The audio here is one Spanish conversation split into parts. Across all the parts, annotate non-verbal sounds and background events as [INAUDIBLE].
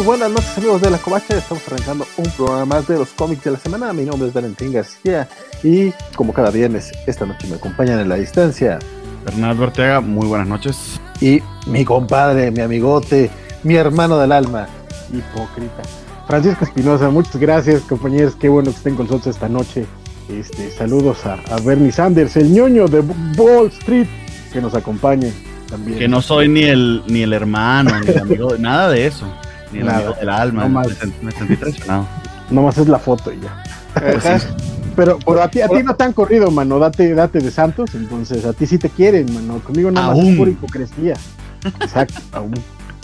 Muy buenas noches amigos de la Covacha, estamos arrancando un programa más de los cómics de la semana. Mi nombre es Valentín García y como cada viernes, esta noche me acompañan en la distancia. Bernardo Ortega, muy buenas noches. Y mi compadre, mi amigote, mi hermano del alma, hipócrita. Francisco Espinosa, muchas gracias compañeros, qué bueno que estén con nosotros esta noche. Este, saludos a, a Bernie Sanders, el ñoño de Wall Street, que nos acompañe también. Que no soy ni el, ni el hermano, ni el amigo, nada de eso. Ni el Nada. amigo del alma. No más. me, sent- me sentí traicionado. Nomás es la foto y ya. Pero, pero a ti, a ti no te han corrido, mano. Date, date de santos. Entonces, a ti sí te quieren, mano. Conmigo nada más Aún. es por hipocresía. Exacto, [LAUGHS] aún.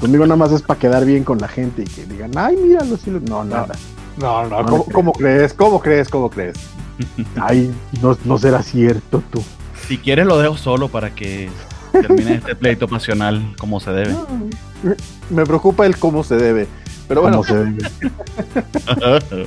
Conmigo nada más es para quedar bien con la gente y que digan, ay, míralo, sí lo-". No, nada. No, no, No ¿cómo, cómo crees? ¿Cómo crees? ¿Cómo crees? Ay, no, no será cierto tú. Si quieres lo dejo solo para que termine este pleito pasional como se debe. Me preocupa el cómo se debe. Pero bueno, ¿Cómo se debe? [LAUGHS]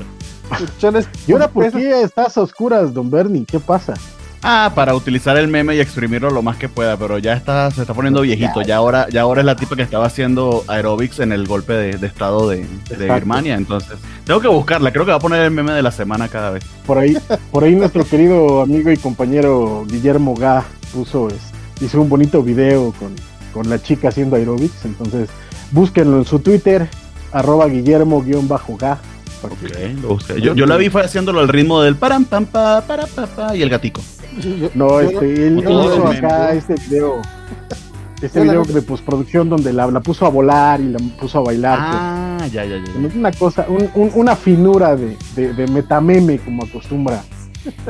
¿Y ahora por qué estás a oscuras, don Bernie? ¿Qué pasa? ah, para utilizar el meme y exprimirlo lo más que pueda, pero ya está, se está poniendo viejito. Ya ahora, ya ahora es la tipa que estaba haciendo aerobics en el golpe de, de estado de, de. Birmania. Entonces, tengo que buscarla. Creo que va a poner el meme de la semana cada vez. Por ahí, por ahí nuestro querido amigo y compañero Guillermo Gá puso, es- hizo un bonito video con, con la chica haciendo aerobics, entonces búsquenlo en su Twitter, arroba Guillermo-Gá. para que- Ok, lo busqué. Yo, yo la vi fue haciéndolo al ritmo del param pam pa para pa, pa, y el gatico. No, este, él hizo acá este video, este video de postproducción donde la, la puso a volar y la puso a bailar. Ah, ya, ya, ya. pues. Una cosa, un- un- una finura de, de, de metameme como acostumbra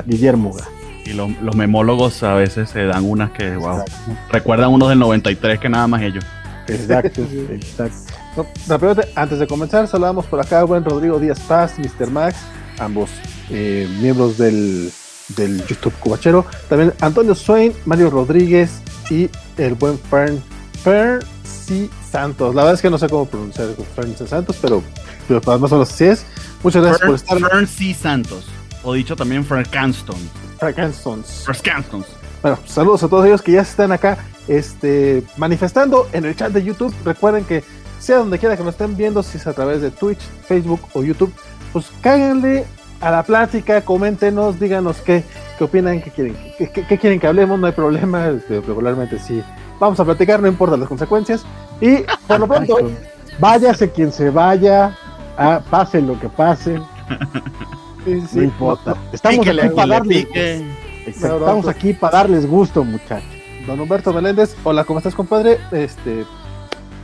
Guillermo. Y lo- los memólogos a veces se dan unas que, wow, recuerdan unos del 93 que nada más ellos. Exacto, [LAUGHS] exacto. no, rápidamente, antes de comenzar, saludamos por acá a buen Rodrigo Díaz Paz, Mr. Max, ambos eh, miembros del, del YouTube Cubachero. También Antonio Swain, Mario Rodríguez y el buen Fern, Fern C. Santos. La verdad es que no sé cómo pronunciar Fern C. Santos, pero, pero para más o menos así es. Muchas gracias por estar. Fern, Fern C. Santos, o dicho también Fern Canston. Frank Hanstons. Fern Canston. Bueno, saludos a todos ellos que ya están acá este, manifestando en el chat de YouTube. Recuerden que sea donde quiera que nos estén viendo, si es a través de Twitch, Facebook o YouTube, pues cáiganle a la plática, coméntenos, díganos qué, qué opinan, qué quieren, qué, qué- qué quieren que hablemos, no hay problema, este, regularmente sí. Vamos a platicar, no importa las consecuencias. Y por lo pronto. Váyase quien se vaya, ah, pase lo que pase, [LAUGHS] sí, sí, no importa. Estamos Píquele aquí a para darles Estamos aquí para darles gusto, muchachos. Don Humberto Meléndez, hola, ¿cómo estás, compadre? Este,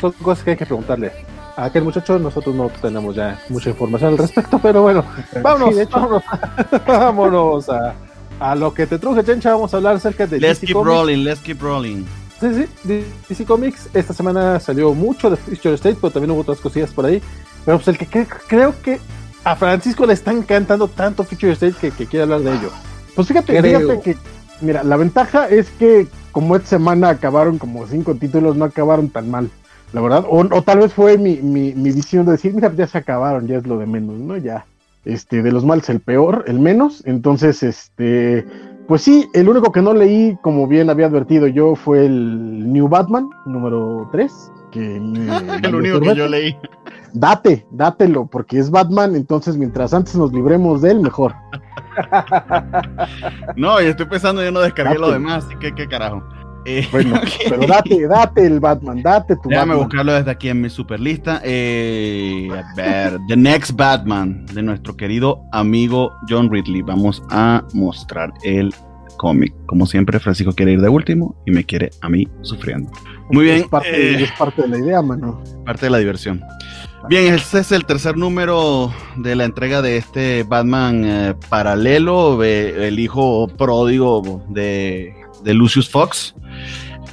son cosas que hay que preguntarle. A aquel muchacho, nosotros no tenemos ya mucha información al respecto, pero bueno, vámonos, Sí, de hecho. vámonos, [LAUGHS] vámonos a, a lo que te truje, Chencha. Vamos a hablar acerca de Let's DC keep Comics. rolling, let's keep rolling. Sí, sí, DC Comics. Esta semana salió mucho de Future State, pero también hubo otras cosillas por ahí. Pero pues el que cre- creo que a Francisco le está encantando tanto Future State que, que quiere hablar de ello. Pues fíjate, fíjate que, mira, la ventaja es que como esta semana acabaron como cinco títulos, no acabaron tan mal, la verdad. O, o tal vez fue mi, mi, mi visión de decir, mira, ya se acabaron, ya es lo de menos, ¿no? Ya, este, de los males el peor, el menos. Entonces, este, pues sí, el único que no leí, como bien había advertido yo, fue el New Batman, número 3. Que me [LAUGHS] El valió único que yo leí. Date, dátelo, porque es Batman, entonces mientras antes nos libremos de él, mejor. [LAUGHS] No, y estoy pensando, yo no descargué lo Date. demás, así que qué carajo. Eh, [LAUGHS] Bueno, pero date, date el Batman, date tu Déjame Batman. buscarlo desde aquí en mi super lista. Eh, a ver, The Next Batman de nuestro querido amigo John Ridley. Vamos a mostrar el cómic. Como siempre, Francisco quiere ir de último y me quiere a mí sufriendo. Muy bien, Es parte, eh, es parte de la idea, mano. parte de la diversión. Bien, este es el tercer número de la entrega de este Batman eh, paralelo, eh, el hijo pródigo de, de Lucius Fox.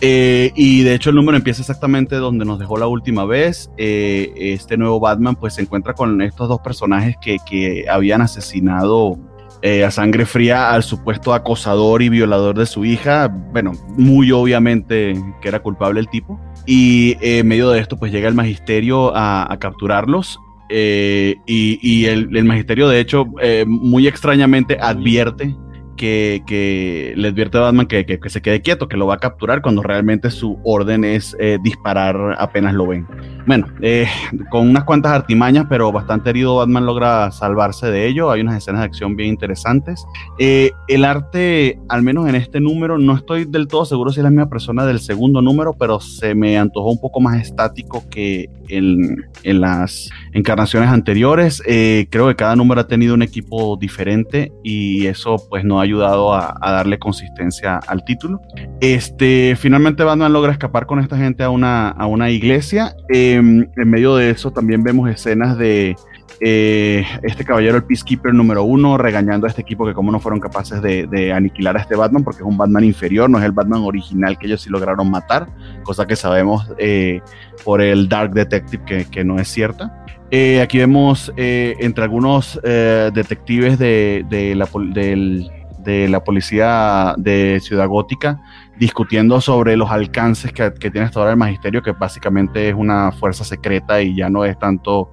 Eh, y de hecho el número empieza exactamente donde nos dejó la última vez. Eh, este nuevo Batman pues se encuentra con estos dos personajes que, que habían asesinado eh, a sangre fría al supuesto acosador y violador de su hija. Bueno, muy obviamente que era culpable el tipo. Y eh, en medio de esto, pues llega el magisterio a, capturarlos. eh, y el, magisterio, de hecho, muy extrañamente advierte que, que le advierte a Batman que, que, que, se quede quieto, que lo va a capturar cuando realmente su orden es eh, disparar apenas lo ven. Bueno, eh, con unas cuantas artimañas, pero bastante herido, Batman logra salvarse de ello. Hay unas escenas de acción bien interesantes. Eh, el arte, al menos en este número, no estoy del todo seguro si es la misma persona del segundo número, pero se me antojó un poco más estático que en, en las encarnaciones anteriores. Eh, creo que cada número ha tenido un equipo diferente y eso pues no ha ayudado a, darle consistencia al título. Este, finalmente Batman logra escapar con esta gente a una, a una iglesia. Eh, en medio de eso también vemos escenas de eh, este caballero, el Peacekeeper número uno, regañando a este equipo que como no fueron capaces de, aniquilar a este Batman, porque es un Batman inferior, no es el Batman original que ellos sí lograron matar, cosa que sabemos eh, por el Dark Detective que, no es cierta. Eh, aquí vemos entre algunos detectives de, de, del, de, la, policía de Ciudad Gótica discutiendo sobre los alcances que, que, tiene hasta ahora el magisterio, que básicamente es una fuerza secreta y ya no es tanto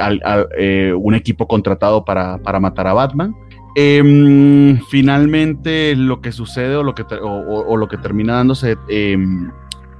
al, al, un equipo contratado para, para matar a Batman. finalmente lo que sucede o lo que, o, lo que termina dándose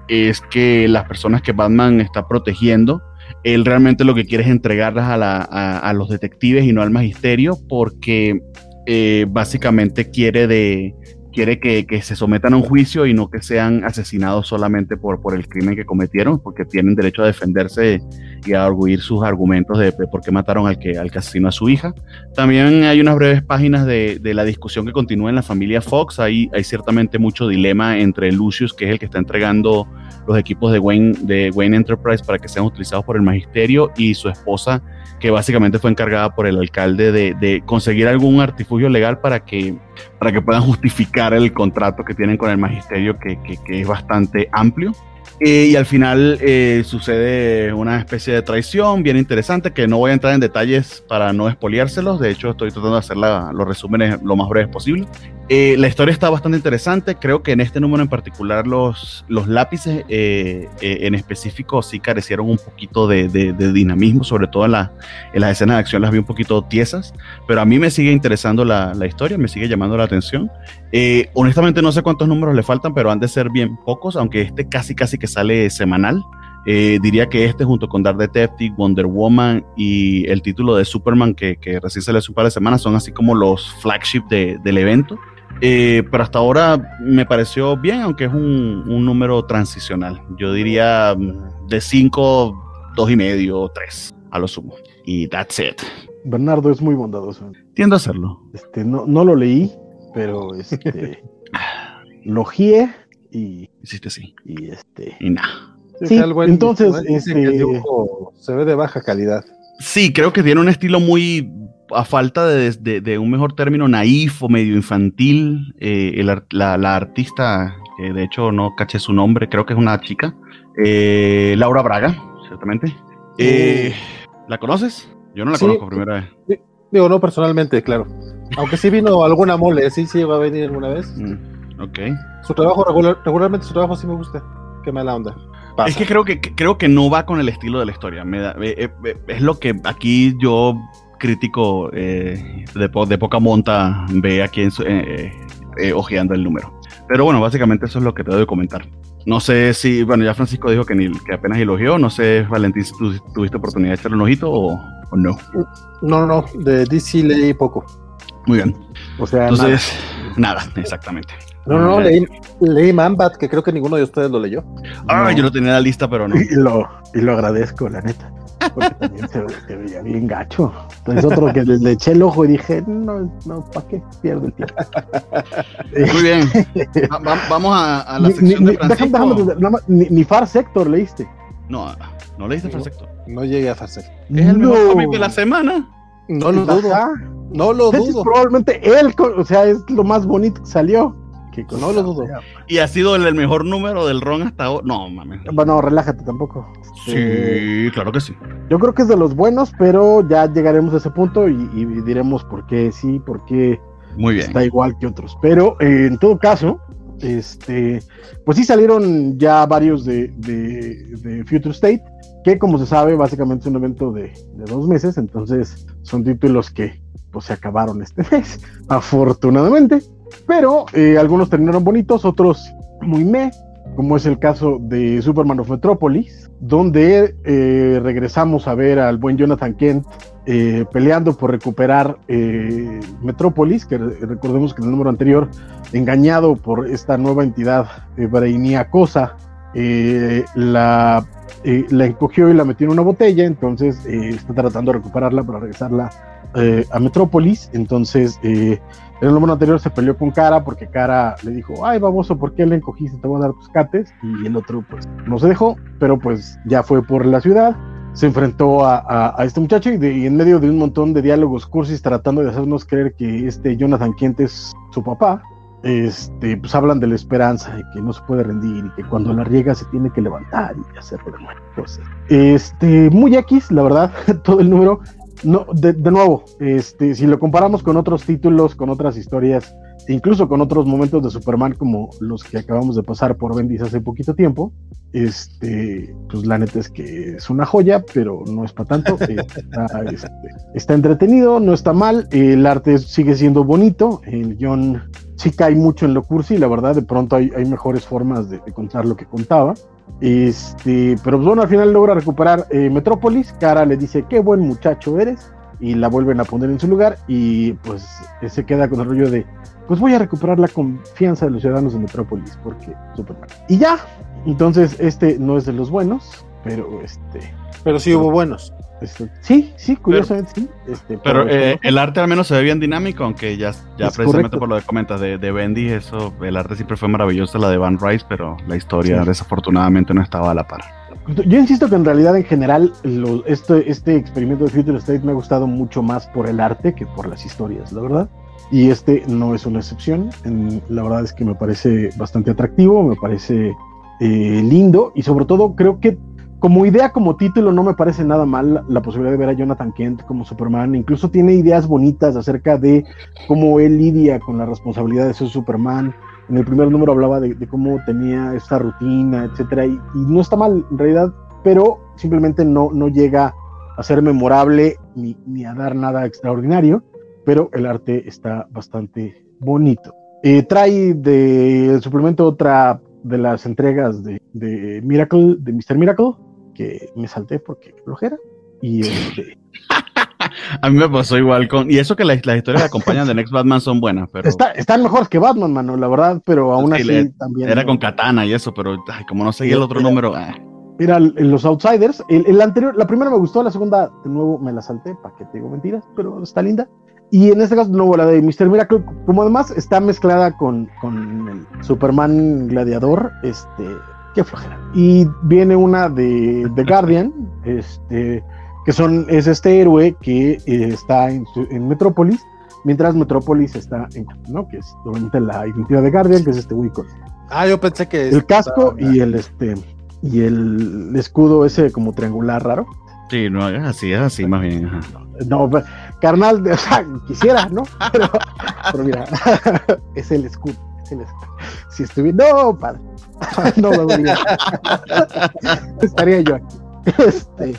es que las personas que Batman está protegiendo, él realmente lo que quiere es entregarlas a, la, a los detectives y no al magisterio porque eh, básicamente quiere de quiere que, que, se sometan a un juicio y no que sean asesinados solamente por, por el crimen que cometieron, porque tienen derecho a defenderse y a arguir sus argumentos de, por qué mataron al que, al que a su hija. También hay unas breves páginas de, de la discusión que continúa en la familia Fox. Hay, hay ciertamente mucho dilema entre Lucius, que es el que está entregando los equipos de Wayne, de Wayne Enterprise para que sean utilizados por el magisterio y su esposa, que básicamente fue encargada por el alcalde de, conseguir algún artifugio legal para que, para que puedan justificar el contrato que tienen con el magisterio, que, que es bastante amplio. Eh, y al final eh, sucede una especie de traición bien interesante que no voy a entrar en detalles para no espoliárselos. De hecho, estoy tratando de hacer la, los resúmenes lo más breves posible. Eh, la historia está bastante interesante. Creo que en este número en particular los, los lápices eh, eh, en específico sí carecieron un poquito de, de, de dinamismo, sobre todo en, la, en, las escenas de acción las vi un poquito tiesas, pero a mí me sigue interesando la, la historia, me sigue llamando la atención. Eh, honestamente no sé cuántos números le faltan, pero han de ser bien pocos, aunque este casi casi que sale semanal. Eh, diría que este junto con Dark Detective, Wonder Woman y el título de Superman que, que recién sale hace un par de semanas son así como los flagship de, del evento. Eh, pero hasta ahora me pareció bien, aunque es un, un número transicional. Yo diría mm, de 5, 2 y medio, 3 a lo sumo. Y that's it. Bernardo es muy bondadoso. Tiendo a hacerlo. Este, no, no lo leí, pero [LAUGHS] este, lo gié y. Hiciste sí. Y este. Y nada. Sí, entonces este... se ve de baja calidad. Sí, creo que tiene un estilo muy a falta de, de, de, un mejor término, naif o medio infantil, eh, el, la, la, artista, que de hecho no caché su nombre, creo que es una chica, eh, Laura Braga, ciertamente. Eh, ¿La conoces? Yo no la sí, conozco primera vez. Digo, no personalmente, claro. Aunque sí vino alguna mole, sí, sí va a venir alguna vez. Mm, ok. Su trabajo, regular, regularmente su trabajo sí me gusta. Qué mala onda. Pasa. Es que creo que creo que no va con el estilo de la historia. Me da, eh, eh, es lo que aquí yo crítico eh, de, po de, poca monta ve aquí en su, eh, eh, ojeando el número. Pero bueno, básicamente eso es lo que te debo comentar. No sé si, bueno, ya Francisco dijo que, ni, que apenas elogió, no sé, Valentín, si tú tuviste oportunidad de echarle un ojito o, o, no. No, no, de DC leí poco. Muy bien. O sea, entonces, nada, nada exactamente. No, no, no, leí, leí Manbat, que creo que ninguno de ustedes lo leyó. Ah, no. yo lo tenía en la lista, pero no. Y lo, y lo agradezco, la neta. Porque también se, se, veía bien gacho. Entonces otro que le, le, eché el ojo y dije, no, no, ¿para qué pierdo el tiempo? [LAUGHS] Muy bien. Va, vamos a, a, la sección ni, de Francisco. Déjame, déjame, ni, ni, Far Sector leíste. No, no leíste Far Sector. No llegué a Sector. Es el no. mejor cómic de la semana. No lo dudo. No lo dudo. Es probablemente él, o sea, es lo más bonito que salió. Que no lo dudo. Y ha sido el, el, mejor número del Ron hasta ahora. No, mames. Bueno, relájate tampoco. Sí, eh, claro que sí. Yo creo que es de los buenos, pero ya llegaremos a ese punto y, y diremos por qué sí, por qué Muy bien. está igual que otros. Pero eh, en todo caso, este, pues sí salieron ya varios de, de, de, Future State, que como se sabe, básicamente es un evento de, dos meses, entonces son títulos que pues se acabaron este [LAUGHS] mes, afortunadamente. Pero eh, algunos terminaron bonitos, otros muy me, como es el caso de Superman of Metropolis, donde eh, regresamos a ver al buen Jonathan Kent eh, peleando por recuperar eh, Metrópolis, que recordemos que en el número anterior, engañado por esta nueva entidad eh, la, la encogió y la metió en una botella, entonces está tratando de recuperarla para regresarla a Metrópolis, entonces en el número anterior se peleó con Cara porque Cara le dijo, ay baboso, ¿por qué le encogiste? Te voy a dar tus cates. Y el otro pues no se dejó, pero pues ya fue por la ciudad. Se enfrentó a, este muchacho y, en medio de un montón de diálogos cursis tratando de hacernos creer que este Jonathan Kent es su papá, este, pues hablan de la esperanza, de que no se puede rendir y que cuando la riega se tiene que levantar y hacer cosas. Este, muy X, la verdad, [LAUGHS] todo el número. No, de, nuevo, este, si lo comparamos con otros títulos, con otras historias, incluso con otros momentos de Superman como los que acabamos de pasar por Bendis hace poquito tiempo, este, pues la neta es que es una joya, pero no es para tanto. [LAUGHS] Este, está, entretenido, no está mal, el arte sigue siendo bonito, el guion sí cae mucho en lo cursi, la verdad, de pronto hay, mejores formas de, contar lo que contaba. Este, pero pues, bueno, al final logra recuperar eh, Metrópolis. Cara le dice, qué buen muchacho eres. Y la vuelven a poner en su lugar. Y pues se queda con el rollo de, pues voy a recuperar la confianza de los ciudadanos de Metrópolis. Porque Superman. Y ya. Entonces, este no es de los buenos. Pero este. Pero sí hubo buenos. Este, sí, sí, curiosamente sí. Este, pero eh, el arte al menos se ve bien dinámico, aunque ya, ya precisamente por lo que comentas de, de, Bendy, eso, el arte siempre fue maravilloso, la de Van Rice, pero la historia desafortunadamente no estaba a la par. Yo insisto que en realidad en general este, este experimento de Future State me ha gustado mucho más por el arte que por las historias, la verdad. Y este no es una excepción. la verdad es que me parece bastante atractivo, me parece eh, lindo y sobre todo creo que como idea, como título, no me parece nada mal la posibilidad de ver a Jonathan Kent como Superman. Incluso tiene ideas bonitas acerca de cómo él lidia con la responsabilidad de ser Superman. En el primer número hablaba de, cómo tenía esta rutina, etcétera, y, no está mal en realidad, pero simplemente no, no llega a ser memorable ni, ni a dar nada extraordinario. Pero el arte está bastante bonito. Eh, trae de suplemento otra de las entregas de, de Miracle, de Mr. Miracle, que me salté porque flojera. Y este, [LAUGHS] A mí me pasó igual con. Y eso que las historias que acompañan de Next Batman son buenas, pero. Está, están mejor que Batman, mano, la verdad, pero aún así también. Era con Katana y eso, pero como no seguía el otro número. Ah. Mira, los Outsiders, el, anterior, la primera me gustó, la segunda, de nuevo me la salté, para que te digo mentiras, pero está linda. Y en este caso, de nuevo, la de Mr. Miracle, como además está mezclada con, con el Superman Gladiador, este, qué flojera. Y viene una de The Guardian, este, que son, es este héroe que eh, está en, en, Metrópolis, mientras Metrópolis está en, ¿no? Que es obviamente la identidad de Guardian, que es este güey Ah, yo pensé que... El casco y el, este, y el escudo ese como triangular raro. Sí, no, así, es así más bien. No, carnal, o sea, quisiera, ¿no? [LAUGHS] Pero, pero mira, [LAUGHS] es el escudo. Si estuviera, no, padre. [LAUGHS] no me [LAUGHS] Estaría yo aquí. Este,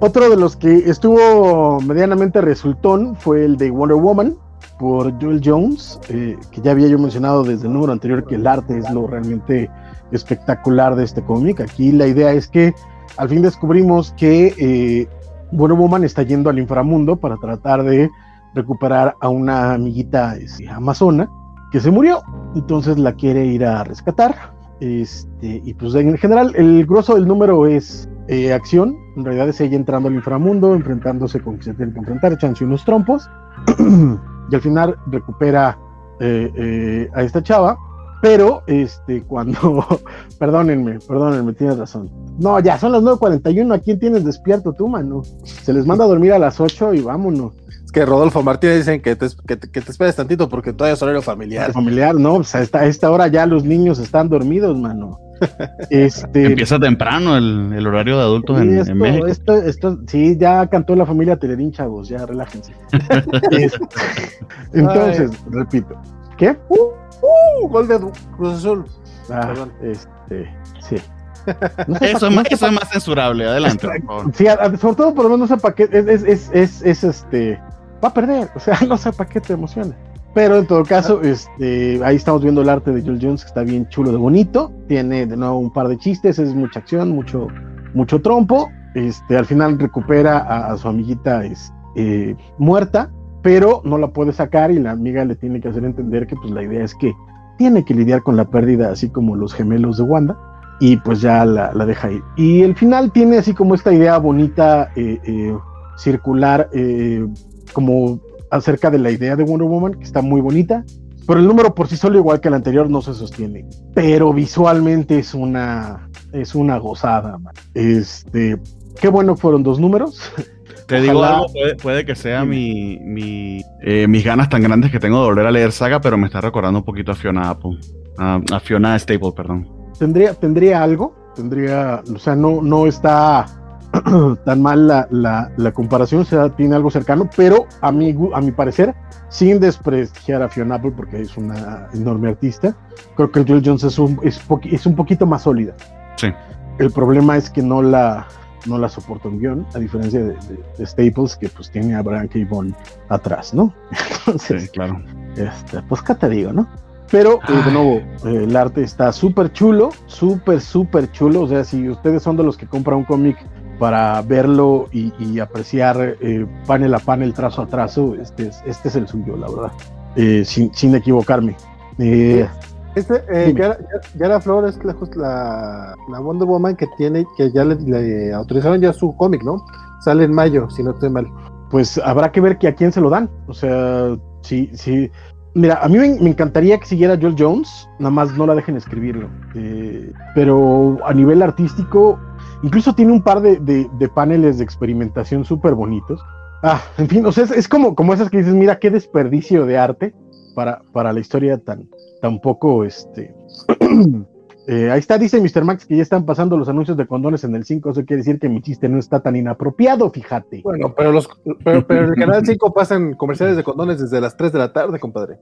otro de los que estuvo medianamente resultón fue el de Wonder Woman por Joel Jones, eh, que ya había yo mencionado desde el número anterior que el arte es lo realmente espectacular de este cómic. Aquí la idea es que al fin descubrimos que eh, Wonder Woman está yendo al inframundo para tratar de recuperar a una amiguita este, amazona que se murió. Entonces la quiere ir a rescatar. Este, y pues en general el grosso del número es eh, acción. En realidad es ella entrando al inframundo, enfrentándose con que se tiene que enfrentar, echándose unos trompos. [CLEARS THROAT] y al final recupera eh, eh, a esta chava. Pero este, cuando. [LAUGHS] perdónenme, perdónenme, tienes razón. No, ya son las 9.41. ¿A quién tienes despierto tú, mano? Se les manda a dormir a las 8 y vámonos que Rodolfo Martínez dicen que te, que, te, esperes tantito porque todavía es horario familiar. Familiar, no, pues a esta, hora ya los niños están dormidos, mano. [LAUGHS] Este, Empieza temprano el, horario de adultos en, México. Esto, sí, ya cantó la familia Telerín, chavos, ya relájense. [LAUGHS] Este, entonces, repito, ¿qué? Uh, uh, gol de Cruz Azul. Ah, este, sí. [LAUGHS] eso, es más, eso es más censurable, adelante. Sí, sobre todo por lo menos no sepa que es, es, es, es, este va a perder, o sea, [LAUGHS] no sé para qué te emociona. Pero en todo caso, este, ahí estamos viendo el arte de Jules Jones, que está bien chulo de bonito. Tiene de nuevo un par de chistes, es mucha acción, mucho, mucho trompo. Este, al final recupera a, su amiguita es, eh, muerta, pero no la puede sacar y la amiga le tiene que hacer entender que pues la idea es que tiene que lidiar con la pérdida, así como los gemelos de Wanda, y pues ya la, deja ir. Y el final tiene así como esta idea bonita, eh, eh, circular, como acerca de la idea de Wonder Woman, que está muy bonita, pero el número por sí solo, igual que el anterior, no se sostiene. Pero visualmente es una, es una gozada, man. Este, qué bueno fueron dos números. [LAUGHS] Te digo algo, puede, que sea mi, mi eh, mis ganas tan grandes que tengo de volver a leer Saga, pero me está recordando un poquito a Fiona Apple, a, Fiona Staple, perdón. Tendría, tendría algo, tendría, o sea, no, no está [CLEARS THROAT] tan mal la, la, comparación, o sea, tiene algo cercano, pero a mi, a mi parecer, sin desprestigiar a Fiona Apple, porque es una enorme artista, creo que Joel Jones es un, es, es un poquito más sólida. Sí. El problema es que no la, no la soporta un guion, a diferencia de, Staples, que pues tiene a Brian K. atrás, ¿no? [LAUGHS] Entonces, sí, claro. Este, pues, ¿qué te digo, no? Pero, eh, de nuevo, eh, el arte está súper chulo, súper, súper chulo. O sea, si ustedes son de los que compran un cómic para verlo y, apreciar eh, panel a panel, trazo a trazo, este es, este es el suyo, la verdad, eh, sin, sin, equivocarme. Eh, este, eh, Yara, Flores es la, la, Wonder Woman que tiene, que ya le, autorizaron ya su cómic, ¿no? Sale en mayo, si no estoy mal. Pues habrá que ver que a quién se lo dan. O sea, sí, sí. Mira, a mí me, encantaría que siguiera Joel Jones, nada más no la dejen escribirlo. pero a nivel artístico, Incluso tiene un par de, de, paneles de experimentación súper bonitos. Ah, en fin, o sea, es, como, como esas que dices, mira, qué desperdicio de arte para, para la historia tan, tan poco, este... [CLEARS THROAT] Eh, ahí está, dice Mr. Max que ya están pasando los anuncios de condones en el 5. Eso quiere decir que mi chiste no está tan inapropiado, fíjate. Bueno, pero los pero, pero en el canal [LAUGHS] 5 pasan comerciales de condones desde las 3 de la tarde, compadre.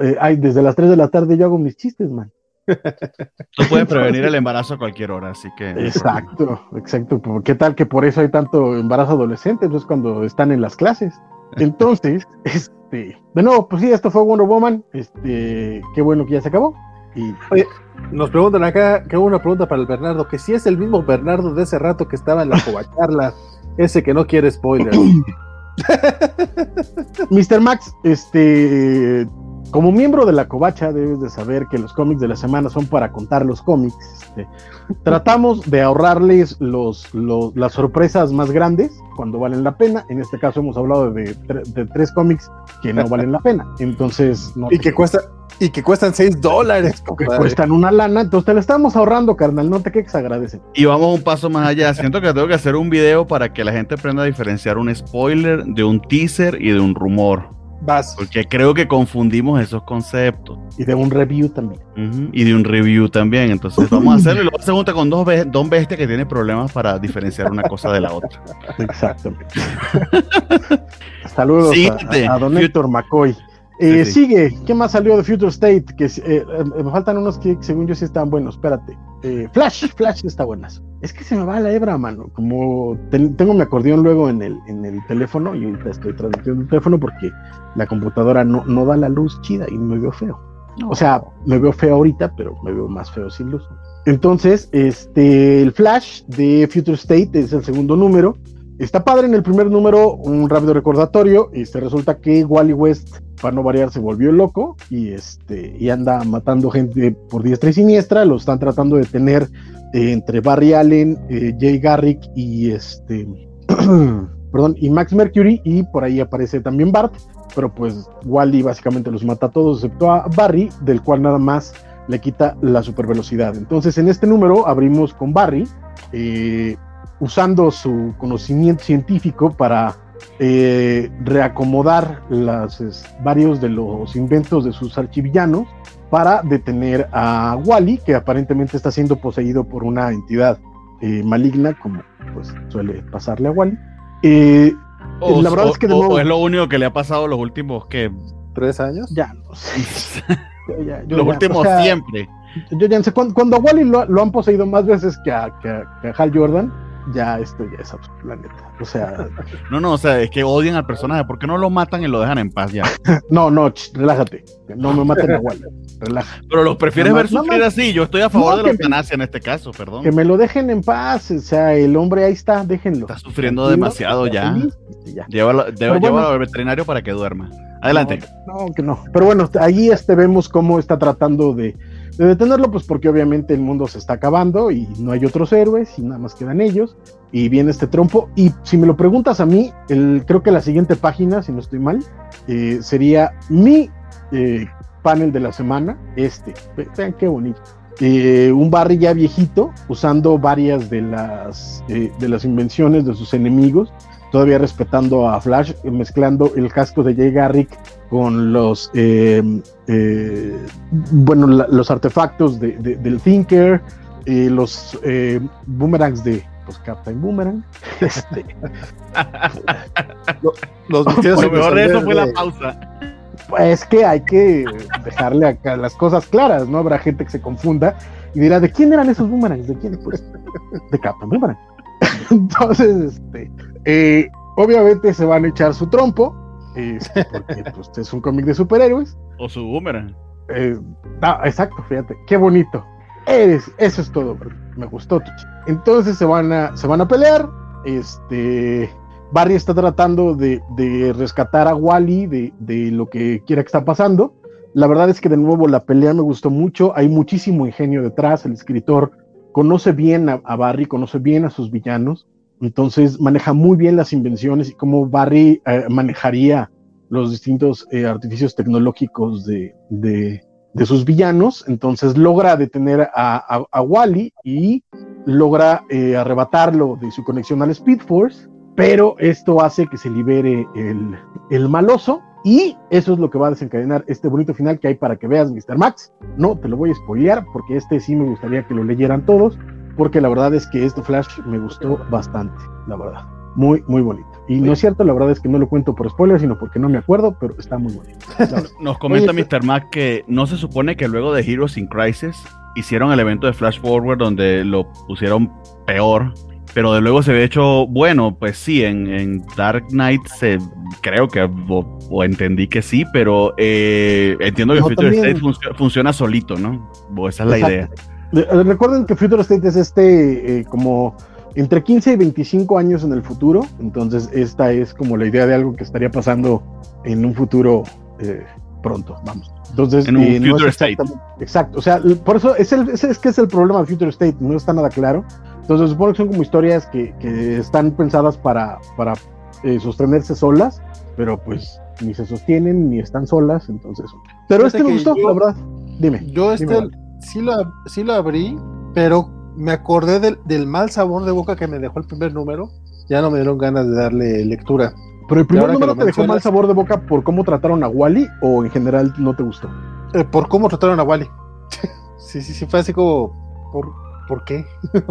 Eh, ay, desde las 3 de la tarde yo hago mis chistes, man. Tú puedes prevenir el embarazo a cualquier hora, así que. Exacto, exacto. ¿Qué tal que por eso hay tanto embarazo adolescente? Entonces, cuando están en las clases. Entonces, [LAUGHS] este. De nuevo, pues sí, esto fue Wonder Woman. Este. Qué bueno que ya se acabó. Y. Oye, nos preguntan acá, que una pregunta para el Bernardo, que si es el mismo Bernardo de ese rato que estaba en la covacharla, [LAUGHS] ese que no quiere spoiler. [COUGHS] Mr. Max, este como miembro de la covacha debes de saber que los cómics de la semana son para contar los cómics. Este, [LAUGHS] tratamos de ahorrarles los, las sorpresas más grandes cuando valen la pena. En este caso hemos hablado de, tres cómics que no valen la pena. Entonces, no y que cuesta y que cuestan 6 dólares. Que cuestan una lana, entonces te la estamos ahorrando, carnal, no te quedes agradece. Y vamos un paso más allá. Siento que tengo que hacer un video para que la gente aprenda a diferenciar un spoiler de un teaser y de un rumor. Porque creo que confundimos esos conceptos. Y de un review también. Y de un review también. Entonces vamos a [LAUGHS] hacerlo y luego se junta con dos, dos bestias que tienen problemas para diferenciar una cosa de la otra. Exactamente. Saludos a, a, don Héctor McCoy. Eh, sigue, ¿qué más salió de Future State? Que eh, eh, me faltan unos que según yo sí están buenos, espérate. Flash, Flash está buenas. Es que se me va la hebra, mano. Como tengo mi acordeón luego en el, en el teléfono y ahorita estoy transmitiendo el teléfono porque la computadora no, no da la luz chida y me veo feo. O sea, me veo feo ahorita, pero me veo más feo sin luz. Entonces, este, el Flash de Future State es el segundo número. Está padre en el primer número, un rápido recordatorio. Este, resulta que Wally West para no variar, se volvió loco y, este, y anda matando gente por diestra y siniestra. Lo están tratando de tener eh, entre Barry Allen, eh, Jay Garrick y este. [CLEARS THROAT] perdón, y Max Mercury, y por ahí aparece también Bart, pero pues Wally básicamente los mata a todos, excepto a Barry, del cual nada más le quita la super velocidad. Entonces, en este número abrimos con Barry, eh, usando su conocimiento científico para reacomodar las, varios de los inventos de sus archivillanos para detener a Wally, que aparentemente está siendo poseído por una entidad eh, maligna, como pues suele pasarle a Wally. Eh, la verdad es que de nuevo, es lo único que le ha pasado los últimos que tres años. Ya no sé. [LAUGHS] los últimos siempre. Yo ya sé, cuando, a Wally lo, han poseído más veces que a, que a Hal Jordan, ya esto ya es absurdo, la neta. O sea, [LAUGHS] No, no, o sea, es que odian al personaje. ¿Por qué no lo matan y lo dejan en paz ya? [LAUGHS] no, no, ch, relájate. No me maten Wally. Relaja. Pero los prefieres No, ver no, sufrir no. así. Yo estoy a favor de la eutanasia en este caso, perdón. Que me lo dejen en paz. O sea, el hombre ahí está, déjenlo. Está sufriendo demasiado ya. este, ya. Llévalo, bueno. al veterinario para que duerma. Adelante. No, no, que no. Pero bueno, ahí este vemos cómo está tratando de, de detenerlo, pues porque obviamente el mundo se está acabando y no hay otros héroes y nada más quedan ellos. Y viene este trompo. Y si me lo preguntas a mí, el, creo que la siguiente página, si no estoy mal, eh, sería mi eh, panel de la semana. Este. Ve- Vean qué bonito. Eh, un Barry ya viejito, usando varias de las, de las invenciones de sus enemigos, todavía respetando a Flash, eh, mezclando el casco de Jay Garrick con los eh, eh, bueno la- los artefactos de- de- del Thinker, eh, los eh, boomerangs de pues, Captain Boomerang. [LAUGHS] Este, Los Lo mejor de eso fue la pausa. pues que hay que dejarle acá las cosas claras, ¿no? Habrá gente que se confunda y dirá, ¿de quién eran esos boomerangs? ¿De quién? Pues [LAUGHS] de Captain Boomerang. [LAUGHS] Entonces, este, eh, obviamente se van a echar su trompo, este, porque [LAUGHS] pues, es un cómic de superhéroes. O su boomerang. Eh, exacto, fíjate, qué bonito. Eres, eso es todo, bro. me gustó. Entonces se van a, se van a pelear. Este Barry está tratando de, de rescatar a Wally de, de lo que quiera que está pasando. La verdad es que de nuevo la pelea me gustó mucho. Hay muchísimo ingenio detrás. El escritor conoce bien a, Barry, conoce bien a sus villanos. Entonces maneja muy bien las invenciones y cómo Barry eh, manejaría los distintos eh, artificios tecnológicos de, de, de sus villanos. Entonces logra detener a, a, a Wally y logra eh, arrebatarlo de su conexión al Speed Force, pero esto hace que se libere el, el maloso y eso es lo que va a desencadenar este bonito final que hay para que veas, Mr. Max. No te lo voy a spoilear porque este sí me gustaría que lo leyeran todos, porque la verdad es que este Flash me gustó bastante, la verdad. Muy, muy bonito. Y no es cierto, la verdad es que no lo cuento por spoiler, sino porque no me acuerdo, pero está muy bonito. [LAUGHS] Nos comenta Oye, Mr. Mac que no se supone que luego de Heroes in Crisis hicieron el evento de Flash Forward donde lo pusieron peor, pero de luego se ve hecho bueno, pues sí, en, en Dark Knight se, creo que, o, o entendí que sí, pero eh, entiendo que No, Future también. State func- funciona solito, ¿no? O esa es la Exacto. idea. De- Recuerden que Future State es este eh, como entre 15 y 25 años en el futuro, entonces esta es como la idea de algo que estaría pasando en un futuro eh, pronto, vamos. Entonces, En un eh, no future es exactamente- Exacto, o sea, por eso es, el, es, es que es el problema de Future State, no está nada claro. Entonces, supongo que son como historias que, que están pensadas para, para eh, sostenerse solas, pero pues ni se sostienen ni están solas, entonces. Pero Fíjate este me gustó, yo- la verdad. Dime. Yo este Dime, sí, lo, sí lo abrí, pero me acordé del, del mal sabor de boca que me dejó el primer número. Ya no me dieron ganas de darle lectura. Pero el primer número te dejó mal sabor de boca por cómo trataron a Wally o en general no te gustó. Eh, por cómo trataron a Wally. [LAUGHS] sí, sí, sí, fue así como. ¿Por, ¿por qué? [LAUGHS]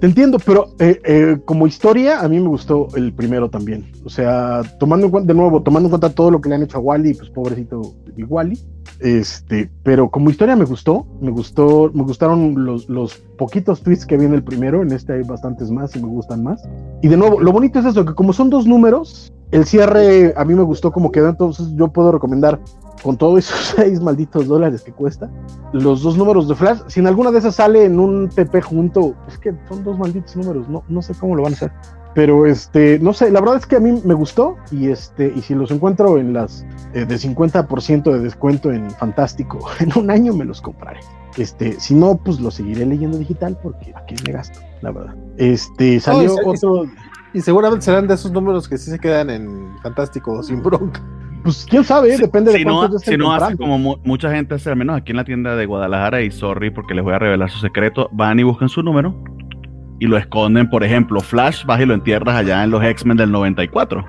Te entiendo, pero eh, eh, como historia a mí me gustó el primero también. O sea, tomando en cuenta, de nuevo, tomando en cuenta todo lo que le han hecho a Wally, pues pobrecito mi Wally. Este, pero como historia me gustó, me gustó, me gustaron los, los poquitos tweets que vi en el primero, en este hay bastantes más y me gustan más. Y de nuevo, lo bonito es eso, que como son dos números, el cierre a mí me gustó como quedó, entonces yo puedo recomendar con todos esos [LAUGHS] seis malditos dólares que cuesta, los dos números de Flash, si en alguna de esas sale en un TP junto, es que son dos malditos números, no, no sé cómo lo van a hacer. Pero este, no sé, la verdad es que a mí me gustó y este, y si los encuentro en las eh, de 50% de descuento en Fantástico, [LAUGHS] en un año me los compraré. Este, si no, pues los seguiré leyendo digital porque aquí me gasto, la verdad. Este, salió otro, Y seguramente serán de esos números que sí se quedan en Fantástico sin bronca. pues quién sabe, Si- depende de si cuántos no, si no hace como mu- mucha gente hace, al menos aquí en la tienda de Guadalajara, y sorry porque les voy a revelar su secreto, van y buscan su número y lo esconden, por ejemplo, Flash, vas y lo entierras allá en los X-Men del 94.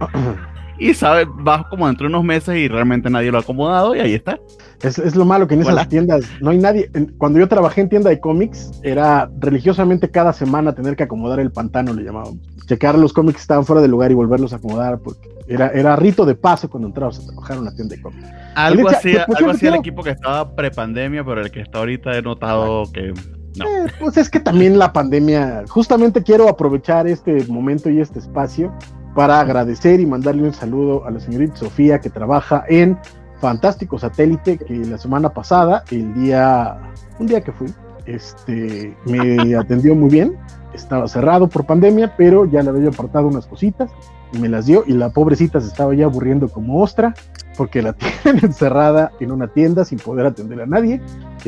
[CLEARS THROAT] Y sabes, vas como dentro de unos meses y realmente nadie lo ha acomodado y ahí está. Es, es lo malo que en esas tiendas no hay nadie. Cuando yo trabajé en tienda de cómics, era religiosamente cada semana tener que acomodar el pantano, le llamábamos. Checar los cómics que estaban fuera del lugar y volverlos a acomodar, porque era, era rito de paso cuando entrabas a trabajar en una tienda de cómics. Algo así, pues, así el equipo que estaba prepandemia, pero el que está ahorita he notado que No. Eh, pues es que también la pandemia, justamente quiero aprovechar este momento y este espacio para agradecer y mandarle un saludo a la señorita Sofía que trabaja en Fantástico Satélite, que la semana pasada, el día, un día que fui, este, me [LAUGHS] atendió muy bien, estaba cerrado por pandemia, pero ya le había apartado unas cositas y me las dio y la pobrecita se estaba ya aburriendo como ostra porque la [LAUGHS] tienen encerrada en una tienda sin poder atender a nadie.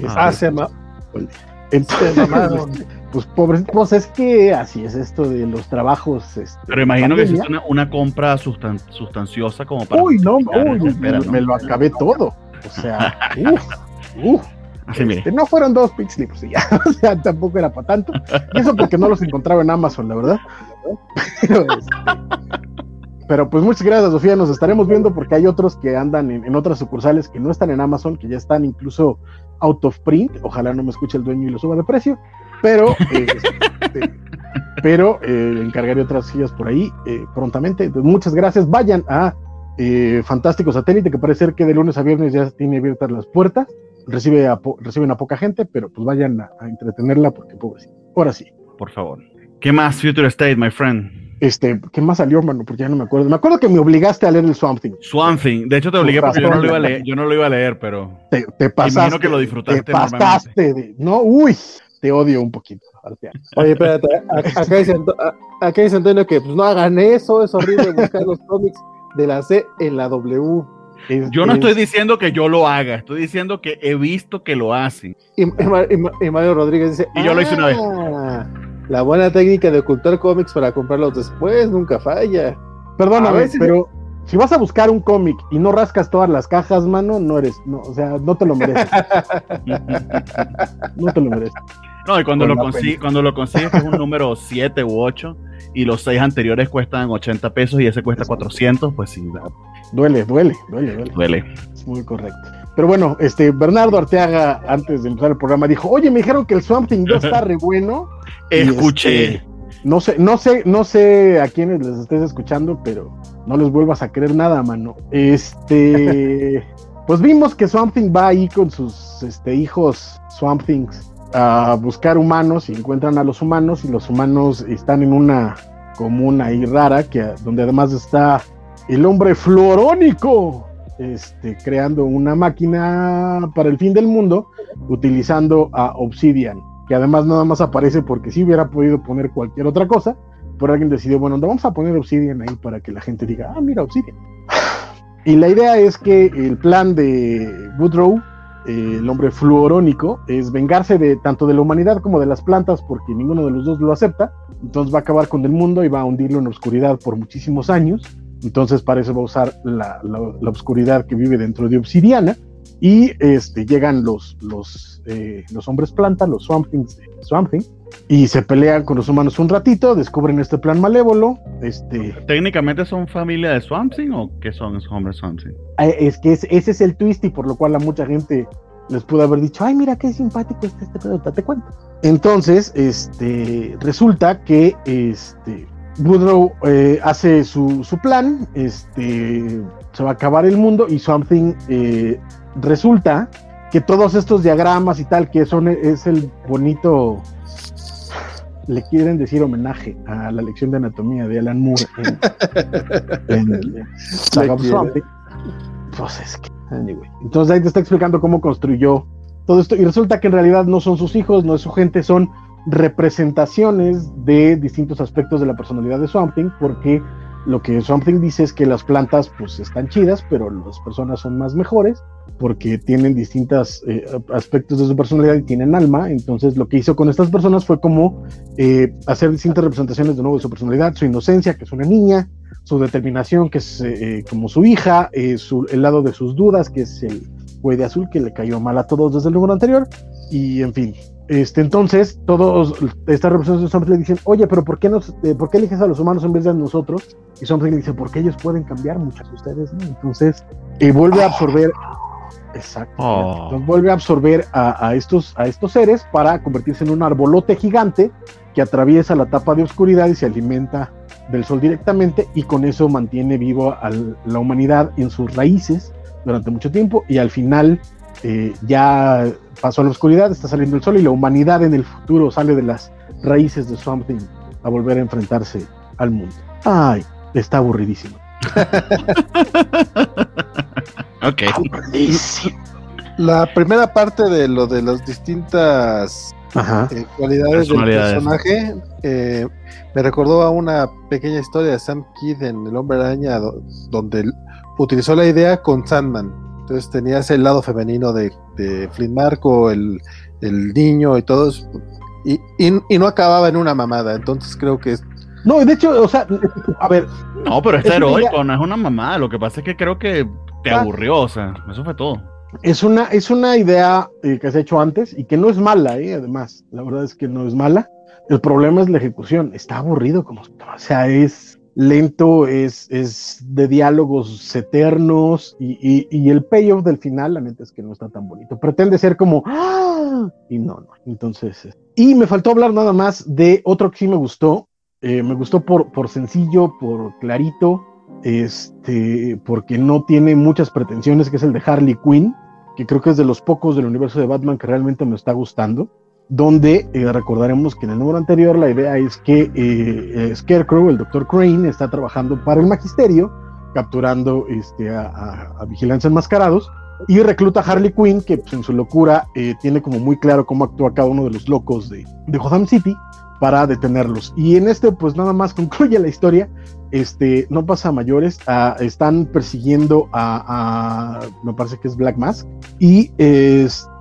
Ah, [LAUGHS] se llama. entonces. Pues pobrecita, pues es que así es esto de los trabajos. este, Pero imagino que es una, una compra sustan- sustanciosa como para. Uy, no, uy, espera, me, ¿no? me lo acabé todo. O sea, [LAUGHS] uff, uff. Así. Este, no fueron dos pixelips y ya, [LAUGHS] o sea, tampoco era para tanto. Y eso porque no los encontraba en Amazon, la verdad. Pero, este, pero, pues muchas gracias, Sofía. Nos estaremos viendo porque hay otros que andan en, en otras sucursales que no están en Amazon, que ya están incluso out of print. Ojalá no me escuche el dueño y lo suba de precio. Pero, eh, este, pero eh, encargaré otras sillas por ahí eh, prontamente. Muchas gracias. Vayan a eh, Fantástico Satélite, que parece ser que de lunes a viernes ya tiene abiertas las puertas recibe a po- reciben a poca gente, pero pues vayan a, a entretenerla porque pobrecita. Ahora sí. Por favor. ¿Qué más, Future State, my friend? Este, ¿qué más salió, mano? Porque ya no me acuerdo. Me acuerdo que me obligaste a leer el Swamp Thing. Swamp Thing. De hecho, te obligué porque yo no lo iba a leer, yo no lo iba a leer, pero. Te, te pasaste. Imagino que lo disfrutaste Te pasaste de. No, uy, te odio un poquito. Arteaga. Oye, espérate, acá dice, acá dice Antonio que pues no hagan eso, es horrible buscar los cómics de la C en la W. Es- Yo no es- estoy diciendo que yo lo haga, estoy diciendo que he visto que lo hacen. Y, y Ma- y Ma- y Mario Rodríguez dice, Y yo lo hice una vez. "Ah, La buena técnica de ocultar cómics para comprarlos después nunca falla. Perdóname, A veces- pero si vas a buscar un cómic y no rascas todas las cajas, mano, no eres. No, o sea, no te lo mereces. [LAUGHS] no te lo mereces. No, y cuando Con lo, la consi- cuando lo consigues es un [LAUGHS] número 7 u 8 y los 6 anteriores cuestan 80 pesos y ese cuesta 400, pues sí, Duele, duele, duele, duele. duele. Es muy correcto. Pero bueno, este Bernardo Arteaga, antes de empezar el programa, dijo: Oye, me dijeron que el Swamp Thing 2 está re bueno. [LAUGHS] Escuché. este, no sé, no sé, no sé a quiénes les estés escuchando, pero no les vuelvas a creer nada, mano. Este, [LAUGHS] pues vimos que Swamp Thing va ahí con sus este, hijos Swamp Things a buscar humanos y encuentran a los humanos y los humanos están en una comuna ahí rara que donde además está el hombre fluorónico este, creando una máquina para el fin del mundo utilizando a Obsidian, que además nada más aparece porque si hubiera podido poner cualquier otra cosa, pero alguien decidió, bueno, vamos a poner Obsidian ahí para que la gente diga, ah, mira, Obsidian. Y la idea es que el plan de Woodrow, eh, el hombre fluorónico, es vengarse de tanto de la humanidad como de las plantas, porque ninguno de los dos lo acepta. Entonces va a acabar con el mundo y va a hundirlo en la oscuridad por muchísimos años. Entonces para eso va a usar la, la, oscuridad que vive dentro de Obsidiana. Y este, llegan los, los, eh, los hombres planta, los Swamp Things y se pelean con los humanos un ratito, descubren este plan malévolo. Este, ¿Técnicamente son familia de Swamp Thing o qué son esos hombres Swamp Thing? eh, es que es- ese es el twist y por lo cual a mucha gente les pudo haber dicho, ay, mira qué simpático está este pedo, te cuento. Entonces, este, resulta que este, Woodrow eh, hace su, su plan, este, se va a acabar el mundo y Something eh, resulta que todos estos diagramas y tal, que son es el bonito, le quieren decir homenaje a la lección de anatomía de Alan Moore en, [LAUGHS] en el. Pues es que, anyway. Entonces ahí te está explicando cómo construyó todo esto. Y resulta que en realidad no son sus hijos, no es su gente, son representaciones de distintos aspectos de la personalidad de Swamp Thing, porque lo que Swamp Thing dice es que las plantas pues están chidas, pero las personas son más mejores, porque tienen distintos aspectos de su personalidad y tienen alma. Entonces lo que hizo con estas personas fue como eh, hacer distintas representaciones de nuevo de su personalidad, su inocencia, que es una niña, su determinación, que es eh, como su hija, eh, su, el lado de sus dudas, que es el güey de azul que le cayó mal a todos desde el número anterior, y en fin. Este, entonces, todos estas representaciones de Something le dicen, oye, pero ¿por qué, nos, eh, ¿por qué eliges a los humanos en vez de a nosotros? Y Something le dice, porque ellos pueden cambiar, muchas de ustedes, ¿no? Entonces, eh, vuelve a absorber, exacto, Oh. entonces vuelve a absorber a, a, estos, a estos seres para convertirse en un arbolote gigante que atraviesa la tapa de oscuridad y se alimenta del sol directamente y con eso mantiene vivo a la humanidad en sus raíces durante mucho tiempo y al final eh, ya pasó a la oscuridad, está saliendo el sol y la humanidad en el futuro sale de las raíces de Swamp Thing a volver a enfrentarse al mundo. Ay, está aburridísimo. [LAUGHS] ok. Aburridísimo. La primera parte de lo de las distintas Ajá. eh, cualidades del personaje eh, me recordó a una pequeña historia de Sam Kidd en El Hombre Araña, do- donde él utilizó la idea con Sandman. Entonces tenías el lado femenino de, de Flynn Marco, el, el niño y todo eso, y, y- y no acababa en una mamada. Entonces creo que es No, y de hecho, o sea, a ver, No, pero está Es una heroico, idea- no es una mamada. Lo que pasa es que creo que te Ah. aburrió, o sea, eso fue todo. es una, es una idea eh, que se ha hecho antes y que no es mala, ¿eh? además, la verdad es que no es mala. El problema es la ejecución, está aburrido como, o sea, es lento, es, es de diálogos eternos y, y- el payoff del final, la neta es que no está tan bonito. Pretende ser como, ¡ah! y no, no. Entonces, eh, y me faltó hablar nada más de otro que sí me gustó, eh, me gustó por, por sencillo, por clarito, este, porque no tiene muchas pretensiones, que es el de Harley Quinn, que creo que es de los pocos del universo de Batman que realmente me está gustando, donde eh, recordaremos que en el número anterior la idea es que eh, eh, Scarecrow, el Dr. Crane, está trabajando para el magisterio, capturando este, a, a- a vigilantes enmascarados, y recluta a Harley Quinn, que pues, en su locura tiene como muy claro cómo actúa cada uno de los locos de, de Gotham City para detenerlos. Y en este, pues nada más [LAUGHS] concluye la historia. Este, no pasa a mayores. ah, están persiguiendo a, a- me parece que es Black Mask. Y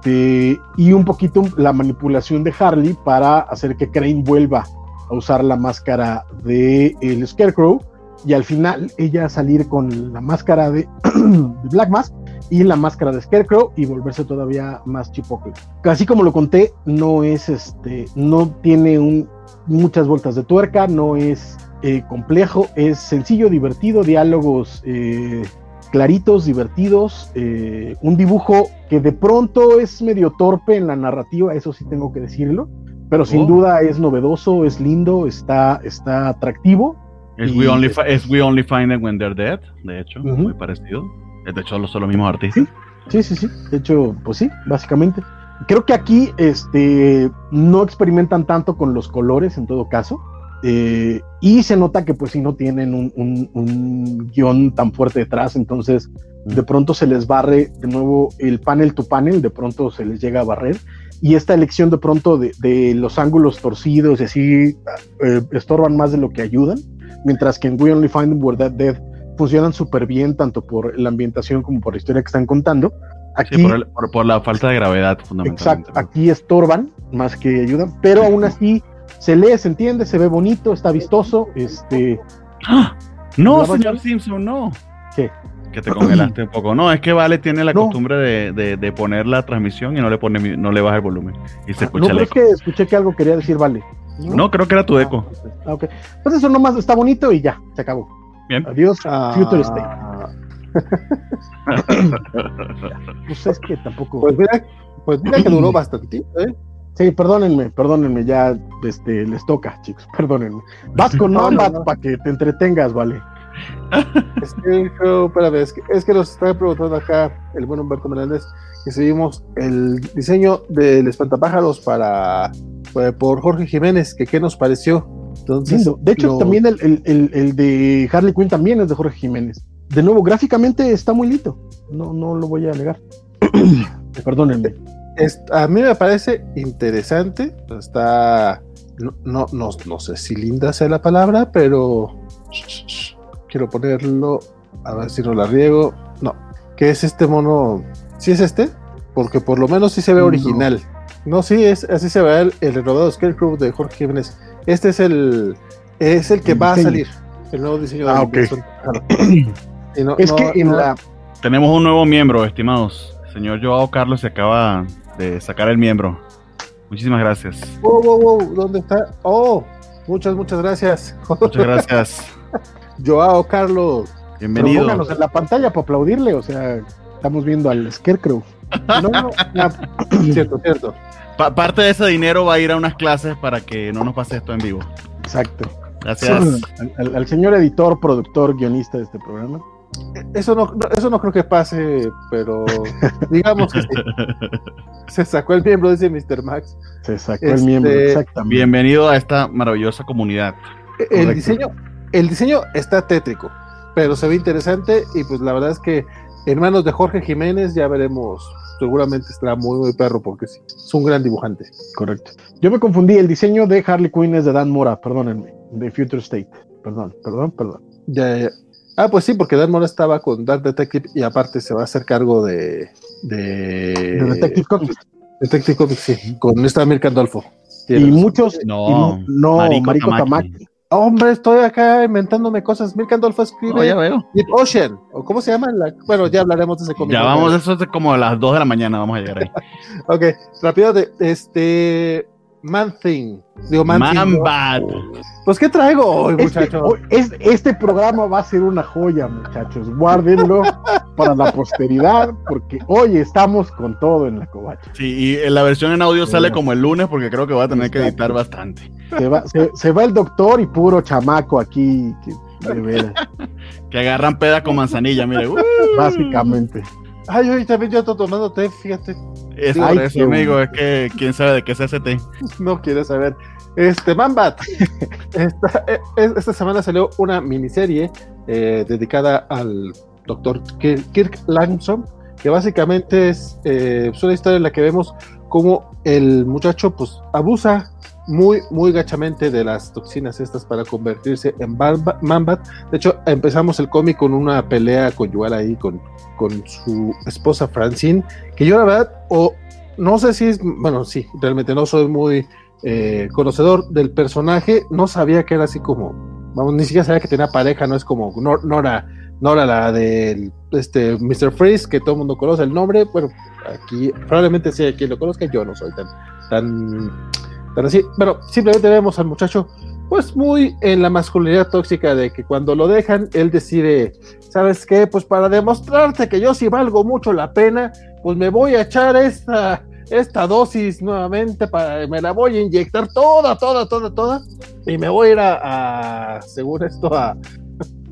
este, y un poquito la manipulación de Harley para hacer que Crane vuelva a usar la máscara de el Scarecrow. Y al final ella salir con la máscara de, [CLEARS THROAT] Black Mask y la máscara de Scarecrow y volverse todavía más chipocle. Así como lo conté, no es este, no tiene un, muchas vueltas de tuerca, no es eh, complejo, es sencillo, divertido, diálogos eh, claritos, divertidos, eh, un dibujo que de pronto es medio torpe en la narrativa, eso sí tengo que decirlo, pero sin Oh. duda es novedoso, es lindo, está, está atractivo. Es Y- we, only es We Only Find It When They're Dead, de hecho, muy parecido. De hecho, son los mismos artistas. Sí, sí, sí. De hecho, pues sí, básicamente. Creo que aquí este, no experimentan tanto con los colores en todo caso. Eh, y se nota que pues sí no tienen un, un- un guion tan fuerte detrás. Entonces de pronto se les barre de nuevo el panel to panel, de pronto se les llega a barrer. Y esta elección de pronto de, de los ángulos torcidos y así eh, estorban más de lo que ayudan. Mientras que en We Only Find Where They're Dead funcionan súper bien, tanto por la ambientación como por la historia que están contando. Aquí, Sí, por, el- por- por la falta de gravedad, fundamentalmente. exacto, aquí estorban más que ayudan, pero aún así se lee, se entiende, se ve bonito, está vistoso. Este, ¡Ah! No, ¿La señor? Simpson, no. ¿Qué? Que te congelaste un poco. No, es que Vale tiene la No. costumbre de, de- de poner la transmisión y no le pone no le baja el volumen. Y se no, escucha pero el es eco. que escuché que algo quería decir, vale. No, creo que era tu eco. Ah, ok. Pues eso nomás está bonito y ya, se acabó. Bien. Adiós, Future State. Ah, [LAUGHS] Pues es que tampoco. Pues mira, pues mira que duró bastantito, ¿eh? Sí, perdónenme, perdónenme, ya este, les toca, chicos, [LAUGHS] perdónenme. Vas con No, no, Nomad no. para que te entretengas, vale. Es que, creo- espérame, es que, es que nos está preguntando acá el buen Humberto Meléndez que si vimos el diseño del espantapájaros para por- por Jorge Jiménez, que qué nos pareció. Entonces. De hecho, lo- también el, el- el- el de Harley Quinn también es de Jorge Jiménez. De nuevo, gráficamente está muy lindo. No, no lo voy a negar. [CLEARS THROAT] Perdónenme. Es- a mí me parece interesante. Está, no, no, no, no sé si linda sea la palabra, pero quiero ponerlo, a ver si no la riego. No, que es este mono? ¿Sí es este? Porque por lo menos sí se ve original. No, sí, es, así se ve el, el renovado Scarecrow de Jorge Jiménez. Este es el, es el que El va a salir, el nuevo diseño Ah, de ok. Wilson. Claro. [CLEARS THROAT] Y no- Es no- que en no- la. Tenemos un nuevo miembro, estimados. El señor Joao Carlos se acaba de sacar el miembro. Muchísimas gracias. Wow, wow, wow, ¿dónde está? Oh, muchas, muchas gracias. Muchas [LAUGHS] gracias. Joao Carlos. Bienvenido. pónganos en la pantalla para aplaudirle, o sea, estamos viendo al Scarecrow. No, no, [COUGHS] cierto, cierto. Pa- parte de ese dinero va a ir a unas clases para que no nos pase esto en vivo. Exacto. Gracias. [COUGHS] Al, al- al señor editor, productor, guionista de este programa. Eso no, eso no creo que pase, pero [LAUGHS] digamos que sí. Se sacó el miembro, dice Mr. Max. Se sacó el miembro, Este, exactamente. Bienvenido a esta maravillosa comunidad. El Correcto. diseño, el diseño está tétrico, pero se ve interesante y pues la verdad es que en manos de Jorge Jiménez ya veremos, seguramente estará muy muy perro porque sí, es un gran dibujante. Correcto. Yo me confundí, el diseño de Harley Quinn es de Dan Mora, perdónenme, de Future State. Perdón, perdón, perdón. Ya, ya. Ah, pues sí, porque Dan Mora estaba con Dark Detective y aparte se va a hacer cargo de. de, De Detective Comics. Detective Comics, sí, con esta Mirka Andolfo. Y razón. muchos. No, y no, Mariko Mariko, Tamaki. Tamaki. Hombre, estoy acá inventándome cosas. Mirka Andolfo escribe No, ya veo. Deep Ocean, o cómo se llama. La... Bueno, ya hablaremos de ese cómic. Ya vamos, eso es como a las 2 de la mañana, vamos a llegar ahí. [LAUGHS] Ok, rápido, de, este. Man Thing. Digo, Man, Thing, Man ¿no? Bad. Pues, ¿qué traigo hoy, Este, muchacho? hoy- es- este programa va a ser una joya, muchachos. Guárdenlo [LAUGHS] para la posteridad, porque hoy estamos con todo en la covacha. Sí, y la versión en audio sale como el lunes porque creo que voy a tener que editar bastante. Se va, se, se va el doctor y puro chamaco aquí, que, de veras, [LAUGHS] Que agarran peda con manzanilla, mire. uh, básicamente. Ay, hoy también yo estoy tomando té, fíjate. Es por eso, amigo, es que quién sabe de qué es [LAUGHS] té. No quiere saber. Este, Mambat. [LAUGHS] esta, eh, esta semana salió una miniserie eh, dedicada al doctor Kirk, Kirk Langson, que básicamente es, eh, es una historia en la que vemos cómo el muchacho pues abusa muy, muy gachamente de las toxinas estas para convertirse en Mambat. De hecho, empezamos el cómic con una pelea conyugal ahí con, con su esposa Francine, que yo la verdad, o no sé si es, bueno, sí, realmente no soy muy eh, conocedor del personaje, no sabía que era así como, vamos, ni siquiera sabía que tenía pareja, no es como Nor- Nora, Nora la del este Mr. Freeze, que todo el mundo conoce el nombre, bueno, aquí probablemente sea quien lo conozca, yo no soy tan, tan, tan así, pero simplemente vemos al muchacho pues muy en la masculinidad tóxica de que cuando lo dejan, él decide, ¿sabes qué? Pues para demostrarte que yo sí valgo mucho la pena, pues me voy a echar esta, esta dosis nuevamente, para, me la voy a inyectar toda, toda, toda, toda, y me voy a ir a, a según esto, a,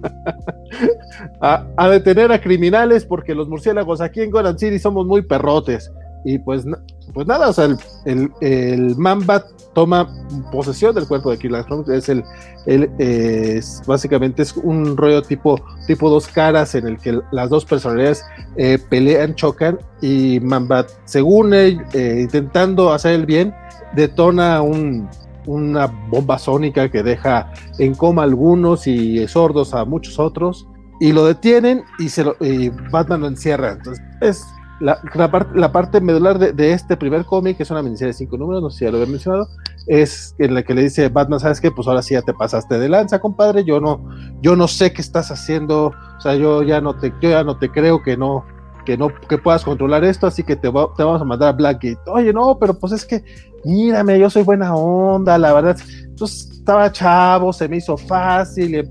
[LAUGHS] a, a detener a criminales, porque los murciélagos aquí en Gotham City somos muy perrotes. Y pues, pues nada, o sea, el, el, el Mambat toma posesión del cuerpo de Langstrom, es el, él es básicamente es un rollo tipo, tipo dos caras en el que las dos personalidades eh, pelean, chocan y Mambat, según él, eh, intentando hacer el bien, detona un, una bomba sónica que deja en coma a algunos y sordos a muchos otros y lo detienen y, se lo, y Batman lo encierra. Entonces, es la, la, part- la parte medular de, de este primer cómic, que es una miniserie de cinco números, no sé si ya lo había mencionado, es en la que le dice Batman, ¿sabes qué? Pues ahora sí ya te pasaste de lanza, compadre, yo no, yo no sé qué estás haciendo, o sea, yo ya no te, yo ya no te creo que no, que no, que puedas controlar esto, así que te, va- te vamos a mandar a Blackgate. Oye, no, pero pues es que, mírame, yo soy buena onda, la verdad, pues estaba chavo, se me hizo fácil,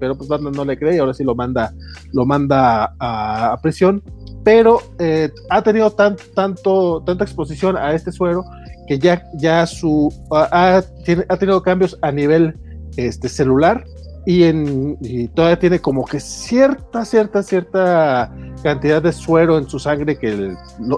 pero pues no le cree y ahora sí lo manda, lo manda a, a prisión, pero eh, ha tenido tan, tanto, tanta exposición a este suero que ya, ya su ha, ha- ha tenido cambios a nivel este, celular y, en, y todavía tiene como que cierta, cierta, cierta cantidad de suero en su sangre que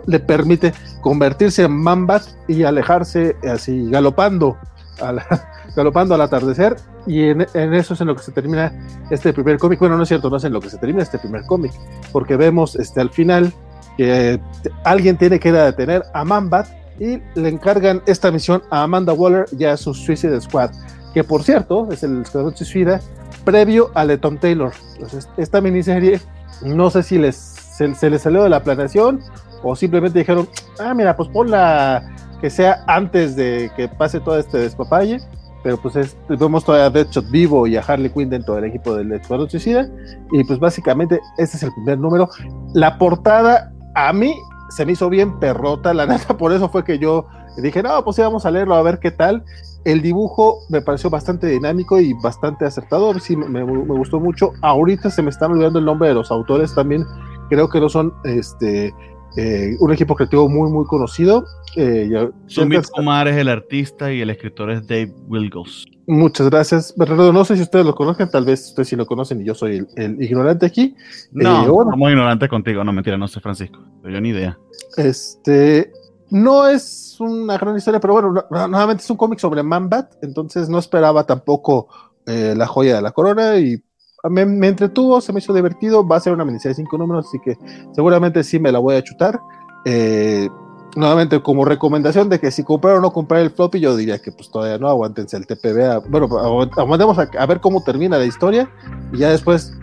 le, permite convertirse en Mambat y alejarse así galopando, a la- [LAUGHS] galopando al atardecer y en, eso es en lo que se termina este primer cómic. Bueno, no es cierto, no es en lo que se termina este primer cómic, porque vemos este, al final que alguien tiene que ir a detener a Mambat y le encargan esta misión a Amanda Waller y a su Suicide Squad, que por cierto es el Escuadrón Suicida previo a de Tom Taylor. Entonces, esta miniserie no sé si les, se, se les salió de la planeación o simplemente dijeron, ah, mira, pues ponla que sea antes de que pase todo este despapalle. Pero pues es, vemos todavía a Deadshot vivo y a Harley Quinn dentro del equipo del Escuadrón Suicida. Y pues básicamente este es el primer número. La portada a mí se me hizo bien perrota, la [LAUGHS] neta, por eso fue que yo dije, no, pues sí, vamos a leerlo a ver qué tal. El dibujo me pareció bastante dinámico y bastante acertado, sí, me, me- me gustó mucho. Ahorita se me están olvidando el nombre de los autores también, creo que no son este, eh, un equipo creativo muy, muy conocido. Eh, Sumit Kumar es el artista y el escritor es Dave Wilgos. Muchas gracias, Bernardo. No sé si ustedes lo conocen, tal vez ustedes sí lo conocen y yo soy el, ignorante aquí. No, eh, somos ignorantes contigo. No, mentira, no sé, Francisco. Pero yo ni idea. Este, no es una gran historia, pero bueno, nuevamente es un cómic sobre Manbat, entonces no esperaba tampoco eh, la joya de la corona y me, me, entretuvo, se me hizo divertido, va a ser una miniserie de cinco números, así que seguramente sí me la voy a chutar. Eh, nuevamente, como recomendación de que si comprar o no comprar el floppy, yo diría que pues todavía no, aguántense el TPB, bueno, aguantemos a, ver cómo termina la historia y ya después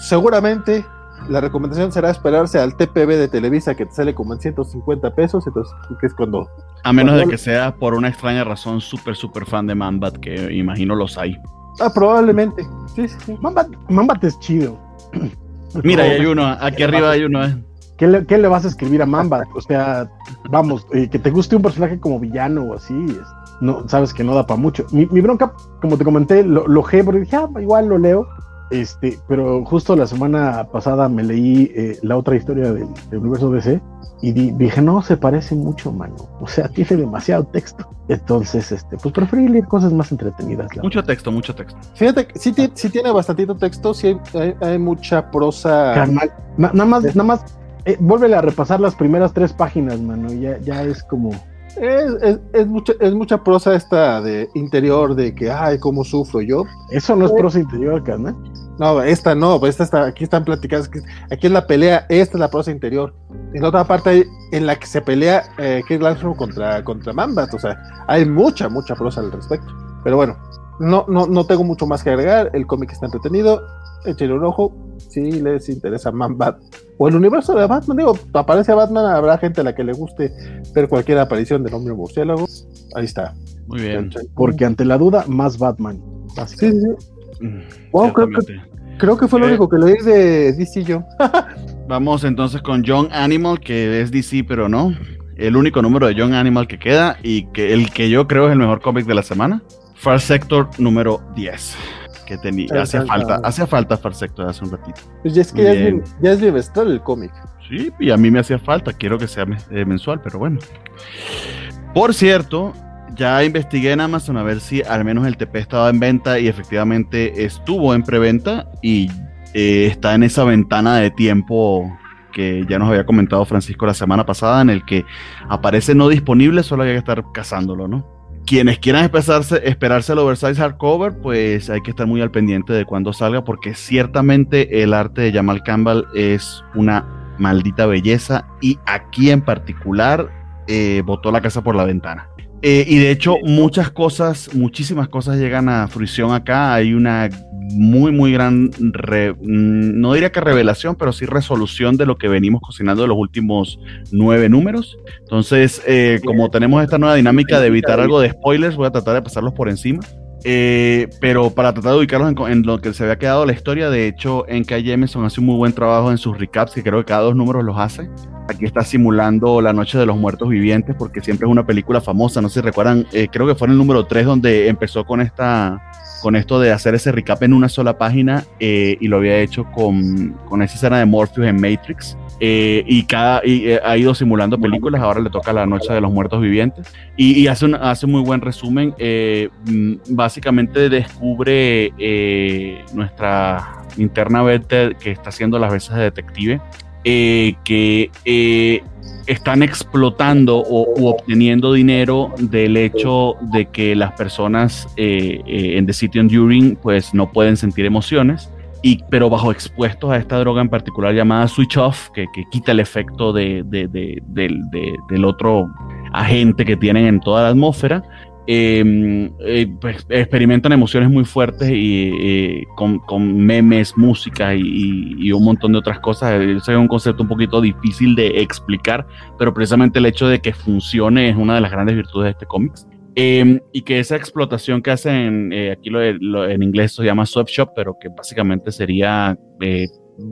seguramente la recomendación será esperarse al TPB de Televisa que te sale como en 150 pesos, entonces que es cuando... A menos de que sea por una extraña razón súper, súper fan de Manbat, que imagino los hay. Ah, probablemente. Sí, sí, sí. Mambat, es chido. [CLEARS THROAT] Mira, hay uno, aquí arriba hay uno. Eh. ¿Qué le, ¿Qué le, vas a escribir a Mambat? O sea, vamos, eh, que te guste un personaje como villano o así, no, sabes que no da para mucho. Mi, mi, bronca, como te comenté, lo, lo porque dije, ah, igual lo leo, este, pero justo la semana pasada me leí eh, la otra historia del, universo DC y dije, no, se parece mucho, mano. [LAUGHS] O sea, tiene demasiado texto. Entonces, este, pues preferí leer cosas más entretenidas. Mucho texto, mucho texto. Fíjate, sí, sí tiene bastantito texto, sí hay, mucha prosa. nada más, nada más, eh, vuélvele a repasar las primeras tres páginas, mano, ya, ya es como es, es, mucha, es mucha prosa esta de interior, de que, ay, cómo sufro yo. Eso no es prosa interior, carnal. No, esta no, pues esta está, aquí están platicadas, aquí es la pelea, esta es la prosa interior. En la otra parte en la que se pelea eh, Kid contra, contra Mambat, o sea, hay mucha, mucha prosa al respecto. Pero bueno, no, no, no tengo mucho más que agregar, el cómic está entretenido, échenle un ojo si les interesa Man-Bat o el universo de Batman. Digo, aparece Batman, habrá gente a la que le guste ver cualquier aparición del hombre murciélago. Ahí está. Muy bien. Porque ante la duda, más Batman. Sí, sí, mm, creo, que, fue lo eh, único que leí de DC yo. [LAUGHS] Vamos entonces con Young Animal, que es DC, pero no. El único número de Young Animal que queda y que el que yo creo es el mejor cómic de la semana. Far Sector número 10 que tenía, hacía falta, hacía falta Far Sector hace un ratito. Pues ya es que ya es, ya es, bimestral el cómic. Sí, y a mí me hacía falta, quiero que sea eh, mensual, pero bueno. Por cierto, ya investigué en Amazon a ver si al menos el TP estaba en venta y efectivamente estuvo en preventa y eh, está en esa ventana de tiempo que ya nos había comentado Francisco la semana pasada, en el que aparece no disponible, solo hay que estar cazándolo, ¿no? Quienes quieran esperarse, esperarse el oversize hardcover, pues hay que estar muy al pendiente de cuando salga, porque ciertamente el arte de Jamal Campbell es una maldita belleza y aquí en particular eh, botó la casa por la ventana. Eh, y de hecho, muchas cosas, muchísimas cosas llegan a fruición acá. Hay una muy, muy gran, mm, no diría que revelación, pero sí resolución de lo que venimos cocinando de los últimos nueve números. Entonces, eh, como tenemos esta nueva dinámica de evitar algo de spoilers, voy a tratar de pasarlos por encima. Eh, pero para tratar de ubicarlos en, lo que se había quedado la historia, de hecho, en K. Jameson hace un muy buen trabajo en sus recaps, que creo que cada dos números los hace. Aquí está simulando La Noche de los Muertos Vivientes, porque siempre es una película famosa. No sé si recuerdan, eh, creo que fue en el número 3 donde empezó con esta con esto de hacer ese recap en una sola página eh, y lo había hecho con, con, esa escena de Morpheus en Matrix. Eh, y cada y, ha ido simulando películas, ahora le toca La Noche de los Muertos Vivientes y, hace, un, hace muy buen resumen. Mm, básicamente descubre nuestra interna Beth que está haciendo las veces de detective eh, que eh, están explotando o obteniendo dinero del hecho de que las personas eh, en The City Enduring pues no pueden sentir emociones. Y, pero bajo expuestos a esta droga en particular llamada Switch Off, que, quita el efecto de, del otro agente que tienen en toda la atmósfera, Em, eh, pues, experimentan emociones muy fuertes y eh, con, memes, música y, un montón de otras cosas. Eso es un concepto un poquito difícil de explicar, pero precisamente el hecho de que funcione es una de las grandes virtudes de este cómic. Em, y que esa explotación que hacen, eh, aquí lo, en inglés se llama sweatshop, pero que básicamente sería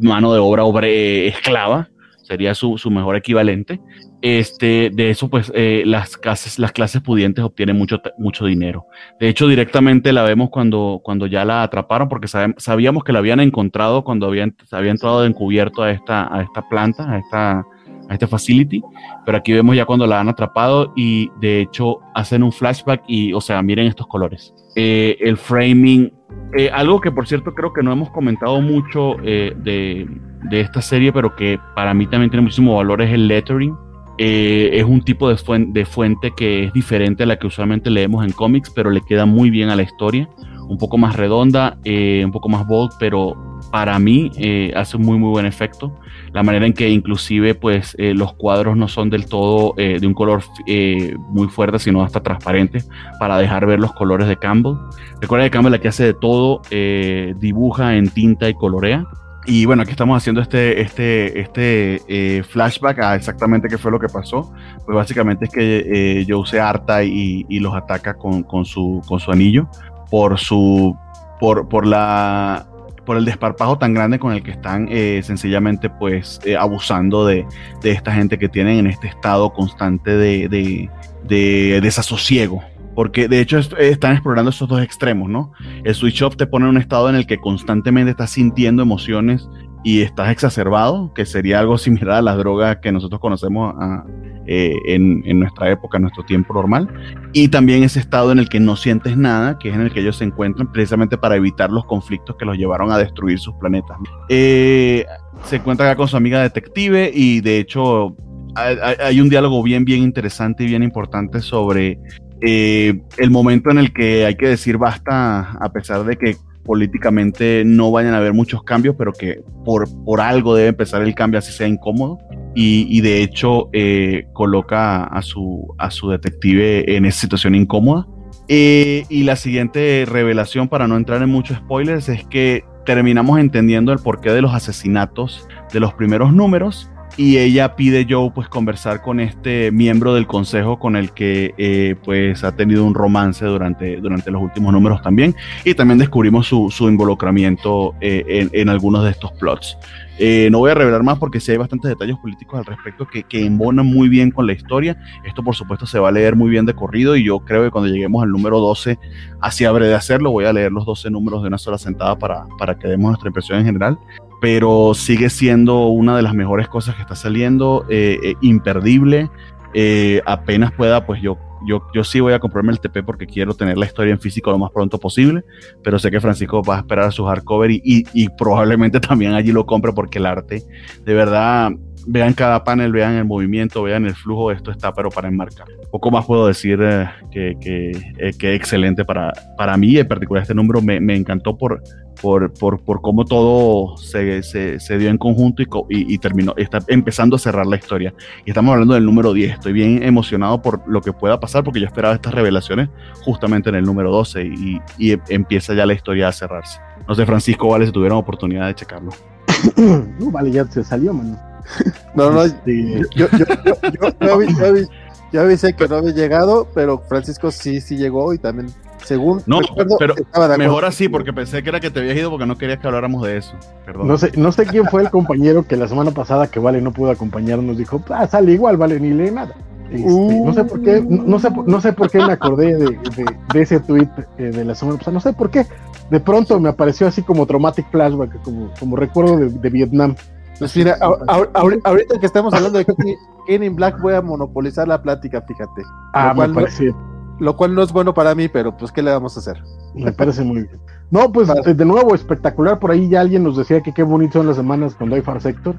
mano de obra, obra esclava, sería su, su mejor equivalente. Este, de eso, pues, eh, las, clases, las clases pudientes obtienen mucho, mucho dinero. De hecho, directamente la vemos cuando, cuando ya la atraparon, porque sabíamos que la habían encontrado cuando habían, se había entrado de encubierto a esta, a esta planta, a esta, a este facility, pero aquí vemos ya cuando la han atrapado y de hecho hacen un flashback y, o sea, miren estos colores. Eh, el framing, eh, algo que por cierto creo que no hemos comentado mucho eh, de, de, esta serie, pero que para mí también tiene muchísimo valor es el lettering. es un tipo de fuente, de fuente que es diferente a la que usualmente leemos en cómics, pero le queda muy bien a la historia. Un poco más redonda, un poco más bold, pero para mí hace un muy muy buen efecto la manera en que inclusive pues eh, los cuadros no son del todo eh, de un color eh, muy fuerte, sino hasta transparente para dejar ver los colores de Campbell. Recuerda que Campbell la que hace de todo, dibuja en tinta y colorea. Y bueno, aquí estamos haciendo este, este, este flashback a exactamente qué fue lo que pasó. Pues básicamente es que Joe se harta y, y los ataca con, con, su, con su anillo por su por, por la por el desparpajo tan grande con el que están eh, sencillamente pues eh, abusando de, esta gente que tienen en este estado constante de, desasosiego. Porque de hecho están explorando esos dos extremos, ¿no? El switch off te pone en un estado en el que constantemente estás sintiendo emociones y estás exacerbado, que sería algo similar a las drogas que nosotros conocemos a, eh, en, nuestra época, en nuestro tiempo normal, y también ese estado en el que no sientes nada, que es en el que ellos se encuentran precisamente para evitar los conflictos que los llevaron a destruir sus planetas. Eh, se encuentra acá con su amiga detective y de hecho hay, un diálogo bien, bien interesante y bien importante sobre eh, el momento en el que hay que decir basta, a pesar de que políticamente no vayan a haber muchos cambios, pero que por, por algo debe empezar el cambio, así sea incómodo. Y, de hecho eh, coloca a su, a su detective en esa situación incómoda. Eh, y la siguiente revelación, para no entrar en muchos spoilers, es que terminamos entendiendo el porqué de los asesinatos de los primeros números y ella pide Joe pues conversar con este miembro del consejo con el que eh, pues ha tenido un romance durante, durante los últimos números también y también descubrimos su, su involucramiento eh, en, en, algunos de estos plots. Eh, no voy a revelar más porque sí hay bastantes detalles políticos al respecto que, que embonan muy bien con la historia. Esto por supuesto se va a leer muy bien de corrido y yo creo que cuando lleguemos al número 12, así habré de hacerlo, voy a leer los 12 números de una sola sentada para, para que demos nuestra impresión en general pero sigue siendo una de las mejores cosas que está saliendo, eh, eh, imperdible. Eh, apenas pueda, pues yo, yo, yo sí voy a comprarme el TP porque quiero tener la historia en físico lo más pronto posible, pero sé que Francisco va a esperar a su hardcover y, y, probablemente [LAUGHS] también allí lo compre porque el arte, de verdad, vean cada panel, vean el movimiento, vean el flujo, esto está pero para enmarcar. Poco más puedo decir que, que, que, excelente para, para mí, en particular este número me, me encantó por por, por, por cómo todo se, se, se, dio en conjunto y, y, terminó, está empezando a cerrar la historia. Y estamos hablando del número 10. Estoy bien emocionado por lo que pueda pasar porque yo esperaba estas revelaciones justamente en el número 12 y, y empieza ya la historia a cerrarse. No sé, Francisco, vale, si tuvieron oportunidad de checarlo. [COUGHS] no, vale, ya se salió, mano. [LAUGHS] No, no, este... yo, yo, yo, yo, yo avisé que no había llegado, pero Francisco sí, sí llegó y también según no, pero mejor así, porque pensé que era que te habías ido porque no querías que habláramos de eso. Perdón. No sé, no sé quién fue el compañero que la semana pasada que Vale no pudo acompañarnos dijo, ah, sale igual, Vale, ni lee nada. Este, no sé por qué, no, sé, no sé por qué me acordé de, de, ese tweet eh, de la semana pasada, no sé por qué. De pronto me apareció así como traumatic flashback, como, como recuerdo de, Vietnam. Pues mira, ahorita que estamos hablando de Kenny Black voy a monopolizar la plática, fíjate. Ah, me parece lo cual no es bueno para mí, pero pues, ¿qué le vamos a hacer? Me parece muy bien. No, pues de nuevo, espectacular. Por ahí ya alguien nos decía que qué bonito son las semanas cuando hay Far Sector.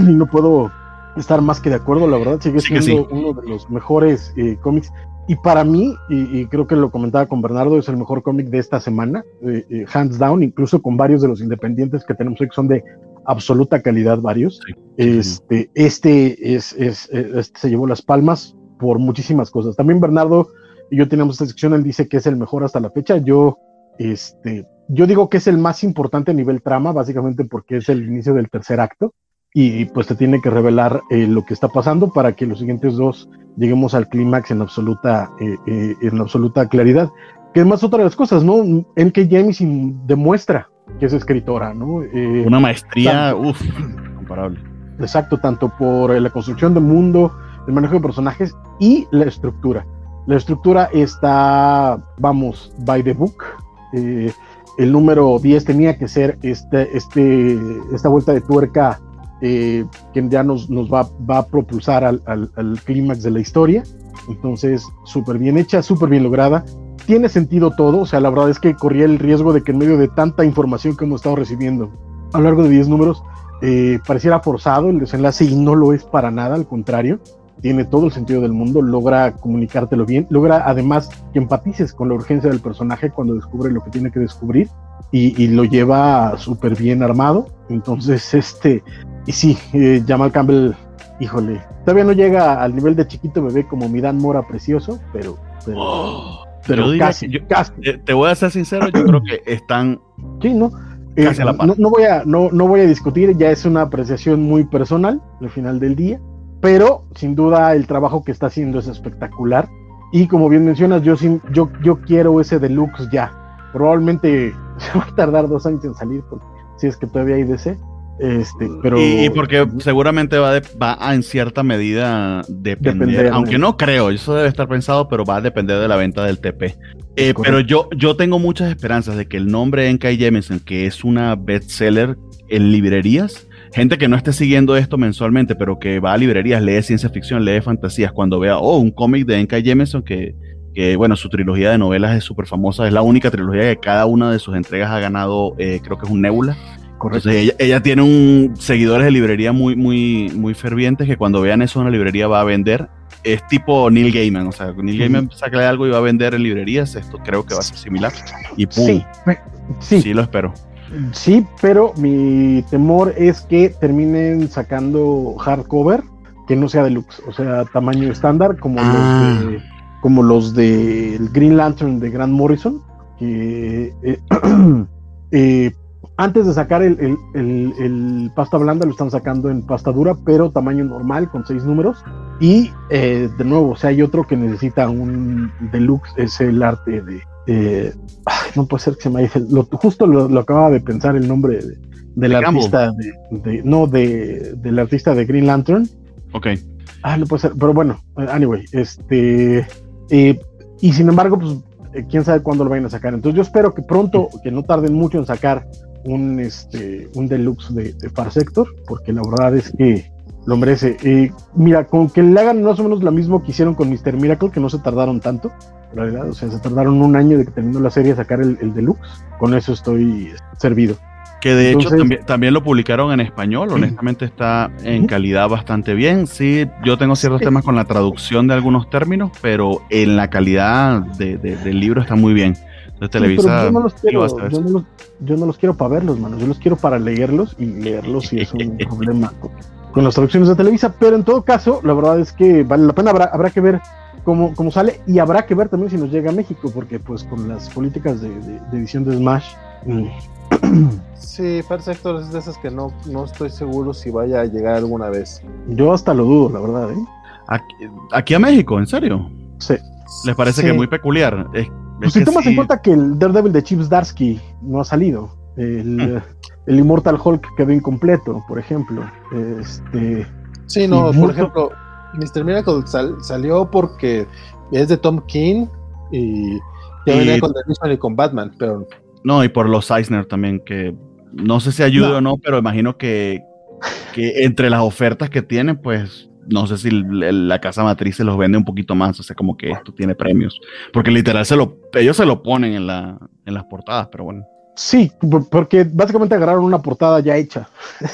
y no puedo estar más que de acuerdo, la verdad. Sigue siendo uno de los mejores eh, cómics. Y para mí, y, creo que lo comentaba con Bernardo, es el mejor cómic de esta semana, eh, eh, hands down, incluso con varios de los independientes que tenemos hoy que son de absoluta calidad, varios. Este, este es, es, este se llevó las palmas por muchísimas cosas. También Bernardo y yo tenemos esta sección, él dice que es el mejor hasta la fecha. Yo, este, yo digo que es el más importante a nivel trama, básicamente porque es el inicio del tercer acto y pues te tiene que revelar eh, lo que está pasando para que los siguientes dos lleguemos al clímax en absoluta, eh, eh, en absoluta claridad. Que es más otra de las cosas, ¿no? N.K. Jameson demuestra que es escritora, ¿no? Una maestría, uff, comparable. Exacto, tanto por la construcción del mundo, el manejo de personajes y la estructura. La estructura está, vamos, by the book. Eh, el número 10 tenía que ser este, este, esta vuelta de tuerca eh, que ya nos, nos va, va, a propulsar al, al, al clímax de la historia. Entonces, súper bien hecha, súper bien lograda. Tiene sentido todo, o sea, la verdad es que corría el riesgo de que en medio de tanta información que hemos estado recibiendo a lo largo de 10 números, eh, pareciera forzado el desenlace y no lo es para nada, al contrario, tiene todo el sentido del mundo, logra comunicártelo bien, logra además que empatices con la urgencia del personaje cuando descubre lo que tiene que descubrir y, y lo lleva súper bien armado. Entonces, este, y sí, eh, Jamal Campbell, híjole, todavía no llega al nivel de chiquito bebé como mi Dan Mora precioso, pero, pero, Oh, pero yo casi, diría que casi. Te, te voy a ser sincero, yo creo que están Sí, ¿no? Eh, Casi a la par. no, no voy a, no, no voy a discutir, ya es una apreciación muy personal al final del día, pero sin duda el trabajo que está haciendo es espectacular. Y como bien mencionas, yo, yo, yo quiero ese deluxe ya. Probablemente [LAUGHS] se va a tardar dos años en salir, porque si es que todavía hay DC. Este, pero Y, y porque seguramente va, de- va a en cierta medida depender, Depender, aunque ¿no? no creo, eso debe estar pensado, pero va a depender de la venta del TP. Eh, pero yo, yo tengo muchas esperanzas de que el nombre N.K. Jemisin, que es una bestseller en librerías, gente que no esté siguiendo esto mensualmente, pero que va a librerías, lee ciencia ficción, lee fantasías, cuando vea, oh, un cómic de N.K. Jemisin que, que, bueno, su trilogía de novelas es súper famosa, es la única trilogía que cada una de sus entregas ha ganado, eh, creo que es un Nebula. correcto. Entonces ella, ella tiene un seguidores de librería muy, muy, muy fervientes que cuando vean eso en la librería va a vender. Es tipo Neil Gaiman, o sea, Neil Gaiman saca algo y va a vender en librerías. Esto creo que va a ser similar. Y pum, Sí, sí, sí lo espero. Sí, pero mi temor es que terminen sacando hardcover que no sea deluxe, o sea, tamaño estándar como Ah. los de como los de Green Lantern de Grant Morrison, que eh, [CLEARS THROAT] eh, antes de sacar el, el- el- el pasta blanda lo están sacando en pasta dura, pero tamaño normal con seis números. Y eh, de nuevo, o sea, hay otro que necesita un deluxe, es el arte de, eh, ay, no puede ser que se me haya lo, justo lo, lo acababa de pensar el nombre de- del De artista de, de- no de del artista de Green Lantern Ok. ah no puede ser pero bueno anyway este eh, y sin embargo pues eh, quién sabe cuándo lo vayan a sacar entonces yo espero que pronto que no tarden mucho en sacar un este un deluxe de, de Far Sector porque la verdad es que lo merece Eh, mira con que le hagan más o menos lo mismo que hicieron con Mr. Miracle que no se tardaron tanto en realidad o sea se tardaron un año de que terminó la serie a sacar el, el deluxe con eso estoy servido Que de hecho Entonces- también, también lo publicaron en español. Honestamente está en calidad bastante bien. Sí, yo tengo ciertos Sí. temas con la traducción de algunos términos, pero en la calidad de- de- del libro está muy bien. Entonces Sí, Televisa pero yo no los sí quiero, yo no los, yo no los quiero para verlos, mano. Yo los quiero para leerlos y leerlos si es un [LAUGHS] problema con, con las traducciones de Televisa. Pero en todo caso, la verdad es que vale la pena. Habrá, habrá que ver cómo, cómo sale y habrá que ver también si nos llega a México, porque pues con las políticas de, de- de edición de Smash. mm, Sí, Far Sector es de esas que no, no estoy seguro si vaya a llegar alguna vez. yo hasta lo dudo, la verdad. ¿eh? Aquí, aquí a México, ¿en serio? Sí. ¿Les parece Sí. que es muy peculiar? Es, Pues es si tomas sí. en cuenta que el Daredevil de Chips Darsky no ha salido, el, Hmm. el Immortal Hulk quedó incompleto, por ejemplo. Este, Sí, no, por ejemplo, Mr. Miracle sal- salió porque es de Tom King y ya Y- venía con The Batman y con Batman, pero No, y por los Eisner también, que no sé si ayude No. o no, pero imagino que, que entre las ofertas que tienen, pues no sé si la casa matriz se los vende un poquito más, o sea, como que esto tiene premios. Porque literal se lo, ellos se lo ponen en, la, en las portadas, pero bueno. Sí, por- porque básicamente agarraron una portada ya hecha. [LAUGHS]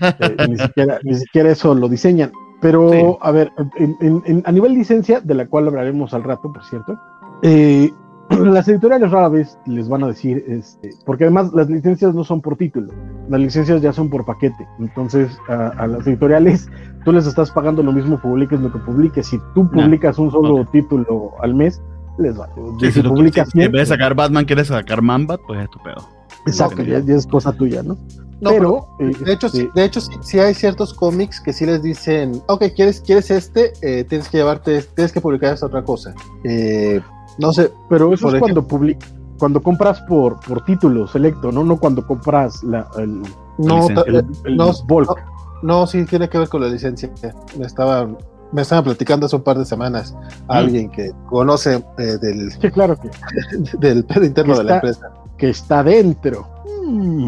Este, eh, ni, siquiera, ni siquiera eso lo diseñan. Pero, Sí. a ver, en- en- en- a nivel licencia, de la cual hablaremos al rato, por cierto, eh, [CLEARS THROAT] las editoriales rara vez les van a decir, este, porque además las licencias no son por título, las licencias ya son por paquete. Entonces, a, a las editoriales, tú les estás pagando lo mismo, publiques lo que publiques. Si tú publicas un solo título al mes, les. Sí, si, si, publicas si- si en vez de 100, sacar Batman quieres sacar Mambat, pues es tu pedo. Exacto, ya, ya es cosa tuya, ¿no? no, pero, eh, De hecho, sí, este, de hecho sí, sí hay ciertos cómics que sí les dicen, ok, quieres, quieres este, eh, tienes que llevarte, tienes que publicar esta otra cosa. Eh, no sé, pero eso es cuando public cuando compras por, por título selecto, ¿no? No cuando compras la, el, no, el, eh, el no, bulk. no, no, sí tiene que ver con la licencia. Me estaba, me estaba platicando hace un par de semanas a Mm. alguien que conoce eh, del, Sí, claro que, [LAUGHS] del pedo interno de la empresa. Que está dentro. Mm,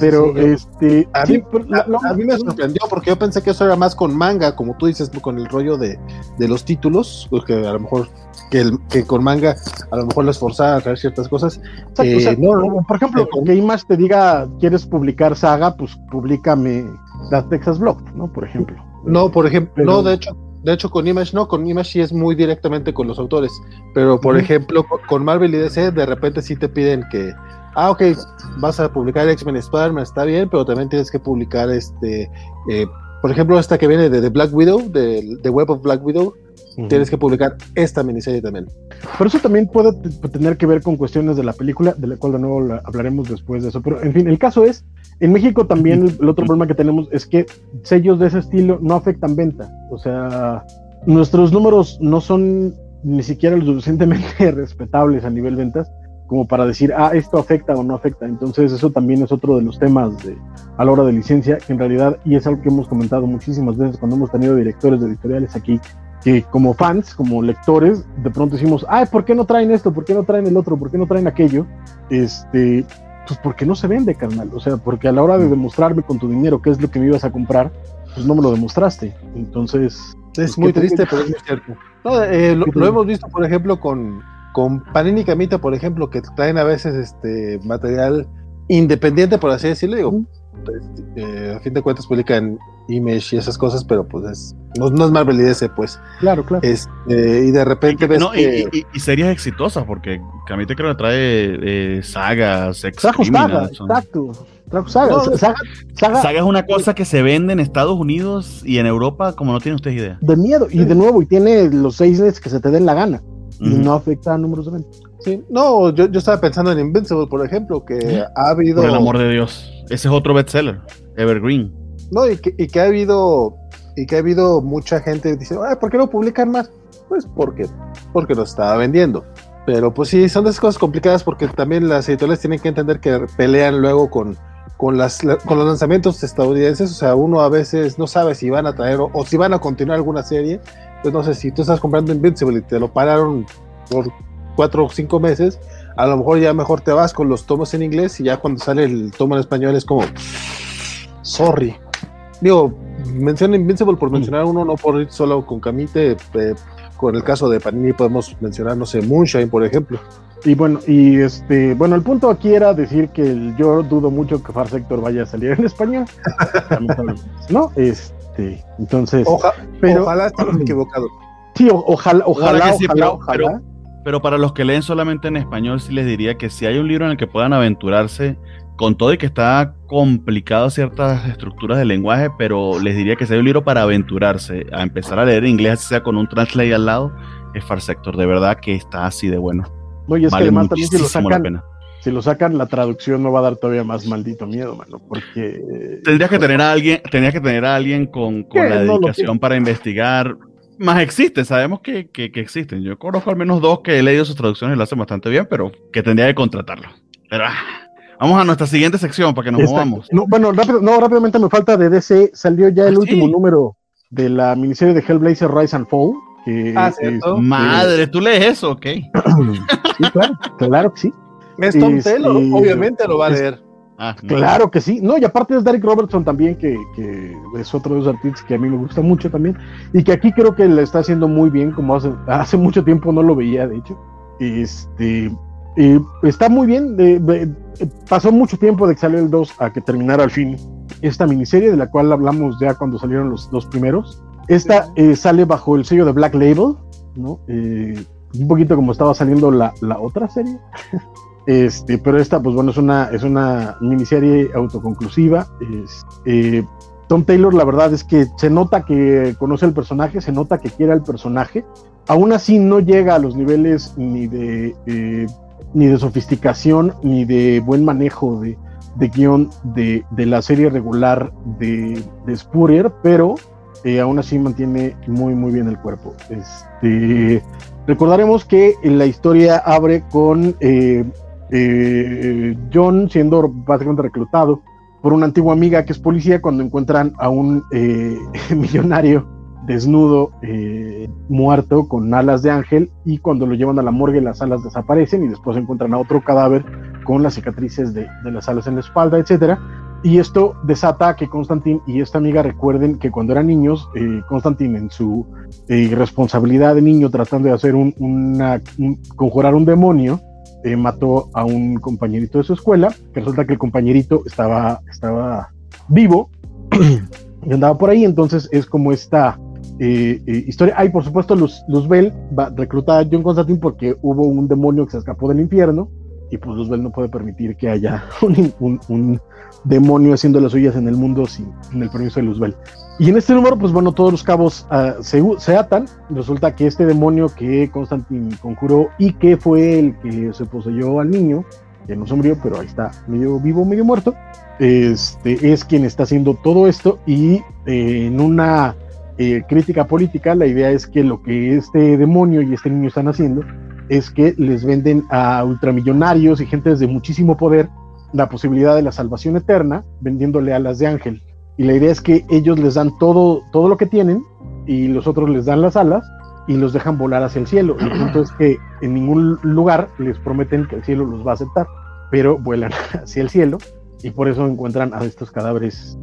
pero este a, mí, me sorprendió porque yo pensé que eso era más con manga, como tú dices, con el rollo de, de los títulos, porque a lo mejor que, el, que con manga a lo mejor lo esforzaba a traer ciertas cosas. Eh, no, por ejemplo, que Image te diga, ¿quieres publicar saga? Pues públicame la Texas Blog, ¿no? Por ejemplo. No, por ejemplo, no, de hecho, de hecho, con Image no, con Image sí es muy directamente con los autores. Pero, por ejemplo, con Marvel y DC, de repente sí te piden que, ah, ok, vas a publicar X-Men Spider-Man, está bien, pero también tienes que publicar este, eh, por ejemplo, esta que viene de, The Black Widow, de The Web of Black Widow, tienes que publicar esta miniserie también. Pero eso también puede tener que ver con cuestiones de la película, de la cual de nuevo hablaremos después de eso. Pero, en fin, el caso es en México también el, otro problema que tenemos es que sellos de ese estilo no afectan venta. O sea, nuestros números no son ni siquiera lo suficientemente [LAUGHS] respetables a nivel ventas como para decir, ah, esto afecta o no afecta. Entonces eso también es otro de los temas de, a la hora de licencia, que en realidad, y es algo que hemos comentado muchísimas veces cuando hemos tenido directores de editoriales aquí, que como fans, como lectores, de pronto decimos, ay, ¿por qué no traen esto? ¿Por qué no traen el otro? ¿Por qué no traen aquello? Este, pues porque no se vende, carnal. O sea, porque a la hora de mm. demostrarme con tu dinero qué es lo que me ibas a comprar, pues no me lo demostraste. Entonces. Es pues, muy triste, pero es muy cierto. Eh, lo, hemos visto, por ejemplo, con, con Panini Camita, por ejemplo, que traen a veces este material independiente, por así decirlo. Digo, eh, a fin de cuentas publican Image y esas cosas, pero pues es, no, es Marvel y DC, pues. Claro, claro. Este, y de repente ves que... y, series exitosas, porque Camite creo que trae eh, sagas, Trajo sagas, exacto. Trajo sagas. saga, es una cosa que se vende en Estados Unidos y en Europa como no tiene ustedes idea. De miedo, y de nuevo, y tiene los seis que se te den la gana. Y no afecta a números de venta. Sí, no, yo, yo estaba pensando en Invincible, por ejemplo, que ha habido... Por el amor de Dios. Ese es otro bestseller, Evergreen. No, y que, y que ha habido y que ha habido mucha gente que dice, ¿por qué no publican más? Pues porque, porque lo estaba vendiendo. Pero pues sí, son de esas cosas complicadas porque también las editoriales tienen que entender que pelean luego con, con, las, con los lanzamientos estadounidenses. O sea, uno a veces no sabe si van a traer o, si van a continuar alguna serie. Entonces, no sé, si tú estás comprando Invincible y te lo pararon por cuatro o cinco meses, a lo mejor ya mejor te vas con los tomos en inglés y ya cuando sale el tomo en español es como, sorry, digo, menciona Invincible por mm. mencionar uno, no por ir solo con Camite. Eh, con el caso de Panini podemos mencionar, no sé, Moonshine, por ejemplo. Y bueno, y este, bueno, el punto aquí era decir que yo dudo mucho que Far Sector vaya a salir en español. ¿No? Este, entonces. pero, ojalá estemos [CLEARS THROAT] equivocados. Sí, ojalá, ojalá, ojalá, pero, para los que leen solamente en español, sí les diría que si hay un libro en el que puedan aventurarse con todo y que está complicado ciertas estructuras del lenguaje, pero les diría que si hay un libro para aventurarse, a empezar a leer inglés, sea con un translate al lado, es Far Sector. De verdad que está así de bueno. No, y es que además también si lo sacan, si lo sacan, la traducción no va a dar todavía más maldito miedo, mano, porque... Tendrías que tener a alguien, tendrías que tener a alguien con, la dedicación para investigar. Más existen, sabemos que, que, que, existen. Yo conozco al menos dos que he leído sus traducciones y lo hacen bastante bien, pero que tendría que contratarlo. Pero ah, Vamos a nuestra siguiente sección para que nos movamos. No, bueno, rápido, no, rápidamente me falta de DC. Salió ya el ¿Ah, último número de la miniserie de Hellblazer Rise and Fall. ah, Madre, ¿tú lees eso? Ok. [CLEARS THROAT] sí, claro, claro que sí. Es Tom Taylor, obviamente lo va a leer. Ah, claro que sí. No, y aparte es Derek Robertson también, que, que, es otro de los artistas que a mí me gusta mucho también. Y que aquí creo que le está haciendo muy bien, como hace, hace mucho tiempo no lo veía, de hecho. Este, está muy bien. pasó mucho tiempo de que salió el 2 a que terminara al fin esta miniserie, de la cual hablamos ya cuando salieron los dos primeros. Esta eh, sale bajo el sello de Black Label, ¿no? Eh, un poquito como estaba saliendo la, la otra serie. [LAUGHS] este, pero esta, pues bueno, es una, es una miniserie autoconclusiva. Eh, Tom Taylor, la verdad es que se nota que conoce el personaje, se nota que quiere al personaje. Aún así, no llega a los niveles ni de ni de sofisticación, ni de buen manejo de, de guion de, la serie regular de, de Spurrier, pero eh, aún así mantiene muy, muy bien el cuerpo. Este, recordaremos que la historia abre con eh, eh, John siendo básicamente reclutado por una antigua amiga que es policía cuando encuentran a un [LAUGHS] millonario desnudo, eh, muerto, con alas de ángel, y cuando lo llevan a la morgue las alas desaparecen y después encuentran a otro cadáver con las cicatrices de, las alas en la espalda, etcétera. Y esto desata que Constantin y esta amiga recuerden que cuando eran niños, eh, Constantin en su eh, responsabilidad de niño tratando de hacer un, conjurar un demonio, eh, mató a un compañerito de su escuela, que resulta que el compañerito estaba, estaba vivo [CLEARS THROAT] y andaba por ahí, entonces es como esta eh, eh, historia. Hay, por supuesto, Luz, Luzbel va reclutada a John Constantine porque hubo un demonio que se escapó del infierno y pues Luzbel no puede permitir que haya [LAUGHS] un, un, un demonio haciendo las suyas en el mundo sin, sin, el permiso de Luzbel. Y en este número, pues bueno, todos los cabos se, se, atan. Resulta que este demonio que Constantine conjuró y que fue el que se poseyó al niño, que no se murió, pero ahí está, medio vivo, medio muerto, este, es quien está haciendo todo esto y eh, en una eh, crítica política, la idea es que lo que este demonio y este niño están haciendo es que les venden a ultramillonarios y gentes de muchísimo poder la posibilidad de la salvación eterna vendiéndole alas de ángel. Y la idea es que ellos les dan todo, todo lo que tienen y los otros les dan las alas y los dejan volar hacia el cielo. El punto es que en ningún lugar les prometen que el cielo los va a aceptar, pero vuelan [LAUGHS] hacia el cielo y por eso encuentran a estos cadáveres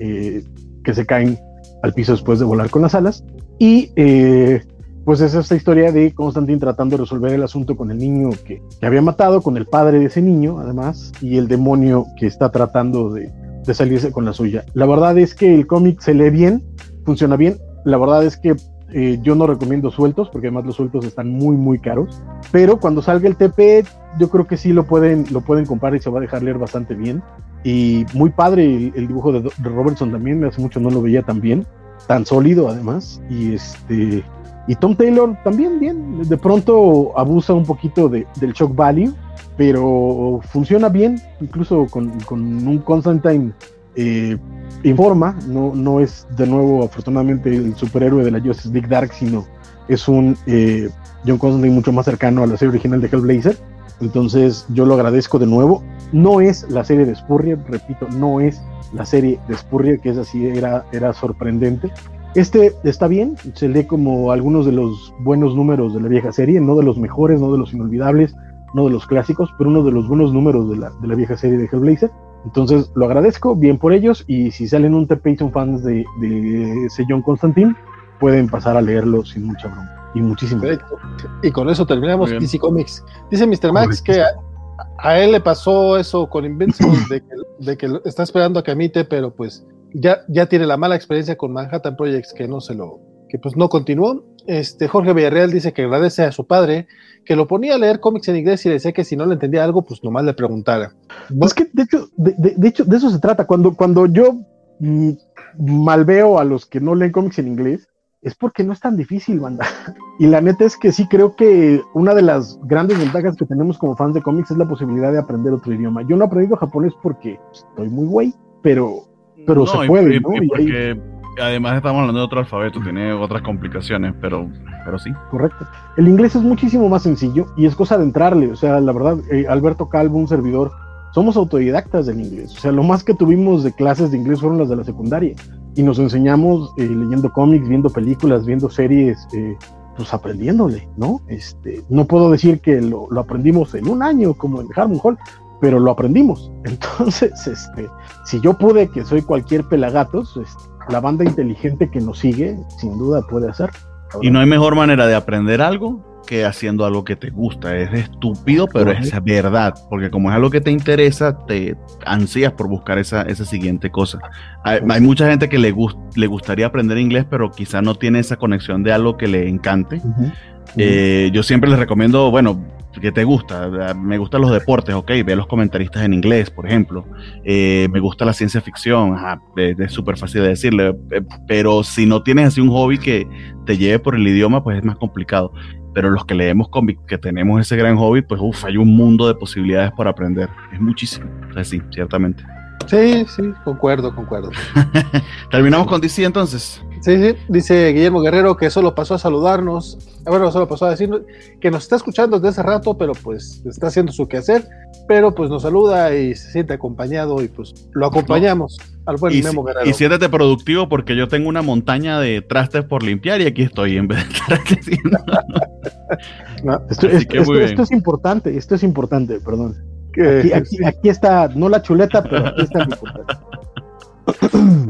eh, que se caen al piso después de volar con las alas. Y eh, pues es esta historia de Constantine tratando de resolver el asunto con el niño que, que, había matado, con el padre de ese niño, además, y el demonio que está tratando de, de salirse con la suya. La verdad es que el cómic se lee bien, funciona bien. La verdad es que eh, yo no recomiendo sueltos, porque además los sueltos están muy, muy caros. Pero cuando salga el TP, yo creo que sí lo pueden, lo pueden comprar y se va a dejar leer bastante bien. Y muy padre el, dibujo de, de, Robertson también, hace mucho no lo veía tan bien, tan sólido además. Y este. Y Tom Taylor también bien, de pronto abusa un poquito de, del shock value, pero funciona bien, incluso con, con un Constantine eh, informa, no, no es de nuevo afortunadamente el superhéroe de la Justice League Dark, sino es un eh, John Constantine mucho más cercano a la serie original de Hellblazer. Entonces yo lo agradezco de nuevo. No es la serie de Spurrier, repito, no es la serie de Spurrier, que es así, era, era sorprendente. Este está bien, se lee como algunos de los buenos números de la vieja serie, no de los mejores, no de los inolvidables, no de los clásicos, pero uno de los buenos números de la, de la vieja serie de Hellblazer. Entonces lo agradezco, bien por ellos, y si salen un TP y son fans de, de ese John Constantine, pueden pasar a leerlo sin mucha broma. Y muchísimo. Perfecto. Y con eso terminamos DC Comics. Dice Mr. Max que a, a, él le pasó eso con Invincible, de que, de que está esperando a que emite, pero pues ya, ya tiene la mala experiencia con Manhattan Projects que no se lo, que pues no continuó. Este Jorge Villarreal dice que agradece a su padre que lo ponía a leer cómics en inglés y le decía que si no le entendía algo, pues nomás le preguntara. Pues que de hecho, de, de, de hecho, de eso se trata. Cuando, cuando yo mm, mal veo a los que no leen cómics en inglés, es porque no es tan difícil, banda. [LAUGHS] Y la neta es que sí creo que una de las grandes ventajas que tenemos como fans de cómics es la posibilidad de aprender otro idioma. Yo no he aprendido japonés porque estoy muy güey, pero, pero no, se puede, y, ¿no? Y porque ahí... además estamos hablando de otro alfabeto, tiene otras complicaciones, pero, pero sí. Correcto. El inglés es muchísimo más sencillo y es cosa de entrarle. O sea, la verdad, eh, Alberto Calvo, un servidor, somos autodidactas del inglés. O sea, lo más que tuvimos de clases de inglés fueron las de la secundaria y nos enseñamos eh, leyendo cómics, viendo películas, viendo series, eh, pues aprendiéndole, ¿no? Este, no puedo decir que lo, lo, aprendimos en un año como en Harmon Hall, pero lo aprendimos. [LAUGHS] Entonces, este, si yo pude, que soy cualquier pelagatos, este, la banda inteligente que nos sigue, sin duda puede hacer. Y no hay mejor manera de aprender algo que haciendo algo que te gusta. Es estúpido, pero es verdad. Porque como es algo que te interesa, te ansías por buscar esa, esa siguiente cosa. Hay, hay mucha gente que le, gust, le gustaría aprender inglés, pero quizá no tiene esa conexión de algo que le encante. Uh -huh. Eh, yo siempre les recomiendo, bueno, que te gusta? Me gustan los deportes, ok, ve los comentaristas en inglés, por ejemplo. Eh, me gusta la ciencia ficción, ajá, es súper fácil de decirle, eh, pero si no tienes así un hobby que te lleve por el idioma, pues es más complicado. Pero los que leemos cómics, que tenemos ese gran hobby, pues uff, hay un mundo de posibilidades para aprender. Es muchísimo. O sea, sí, ciertamente. Sí, sí, concuerdo, concuerdo. [LAUGHS] Terminamos con DC entonces. Sí, sí, dice Guillermo Guerrero que solo pasó a saludarnos, ah, bueno, solo pasó a decir que nos está escuchando desde hace rato, pero pues está haciendo su quehacer, pero pues nos saluda y se siente acompañado y pues lo acompañamos al buen Y, Memo Guerrero. y siéntete productivo porque yo tengo una montaña de trastes por limpiar y aquí estoy en vez de estar haciendo. ¿no? Esto, esto- que esto- esto es importante, esto es importante, perdón. Aquí, aquí- aquí está, no la chuleta, pero aquí está lo importante. [LAUGHS]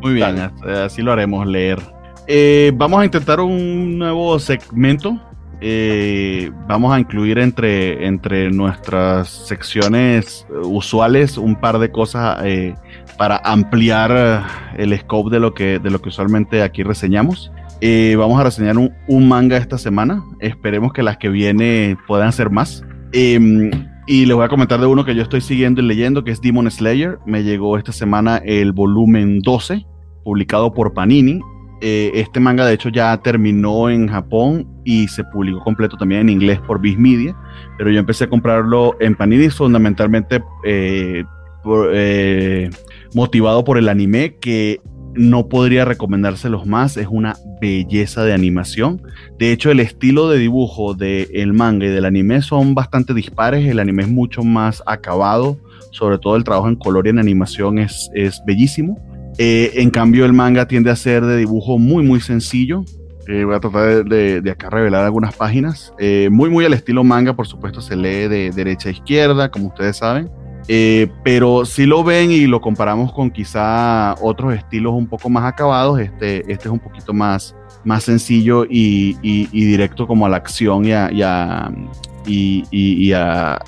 Muy bien, Dale. así- así lo haremos leer. Eh, vamos a intentar un nuevo segmento. Eh, vamos a incluir entre, entre nuestras secciones eh, usuales un par de cosas eh, para ampliar eh, el scope de lo que, de lo que usualmente aquí reseñamos. Eh, vamos a reseñar un, un manga esta semana. Esperemos que las que viene puedan ser más. Em, y les voy a comentar de uno que yo estoy siguiendo y leyendo, que es Demon Slayer. Me llegó esta semana el volumen 12, publicado por Panini. Eh, este manga, de hecho, ya terminó en Japón y se publicó completo también en inglés por Viz Media. Pero yo empecé a comprarlo en Panini fundamentalmente eh, eh, motivado por el anime, que no podría recomendárselos más. Es una belleza de animación. De hecho, el estilo de dibujo del manga y del anime son bastante dispares. El anime es mucho más acabado. Sobre todo el trabajo en color y en animación es bellísimo. Eh, en cambio, el manga tiende a ser de dibujo muy, muy sencillo. Eh, voy a tratar de, de- acá revelar algunas páginas. Eh, muy, muy al estilo manga, por supuesto, se lee de derecha a izquierda, como ustedes saben. Pero si lo ven y lo comparamos con quizá otros estilos un poco más acabados, este, este es un poquito más, más sencillo y, directo como a la acción y a-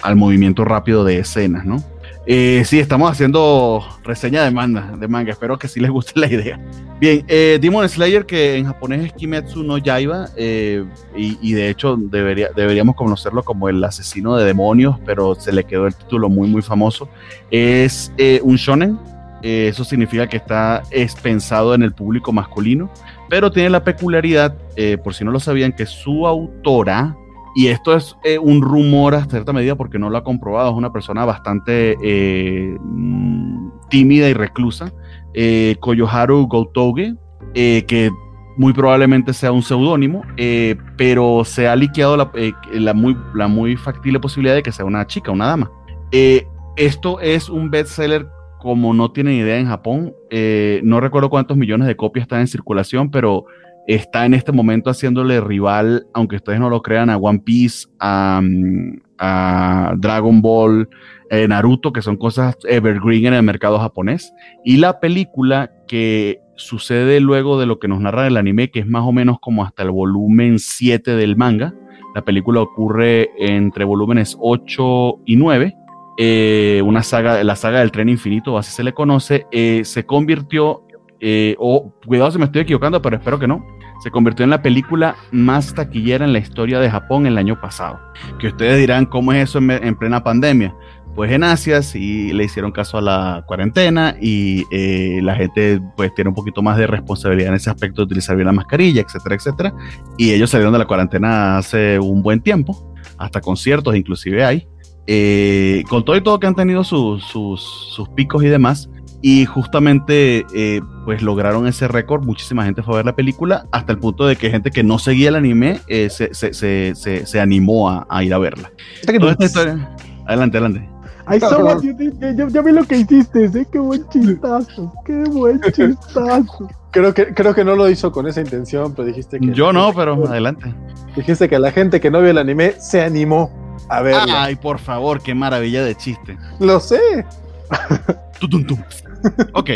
al movimiento rápido de escenas, ¿no? Eh, sí, estamos haciendo reseña de manga, de manga. Espero que sí les guste [LAUGHS] la idea. Bien, eh, Demon Slayer, que en japonés es Kimetsu no Yaiba, eh, y, de hecho debería, deberíamos conocerlo como el asesino de demonios, pero se le quedó el título muy, muy famoso. Es eh, un shonen, eh, eso significa que está es pensado en el público masculino, pero tiene la peculiaridad, por si no lo sabían, que su autora, y esto es eh, un rumor a cierta medida porque no lo ha comprobado, es una persona bastante eh, mm, tímida y reclusa, eh, Koyoharu Gotouge, eh, que muy probablemente sea un seudónimo, eh, pero se ha liqueado la, eh, la muy, la muy factible posibilidad de que sea una chica, una dama. Esto es un bestseller como no tienen idea en Japón. No recuerdo cuántos millones de copias están en circulación, pero está en este momento haciéndole rival, aunque ustedes no lo crean, a One Piece, a, mm, Dragon Ball, eh, Naruto, que son cosas evergreen en el mercado japonés. Y la película que sucede luego de lo que nos narra el anime, que es más o menos como hasta el volumen 7 del manga. La película ocurre entre volúmenes 8 y 9. eh, una saga, la saga del tren infinito, así se le conoce, eh, se convirtió, eh, o cuidado si me estoy equivocando, pero espero que no, se convirtió en la película más taquillera en la historia de Japón el año pasado. Que ustedes dirán, ¿cómo es eso en, en plena pandemia? Pues en Asia sí le hicieron caso a la cuarentena y eh, la gente pues tiene un poquito más de responsabilidad en ese aspecto de utilizar bien la mascarilla, etcétera, etcétera. Y ellos salieron de la cuarentena hace un buen tiempo, hasta conciertos inclusive hay. Eh, con todo y todo que han tenido sus, sus, sus picos y demás. Y justamente pues lograron ese récord, muchísima gente fue a ver la película, hasta el punto de que gente que no seguía el anime eh, se, se, se, se, se animó a, a, ir a verla. Toda esta historia... Adelante, adelante. Yo, yo, vi lo que hiciste, ¿eh? Qué buen chistazo, qué buen [LAUGHS] chistazo. Creo que, creo que no lo hizo con esa intención, pero dijiste que. Yo no, pero adelante. Dijiste que la gente que no vio el anime se animó a verlo. Ay, por favor, qué maravilla de chiste. Lo sé. Ok.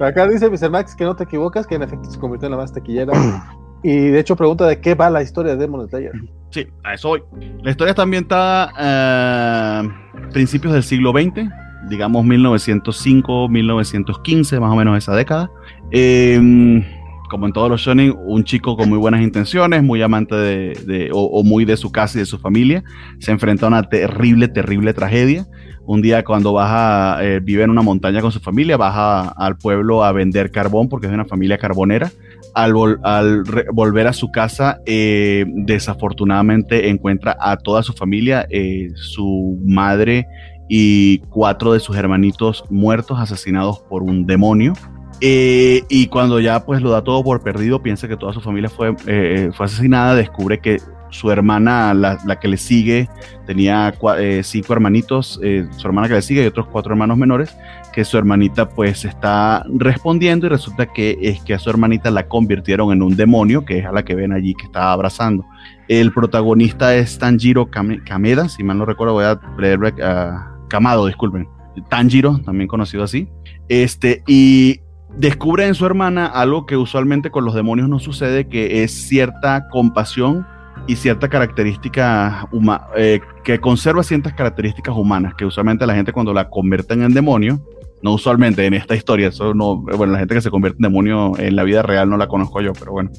Acá dice Mr. Max que no te equivocas, que en efecto se convirtió en la más taquillera. [CLEARS THROAT] y de hecho pregunta de qué va la historia de Demon Slayer. Sí, a eso voy. La historia está ambientada a uh, principios del siglo XX, digamos 1905, 1915, más o menos esa década. Eh, como en todos los shonen, un chico con muy buenas intenciones, muy amante de, de o, o, muy de su casa y de su familia, se enfrenta a una terrible, terrible tragedia. Un día cuando baja, eh, vive en una montaña con su familia, baja al pueblo a vender carbón porque es de una familia carbonera. Al, vol al volver a su casa, eh, desafortunadamente encuentra a toda su familia, eh, su madre y cuatro de sus hermanitos muertos, asesinados por un demonio. Eh, y cuando ya pues lo da todo por perdido, piensa que toda su familia fue, fue asesinada, descubre que su hermana, la, que le sigue, tenía eh, cinco hermanitos, su hermana que le sigue y otros cuatro hermanos menores, que su hermanita pues está respondiendo y resulta que es que a su hermanita la convirtieron en un demonio, que es a la que ven allí que está abrazando. El protagonista es Tanjiro Kameda, si mal no recuerdo, voy a leer uh, Kamado, disculpen. Tanjiro, también conocido así. Este, y descubre en su hermana algo que usualmente con los demonios no sucede, que es cierta compasión y cierta característica humana, eh, que conserva ciertas características humanas, que usualmente la gente cuando la convierten en demonio, no usualmente en esta historia, eso no, bueno, la gente que se convierte en demonio en la vida real no la conozco yo, pero bueno,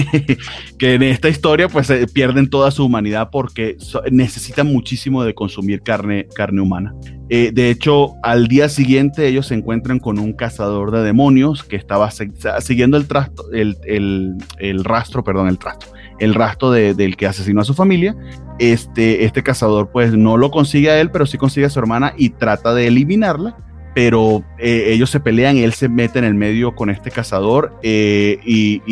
[LAUGHS] que en esta historia pues pierden toda su humanidad porque necesitan muchísimo de consumir carne, carne humana. Eh, de hecho, al día siguiente ellos se encuentran con un cazador de demonios que estaba siguiendo el, trasto, el, el, el rastro, perdón, el rastro, el rastro del que asesinó a su familia. Este, este cazador pues no lo consigue a él, pero sí consigue a su hermana y trata de eliminarla pero eh, ellos se pelean, él se mete en el medio con este cazador eh, y,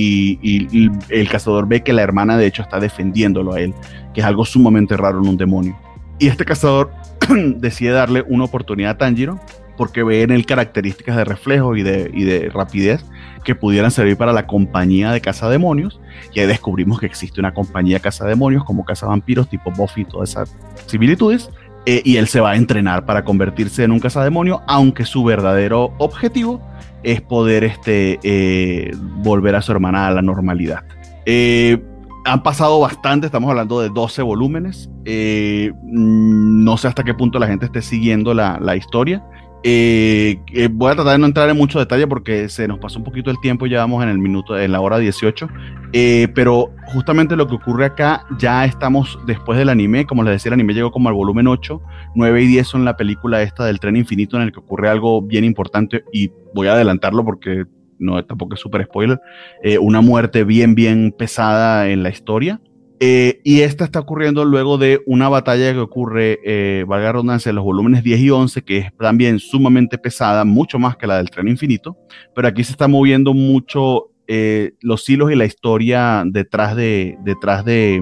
el cazador ve que la hermana de hecho está defendiéndolo a él, que es algo sumamente raro en un demonio. Y este cazador [CLEARS THROAT] decide darle una oportunidad a Tanjiro porque ve en él características de reflejo y de, y de rapidez que pudieran servir para la compañía de cazademonios. Y ahí descubrimos que existe una compañía de cazademonios como cazavampiros tipo Buffy y todas esas similitudes. Eh, y él se va a entrenar para convertirse en un cazademonio, aunque su verdadero objetivo es poder este, eh, volver a su hermana a la normalidad. Eh, han pasado bastante, estamos hablando de 12 volúmenes. no sé hasta qué punto la gente esté siguiendo la, la historia. Eh, eh, voy a tratar de no entrar en mucho detalle porque se nos pasó un poquito el tiempo, ya vamos en el minuto, en la hora 18. Eh, pero justamente lo que ocurre acá, ya estamos después del anime, como les decía, el anime llegó como al volumen 8, 9 y 10 son la película esta del tren infinito en el que ocurre algo bien importante y voy a adelantarlo porque no tampoco es súper spoiler, una muerte bien, bien pesada en la historia. Eh, y esta está ocurriendo luego de una batalla que ocurre, eh, valga la redundancia, en los volúmenes 10 y 11, que es también sumamente pesada, mucho más que la del tren infinito, pero aquí se está moviendo mucho eh, los hilos y la historia detrás de, detrás de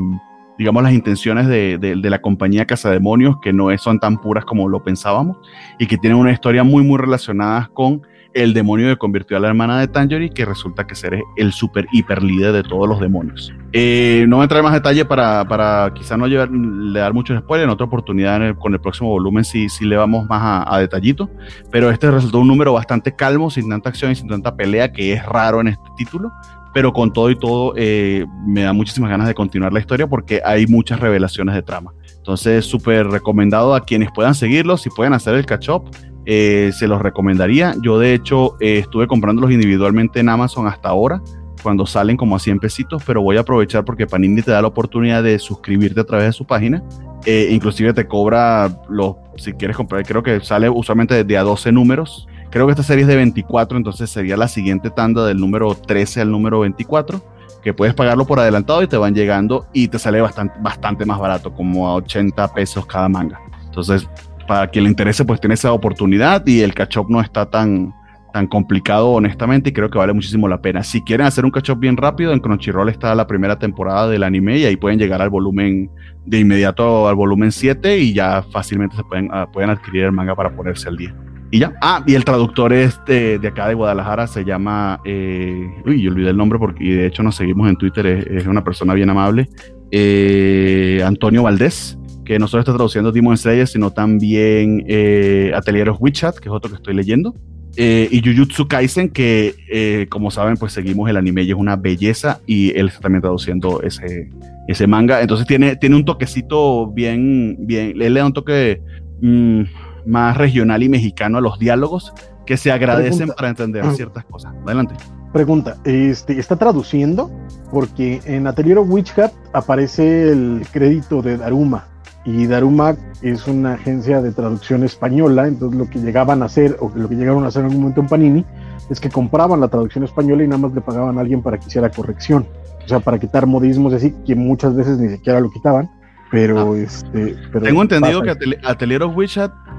digamos, las intenciones de, de, la compañía Demonios, que no son tan puras como lo pensábamos, y que tienen una historia muy, muy relacionada con el demonio que convirtió a la hermana de Tangerine, que resulta que ser el super hiper líder de todos los demonios. Eh, no voy a entrar en más detalle para, para quizá no llevar, le dar mucho spoiler. En otra oportunidad, con el próximo volumen, sí, sí le vamos más a, detallito. Pero este resultó un número bastante calmo, sin tanta acción y sin tanta pelea, que es raro en este título. Pero con todo y todo, eh, me da muchísimas ganas de continuar la historia porque hay muchas revelaciones de trama. Entonces, súper recomendado a quienes puedan seguirlo, si pueden hacer el catch-up eh, se los recomendaría. Yo de hecho eh, estuve comprándolos individualmente en Amazon hasta ahora, cuando salen como a 100 pesitos, pero voy a aprovechar porque Panini te da la oportunidad de suscribirte a través de su página. Eh, inclusive te cobra los, si quieres comprar, creo que sale usualmente de, a 12 números. Creo que esta serie es de 24, entonces sería la siguiente tanda del número 13 al número 24 que puedes pagarlo por adelantado y te van llegando y te sale bastante, bastante más barato, como a 80 pesos cada manga. Entonces, para quien le interese, pues tiene esa oportunidad y el catch-up no está tan, tan complicado, honestamente, y creo que vale muchísimo la pena. Si quieren hacer un catch-up bien rápido, en Crunchyroll está la primera temporada del anime y ahí pueden llegar al volumen de inmediato al volumen 7 y ya fácilmente se pueden, ah, pueden adquirir el manga para ponerse al día. Y ya. Ah, y el traductor este de acá de Guadalajara se llama. Eh, uy, yo olvidé el nombre porque de hecho nos seguimos en Twitter. Es, una persona bien amable. Eh, Antonio Valdés que no solo está traduciendo Demon Slayer, sino también eh, Atelier of Witchat, que es otro que estoy leyendo. Eh, y Jujutsu Kaisen, que eh, como saben, pues seguimos el anime y es una belleza, y él está también traduciendo ese, ese manga. Entonces tiene, tiene un toquecito bien, bien, él le da un toque mm, más regional y mexicano a los diálogos que se agradecen para entender ciertas cosas. Adelante. Pregunta, este, ¿está traduciendo? Porque en Atelier of Witch aparece el crédito de Daruma y Daruma es una agencia de traducción española, entonces lo que llegaban a hacer, o lo que llegaron a hacer en algún momento en Panini, es que compraban la traducción española y nada más le pagaban a alguien para que hiciera corrección, o sea, para quitar modismos así, que muchas veces ni siquiera lo quitaban, pero ah. este... Tengo entendido que Atelier of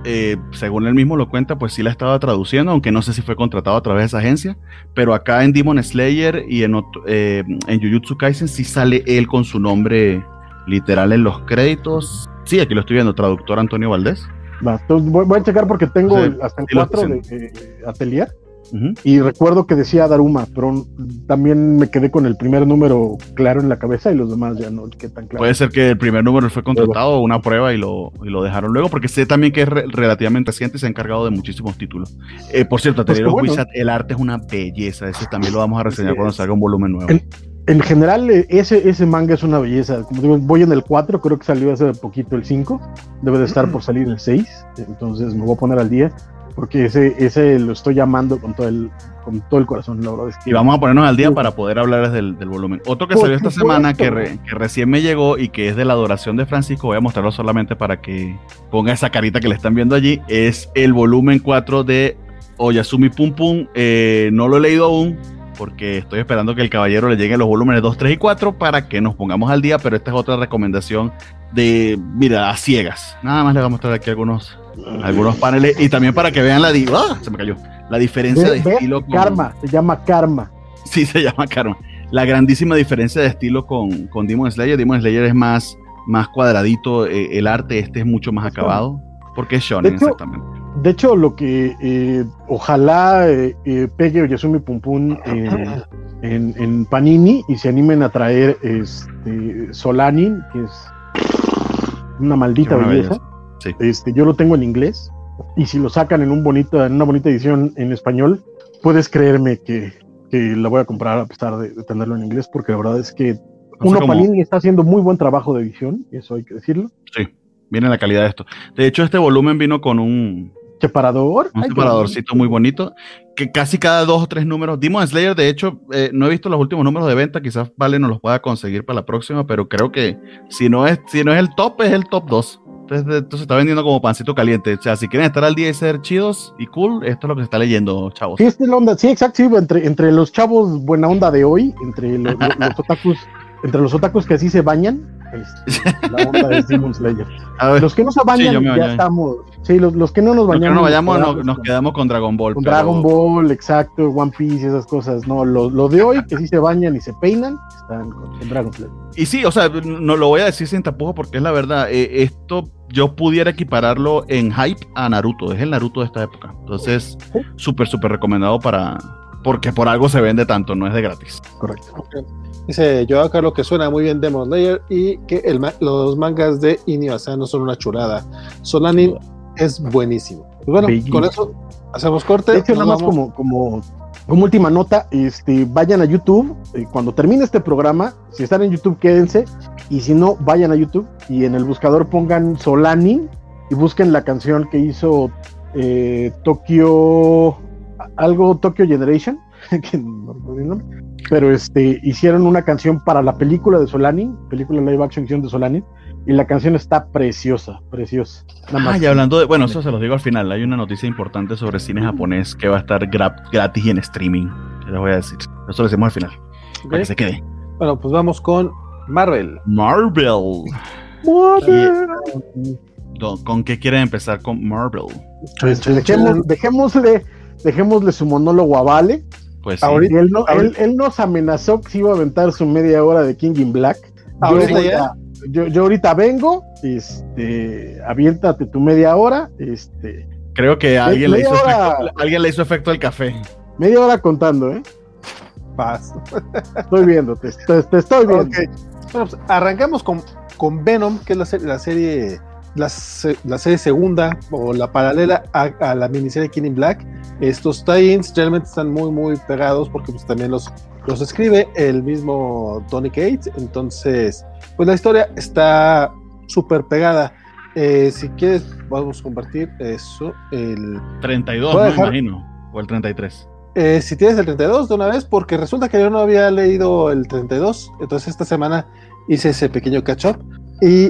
eh, según él mismo lo cuenta, pues sí la estaba traduciendo, aunque no sé si fue contratado a través de esa agencia, pero acá en Demon Slayer y en, eh, en Jujutsu Kaisen sí sale él con su nombre literal en los créditos. Sí, aquí lo estoy viendo, traductor Antonio Valdés. voy, a checar porque tengo hasta el 4 de, Atelier. Y recuerdo que decía Daruma, pero también me quedé con el primer número claro en la cabeza y los demás ya no qué tan claro. Puede ser que el primer número fue contratado, una prueba y lo, y lo dejaron luego, porque sé también que es relativamente reciente y se ha encargado de muchísimos títulos. Eh, por cierto, pues el arte es una belleza, ese también lo vamos a reseñar cuando salga un volumen nuevo. En, general, eh, ese, ese manga es una belleza. Como digo, voy en el 4, creo que salió hace poquito el 5, debe de estar por salir el 6, entonces me voy a poner al día porque ese, ese lo estoy llamando con todo el, con todo el corazón, la verdad es que... Y vamos a ponernos al día para poder hablar del, del volumen. Otro que salió esta semana que, que, recién me llegó y que es de la adoración de Francisco, voy a mostrarlo solamente para que ponga esa carita que le están viendo allí, es el volumen 4 de Oyasumi Pum Pum. Eh, no lo he leído aún, porque estoy esperando que el caballero le lleguen los volúmenes 2, 3 y 4 para que nos pongamos al día, pero esta es otra recomendación de, mira, a ciegas. Nada más le voy a mostrar aquí algunos, algunos paneles y también para que vean la, ¡ah! se me cayó, la diferencia de estilo. Karma, se llama Karma. [LAUGHS] Sí, se llama Karma. La grandísima diferencia de estilo con, con Demon Slayer. Demon Slayer es más, más cuadradito, eh, el arte este es mucho más acabado, porque es shonen exactamente. De hecho, lo que eh, ojalá eh, eh, pegue Oyasumi Pum Pum en, en, Panini y se animen a traer este Solanin, que es una maldita belleza. Este, yo lo tengo en inglés y si lo sacan en, un bonito, en una bonita edición en español, puedes creerme que, que la voy a comprar a pesar de, tenerlo en inglés, porque la verdad es que uno Panini está haciendo muy buen trabajo de edición, eso hay que decirlo. Sí, viene la calidad de esto. De hecho, este volumen vino con un, separador. Un separadorcito muy bonito, que casi cada dos o tres números. Demon Slayer, de hecho, eh, no he visto los últimos números de venta, quizás Vale nos los pueda conseguir para la próxima, pero creo que si no es, si no es el top, es el top 2. Entonces, entonces se está vendiendo como pancito caliente. O sea, si quieren estar al día y ser chidos y cool, esto es lo que se está leyendo, chavos. Sí, este onda, sí, exacto, entre, entre los chavos buena onda de hoy, entre los, los [LAUGHS] otakus, entre los otakus que así se bañan, este, la onda de Demon Slayer. [LAUGHS] Los que no se bañan, ya estamos. Sí, los, los, que no nos bañamos. no vayamos, nos, quedamos con Dragon Ball. Con Dragon Ball, exacto, One Piece, esas cosas. No, lo, lo, de hoy, que sí se bañan y se peinan, están con, Dragon Ball. Y sí, o sea, no lo voy a decir sin tapujo porque es la verdad. Eh, esto yo pudiera equipararlo en hype a Naruto. Es el Naruto de esta época. Entonces, súper, súper recomendado para. Porque por algo se vende tanto, no es de gratis. Correcto. Dice yo acá lo que suena muy bien Demon Slayer y que el, los mangas de Inio no son una chulada. Solanin es buenísimo. Pues bueno, con eso hacemos corte. De hecho, nada más como, como, como, última nota, este, vayan a YouTube. Eh, cuando termine este programa, si están en YouTube, quédense. Y si no, vayan a YouTube y en el buscador pongan Solanin y busquen la canción que hizo eh, Tokyo. Algo Tokyo Generation. [LAUGHS] que no pero este, hicieron una canción para la película de Solani, película live action de Solani, y la canción está preciosa, preciosa. ah, y hablando de, bueno, eso se los digo al final, hay una noticia importante sobre cine japonés que va a estar gratis y en streaming, les voy a decir. Eso lo decimos al final, para que se quede. Bueno, pues vamos con Marvel. Marvel. Marvel. ¿Con qué quieren empezar con Marvel? Pues, dejémosle, dejémosle su monólogo a Vale pues ahorita, él, él, nos amenazó que se iba a aventar su media hora de King in Black. Yo, yo, ahorita vengo, este, aviéntate tu media hora, este. Creo que alguien, le hizo, efecto, alguien le hizo efecto al café. Media hora contando, ¿eh? Paz. Estoy viendo, te, estoy viendo. Bueno, pues arrancamos con, con Venom, que es la, la serie la, serie segunda o la paralela a, la miniserie King in Black. Estos tie-ins realmente están muy, muy pegados porque pues, también los, los escribe el mismo Tony Cates. Entonces, pues la historia está súper pegada. Eh, si quieres, vamos a compartir eso. El 32, me imagino, o el 33. Eh, si tienes el 32 de una vez, porque resulta que yo no había leído el 32, entonces esta semana hice ese pequeño catch up y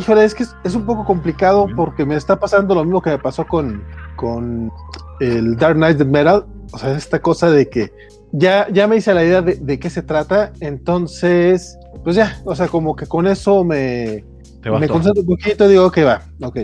Híjole, es que es, un poco complicado porque me está pasando lo mismo que me pasó con, con el Dark Knight Metal. O sea, esta cosa de que ya, ya me hice la idea de, qué se trata. Entonces, pues ya, o sea, como que con eso me, me concentro un poquito y digo, ok, va, ok.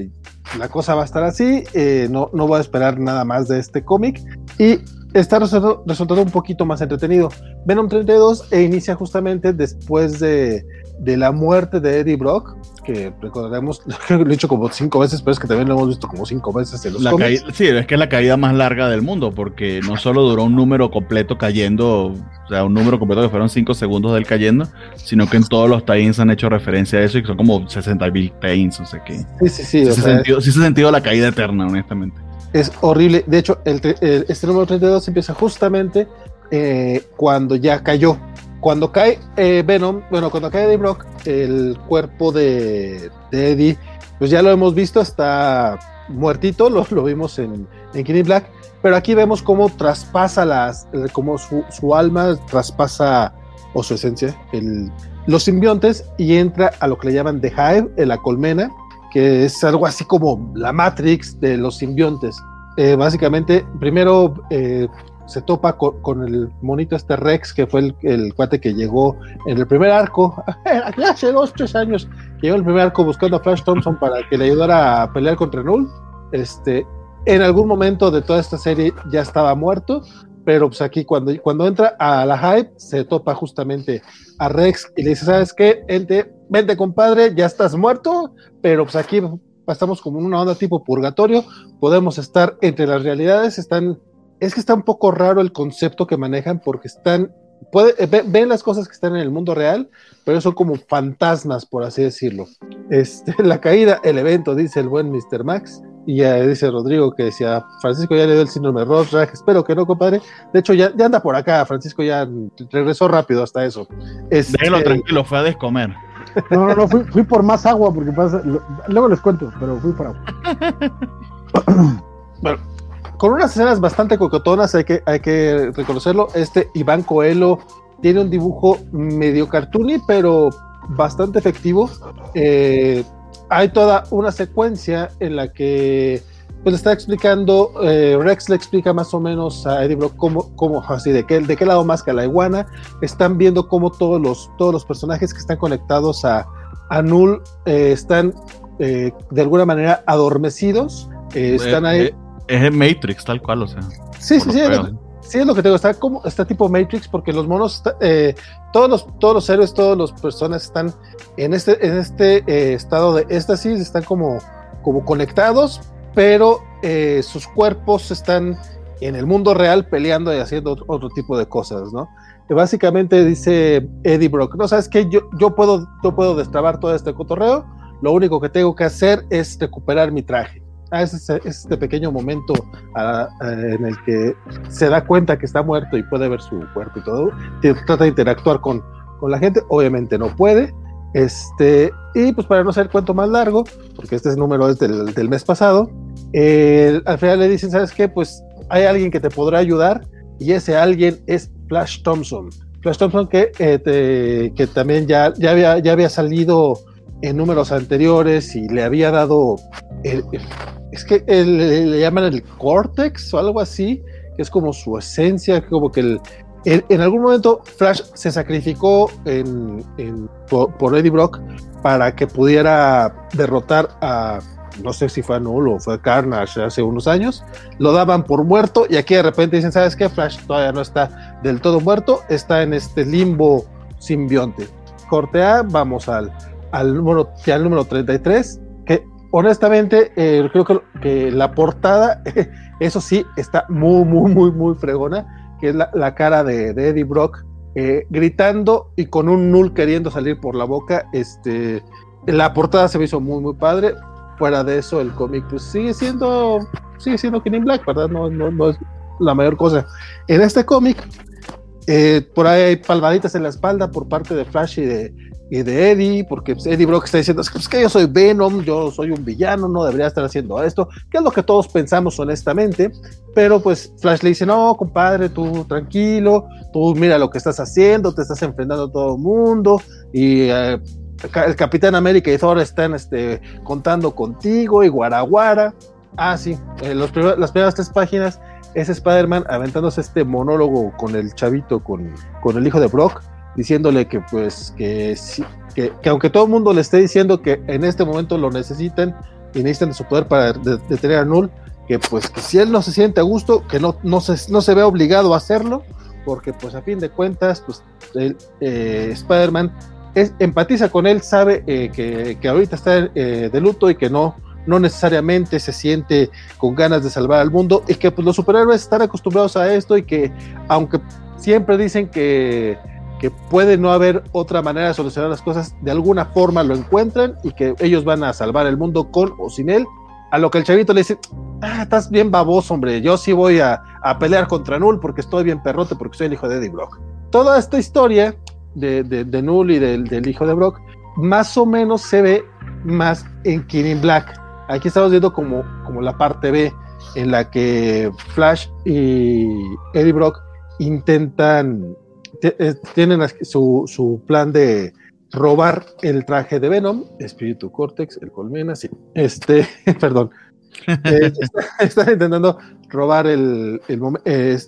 la cosa va a estar así, eh, no, no voy a esperar nada más de este cómic y está resultando, resultando un poquito más entretenido. Venom 32 e inicia justamente después de, de la muerte de Eddie Brock, que recordaremos, [LAUGHS] lo he dicho como cinco veces, pero es que también lo hemos visto como cinco veces en los La caída- sí, es que es la caída más larga del mundo, porque no solo duró un número completo cayendo, o sea, un número completo que fueron 5 segundos del cayendo, sino que en todos los tie-ins han hecho referencia a eso y que son como 60 mil tie-ins, o sea que sí, Sí, sí, sí. se, sentido, sí se ha sentido la caída eterna, honestamente. es horrible. De hecho, el- este número 32 empieza justamente eh, cuando ya cayó. Cuando cae eh, Venom, bueno, cuando cae Eddie Brock, el cuerpo de, de Eddie, pues ya lo hemos visto, está muertito, lo, lo vimos en, en Black, pero aquí vemos cómo traspasa las, eh, cómo su, su alma traspasa, o su esencia, el, los simbiontes y entra a lo que le llaman The Hive, en la colmena, que es algo así como la Matrix de los simbiontes. Eh, básicamente, primero eh, se topa con, el monito este Rex, que fue el, cuate que llegó en el primer arco, [LAUGHS] hace dos, tres años, que llegó el primer arco buscando a Flash Thompson para que le ayudara a pelear contra Null. Este, en algún momento de toda esta serie ya estaba muerto, pero pues aquí cuando, cuando entra a la hype se topa justamente a Rex y le dice, ¿sabes qué? Ente, vente compadre, ya estás muerto, pero pues aquí estamos como una onda tipo purgatorio, podemos estar entre las realidades, están, es que está un poco raro el concepto que manejan porque están, puede, eh, ve- ven las cosas que están en el mundo real, pero son como fantasmas, por así decirlo. Este, [LAUGHS] la caída, el evento, dice el buen Mr. Max, y ya dice Rodrigo que decía, Francisco ya le dio el síndrome de Rorschach, espero que no, compadre. De hecho, ya, ya anda por acá, Francisco ya regresó rápido hasta eso. Este, Déjelo tranquilo, fue a descomer. No, no, no, fui, fui por más agua porque pasa. lo- luego les cuento, pero fui por agua. [LAUGHS] [CLEARS THROAT] Bueno, con unas escenas bastante coquetonas, hay que, hay que reconocerlo. Este Iván Coelho tiene un dibujo medio cartoony, pero bastante efectivo. Eh, hay toda una secuencia en la que pues, está explicando, eh, Rex le explica más o menos a Eddie Brock cómo, cómo así, de qué, de qué lado más que la iguana. Están viendo cómo todos los, todos los personajes que están conectados a, a Null eh, están eh, de alguna manera adormecidos. Eh, están ahí. Es el Matrix, tal cual, o sea. Sí, sí, sí, es lo, sí, es lo que te digo, está como está tipo Matrix porque los monos, eh, todos los todos los héroes, todas las personas están en este en este eh, estado de éxtasis, están como como conectados, pero eh, sus cuerpos están en el mundo real peleando y haciendo otro, otro tipo de cosas, ¿no? Que básicamente dice Eddie Brock, no sabes qué, yo yo puedo yo puedo destrabar todo este cotorreo, lo único que tengo que hacer es recuperar mi traje. Ah, es, ese- es este pequeño momento ah, ah, en el que se da cuenta que está muerto y puede ver su cuerpo y todo. Trata de interactuar con, con la gente, obviamente no puede. Este, y pues para no ser cuento más largo, porque este número es del, del mes pasado, eh, al final le dicen, ¿sabes qué? Pues hay alguien que te podrá ayudar y ese alguien es Flash Thompson. Flash Thompson que, eh, que también ya, ya, había, ya había salido en números anteriores y le había dado el- es que le, llaman el cortex o algo así, que es como su esencia, como que el, en algún momento Flash se sacrificó en, por, Eddie Brock para que pudiera derrotar a, no sé si fue a Null o fue a Carnage hace unos años, lo daban por muerto y aquí de repente dicen, ¿sabes qué? Flash todavía no está del todo muerto, está en este limbo simbionte. Corte A, vamos al, al número, al número 33, que honestamente eh, creo que, que la portada, [LAUGHS] eso sí, está muy, muy, muy, muy fregona, que es la, la cara de, Eddie Brock eh, gritando y con un null queriendo salir por la boca. Este, la portada se me hizo muy, muy padre. Fuera de eso, el cómic pues sigue siendo, sigue siendo King in Black, ¿verdad? No, no, no es la mayor cosa. En este cómic, eh, por ahí hay palmaditas en la espalda por parte de Flash y de, y de Eddie, porque pues, Eddie Brock está diciendo, es que, yo soy Venom, yo soy un villano, no debería estar haciendo esto, que es lo que todos pensamos honestamente, pero pues Flash le dice, no, compadre, tú tranquilo, tú mira lo que estás haciendo, te estás enfrentando a todo el mundo, y eh, el Capitán América y Thor están este, contando contigo, y Guaraguara. Ah, sí, eh, las primeras tres páginas es Spider-Man aventándose este monólogo con el chavito, con, con el hijo de Brock, diciéndole que pues que, que, que aunque todo el mundo le esté diciendo que en este momento lo necesitan, y necesitan de su poder para detener a Null, que pues que si él no se siente a gusto, que no, no, se, no se ve obligado a hacerlo, porque pues a fin de cuentas, pues eh, Spider-Man empatiza con él, sabe eh, que, que, ahorita está eh, de luto y que no, no necesariamente se siente con ganas de salvar al mundo y que pues los superhéroes están acostumbrados a esto y que aunque siempre dicen que, que puede no haber otra manera de solucionar las cosas, de alguna forma lo encuentran y que ellos van a salvar el mundo con o sin él. A lo que el chavito le dice, ah, estás bien baboso, hombre, yo sí voy a, a pelear contra Null porque estoy bien perrote, porque soy el hijo de Eddie Brock. Toda esta historia de, de, de Null y del, del, hijo de Brock, más o menos se ve más en Killing Black. Aquí estamos viendo como, como la parte B, en la que Flash y Eddie Brock intentan, tienen su, su, plan de robar el traje de Venom, Espíritu Cortex, el Colmena, sí, este, [LAUGHS] perdón, eh, [LAUGHS] están intentando robar el, el,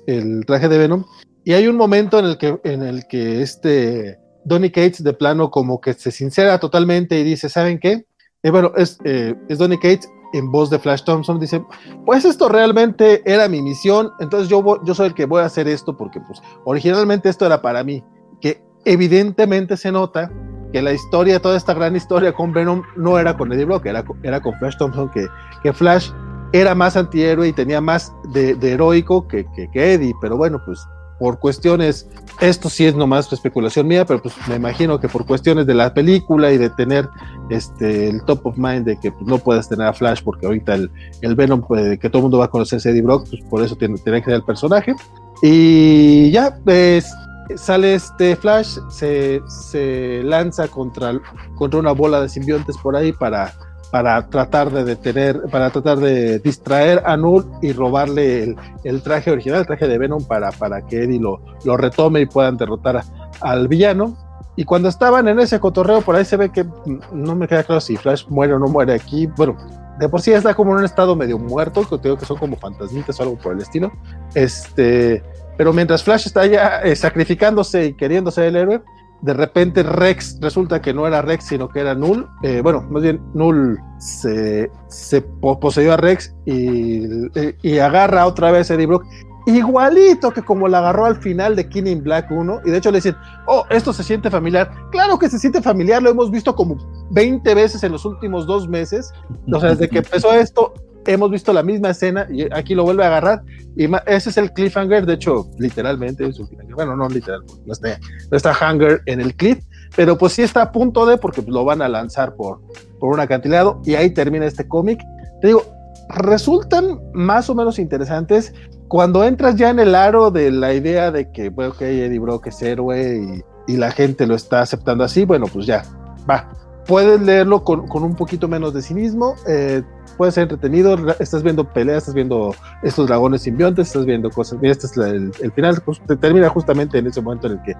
el, traje de Venom. Y hay un momento en el que, en el que este Donny Cates de plano como que se sincera totalmente y dice, ¿saben qué? Eh, bueno, es, eh, es Donny Cates en voz de Flash Thompson, dice, pues esto realmente era mi misión, entonces yo, yo soy el que voy a hacer esto porque pues originalmente esto era para mí, que evidentemente se nota que la historia, toda esta gran historia con Venom no era con Eddie Brock, era, era con Flash Thompson, que, que Flash era más antihéroe y tenía más de, de heroico que, que, que, Eddie, pero bueno, pues por cuestiones, esto sí es nomás especulación mía, pero pues me imagino que por cuestiones de la película y de tener este el top of mind de que pues, no puedes tener a Flash porque ahorita el, el Venom pues, que todo el mundo va a conocer Eddie Brock, pues por eso tiene, tiene que ser el personaje. Y ya, pues sale este Flash, se, se lanza contra, contra una bola de simbiontes por ahí para para tratar de detener, para tratar de distraer a Null y robarle el, traje original, el traje de Venom, para, para que Eddie lo, lo retome y puedan derrotar al villano. Y cuando estaban en ese cotorreo, por ahí se ve que no me queda claro si Flash muere o no muere aquí. Bueno, de por sí está como en un estado medio muerto, que creo que son como fantasmitas o algo por el estilo. Este, pero mientras Flash está ya eh, sacrificándose y queriendo ser el héroe, de repente Rex resulta que no era Rex, sino que era Null. Eh, bueno, más bien Null se, se poseyó a Rex y, agarra otra vez a Eddie Brock. Igualito que como la agarró al final de King Black 1. Y de hecho le dicen, oh, esto se siente familiar. Claro que se siente familiar, lo hemos visto como 20 veces en los últimos dos meses. O sea, desde que empezó esto, hemos visto la misma escena y aquí lo vuelve a agarrar y ese es el cliffhanger, de hecho, literalmente es un bueno, no literal, no está, no está hanger en el cliff, pero pues sí está a punto de porque lo van a lanzar por, por un acantilado y ahí termina este cómic. Te digo, resultan más o menos interesantes cuando entras ya en el aro de la idea de que, bueno, que Eddie Brock es héroe y, y, la gente lo está aceptando así, bueno, pues ya, va. Puedes leerlo con, con un poquito menos de cinismo. Eh, puede ser entretenido, estás viendo peleas, estás viendo estos dragones simbiontes, estás viendo cosas, mira, este es el, final, pues, termina justamente en ese momento en el que,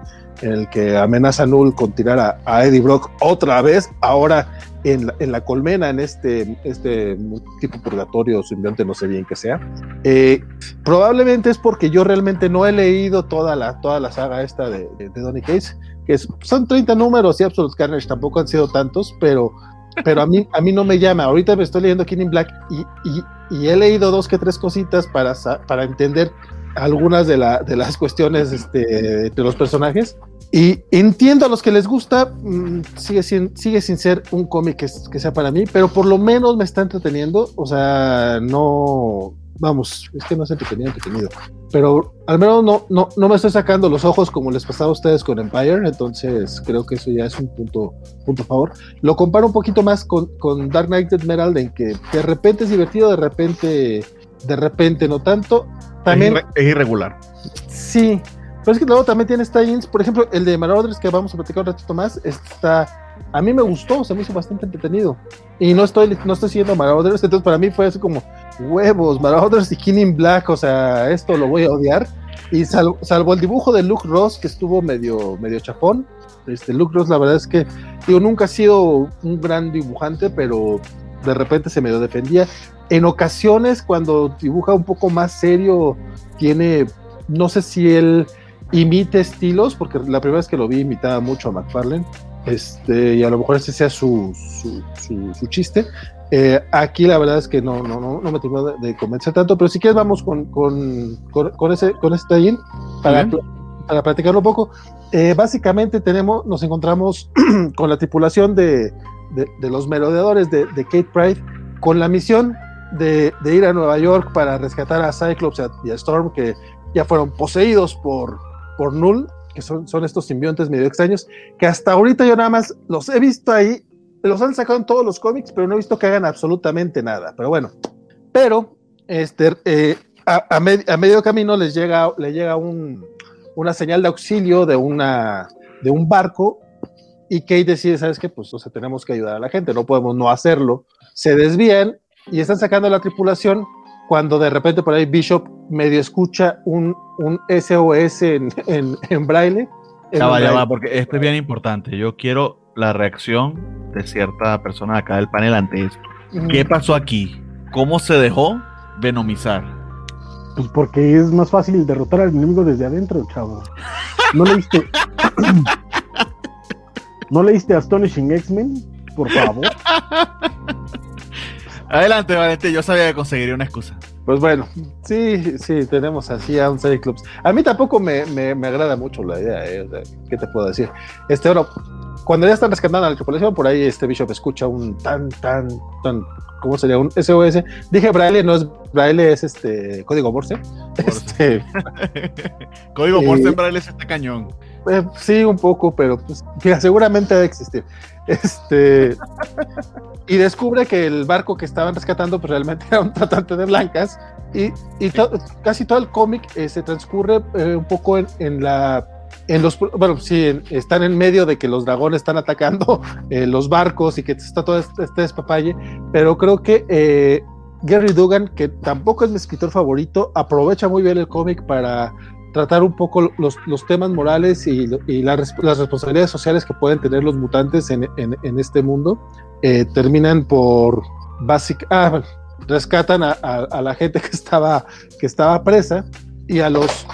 en el que amenaza Null con tirar a, a Eddie Brock otra vez, ahora en la, en la, colmena, en este, este tipo purgatorio simbionte, no sé bien qué sea. Eh, probablemente es porque yo realmente no he leído toda la, toda la saga esta de, de, Donny Case, que son 30 números y Absolute Carnage tampoco han sido tantos, pero pero a mí, a mí no me llama. Ahorita me estoy leyendo King in Black y, y, y, he leído dos que tres cositas para, para entender algunas de, la, de las cuestiones este, de los personajes. Y entiendo a los que les gusta, mmm, sigue, sin, sigue sin ser un cómic que, que, sea para mí, pero por lo menos me está entreteniendo. O sea, no, vamos, es que no es entretenido, entretenido. Pero al menos no, no, no me estoy sacando los ojos como les pasaba a ustedes con Empire, entonces creo que eso ya es un punto, punto a favor. Lo comparo un poquito más con, con Dark Knight Emerald, en que de repente es divertido, de repente, de repente no tanto. También, es, es irregular. Sí, pero es que luego también tiene tie por ejemplo, el de Marauders que vamos a platicar un ratito más, está a mí me gustó, se me hizo bastante entretenido. Y no estoy, no estoy siguiendo Marauders, entonces para mí fue así como, huevos, Marauders y King Black, o sea, esto lo voy a odiar. Y salvo, salvo el dibujo de Luke Ross, que estuvo medio, medio chafón, este, Luke Ross la verdad es que, digo, nunca ha sido un gran dibujante, pero de repente se medio defendía. En ocasiones, cuando dibuja un poco más serio, tiene, no sé si él imite estilos, porque la primera vez que lo vi imitaba mucho a McFarlane, este, y a lo mejor ese sea su, su, su, su chiste, Eh, aquí la verdad es que no, no, no, no me terminó de, de convencer tanto, pero si quieres vamos con, con, con, con ese, con ese tallín para, para platicarlo un poco. Eh, básicamente tenemos, nos encontramos [CLEARS THROAT] con la tripulación de, de, de los merodeadores de, Kate Pride con la misión de, de, ir a Nueva York para rescatar a Cyclops y a Storm que ya fueron poseídos por, por Null, que son, son estos simbiontes medio extraños, que hasta ahorita yo nada más los he visto ahí, los han sacado en todos los cómics, pero no he visto que hagan absolutamente nada. Pero bueno, pero este, eh, a, a, a, medio camino les llega, le llega un, una señal de auxilio de, una, de un barco y Kate decide, ¿sabes qué? Pues o sea, tenemos que ayudar a la gente, no podemos no hacerlo. Se desvían y están sacando a la tripulación cuando de repente por ahí Bishop medio escucha un, un SOS en, en, en braille. Ya va, ya va, porque esto es bien importante. Yo quiero la reacción de cierta persona acá del panel ante esto. ¿Qué pasó aquí? ¿Cómo se dejó venomizar? Pues porque es más fácil derrotar al enemigo desde adentro, chavo. ¿No leíste? [LAUGHS] ¿No leíste Astonishing X-Men? Por favor. [LAUGHS] Adelante, Valente, yo sabía que conseguiría una excusa. Pues bueno, sí, sí, tenemos así a un Cyclops. A mí tampoco me, me, me agrada mucho la idea, ¿eh? o sea, ¿qué te puedo decir? Este, bueno, cuando ya están rescatando a la tripulación, por ahí este Bishop escucha un tan, tan, tan, ¿cómo sería? Un SOS. Dije Braille, no es Braille, es este código Morse. Este, [LAUGHS] código Morse en Braille es este cañón. Eh, sí, un poco, pero pues, mira, seguramente debe existir. Este, y descubre que el barco que estaban rescatando pues, realmente era un tratante de blancas y, y to casi todo el cómic eh, se transcurre eh, un poco en, en, la en los bueno sí en, están en medio de que los dragones están atacando [LAUGHS] eh, los barcos y que está todo este, este despapalle pero creo que eh, Gary Dugan que tampoco es mi escritor favorito aprovecha muy bien el cómic para tratar un poco los, los temas morales y, y la, las responsabilidades sociales que pueden tener los mutantes en, en, en este mundo eh, terminan por basic ah, rescatan a, a, a, la gente que estaba que estaba presa y a los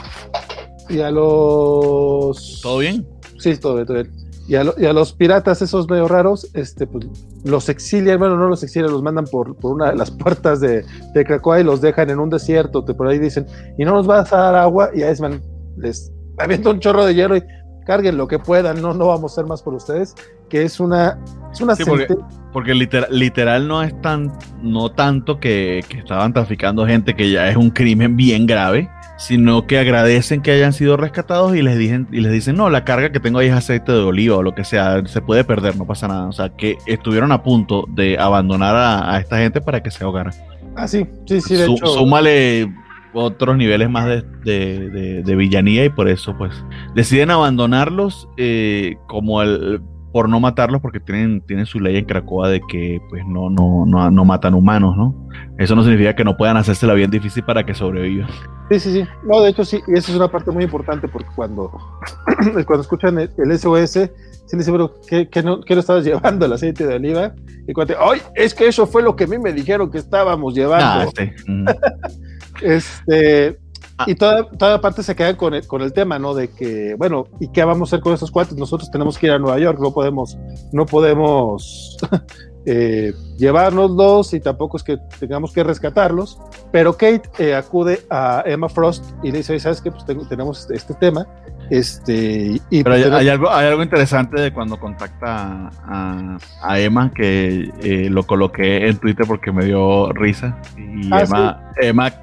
y a los todo bien sí todo bien, todo bien. Y, a lo, y a, los piratas esos medio raros este pues los exilian bueno no los exilian los mandan por, por una de las [LAUGHS] puertas de, de Krakoa y los dejan en un desierto te por ahí dicen y no nos vas a dar agua y a Iceman les avienta un chorro de hierro y carguen lo que puedan, no, no vamos a ser más por ustedes, que es una, es una sí, porque, porque literal, literal, no es tan, no tanto que, que, estaban traficando gente que ya es un crimen bien grave, sino que agradecen que hayan sido rescatados y les dicen, y les dicen, no, la carga que tengo ahí es aceite de oliva o lo que sea, se puede perder, no pasa nada. O sea, que estuvieron a punto de abandonar a, a esta gente para que se ahogara. Ah, sí, sí, sí, de Sú, hecho. Súmale otros niveles más de, de, de, de, villanía y por eso pues deciden abandonarlos eh, como el por no matarlos porque tienen, tienen su ley en Cracoa de que pues no, no, no, no matan humanos, ¿no? Eso no significa que no puedan hacérsela bien difícil para que sobrevivan. Sí, sí, sí. No, de hecho sí, y esa es una parte muy importante porque cuando, [CLEARS THROAT] cuando escuchan el, el SOS, sí les dice, pero ¿qué, qué, no, ¿qué no estabas llevando? El aceite de oliva. Y cuando, ¡ay! Es que eso fue lo que a mí me dijeron que estábamos llevando. Ah, [LAUGHS] este. mm. Este, ah. y toda, toda parte se queda con el, con el tema, ¿no? De que, bueno, ¿y qué vamos a hacer con esos cuates? Nosotros tenemos que ir a Nueva York, no podemos, no podemos [LAUGHS] eh, llevárnoslos y tampoco es que tengamos que rescatarlos. Pero Kate eh, acude a Emma Frost y le dice, ¿sabes qué? Pues tengo, tenemos este tema. Este, y, Pero hay, hay, algo, hay algo interesante de cuando contacta a, a Emma que eh, lo coloqué en Twitter porque me dio risa. Y ah, Emma, sí. Emma,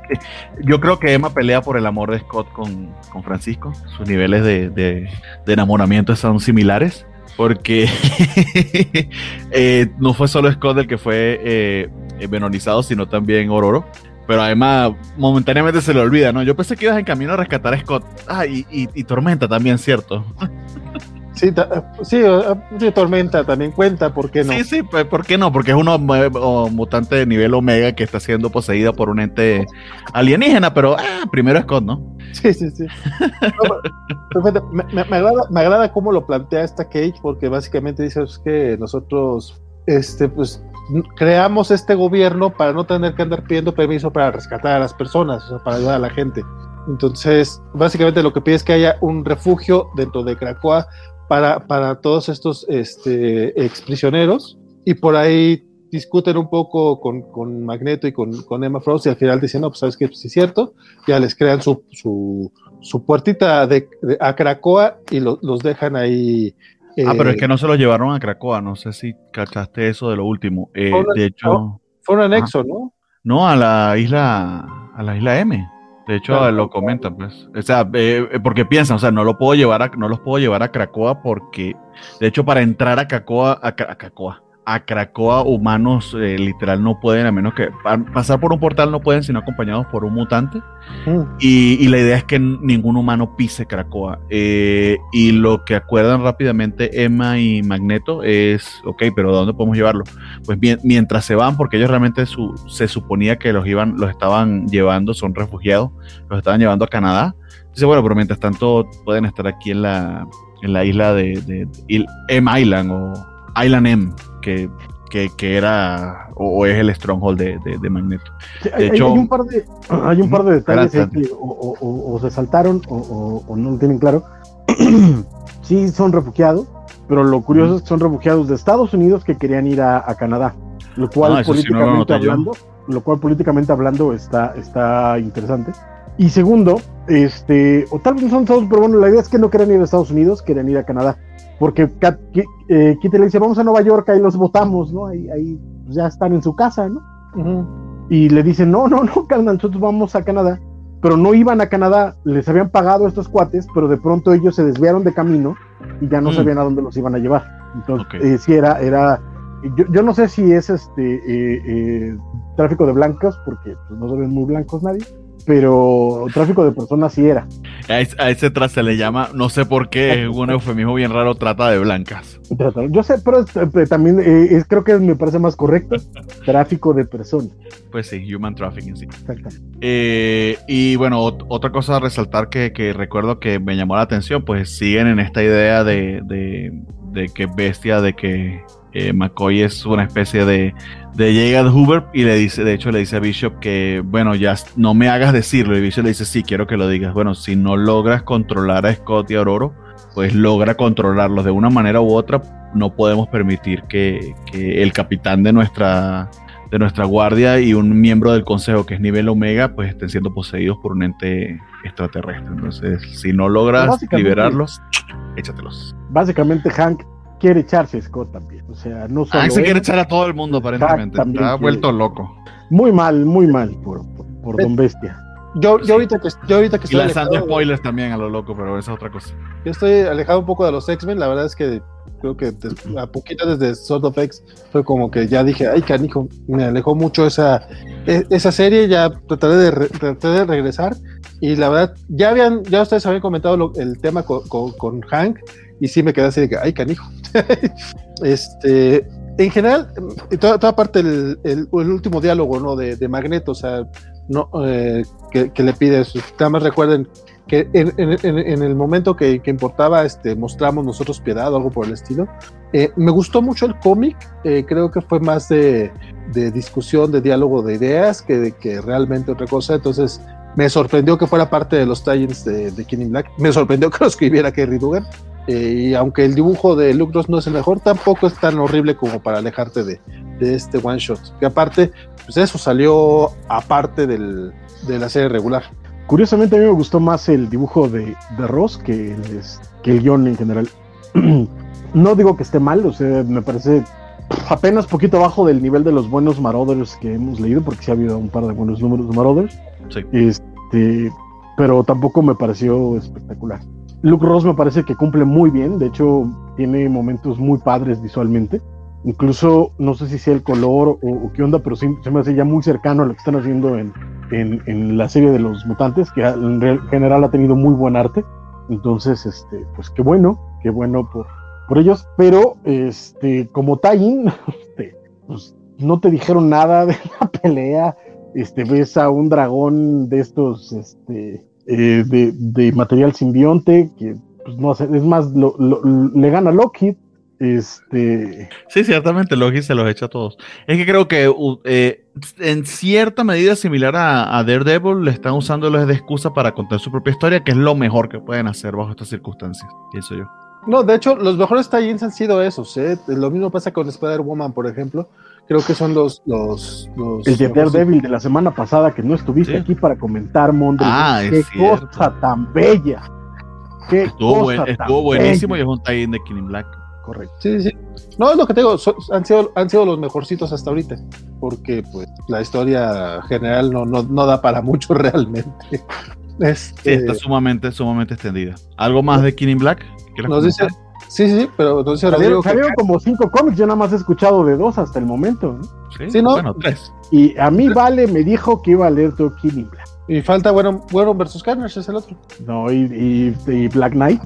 yo creo que Emma pelea por el amor de Scott con, con Francisco. Sus niveles de, de, de enamoramiento son similares. Porque [LAUGHS] eh, no fue solo Scott el que fue eh, venonizado, sino también Ororo. Pero además, momentáneamente se le olvida, ¿no? Yo pensé que ibas en camino a rescatar a Scott. Ah, y, y, y Tormenta también, ¿cierto? [LAUGHS] Sí, sí, sí, Tormenta también cuenta, ¿por qué no? Sí, sí, pues, ¿por qué no? Porque es un mutante de nivel Omega que está siendo poseída por un ente alienígena, pero ah, primero Scott, ¿no? [LAUGHS] Sí, sí, sí. No, me, me, me, agrada, me agrada cómo lo plantea esta Cage, porque básicamente dice es que nosotros, este, pues, creamos este gobierno para no tener que andar pidiendo permiso para rescatar a las personas, o sea, para ayudar a la gente. Entonces, básicamente lo que pide es que haya un refugio dentro de Krakoa para, para todos estos este, exprisioneros y por ahí discuten un poco con, con Magneto y con, con, Emma Frost y al final dicen, no, pues sabes que sí es cierto, ya les crean su, su, su puertita de, a Cracoa y los dejan ahí. Ah, pero es que no se los llevaron a Cracoa, no sé si cachaste eso de lo último. Eh, de hecho... Fue un anexo, ¿no? No, a la isla, a la isla M. De hecho, lo comentan, pues. O sea, eh, eh, porque piensan, o sea, no lo puedo llevar a, no los puedo llevar a Cracoa porque, de hecho, para entrar a Cracoa, a, a Cracoa, a Cracoa humanos eh, literal no pueden, a menos que pasar por un portal no pueden, sino acompañados por un mutante. Mm. Y, la idea es que ningún humano pise Cracoa. Eh, y lo que acuerdan rápidamente Emma y Magneto es, ok, pero ¿dónde podemos llevarlo? Pues mientras se van, porque ellos realmente se suponía que los iban, los estaban llevando, son refugiados, los estaban llevando a Canadá. Dice, bueno, pero mientras tanto pueden estar aquí en la, en la isla de, de, de M Island o Island M que, que, era o, es el stronghold de, de, Magneto. hay, hecho, hay, un par de, hay un par de detalles que o, se saltaron o, no lo tienen claro. [CLEARS THROAT] sí, son refugiados, pero lo curioso es que son refugiados de Estados Unidos que querían ir a, Canadá, lo cual políticamente hablando, lo cual políticamente hablando está, está interesante. Y segundo, este, o tal vez no son todos, pero bueno, la idea es que no querían ir a Estados Unidos, querían ir a Canadá porque eh, Kitty le dice, vamos a Nueva York, ahí los votamos, ¿no? Ahí, ahí pues, ya están en su casa, ¿no? Y le dicen, no, no, no, carnal, nosotros vamos a Canadá. Pero no iban a Canadá, les habían pagado estos cuates, pero de pronto ellos se desviaron de camino y ya no mm. sabían a dónde los iban a llevar. Entonces, eh, sí, era, era yo, yo, no sé si es este eh, eh, tráfico de blancos, porque pues, no se ven muy blancos nadie, pero tráfico de personas sí era. A, ese tras se le llama, no sé por qué, un eufemismo bien raro, trata de blancas. Yo sé, pero eh, también eh, creo que me parece más correcto, [LAUGHS] tráfico de personas. Pues sí, human trafficking, sí. Eh, y bueno, otra cosa a resaltar que, que, recuerdo que me llamó la atención, pues siguen en esta idea de, de, de que bestia, de que McCoy es una especie de de llega Hoover y le dice, de hecho le dice a Bishop que, bueno, ya no me hagas decirlo. Y Bishop le dice, sí, quiero que lo digas. Bueno, si no logras controlar a Scott y a Aurora, pues logra controlarlos de una manera u otra. No podemos permitir que, el capitán de nuestra, de nuestra guardia y un miembro del consejo que es nivel omega, pues estén siendo poseídos por un ente extraterrestre. Entonces, si no logras liberarlos, échatelos. Básicamente, Hank quiere echarse a Scott también. O sea, no solo. Ah, se quiere echar a todo el mundo, aparentemente. Está vuelto loco. Muy mal, muy mal por, por, Don Bestia. Yo, yo, ahorita que, yo ahorita que estoy. Y lanzando spoilers también a lo loco, pero esa es otra cosa. Yo estoy alejado un poco de los X-Men. La verdad es que creo que a poquito desde Sword of X fue como que ya dije, ay, canijo, me alejó mucho esa, e, esa serie. Ya trataré de, de regresar. Y la verdad, ya habían, ya ustedes habían comentado el tema con, con Hank y sí me quedé así de que, ay, canijo. [LAUGHS] este, en general, toda, toda parte el, el, último diálogo, ¿no? De, de, Magneto, o sea, no, eh, que, le pide. Nada más recuerden que en, en, en el momento que, que, importaba, este, mostramos nosotros piedad o algo por el estilo. Eh, me gustó mucho el cómic, eh, creo que fue más de, de, discusión, de diálogo de ideas que, de, que realmente otra cosa. Entonces, me sorprendió que fuera parte de los tie de, de King Black. Me sorprendió [LAUGHS] que lo escribiera Kerry Dugan. Eh, y aunque el dibujo de Luke no es el mejor, tampoco es tan horrible como para alejarte de, este one shot. Que aparte, pues eso salió aparte del, de la serie regular. Curiosamente a mí me gustó más el dibujo de, de Ross que el, que el guion en general. [CLEARS THROAT] no digo que esté mal, o sea, me parece apenas poquito abajo del nivel de los buenos Marauders que hemos leído, porque sí ha habido un par de buenos números de Marauders. Este, pero tampoco me pareció espectacular. Luke Ross me parece que cumple muy bien, de hecho tiene momentos muy padres visualmente. Incluso, no sé si sea el color o, qué onda, pero sí, se me hace ya muy cercano a lo que están haciendo en, en, la serie de los mutantes, que en general ha tenido muy buen arte. Entonces, este, pues qué bueno, qué bueno por, por ellos. Pero, este, como Tain, [LAUGHS] este, pues no te dijeron nada de la [LAUGHS] pelea. Este, ves a un dragón de estos, este, eh, de, material simbionte, que pues, no sé, es más, le gana Loki. Este... Sí, ciertamente Loki se los echa a todos. Es que creo que eh, en cierta medida similar a, Daredevil, le están usándolos de excusa para contar su propia historia, que es lo mejor que pueden hacer bajo estas circunstancias, pienso yo. No, de hecho, los mejores tie han sido esos. ¿eh? Lo mismo pasa con Spider-Woman, por ejemplo, creo que son los. los, los El de Daredevil de la semana pasada que no estuviste Sí. aquí para comentar, Mondre. Ah, es Qué cierto. cosa tan bella. Qué Estuvo, cosa buen- tan estuvo buenísimo y es un tie de Killing Black. Correcto. Sí, sí. No, es lo que te digo, son- han, sido, han sido los mejorcitos hasta ahorita, porque pues la historia general no, no, no da para mucho [LAUGHS] realmente. Sí, Este, está sumamente, sumamente extendida. ¿Algo más de Killing Black? ¿Quieres nos dice? Sí, sí, sí, pero dice Salieron, salieron como cinco cómics, yo nada más he escuchado de dos hasta el momento. ¿no? Sí, sí, ¿no? Bueno, tres. Y a mí Vale me dijo que iba a leer Killing Black. y falta bueno, bueno versus Carnage, es el otro. No, y, y- y Black Knight.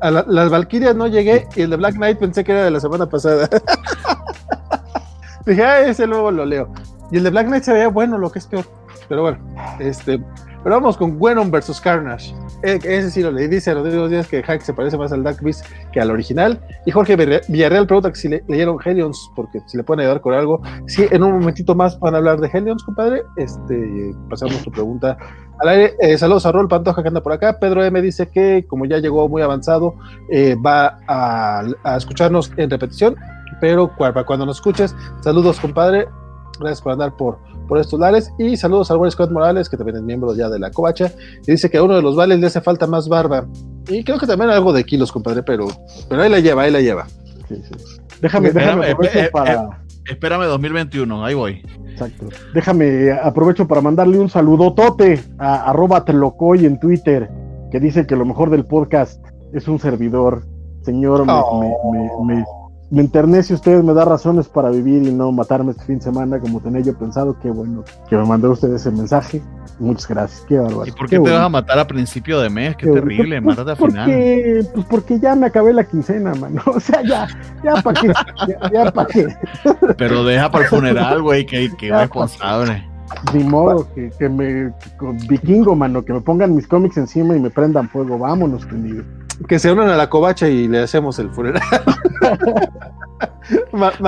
A la- las Valkyrias no llegué y el de Black Knight pensé que era de la semana pasada. [LAUGHS] Dije, ah, ese luego lo leo. Y el de Black Knight se veía bueno, lo que es peor. Pero bueno, este. Pero vamos con Venom versus Carnage. E- ese sí lo leí. Dice Rodrigo Díaz que Hack se parece más al Dark Beast que al original. Y Jorge Villarreal- pregunta que si le- leyeron Hellions, porque si le pueden ayudar con algo. Sí, en un momentito más van a hablar de Hellions, compadre. Este, pasamos tu pregunta al aire. Eh, saludos a Rol Pantoja que anda por acá. Pedro M dice que, como ya llegó muy avanzado, eh, va a, a escucharnos en repetición. Pero para cuando nos escuches, saludos, compadre. Gracias por andar por, por estos lares. Y saludos al buen Scott Morales, que también es miembro ya de la Covacha. Y dice que a uno de los vales le hace falta más barba. Y creo que también algo de kilos, compadre, pero, pero ahí la lleva, ahí la lleva. Sí, sí. Déjame, Espérame, déjame aprovecho eh, eh, para. Espérame 2021, ahí voy. Exacto. Déjame, aprovecho para mandarle un saludotote a arroba Tlocoy en Twitter, que dice que lo mejor del podcast es un servidor. Señor, me, Oh. me, me, me- me enternece usted, me da razones para vivir y no matarme este fin de semana como tenía yo pensado. Qué bueno que me mandó usted ese mensaje. Muchas gracias. Qué bárbaro. ¿Y por qué, te vas a matar a principio de mes? Qué, Qué terrible, bueno. mátate al Pues final. porque, pues porque ya me acabé la quincena, mano. [LAUGHS] O sea, ya, ya para qué, ya, ya para qué. Pero deja para el funeral, güey, que, que responsable. Ni modo que, que me con vikingo, mano, que me pongan mis cómics encima y me prendan fuego. Vámonos, tendido. Que se unan a la Covacha y le hacemos el funeral. [LAUGHS]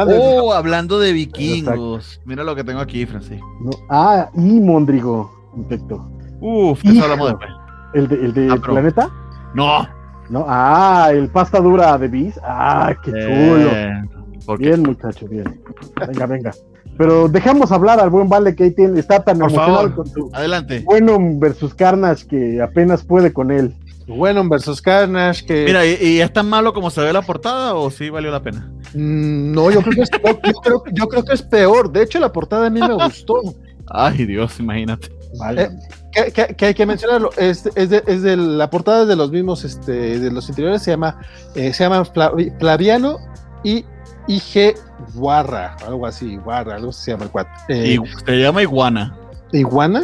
Oh, hablando de vikingos. Mira lo que tengo aquí, Francisco. ¿no? Ah, y Mondrigo, perfecto. Uf, que eso hablamos después. ¿El de, el de Ah, Planeta? No. ¿No? Ah, el pasta dura de Bis. Ah, qué chulo. Eh, porque- Bien, muchacho, bien. Venga, venga. Pero dejamos hablar al buen Vale que ahí tiene, está tan Por emocionado favor. con su Adelante. bueno versus Carnage que apenas puede con él. Venom versus Carnage, que Mira, ¿y, y es tan malo como se ve la portada o sí valió la pena? Mm, no, yo creo, que es, [LAUGHS] yo, yo creo, yo creo que es peor. De hecho, la portada a mí me gustó. Ay, Dios, imagínate. Vale. Eh, que, que- que hay que mencionarlo. Es, es de, es de la portada es de los mismos, este, de los interiores. Se llama, eh, se llama Flavi- Flaviano y IG Guarra, algo así, Guarra, algo así se llama el cuate. Eh, se llama iguana. Iguana,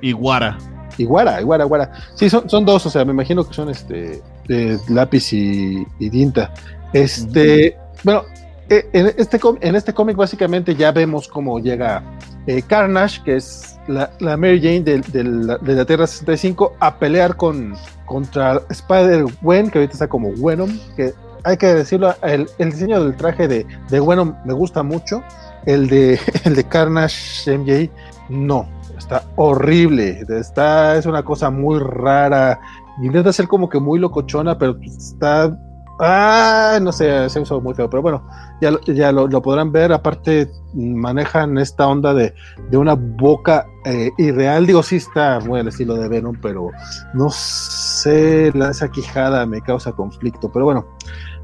Iguara. Iguara, Iguara, Iguara. Sí, son, son dos, o sea, me imagino que son este de lápiz y, y tinta. Este, bueno, eh, en este, en este cómic básicamente ya vemos cómo llega eh, Carnage, que es la, la Mary Jane del- del- de, la Tierra 65, a pelear con, contra Spider-Gwen, que ahorita está como Venom, que hay que decirlo, el, el diseño del traje de, de Venom me gusta mucho, el de, [LAUGHS] el de Carnage MJ no, está horrible, está, es una cosa muy rara, intenta ser como que muy locochona, pero está, ah, no sé, se usó muy feo, pero bueno, ya, ya lo podrán ver, aparte manejan esta onda de, de una boca eh, irreal, digo, sí está muy al estilo de Venom, pero no sé, la, esa quijada me causa conflicto, pero bueno,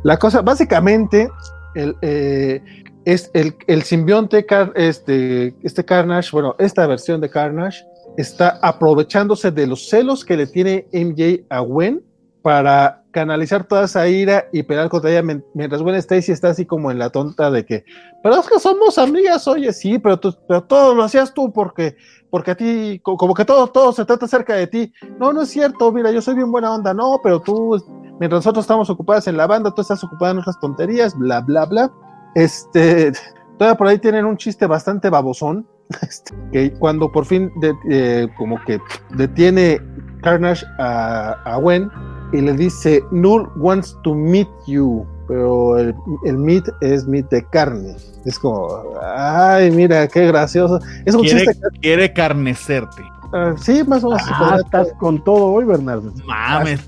la cosa, básicamente, el, eh, es el, el simbionte, Car- este, este Carnage, bueno, esta versión de Carnage está aprovechándose de los celos que le tiene MJ a Gwen para canalizar toda esa ira y pelear contra ella mien- mientras Gwen Stacy está así como en la tonta de que, pero es que somos amigas, oye, sí, pero, tú, pero todo lo hacías tú porque, porque a ti, co- como que todo, todo se trata cerca de ti. No, no es cierto, mira, yo soy bien buena onda, no, pero tú, mientras nosotros estamos ocupadas en la banda, tú estás ocupada en otras tonterías, bla, bla, bla. Este, todavía por ahí tienen un chiste bastante babosón, [LAUGHS] este, que cuando por fin de- eh, como que detiene Carnage a, a Gwen y le dice, Null wants to meet you, pero el, el meat es meat de carne. Es como, ay, mira, qué gracioso. Es un Quiere, chiste, quiere carnecerte. ah, sí, más o menos. Ah, estás con todo hoy, Bernardo. Mames.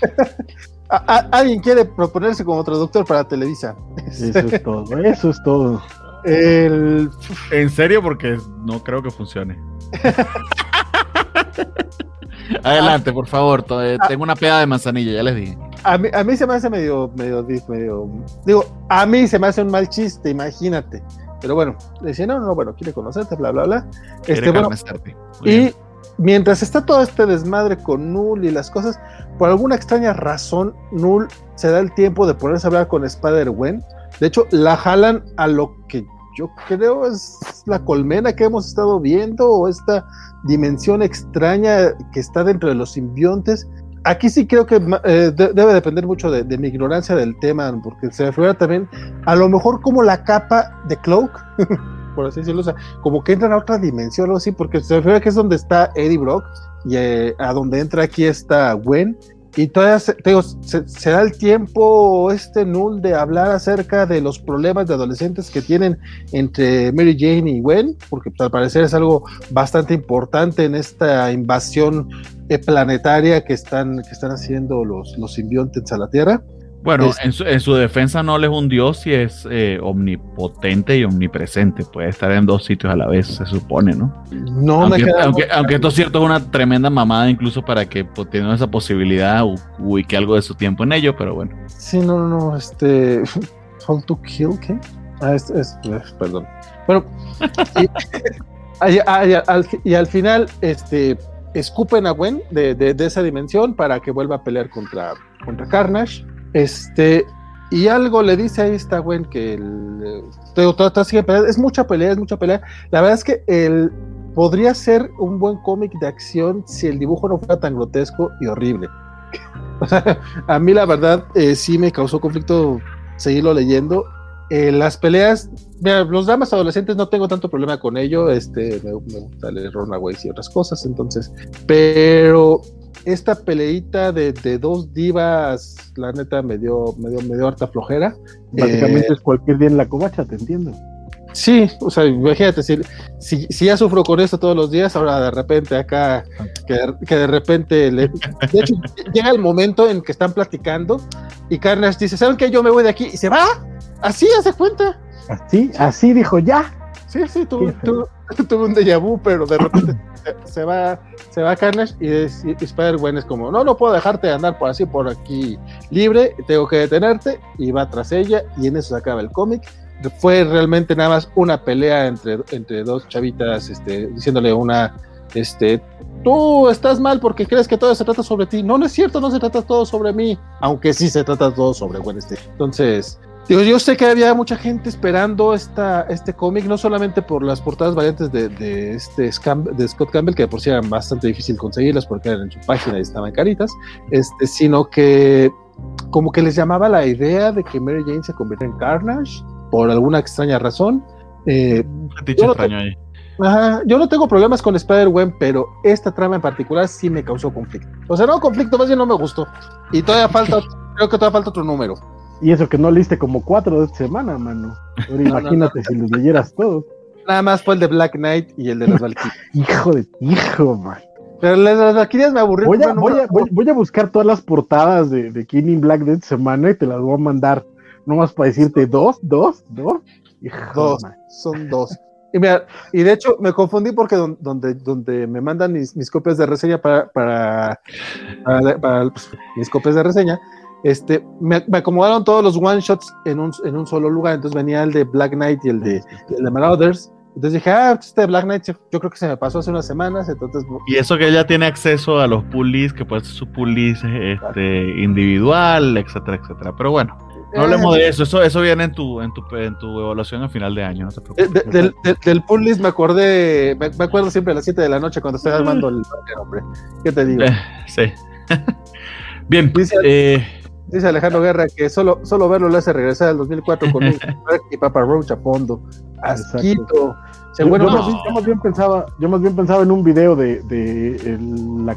[LAUGHS] A- alguien quiere proponerse como traductor para Televisa. Eso es todo, eso es todo. El... En serio, porque no creo que funcione. [LAUGHS] Adelante, por favor. Eh, tengo una pegada de manzanilla, ya les dije. A mí, a mí se me hace medio, medio, medio. Digo, a mí se me hace un mal chiste, imagínate. Pero bueno, decía, no, no, bueno, quiere conocerte, bla, bla, bla. Este, bueno, y mientras está todo este desmadre con Null y las cosas, por alguna extraña razón, Null se da el tiempo de ponerse a hablar con Spider-Gwen. De hecho, la jalan a lo que yo creo es la colmena que hemos estado viendo o esta dimensión extraña que está dentro de los simbiontes. Aquí sí creo que eh, debe depender mucho de, mi ignorancia del tema, porque se refiere también a lo mejor como la capa de Cloak, [LAUGHS] por así decirlo, como que entra a otra dimensión o así, porque se refiere que es donde está Eddie Brock y eh, a donde entra aquí está Gwen y todavía se, se, da el tiempo este null de hablar acerca de los problemas de adolescentes que tienen entre Mary Jane y Gwen, porque pues, al parecer es algo bastante importante en esta invasión eh, planetaria que están, que están haciendo los, los simbiontes a la Tierra. Bueno, en, su, defensa no es un dios y es eh, omnipotente y omnipresente. Puede estar en dos sitios a la vez, se supone, ¿no? No aunque, aunque, esto es cierto, es una tremenda mamada incluso para que pues, tenga esa posibilidad que algo de su tiempo en ello, pero bueno. Sí, no, no, no, este... [LAUGHS] Fall to kill, ¿qué? Ah, es, es, perdón. Bueno, [LAUGHS] [LAUGHS] y, al, y, al, final, este, escupen a Gwen de, de, de, esa dimensión para que vuelva a pelear contra, contra Carnage este, y algo le dice ahí está Gwen que el, es mucha pelea, es mucha pelea. La verdad es que el, podría ser un buen cómic de acción si el dibujo no fuera tan grotesco y horrible. [LAUGHS] a mí la verdad eh, sí me causó conflicto seguirlo leyendo. Eh, las peleas, mira, los damas adolescentes no tengo tanto problema con ello, este, me, me gusta leer Runaways y otras cosas, entonces, pero esta peleita de, de, dos divas, la neta me dio, me dio, me dio harta flojera. Básicamente eh, es cualquier día en la covacha, te entiendo. Sí, o sea, imagínate, si, si, si, ya sufro con esto todos los días, ahora de repente acá, que, que de repente, le, de hecho, llega el momento en que están platicando y Carnage dice, ¿saben qué? Yo me voy de aquí y se va, así hace cuenta. Así, así dijo ya. Sí, sí, [LAUGHS] tuve un déjà vu, pero de repente se va, se va Carnage y, Spider-Gwen es como, no, no puedo dejarte andar por así, por aquí libre, tengo que detenerte, y va tras ella, y en eso se acaba el cómic. Fue realmente nada más una pelea entre, entre dos chavitas, este, diciéndole una, este, tú estás mal porque crees que todo se trata sobre ti. No, no es cierto, no se trata todo sobre mí, aunque sí se trata todo sobre Gwen Entonces, Digo, yo sé que había mucha gente esperando esta, este cómic, no solamente por las portadas variantes de, de este de Scott Campbell, que de por sí eran bastante difícil conseguirlas porque eran en su página y estaban caritas, este, sino que como que les llamaba la idea de que Mary Jane se convirtiera en Carnage por alguna extraña razón. Eh, yo, no extraño ahí. Ajá, yo no tengo problemas con Spider-Gwen, pero esta trama en particular sí me causó conflicto. O sea, no conflicto, más bien no me gustó. Y todavía falta, creo que todavía falta otro número. Y eso que no leíste como cuatro de esta semana, mano. Ahora [LAUGHS] imagínate si los leyeras todos. Nada más fue el de Black Knight y el de las Valkyries. [LAUGHS] hijo de hijo, man. Pero las, las Valkyrias me aburrieron. Voy a, voy, a, voy, a, buscar todas las portadas de, de King Black de esta semana y te las voy a mandar. Nomás para decirte dos, dos, dos. dos, son dos. Y, mira, y de hecho me confundí porque donde, donde me mandan mis, mis copias de reseña para, para, para, pues, mis copias de reseña, este, me, acomodaron todos los one shots en un, en un, solo lugar. Entonces venía el de Black Knight y el de, el de Marauders. Entonces dije, ah, este Black Knight yo creo que se me pasó hace unas semanas. Entonces, y eso que ella tiene acceso a los pullis, que puede ser su pullis este, individual, etcétera, etcétera. Pero bueno, no hablemos de eso. Eso, eso viene en tu, en tu, en tu evaluación a final de año. No te preocupes. del, del pull list me acordé, me, acuerdo siempre a las 7 de la noche cuando estoy armando el [LAUGHS] hombre. ¿Qué te digo? Eh, sí. [LAUGHS] Bien, eh, Dice Alejandro Guerra que solo, solo verlo le hace regresar al 2004 con un [LAUGHS] y Papa Roach a fondo. Asquito. Yo, yo, más bien, pensaba, yo más bien pensaba en un video de, de la,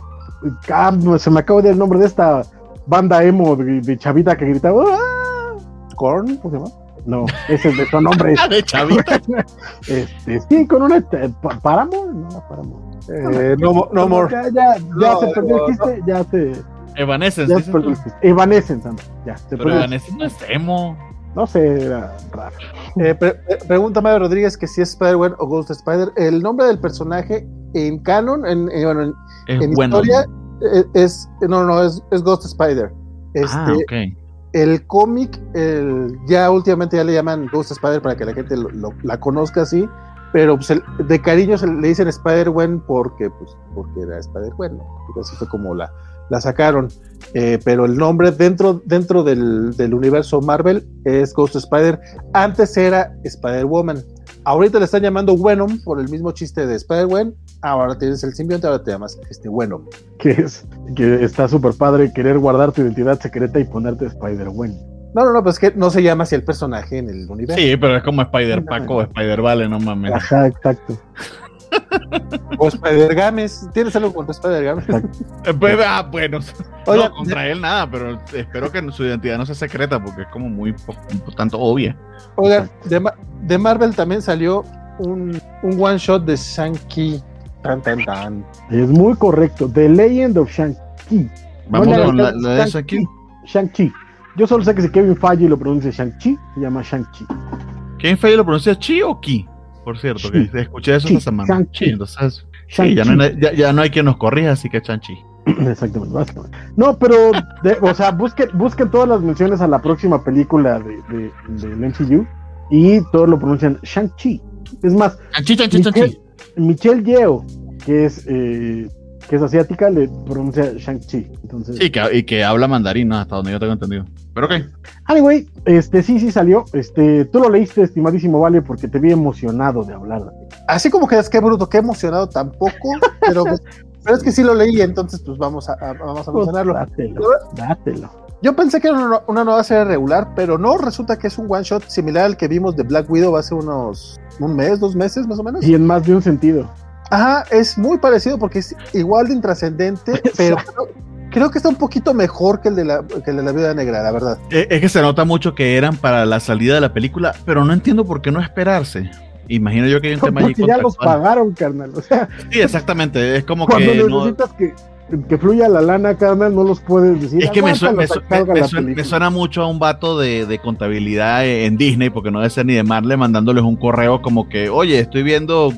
ah, se me acaba de el nombre de esta banda emo de, chavita que gritaba ¡Ah! ¿Corn? ¿Cómo se llama? No, ese es de su nombre. [LAUGHS] de chavita. [LAUGHS] este, sí, con una este, Paramore, no, Paramore. Eh, no, no, more. Ya, ya, ya se perdió el chiste, ya se Evanescence. Ya Evanescence, Ya, Pero Evanescence no es emo. no sé, era raro. Eh, pre- pre- pregunta Mario Rodríguez que si es Spider-Man o Ghost Spider. El nombre del personaje en canon, en, en- bueno, en, Es en bueno. historia, eh, es, no, no, es, es Ghost Spider. Este, Ah, ok. El cómic, el- ya últimamente ya le llaman Ghost Spider para que la gente lo- lo- la conozca así, pero pues el- de cariño se le dicen Spider-Gwen porque, pues, porque era Spider-Gwen, ¿no? Así fue como la, la sacaron. Eh, pero el nombre dentro, dentro del, del universo Marvel es Ghost Spider. Antes era Spider-Woman. Ahorita le están llamando Venom por el mismo chiste de Spider-Gwen. Ahora tienes el simbionte, ahora te llamas este Venom. Que es que está súper padre querer guardar tu identidad secreta y ponerte Spider-Gwen. No, no, no, pues que no se llama así el personaje en el universo. Sí, pero es como Spider Paco o Spider Vale, no mames. Ajá, exacto. O Spider-Games. ¿Tienes algo contra Spider-Games? Eh, pues, ah, bueno. Oigan, no, contra él nada, pero espero que su identidad no sea secreta porque es como muy tanto obvia. Oigan, de, Ma- de Marvel también salió un, un one shot de Shang-Chi. Tan, tan, tan. Es muy correcto. The Legend of Shang-Chi. Vamos No con la, de aquí. Shang-Chi. Yo solo sé que si Kevin Feige lo pronuncia Shang-Chi, se llama Shang-Chi. ¿Quién fue lo pronuncia Chi o Ki? Por cierto, Chi. que escuché eso Chi, esta semana. Shang-Chi. Chi, entonces, Shang-Chi. sí, ya, no hay, ya, ya no hay quien nos corrija, así que Chanchi. [CLEARS THROAT] Exactamente, básicamente. No, pero, de- o sea, busquen, busquen todas las menciones a la próxima película de, de, del MCU y todos lo pronuncian Shang-Chi. Es más, Chanchi, Chanchi, Michelle, Michelle Yeo, que es, eh, que es asiática, le pronuncia Shang-Chi. Entonces, Sí, que, y que habla mandarín, ¿no? hasta donde yo tengo entendido. Pero ok. anyway, este sí, sí salió. Este, tú lo leíste, estimadísimo Vale, porque te vi emocionado de hablar. Así como que es que bruto, que emocionado tampoco, pero, pues, [LAUGHS] pero es que sí lo leí, entonces pues vamos a, a- vamos a Pues, mencionarlo. dátelo, dátelo. Yo pensé que era una, una nueva serie regular, pero no, resulta que es un one shot similar al que vimos de Black Widow hace unos un mes, dos meses más o menos. Y en más de un sentido. Ajá, es muy parecido porque es igual de intrascendente, [LAUGHS] pero creo, creo que está un poquito mejor que el de la, que el de la Viuda Negra, la verdad. Eh, Es que se nota mucho que eran para la salida de la película, pero no entiendo por qué no esperarse. Imagino yo que hay un tema allí Porque ya los pagaron, carnal. O sea, [LAUGHS] Sí, exactamente. Es como cuando que no, necesitas que, que fluya la lana, carnal, no los puedes decir. Es que me, su- "Aguántalo me hasta su- que salga me- la me suena, me película". suena mucho a un vato de, de contabilidad en Disney, porque no debe ser ni de Marle, mandándoles un correo como que, oye, estoy viendo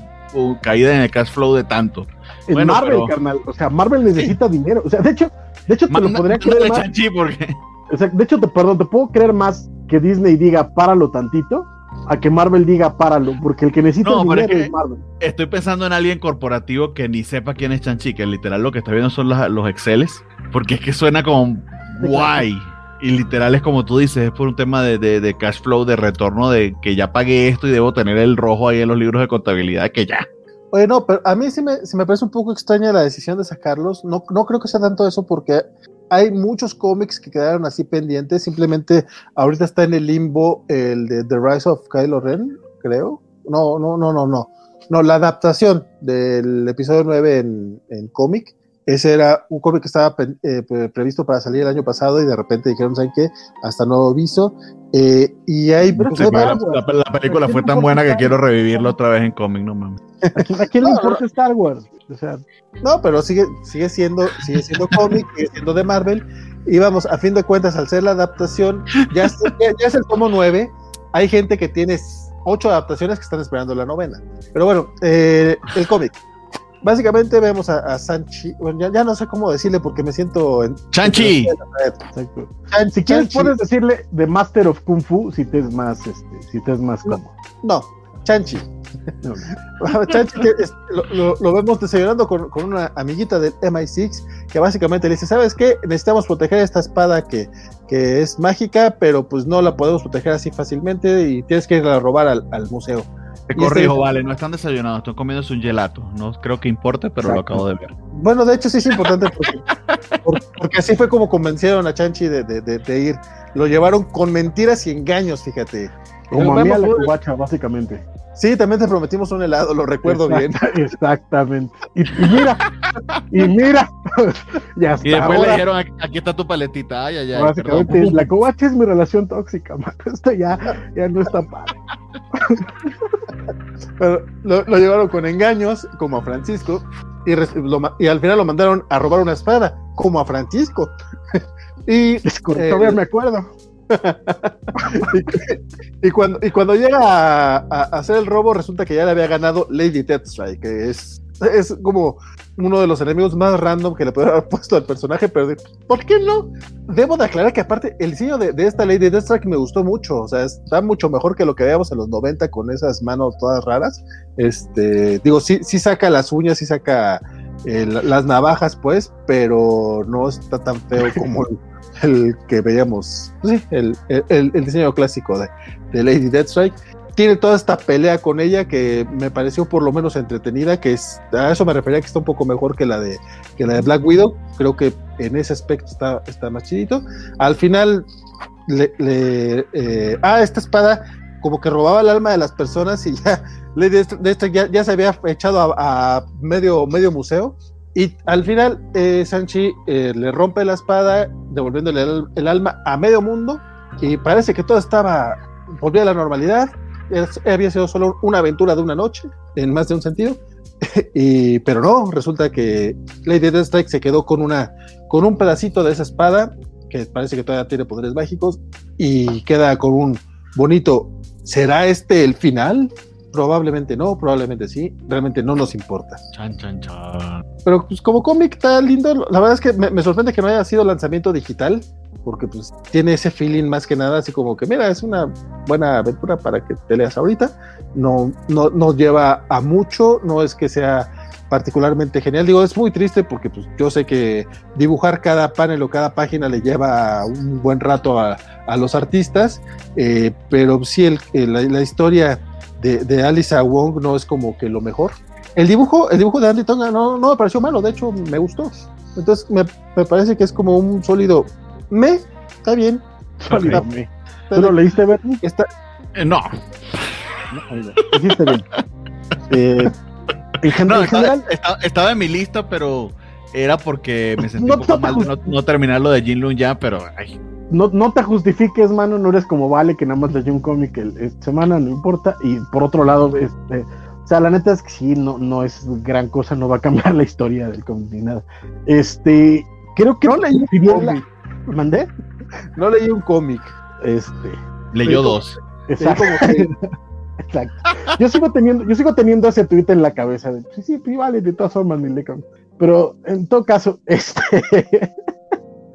caída en el cash flow de tanto. En Bueno, Marvel, pero- carnal. O sea, Marvel necesita dinero. O sea, de hecho, de hecho te lo podría creer más. chanchi porque O sea, de hecho, te, perdón, te puedo creer más que Disney diga páralo tantito a que Marvel diga páralo, porque el que necesita No, el pero es dinero que- es Marvel. estoy pensando en alguien corporativo que ni sepa quién es Chanchi, que literal lo que está viendo son los, los Exceles, porque es que suena como guay. Y literal es como tú dices, es por un tema de, de- de cash flow, de retorno, de que ya pagué esto y debo tener el rojo ahí en los libros de contabilidad, que ya. Oye, no, pero a mí sí me, sí me parece un poco extraña la decisión de sacarlos. No, no creo que sea tanto eso porque hay muchos cómics que quedaron así pendientes. Simplemente ahorita está en el limbo el de The Rise of Kylo Ren, creo. No, no, no, no, no. No, la adaptación del episodio 9 en, en cómic. Ese era un cómic que estaba eh, pre- previsto para salir el año pasado y de repente dijeron, ¿saben qué? Hasta nuevo aviso. Eh, y hay... Pero Sí, Pues, la, la- la película ¿A fue tan le buena que importa? quiero revivirla otra vez en cómic, no mames. ¿A quién, a quién le No, importa Star Wars? O sea, No, pero sigue, sigue siendo, sigue siendo cómic, sigue siendo de Marvel. Y vamos, a fin de cuentas, al ser la adaptación, ya es, ya, ya es el tomo 9. Hay gente que tiene ocho adaptaciones que están esperando la novena. Pero bueno, eh, el cómic. Básicamente vemos a, a Sanchi, bueno, ya, ya no sé cómo decirle porque me siento en... ¡Chanchi! Si quieres, Chanchi. puedes decirle The Master of Kung Fu si te es más, este, si te es más No. cómodo. No, Chanchi. No. [LAUGHS] Chanchi que es- lo, lo- lo vemos desayunando con, con una amiguita del MI6 que básicamente le dice, ¿sabes qué? Necesitamos proteger esta espada que, que es mágica, pero pues no la podemos proteger así fácilmente y tienes que ir a robar al, al museo. Te este- corrijo, vale, no están desayunados, están comiéndose un gelato. No creo que importe, pero lo acabo de ver. Bueno, de hecho sí es importante porque, [LAUGHS] por- porque así fue como convencieron a Chanchi de, de- de- de ir. Lo llevaron con mentiras y engaños, fíjate. Como a mí a la güey. cubacha, básicamente. Sí, también te prometimos un helado, lo recuerdo bien. Exacta- [LAUGHS] Exactamente. Y, y mira, y mira, ya está. Y después le dijeron, "Aquí- aquí está tu paletita. Ay, ay, ay. básicamente, perdón". la covacha es mi relación tóxica, [LAUGHS] man. Esto ya, ya no está padre. [LAUGHS] Pero lo, lo llevaron con engaños, como a Francisco, y, lo y al final lo mandaron a robar una espada, como a Francisco. y Es correcto, Eh, todavía me acuerdo. [LAUGHS] y, cuando, y cuando llega a, hacer el robo, resulta que ya le había ganado Lady Deathstrike, que es, es como uno de los enemigos más random que le puede haber puesto al personaje, pero ¿por qué no? Debo de aclarar que aparte el diseño de, esta Lady Deathstrike me gustó mucho, o sea, está mucho mejor que lo que veíamos en los 90 con esas manos todas raras. Este, digo, sí, sí saca las uñas, sí saca eh, las navajas, pues, pero no está tan feo como el, que veíamos, el, el, diseño clásico de, Lady Deathstrike tiene toda esta pelea con ella que me pareció por lo menos entretenida, que es, a eso me refería que está un poco mejor que la de, que la de Black Widow, creo que en ese aspecto está, está más chidito. Al final, eh, ah, esta espada como que robaba el alma de las personas y ya, [LAUGHS] de esto, ya, ya, se había echado a, medio, medio museo. Y al final, eh, Sanchi eh, le rompe la espada, devolviéndole el, el, alma a medio mundo. Y parece que todo estaba, volvía a la normalidad había sido solo una aventura de una noche, en más de un sentido. [LAUGHS] y, pero no, resulta que Lady Deathstrike se quedó con, una, con un pedacito de esa espada, que parece que todavía tiene poderes mágicos, y queda con un bonito. ¿Será este el final? Probablemente no, probablemente sí. Realmente no nos importa. Chan, chan, chan. Pero pues como cómic está lindo. La verdad es que me sorprende que no haya sido lanzamiento digital porque pues tiene ese feeling más que nada, así como que mira, es una buena aventura para que te leas ahorita, no, no nos lleva a mucho, no es que sea particularmente genial, digo, es muy triste porque pues yo sé que dibujar cada panel o cada página le lleva un buen rato a, los artistas, eh, pero sí el, la, historia de, de Alisa Wong no es como que lo mejor. El dibujo, el dibujo de Andy Tonga no, no me pareció malo, de hecho me gustó. Entonces me, me parece que es como un sólido me, está bien. ¿Tú lo leíste, Bernie? Está... Eh, no. Hiciste bien. Eh, en, general, estaba, en mi lista, pero era porque me sentí un poco mal de no, terminar lo de Jin Lun ya, pero No, no te justifiques, mano, no eres como Vale, que nada más leyó un cómic el, semana, no importa. Y por otro lado, este, o sea, la neta es que sí, no, no es gran cosa, no va a cambiar [LAUGHS] la historia del cómic ni nada. Este, creo que no leí la, ¿Mandé? No leí un cómic. Este. Leyó dos. Exacto. [LAUGHS] Exacto. Yo sigo teniendo, yo sigo teniendo ese tweet en la cabeza de sí, sí, vale, de todas formas, mi Pero en todo caso, [LAUGHS] este.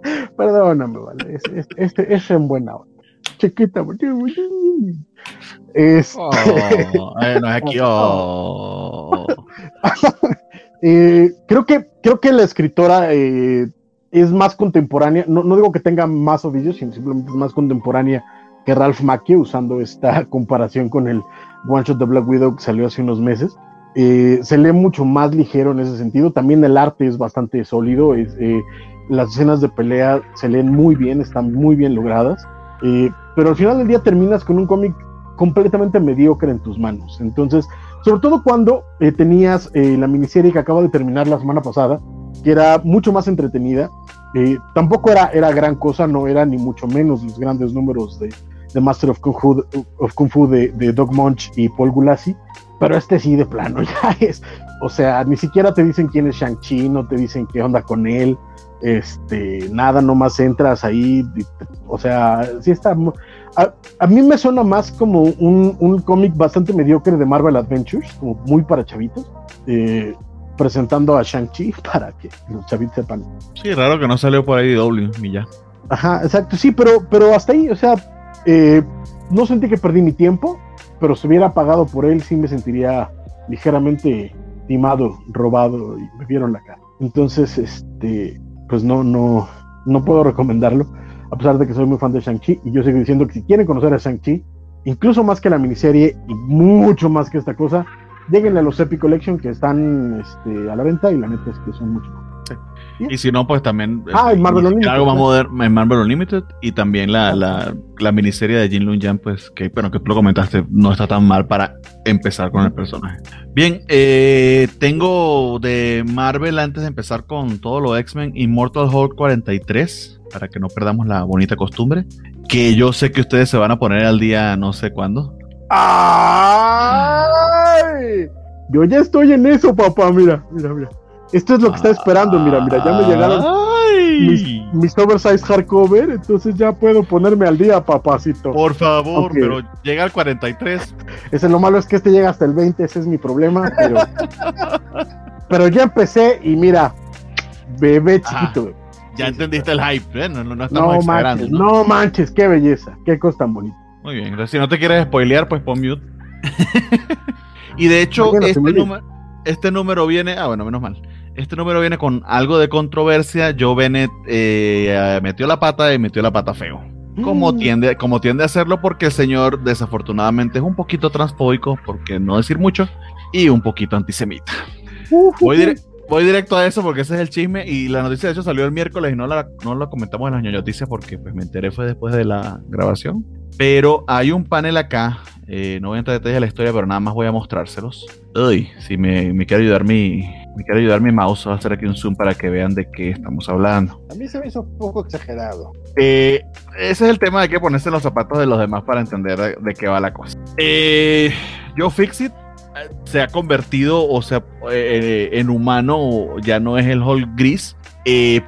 [LAUGHS] Perdóname, vale. Este, este, es en buena onda. Chiquita, este... Oh, [LAUGHS] bueno, aquí, oh. [LAUGHS] eh, creo que creo que la escritora eh, es más contemporánea, no, digo que tenga más oficios, sino simplemente es más contemporánea que Ralph Macchio, usando esta comparación con el One Shot de Black Widow que salió hace unos meses. Eh, se lee mucho más ligero en ese sentido, también el arte es bastante sólido, eh, las escenas de pelea se leen muy bien, están muy bien logradas, eh, pero al final del día terminas con un cómic completamente mediocre en tus manos. Entonces, sobre todo cuando tenías la miniserie que acaba de terminar la semana pasada, que era mucho más entretenida. Eh, tampoco era, era gran cosa, no era ni mucho menos los grandes números de, de Master of Kung Fu, de, de Doug Munch y Paul Gulassi, pero este sí de plano [LAUGHS] ya es, o sea, ni siquiera te dicen quién es Shang-Chi, no te dicen qué onda con él, este, nada, nomás entras ahí, o sea, sí está, a, a, mí me suena más como un, un cómic bastante mediocre de Marvel Adventures, como muy para chavitos, eh, presentando a Shang-Chi [LAUGHS] para que los chavitos sepan. Sí, raro que no salió por ahí W y ya. Ajá, exacto, sí, pero, pero hasta ahí, o sea, eh, no sentí que perdí mi tiempo, pero si hubiera pagado por él, sí me sentiría ligeramente timado, robado y me vieron la cara. Entonces, este, pues no, no, no puedo recomendarlo, a pesar de que soy muy fan de Shang-Chi, y yo sigo diciendo que si quieren conocer a Shang-Chi, incluso más que la miniserie y mucho más que esta cosa, lleguen a los Epic Collection que están este, a la venta y la neta es que son mucho. Y si no, pues también ah, este, Marvel Unlimited, algo más moderno en Marvel Unlimited y también la, la, la miniserie de Jin Lun Jan, pues que, bueno, que tú lo comentaste, no está tan mal para empezar con el personaje. Bien, eh, tengo de Marvel antes de empezar con todo lo X-Men, Immortal Hulk 43, para que no perdamos la bonita costumbre, que yo sé que ustedes se van a poner al día no sé cuándo. ¡Ay! Yo ya estoy en eso, papá. Mira, mira, mira. Esto es lo que está esperando. Mira, mira, ya me llegaron mis oversize hardcover, entonces ya puedo ponerme al día, papacito. Por favor, pero llega al 43. Ese lo malo es que este llega hasta el 20, ese es mi problema, pero, [LAUGHS] pero ya empecé y mira, bebé chiquito. ya entendiste el hype, ¿eh? no, no, no, manches, ¿no? manches, qué belleza, qué cosa tan bonita. Muy bien, entonces si no te quieres spoilear, pues pon mute. [LAUGHS] y de hecho, este número, este número viene, ah, bueno, menos mal. Este número viene con algo de controversia. Joe Bennett eh, metió la pata y metió la pata feo. Como, mm. tiende, como tiende a hacerlo porque el señor desafortunadamente es un poquito transfóbico, porque no decir mucho, y un poquito antisemita. voy, voy, directo a eso porque ese es el chisme y la noticia de hecho salió el miércoles y no la, no la comentamos en las noticias porque pues me enteré fue después de la grabación. Pero hay un panel acá, eh, no voy a entrar en detalles de la historia, pero nada más voy a mostrárselos. Uy, si me, me quiere ayudar mi, me quiere ayudar mi mouse, a hacer aquí un zoom para que vean de qué estamos hablando. A mí se me hizo un poco exagerado. Eh, ese es el tema de que ponerse los zapatos de los demás para entender de, qué va la cosa. Eh, Yo Fixit eh, se ha convertido, o sea, eh, en humano, ya no es el Hulk gris,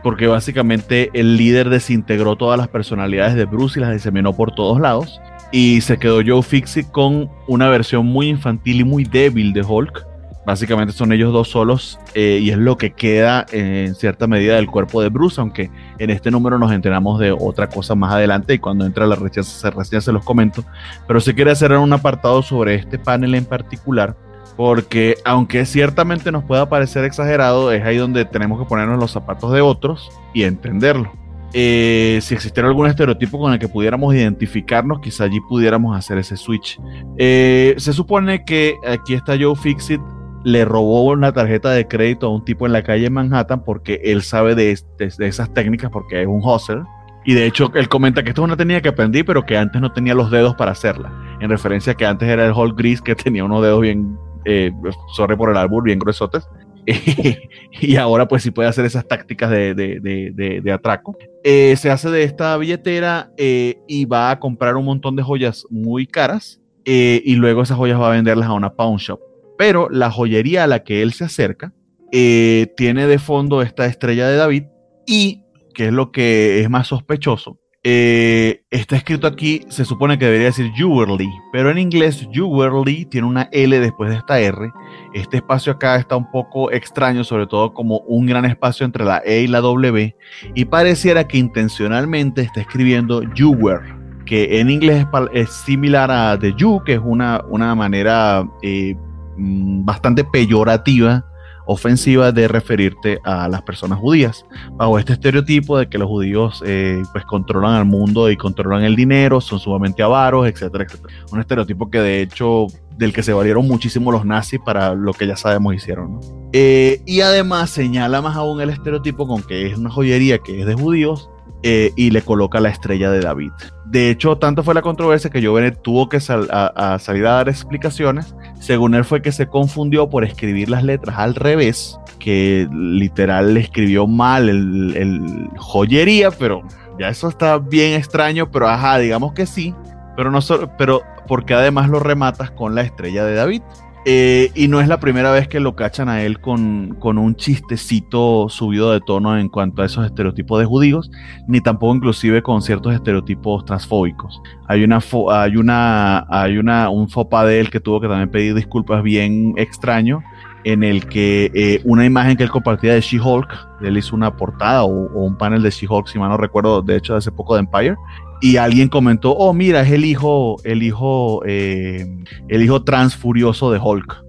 porque básicamente el líder desintegró todas las personalidades de Bruce y las diseminó por todos lados. Y se quedó Joe Fixit con una versión muy infantil y muy débil de Hulk. Básicamente son ellos dos solos eh, y es lo que queda en cierta medida del cuerpo de Bruce, aunque en este número nos enteramos de otra cosa más adelante y cuando entra la rechaza, se, se los comento. Pero se quiere hacer un apartado sobre este panel en particular porque aunque ciertamente nos pueda parecer exagerado, es ahí donde tenemos que ponernos los zapatos de otros y entenderlo. Eh, si existiera algún estereotipo con el que pudiéramos identificarnos, quizá allí pudiéramos hacer ese switch. Eh, se supone que aquí está Joe Fixit, le robó una tarjeta de crédito a un tipo en la calle Manhattan porque él sabe de, esas técnicas porque es un hustler. Y de hecho, él comenta que esto es una técnica que aprendí, pero que antes no tenía los dedos para hacerla. En referencia a que antes era el Hulk gris que [LAUGHS] tenía unos dedos bien, eh, sorry por el árbol, bien gruesotes. [LAUGHS] y ahora pues sí puede hacer esas tácticas de, atraco. Eh, se hace de esta billetera eh, y va a comprar un montón de joyas muy caras eh, y luego esas joyas va a venderlas a una pawn shop. Pero la joyería a la que él se acerca tiene de fondo esta estrella de David y, que es lo que es más sospechoso, está escrito aquí, se supone que debería decir Jewelry, pero en inglés Jewelry tiene una L después de esta R. Este espacio acá está un poco extraño, sobre todo como un gran espacio entre la E y la W, y pareciera que intencionalmente está escribiendo were, que en inglés es, similar a the you, que es una, una manera eh, bastante peyorativa ofensiva de referirte a las personas judías, bajo este estereotipo de que los judíos eh, pues controlan al mundo y controlan el dinero, son sumamente avaros, etcétera, etcétera. Un estereotipo que de hecho del que se valieron muchísimo los nazis para lo que ya sabemos hicieron. Eh, y además señala más aún el estereotipo con que es una joyería que es de judíos eh, y le coloca la estrella de David. De hecho, tanto fue la controversia que Jovenet tuvo que salir a dar explicaciones. Según él fue que se confundió por escribir las letras al revés, que literal le escribió mal el, joyería, pero ya eso está bien extraño, pero ajá, digamos que sí. Pero no pero porque además lo rematas con la estrella de David. Eh, y no es la primera vez que lo cachan a él con, un chistecito subido de tono en cuanto a esos estereotipos de judíos, ni tampoco inclusive con ciertos estereotipos transfóbicos. Hay una hay una hay una un fopa de él que tuvo que también pedir disculpas bien extraño en el que eh, una imagen que él compartía de She-Hulk, él hizo una portada o, o un panel de She-Hulk, si mal no recuerdo, de hecho, hace poco de Empire, y alguien comentó, oh, mira, es el hijo, el hijo, eh, el hijo trans furioso de Hulk,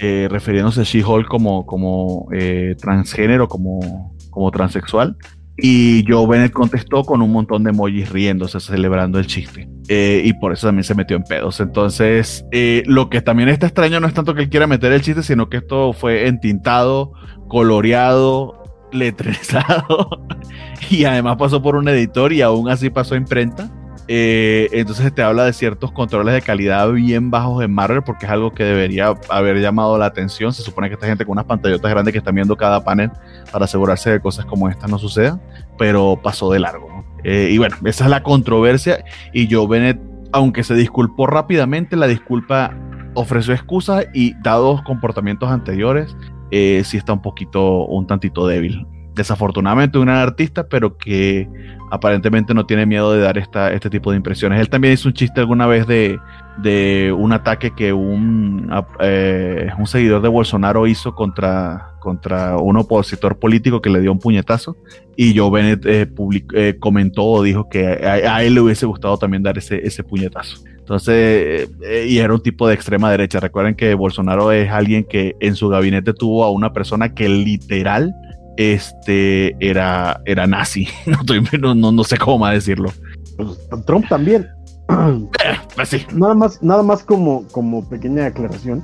eh, refiriéndose a She-Hulk como, como eh, transgénero, como, como transexual. Y Joe Bennett contestó con un montón de emojis riéndose, celebrando el chiste. y por eso también se metió en pedos. Entonces, lo que también está extraño no es tanto que él quiera meter el chiste, sino que esto fue entintado, coloreado, letrizado [LAUGHS] y además pasó por un editor y aún así pasó a imprenta. Eh, entonces te habla de ciertos controles de calidad bien bajos en Marvel porque es algo que debería haber llamado la atención. Se supone que esta gente con unas pantallotas grandes que están viendo cada panel para asegurarse de cosas como estas no sucedan, pero pasó de largo. Eh, y bueno, esa es la controversia y Joe Bennett, aunque se disculpó rápidamente, la disculpa ofreció excusas y dados comportamientos anteriores, eh, está un poquito, un tantito débil desafortunadamente un artista, pero que aparentemente no tiene miedo de dar esta, este tipo de impresiones. Él también hizo un chiste alguna vez de, de un ataque que un, eh, un seguidor de Bolsonaro hizo contra, contra un opositor político que le dio un puñetazo y Joe Bennett eh, eh, comentó o dijo que a, él le hubiese gustado también dar ese, ese puñetazo. Entonces, y era un tipo de extrema derecha. Recuerden que Bolsonaro es alguien que en su gabinete tuvo a una persona que literal este, era, era nazi. [LAUGHS] No, no, no sé cómo más decirlo. Pues, Trump también. [CLEARS THROAT] Eh, pues nada más, nada más como, como pequeña aclaración.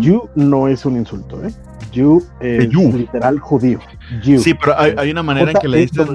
You no es un insulto, ¿eh? You es literal judío. Sí, pero hay, una manera en que le dicen.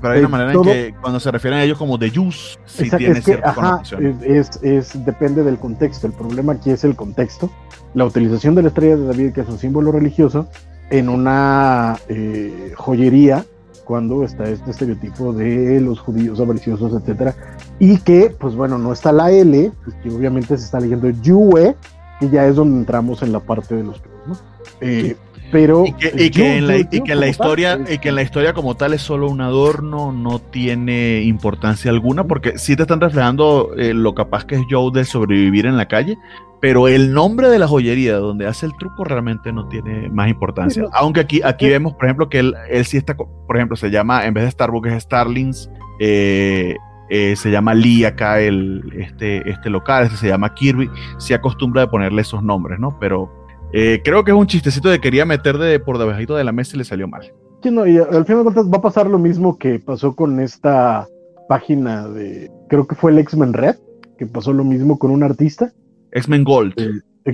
Pero hay una manera en que cuando se refieren a ellos como de Jews, sí tiene cierta es, es, depende del contexto. El problema aquí es el contexto. La utilización de la estrella de David, que es un símbolo religioso, en una eh, joyería cuando está este estereotipo de los judíos avariciosos, etcétera, y que, pues bueno, no está la L, pues, que obviamente se está leyendo Yue, que ya es donde entramos en la parte de los ¿no? Eh, pero y que, en la, historia y que en la historia como tal es solo un adorno no tiene importancia alguna porque sí te están reflejando eh, lo capaz que es Joe de sobrevivir en la calle pero el nombre de la joyería donde hace el truco realmente no tiene más importancia. Aunque aquí, aquí vemos, por ejemplo, que él, él sí está, por ejemplo, se llama, en vez de Starbucks es Starlings, eh, eh, se llama Lee acá el, este, este local, este se llama Kirby, se acostumbra de ponerle esos nombres, ¿no? Pero eh, creo que es un chistecito de quería meter de, por debajito de la mesa y le salió mal. Sí, no, y al final de cuentas va a pasar lo mismo que pasó con esta página de, creo que fue el X-Men Red, que pasó lo mismo con un artista X-Men Gold.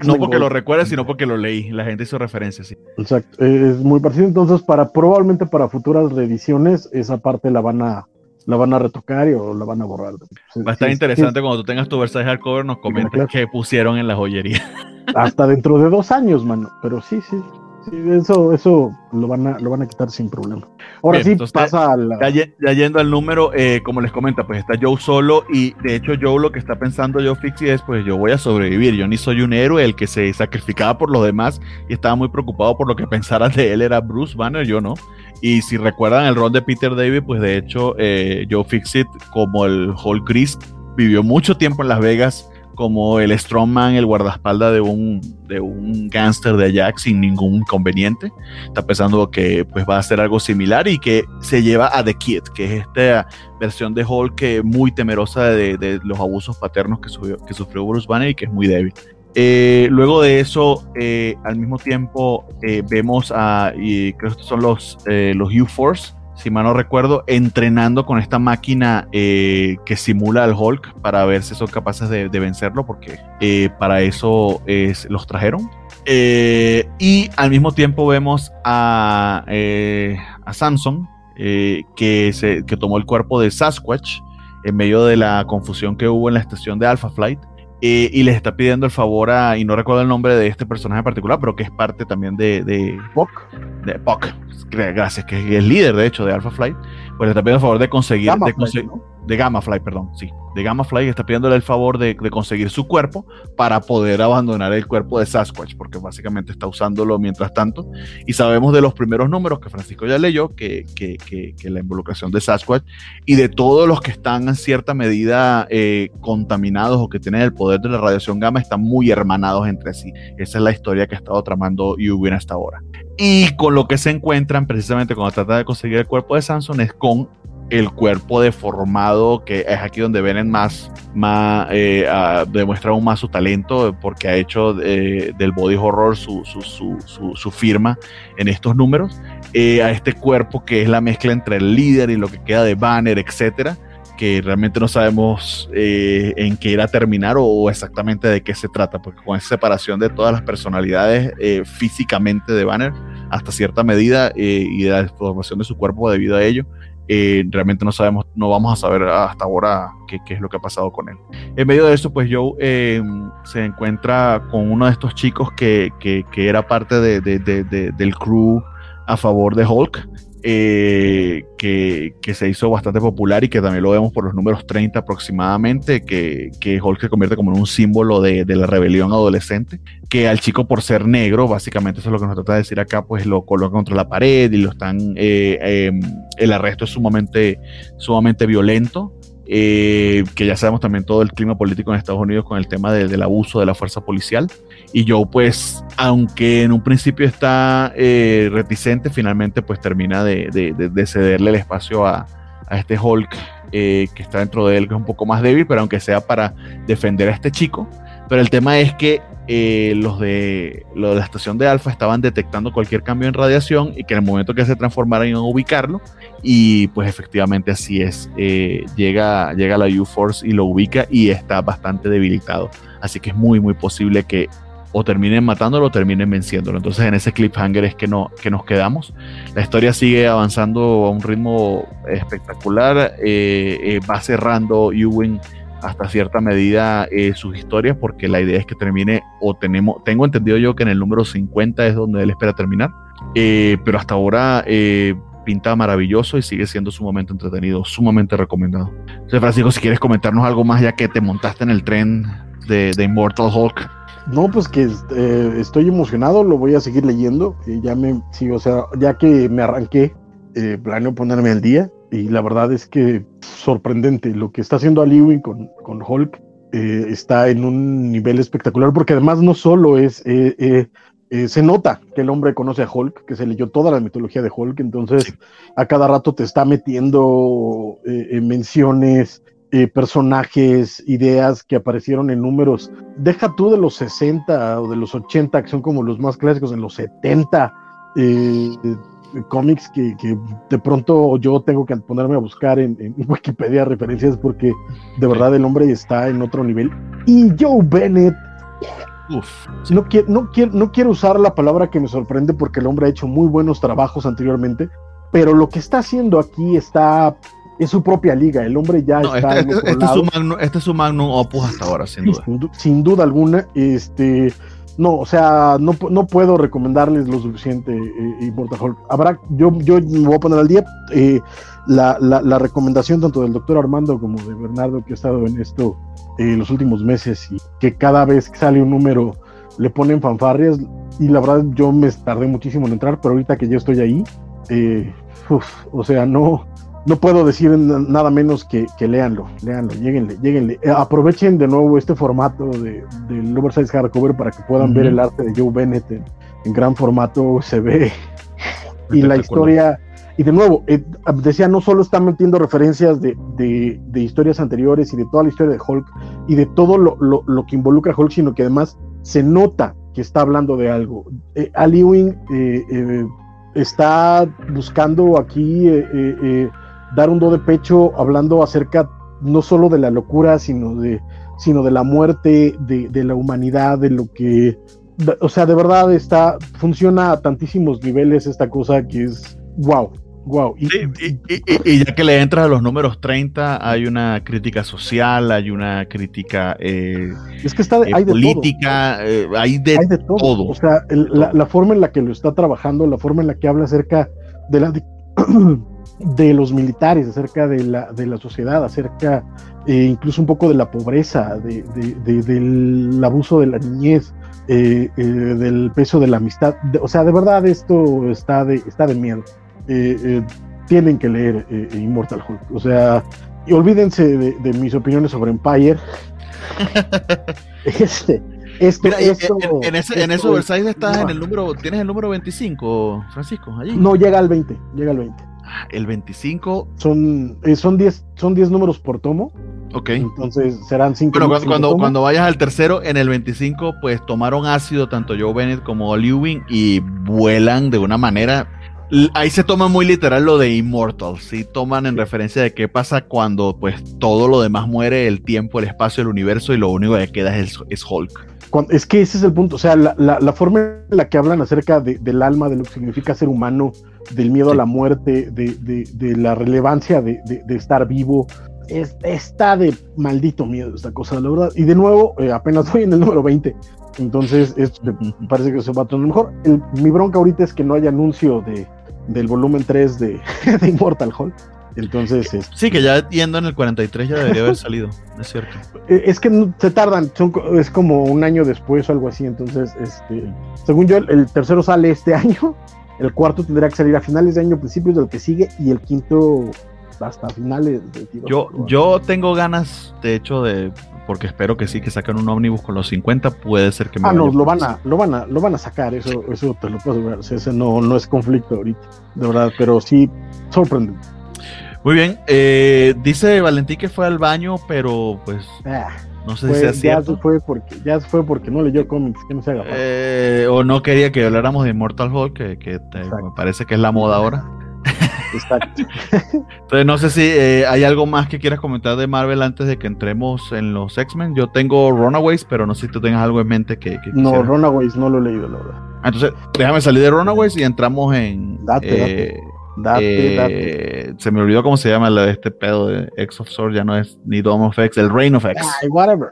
no porque lo recuerde, sino porque lo leí. La gente hizo referencia, sí. Exacto. Es muy parecido. Entonces, para probablemente para futuras reediciones, esa parte la van a la van a retocar o la van a borrar. Va a estar interesante cuando tú tengas tu Versailles hardcover, nos comentes qué pusieron en la joyería. [LAUGHS] Hasta dentro de dos años, mano. Pero sí, sí. Sí, eso, eso lo van a, lo van a quitar sin problema. Ahora sí pasa a la... ya, yendo al número, eh, como les comenta, pues está Joe solo y de hecho Joe lo que está pensando Joe Fixie es pues yo voy a sobrevivir, yo ni soy un héroe, el que se sacrificaba por los demás y estaba muy preocupado por lo que [LAUGHS] pensaran de él era Bruce Banner, yo no. Y si recuerdan el rol de Peter David, pues de hecho eh, Joe Fixit como el Hulk Gris vivió mucho tiempo en Las Vegas como el Strongman, el guardaespaldas de un, de un gángster de Ajax sin ningún inconveniente. Está pensando que pues, va a ser algo similar y que se lleva a The Kid, que es esta versión de Hulk muy temerosa de, los abusos paternos que, que, sufrió Bruce Banner y que es muy débil. Eh, luego de eso, eh, al mismo tiempo, eh, vemos a, y creo que estos son los, los U-Force, si mal no recuerdo, entrenando con esta máquina eh, que simula al Hulk para ver si son capaces de, vencerlo, porque eh, para eso los trajeron. Eh, y al mismo tiempo vemos a, a Samson, que, se, que tomó el cuerpo de Sasquatch en medio de la confusión que hubo en la estación de Alpha Flight. Y les está pidiendo el favor a, y no recuerdo el nombre de este personaje en particular, pero que es parte también de, de De Puck, gracias, que es el líder de hecho de Alpha Flight, pues le está pidiendo el favor de conseguir, de, Flight, perdón, sí, de Gamma Flight está pidiéndole el favor de, conseguir su cuerpo para poder abandonar el cuerpo de Sasquatch, porque básicamente está usándolo mientras tanto. Y sabemos de los primeros números que Francisco ya leyó, que, que, que, la involucración de Sasquatch y de todos los que están en cierta medida eh, contaminados o que tienen el poder de la radiación gamma están muy hermanados entre sí. Esa es la historia que ha estado tramando Yubin hasta ahora. Y con lo que se encuentran precisamente cuando trata de conseguir el cuerpo de Samson es con el cuerpo deformado, que es aquí donde ven más, más eh, demuestra aún más su talento, porque ha hecho eh, del body horror su, su, su, su, firma en estos números, eh, a este cuerpo que es la mezcla entre el líder y lo que queda de Banner, etcétera que realmente no sabemos eh, en qué irá a terminar o, exactamente de qué se trata, porque con esa separación de todas las personalidades eh, físicamente de Banner hasta cierta medida eh, y de la deformación de su cuerpo debido a ello, realmente no sabemos, no vamos a saber hasta ahora qué, qué, es lo que ha pasado con él. En medio de eso, pues Joe se encuentra con uno de estos chicos que, que, que era parte de, de, del crew a favor de Hulk eh, que, se hizo bastante popular y que también lo vemos por los números 30 aproximadamente, que, que Hulk se convierte como en un símbolo de, la rebelión adolescente, que al chico por ser negro, básicamente eso es lo que nos trata de decir acá, pues lo coloca contra la pared y lo están, eh, em, el arresto es sumamente, sumamente violento. Eh, que ya sabemos también todo el clima político en Estados Unidos con el tema del abuso de la fuerza policial. Y Joe, pues, aunque en un principio está eh, reticente, finalmente pues termina de, cederle el espacio a, este Hulk eh, que está dentro de él, que es un poco más débil, pero aunque sea para defender a este chico. Pero el tema es que eh, los, de, los de la estación de Alpha estaban detectando cualquier cambio en radiación y que en el momento que se transformaran iban a ubicarlo. Y pues efectivamente así es. llega, llega la U-Force y lo ubica y está bastante debilitado. Así que es muy, muy posible que o terminen matándolo o terminen venciéndolo. Entonces en ese cliffhanger es que, no, que nos quedamos. La historia sigue avanzando a un ritmo espectacular. Eh, eh, va cerrando Ewing hasta cierta medida eh, sus historias porque la idea es que termine o tenemos, tengo entendido yo que en el número 50 es donde él espera terminar. pero hasta ahora pinta maravilloso y sigue siendo sumamente entretenido, sumamente recomendado. Entonces, Francisco, si quieres comentarnos algo más ya que te montaste en el tren de, de Immortal Hulk. No, pues que eh, estoy emocionado, lo voy a seguir leyendo. y ya me, sí, o sea, ya que me arranqué, eh, planeo ponerme al día. Y la verdad es que sorprendente lo que está haciendo Ali con, con Hulk. Eh, está en un nivel espectacular porque además no solo es, se nota que el hombre conoce a Hulk, que se leyó toda la mitología de Hulk, entonces a cada rato te está metiendo menciones, eh, personajes, ideas que aparecieron en números, deja tú de los 60 o de los 80, que son como los más clásicos, en los 70 eh, cómics que, de pronto yo tengo que ponerme a buscar en, [LAUGHS] Wikipedia referencias porque de verdad el hombre está en otro nivel. Y Joe Bennett no, quiero, no, quiero, no quiero usar la palabra que me sorprende porque el hombre ha hecho muy buenos trabajos anteriormente, pero lo que está haciendo aquí está es su propia liga. El hombre ya está. Este, este, este, es su magnum, este, es su magnum, opus hasta ahora, sin duda. Sin, duda alguna. Este. No, o sea, no, no puedo recomendarles lo suficiente eh, Immortal Hulk. Habrá, yo, yo me voy a poner al día eh, la, la, recomendación tanto del doctor Armando como de Bernardo que ha estado en esto eh, los últimos meses y que cada vez que sale un número le ponen fanfarrias y la verdad yo me tardé muchísimo en entrar, pero ahorita que yo estoy ahí, eh, o sea, no, no puedo decir nada menos que, que leanlo, leanlo, lleguenle, lleguenle. Eh, aprovechen de nuevo este formato de, del Oversize Hardcover para que puedan ver el arte de Joe Bennett en, gran formato, se ve. y la historia, y de nuevo, eh, decía, no solo está metiendo referencias de, de, historias anteriores y de toda la historia de Hulk y de todo lo, lo, que involucra a Hulk, sino que además se nota que está hablando de algo. Eh, Ali Wing eh, está buscando aquí dar un do de pecho hablando acerca no solo de la locura, sino de, sino de la muerte, de, la humanidad, de lo que, o sea, de verdad está, funciona a tantísimos niveles esta cosa que es wow. Wow. Y, y, ya que le entras a los números 30, hay una crítica social, hay una crítica eh, es que está eh, hay de política, eh, hay, de todo. O sea, la, la, forma en la que lo está trabajando, la forma en la que habla acerca de la [COUGHS] de los militares, acerca de la, de la sociedad, acerca eh, incluso un poco de la pobreza, de, del abuso de la niñez, eh, eh, del peso de la amistad. o sea, de verdad esto está de, está de miedo. Tienen que leer Immortal Hulk. O sea, y olvídense de, mis opiniones sobre Empire. [LAUGHS] este, esto, en, ese, en ese oversize estás en el número, ¿tienes el número 25, Francisco? Allí. No, llega al 20, llega al 20 el 25. Son 10 eh, son diez, son diez números por tomo. Ok. Entonces serán 5 Pero cuando, cuando, vayas al tercero, en el 25, pues tomaron ácido tanto Joe Bennett como Lewin y vuelan de una manera. Ahí se toma muy literal lo de Immortal, ¿sí? Toman en referencia de qué pasa cuando pues todo lo demás muere, el tiempo, el espacio, el universo y lo único que queda es, es Hulk. es que ese es el punto, o sea, la, la, forma en la que hablan acerca del alma, de lo que significa ser humano, del miedo a la muerte, de, la relevancia de, estar vivo. Es, está de maldito miedo esta cosa, la verdad. Y de nuevo, eh, apenas [LAUGHS] voy en el número 20. Entonces, parece que se va a tener mejor. mi bronca ahorita es que no hay anuncio de, del volumen 3 de, [LAUGHS] de Immortal Hulk. Entonces, es, Sí, que ya yendo en el 43 ya debería haber salido, es cierto. eh, es que se tardan, son, es como un año después o algo así. Entonces, este, según yo, el, el tercero sale este [LAUGHS] año, el cuarto tendrá que salir a finales de año, principios del que sigue, y el quinto hasta finales de Yo, yo tengo ganas, de hecho, de porque espero que sí, que saquen un ómnibus con los 50, puede ser que me Ah, no, lo van a, lo van a, lo van a sacar, eso, eso te lo puedo asegurar. Ese no, no es conflicto ahorita, de verdad, pero sí sorprendente. Muy bien, eh, dice Valentín que fue al baño, pero pues Ah, no sé si sea ya cierto. se fue porque, ya se fue porque no leyó cómics, que no se haga. Eh, o no quería que habláramos de Immortal Hulk, que, que te- me parece que es la moda ahora. [LAUGHS] Exacto. Entonces, no sé si eh, hay algo más que quieras comentar de Marvel antes de que entremos en los X-Men. Yo tengo Runaways, pero no sé si tú tengas algo en mente que, que No, quisieras. Runaways no lo he leído, la verdad. Entonces, déjame salir de Runaways y entramos en. Date, eh, Date, eh, date. Se me olvidó cómo se llama la de este pedo de X of Sword, ya no es ni Dome of X, el Reign of X. Ay, whatever.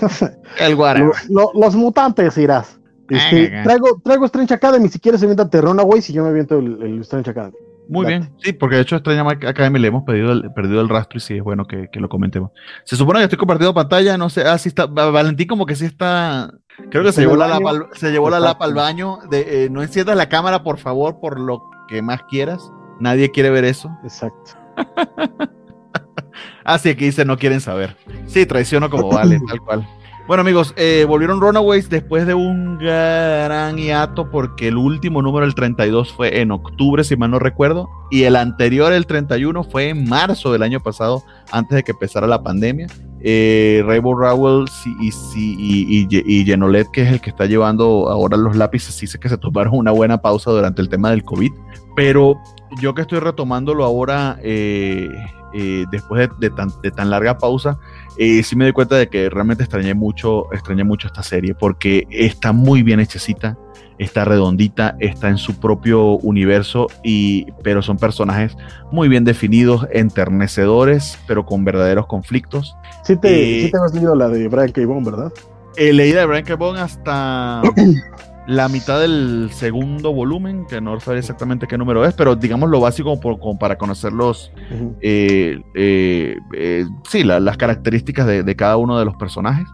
[LAUGHS] el whatever. Lo- lo- los mutantes irás. Este, traigo, traigo Strange Academy, si quieres aviéntate Runaways y yo me aviento el, el Strange Academy. Muy bien, sí, porque de hecho Extraña Academy le hemos pedido el, perdido el rastro y sí es bueno que, que lo comentemos. Se supone que estoy compartiendo pantalla, no sé, ah, sí está, Va- Valentín como que sí está, creo que se ¿En llevó la lapa, al- se llevó la lapa al baño, de, eh, no enciendas la cámara por favor, por lo que más quieras, nadie quiere ver eso. Exacto. [LAUGHS] Así que dice, no quieren saber. Sí, traiciono como [LAUGHS] vale, tal cual. Bueno amigos, eh, volvieron Runaways después de un gran hiato porque el último número, el 32, fue en octubre, si mal no recuerdo, y el anterior, el 31, fue en marzo del año pasado, antes de que empezara la pandemia. Eh, Rainbow Rowell y, y, y, y Genolet, que es el que está llevando ahora los lápices, sé que se tomaron una buena pausa durante el tema del COVID, pero yo que estoy retomándolo ahora, eh, eh, después de, de tan, de tan larga pausa, eh, sí me doy cuenta de que realmente extrañé mucho, extrañé mucho esta serie, porque está muy bien hechecita, está redondita, está en su propio universo, y, pero son personajes muy bien definidos, enternecedores, pero con verdaderos conflictos. Sí te, Eh, sí te has leído la de Brian K. Vaughan, ¿verdad? Leí de Brian K. Vaughan hasta [CLEARS THROAT] la mitad del segundo volumen, que no sé exactamente qué número es, pero digamos lo básico como para conocer los, eh, eh, eh, sí, la- las características de, de cada uno de los personajes.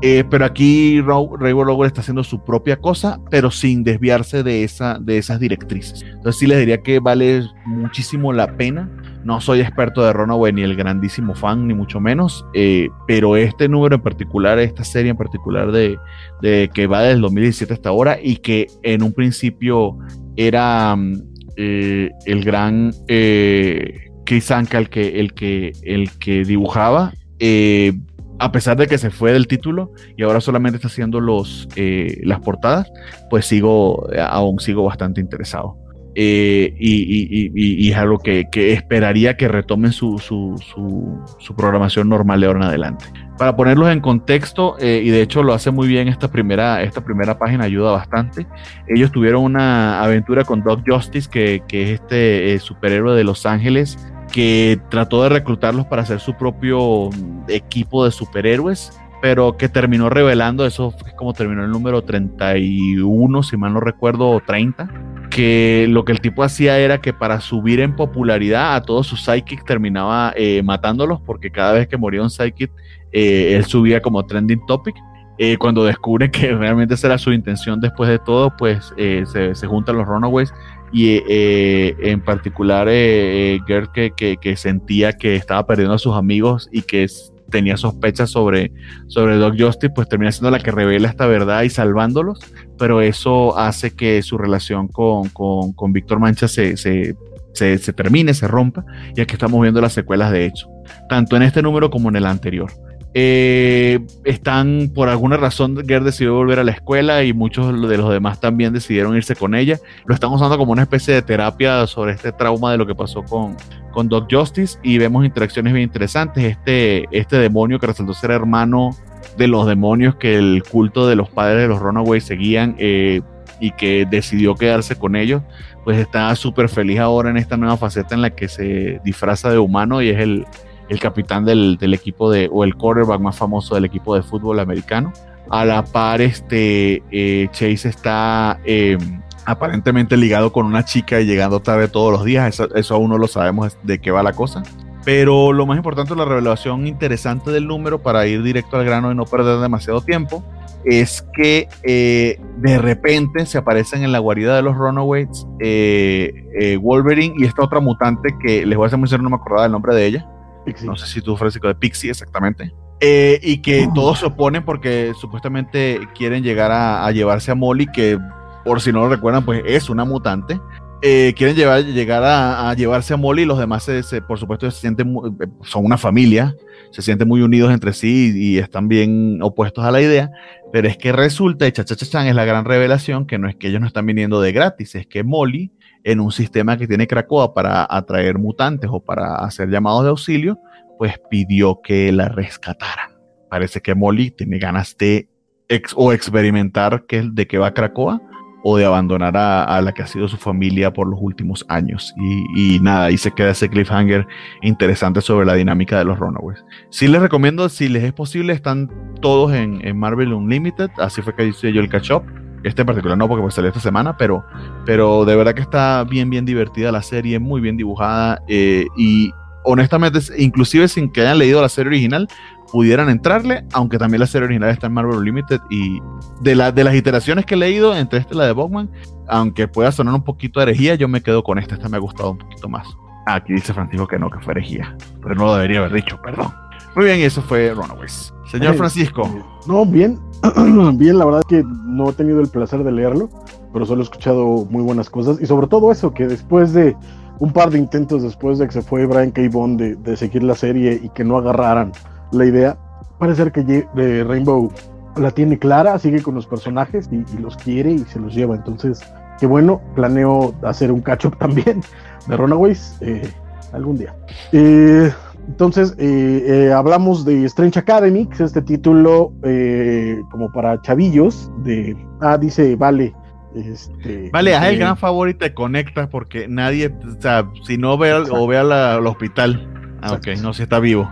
Pero aquí Rainbow Rowell está haciendo su propia cosa, pero sin desviarse de, esa, de esas directrices. Entonces sí les diría que vale muchísimo la pena. No soy experto de Runaway ni el grandísimo fan, ni mucho menos, eh, pero este número en particular, esta serie en particular de, de que va desde el 2017 hasta ahora y que en un principio era mm, eh, el gran eh, Chris Anka el que, el que, el que dibujaba, eh, a pesar de que se fue del título y ahora solamente está haciendo los, las portadas, pues sigo, aún sigo bastante interesado. Eh, y, y- y- y es algo que, que esperaría que retomen su, su, su- su programación normal de ahora en adelante. Para ponerlos en contexto, eh, y de hecho lo hace muy bien esta primera, esta primera página, ayuda bastante. Ellos tuvieron una aventura con Doc Justice, que, que es este eh, superhéroe de Los Ángeles, que trató de reclutarlos para hacer su propio mm, equipo de superhéroes, pero que terminó revelando, eso es como terminó el número 31, si mal no recuerdo, o 30, que lo que el tipo hacía era que para subir en popularidad a todos sus sidekicks terminaba eh, matándolos, porque cada vez que moría un sidekick, eh, él subía como trending topic. Eh, cuando descubre [LAUGHS] que realmente esa era su intención después de todo, pues se, se juntan los Runaways y en particular Gert que, que, que sentía que estaba perdiendo a sus amigos y que tenía sospechas sobre, sobre Doc Justice, pues termina siendo la que revela esta verdad y salvándolos, pero eso hace que su relación con, con, con Víctor Mancha se, se, se, se termine, se rompa, y aquí estamos viendo las secuelas de hecho, tanto en este número como en el anterior. Eh, están, por alguna razón, Gerd decidió volver a la escuela y muchos de los demás también decidieron irse con ella. Lo están usando como una especie de terapia sobre este trauma de lo que pasó con, con Doc Justice y vemos interacciones bien interesantes. Este, este demonio que resultó ser hermano de los demonios que el culto de los padres de los Runaways seguían eh, y que decidió quedarse con ellos, pues está súper feliz ahora en esta nueva faceta en la que se disfraza de humano y es el, el capitán del, equipo de, o el quarterback más famoso del equipo de fútbol americano. A la par, este, eh, Chase está eh, aparentemente ligado con una chica y llegando tarde todos los días. Eso, eso aún no lo sabemos de qué va la cosa. Pero lo más importante, la revelación interesante del número, para ir directo al grano y no perder demasiado tiempo, es que eh, de repente se aparecen en la guarida de los Runaways eh, eh, Wolverine y esta otra mutante que les voy a hacer muy no me acordaba el nombre de ella. Pixie. No sé si tú, Francisco, de Pixie, exactamente. Eh, y que todos se oponen porque supuestamente quieren llegar a, a llevarse a Molly, que por si no lo recuerdan, pues es una mutante. Eh, quieren llevar, llegar a, a llevarse a Molly y los demás, se, se- por supuesto, se sienten, eh, son una familia, se sienten muy unidos entre sí y, y están bien opuestos a la idea. Pero es que resulta, y chachachachan es la gran revelación, que no es que ellos no están viniendo de gratis, es que Molly, en un sistema que tiene Krakoa para atraer mutantes o para hacer llamados de auxilio, pues pidió que la rescataran. Parece que Molly tiene ganas de ex- o experimentar que, de que va Krakoa o de abandonar a, la que ha sido su familia por los últimos años. Y, nada, ahí se queda ese cliffhanger interesante sobre la dinámica de los Runaways. Sí les recomiendo, si les es posible, están todos en, en Marvel Unlimited, así fue que hice yo el catch up. Este en particular no, porque pues salió esta semana, pero, pero de verdad que está bien, bien divertida la serie, muy bien dibujada eh, y honestamente, inclusive sin que hayan leído la serie original, pudieran entrarle, aunque también la serie original está en Marvel Unlimited y de, de las iteraciones que he leído, entre esta y la de Bogman, aunque pueda sonar un poquito herejía, yo me quedo con esta, esta me ha gustado un poquito más. Aquí dice Francisco que no, que fue herejía, pero no lo debería haber dicho, perdón. Muy bien, eso fue Runaways. Señor Eh, Francisco, eh, No, bien, [CLEARS THROAT] bien, la verdad es que no he tenido el placer de leerlo, pero solo he escuchado muy buenas cosas y sobre todo eso, que después de un par de intentos después de que se fue Brian K. Bond de, de seguir la serie y que no agarraran la idea, parece ser que eh, Rainbow la tiene clara, sigue con los personajes y, y los quiere y se los lleva, entonces, qué bueno, planeo hacer un catch-up [LAUGHS] también de Runaways eh, algún día. Eh, entonces, eh, eh, hablamos de Strange Academy, que es este título eh, como para chavillos de... Ah, dice, vale. Este, vale, haz el eh, gran favor y te conectas porque nadie, o sea, si no ve al, o ve al, al hospital, ah, ok, no, si está vivo.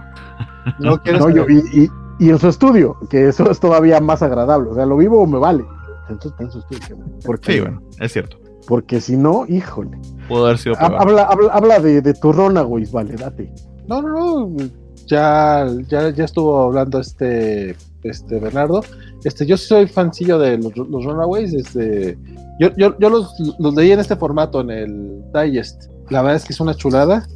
No [LAUGHS] quieres no, yo- y, y- y en su estudio, que eso es todavía más agradable. O sea, lo vivo o me vale. Entonces en su estudio. Porque, Sí, bueno, es cierto. porque si no, híjole. Pudo haber sido. Habla, habla, habla de, de tu Runaways, vale, date. No, no, no. Ya, ya, ya estuvo hablando este, este Bernardo. Este, yo soy fancillo de los, los Runaways. Este, yo, yo, yo los, los leí en este formato, en el Digest. La verdad es que es una chulada.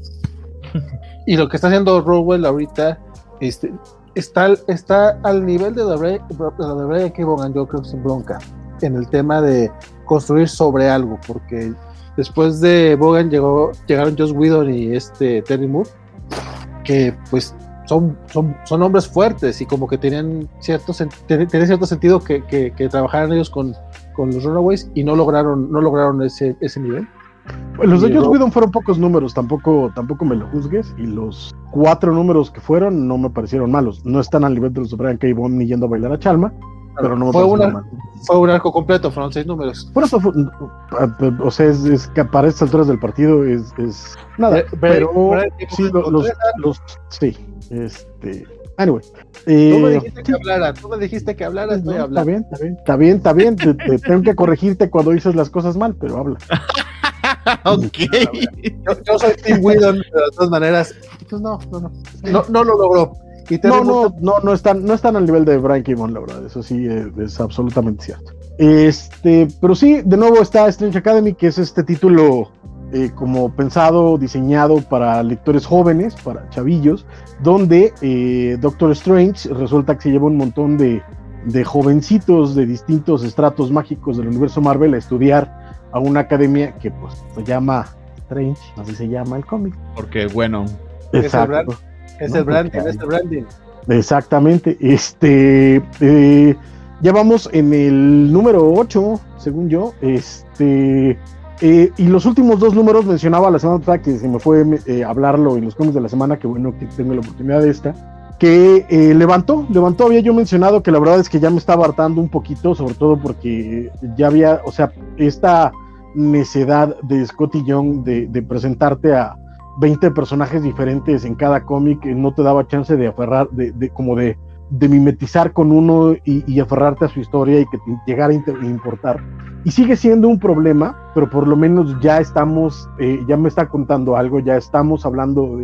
[LAUGHS] y lo que está haciendo Rowell ahorita este, está, está al nivel de la de, la yo creo que sin bronca, en el tema de construir sobre algo, porque después de Bogan llegó, llegaron Joss Whedon y este Terry Moore, que pues son, son, son hombres fuertes y como que tenían cierto, ten- tenía cierto sentido que, que, que trabajaran ellos con, con los Runaways y no lograron, no lograron ese, ese nivel. Pues los de Joss Whedon fueron pocos números, tampoco, tampoco me lo juzgues. Y los cuatro números que fueron no me parecieron malos. No están al nivel de los de Brian K. Bond ni yendo a bailar a Chalma, pero no me fue, una, malos. fue un arco completo, fueron seis números. Por eso, fue- o sea, es, es que para estas alturas del partido es, es nada. Bre- pero sí, los, sí, este, anyway. Tú me Eh, dijiste que hablara, tú me dijiste que hablara, estoy no, está hablando. bien, está bien, está bien, está bien. Te, te [LAUGHS] tengo que corregirte cuando dices las cosas mal, pero habla. [LAUGHS] ok. Yo, yo soy Tim Whedon, pero de todas maneras, pues no, no, no, no, no lo logró. Y No, no, no, no están, no están al nivel de Brian K. Vaughan, la verdad, eso sí eh, es absolutamente cierto. Este, pero sí, de nuevo está Strange Academy, que es este título eh, como pensado, diseñado para lectores jóvenes, para chavillos, donde eh, Doctor Strange resulta que se lleva un montón de, de jovencitos de distintos estratos mágicos del universo Marvel a estudiar a una academia que pues se llama Strange, así se llama el cómic. Porque, bueno, brand. Es No, el branding, es el branding. Exactamente. Este. eh, ya vamos en el número 8, según yo. Este. eh, y los últimos dos números mencionaba la semana pasada que se me fue eh, hablarlo en los cómics de la semana, que bueno que tengo la oportunidad de esta. Que levantó, levantó, había yo mencionado que la verdad es que ya me estaba hartando un poquito, sobre todo porque ya había, o sea, esta necedad de Scotty Young de, de presentarte a, 20 personajes diferentes en cada cómic, eh, no te daba chance de aferrar, de, como de, mimetizar con uno y, aferrarte a su historia y que te llegara a importar. Y sigue siendo un problema, pero por lo menos ya estamos, eh, ya me está contando algo, ya estamos hablando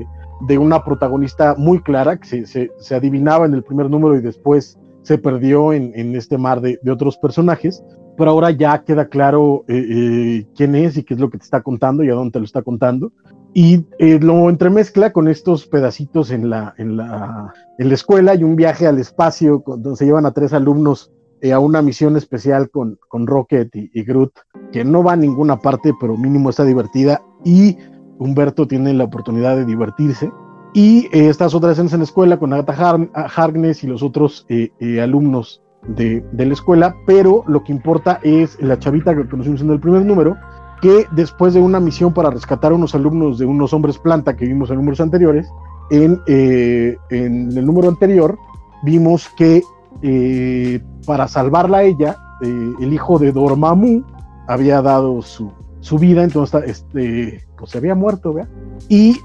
de, una protagonista muy clara que se, se, adivinaba en el primer número y después se perdió en, en este mar de, de, otros personajes, pero ahora ya queda claro eh, quién es y qué es lo que te está contando y a dónde te lo está contando. Y eh, lo entremezcla con estos pedacitos en la, en, la, en la escuela y un viaje al espacio donde se llevan a tres alumnos eh, a una misión especial con, con Rocket y, y, Groot, que no va a ninguna parte, pero mínimo está divertida. Y Humberto tiene la oportunidad de divertirse. Y eh, estas otras escenas en la escuela con Agatha Har Harkness y los otros eh, eh, alumnos de, de, la escuela, pero lo que importa es la chavita que conocimos en el primer número, que después de una misión para rescatar a unos alumnos de unos hombres planta que vimos en números anteriores, en, eh, en el número anterior vimos que eh, para salvarla a ella, eh, el hijo de Dormammu había dado su, su vida, entonces este, pues se había muerto, ¿verdad? Y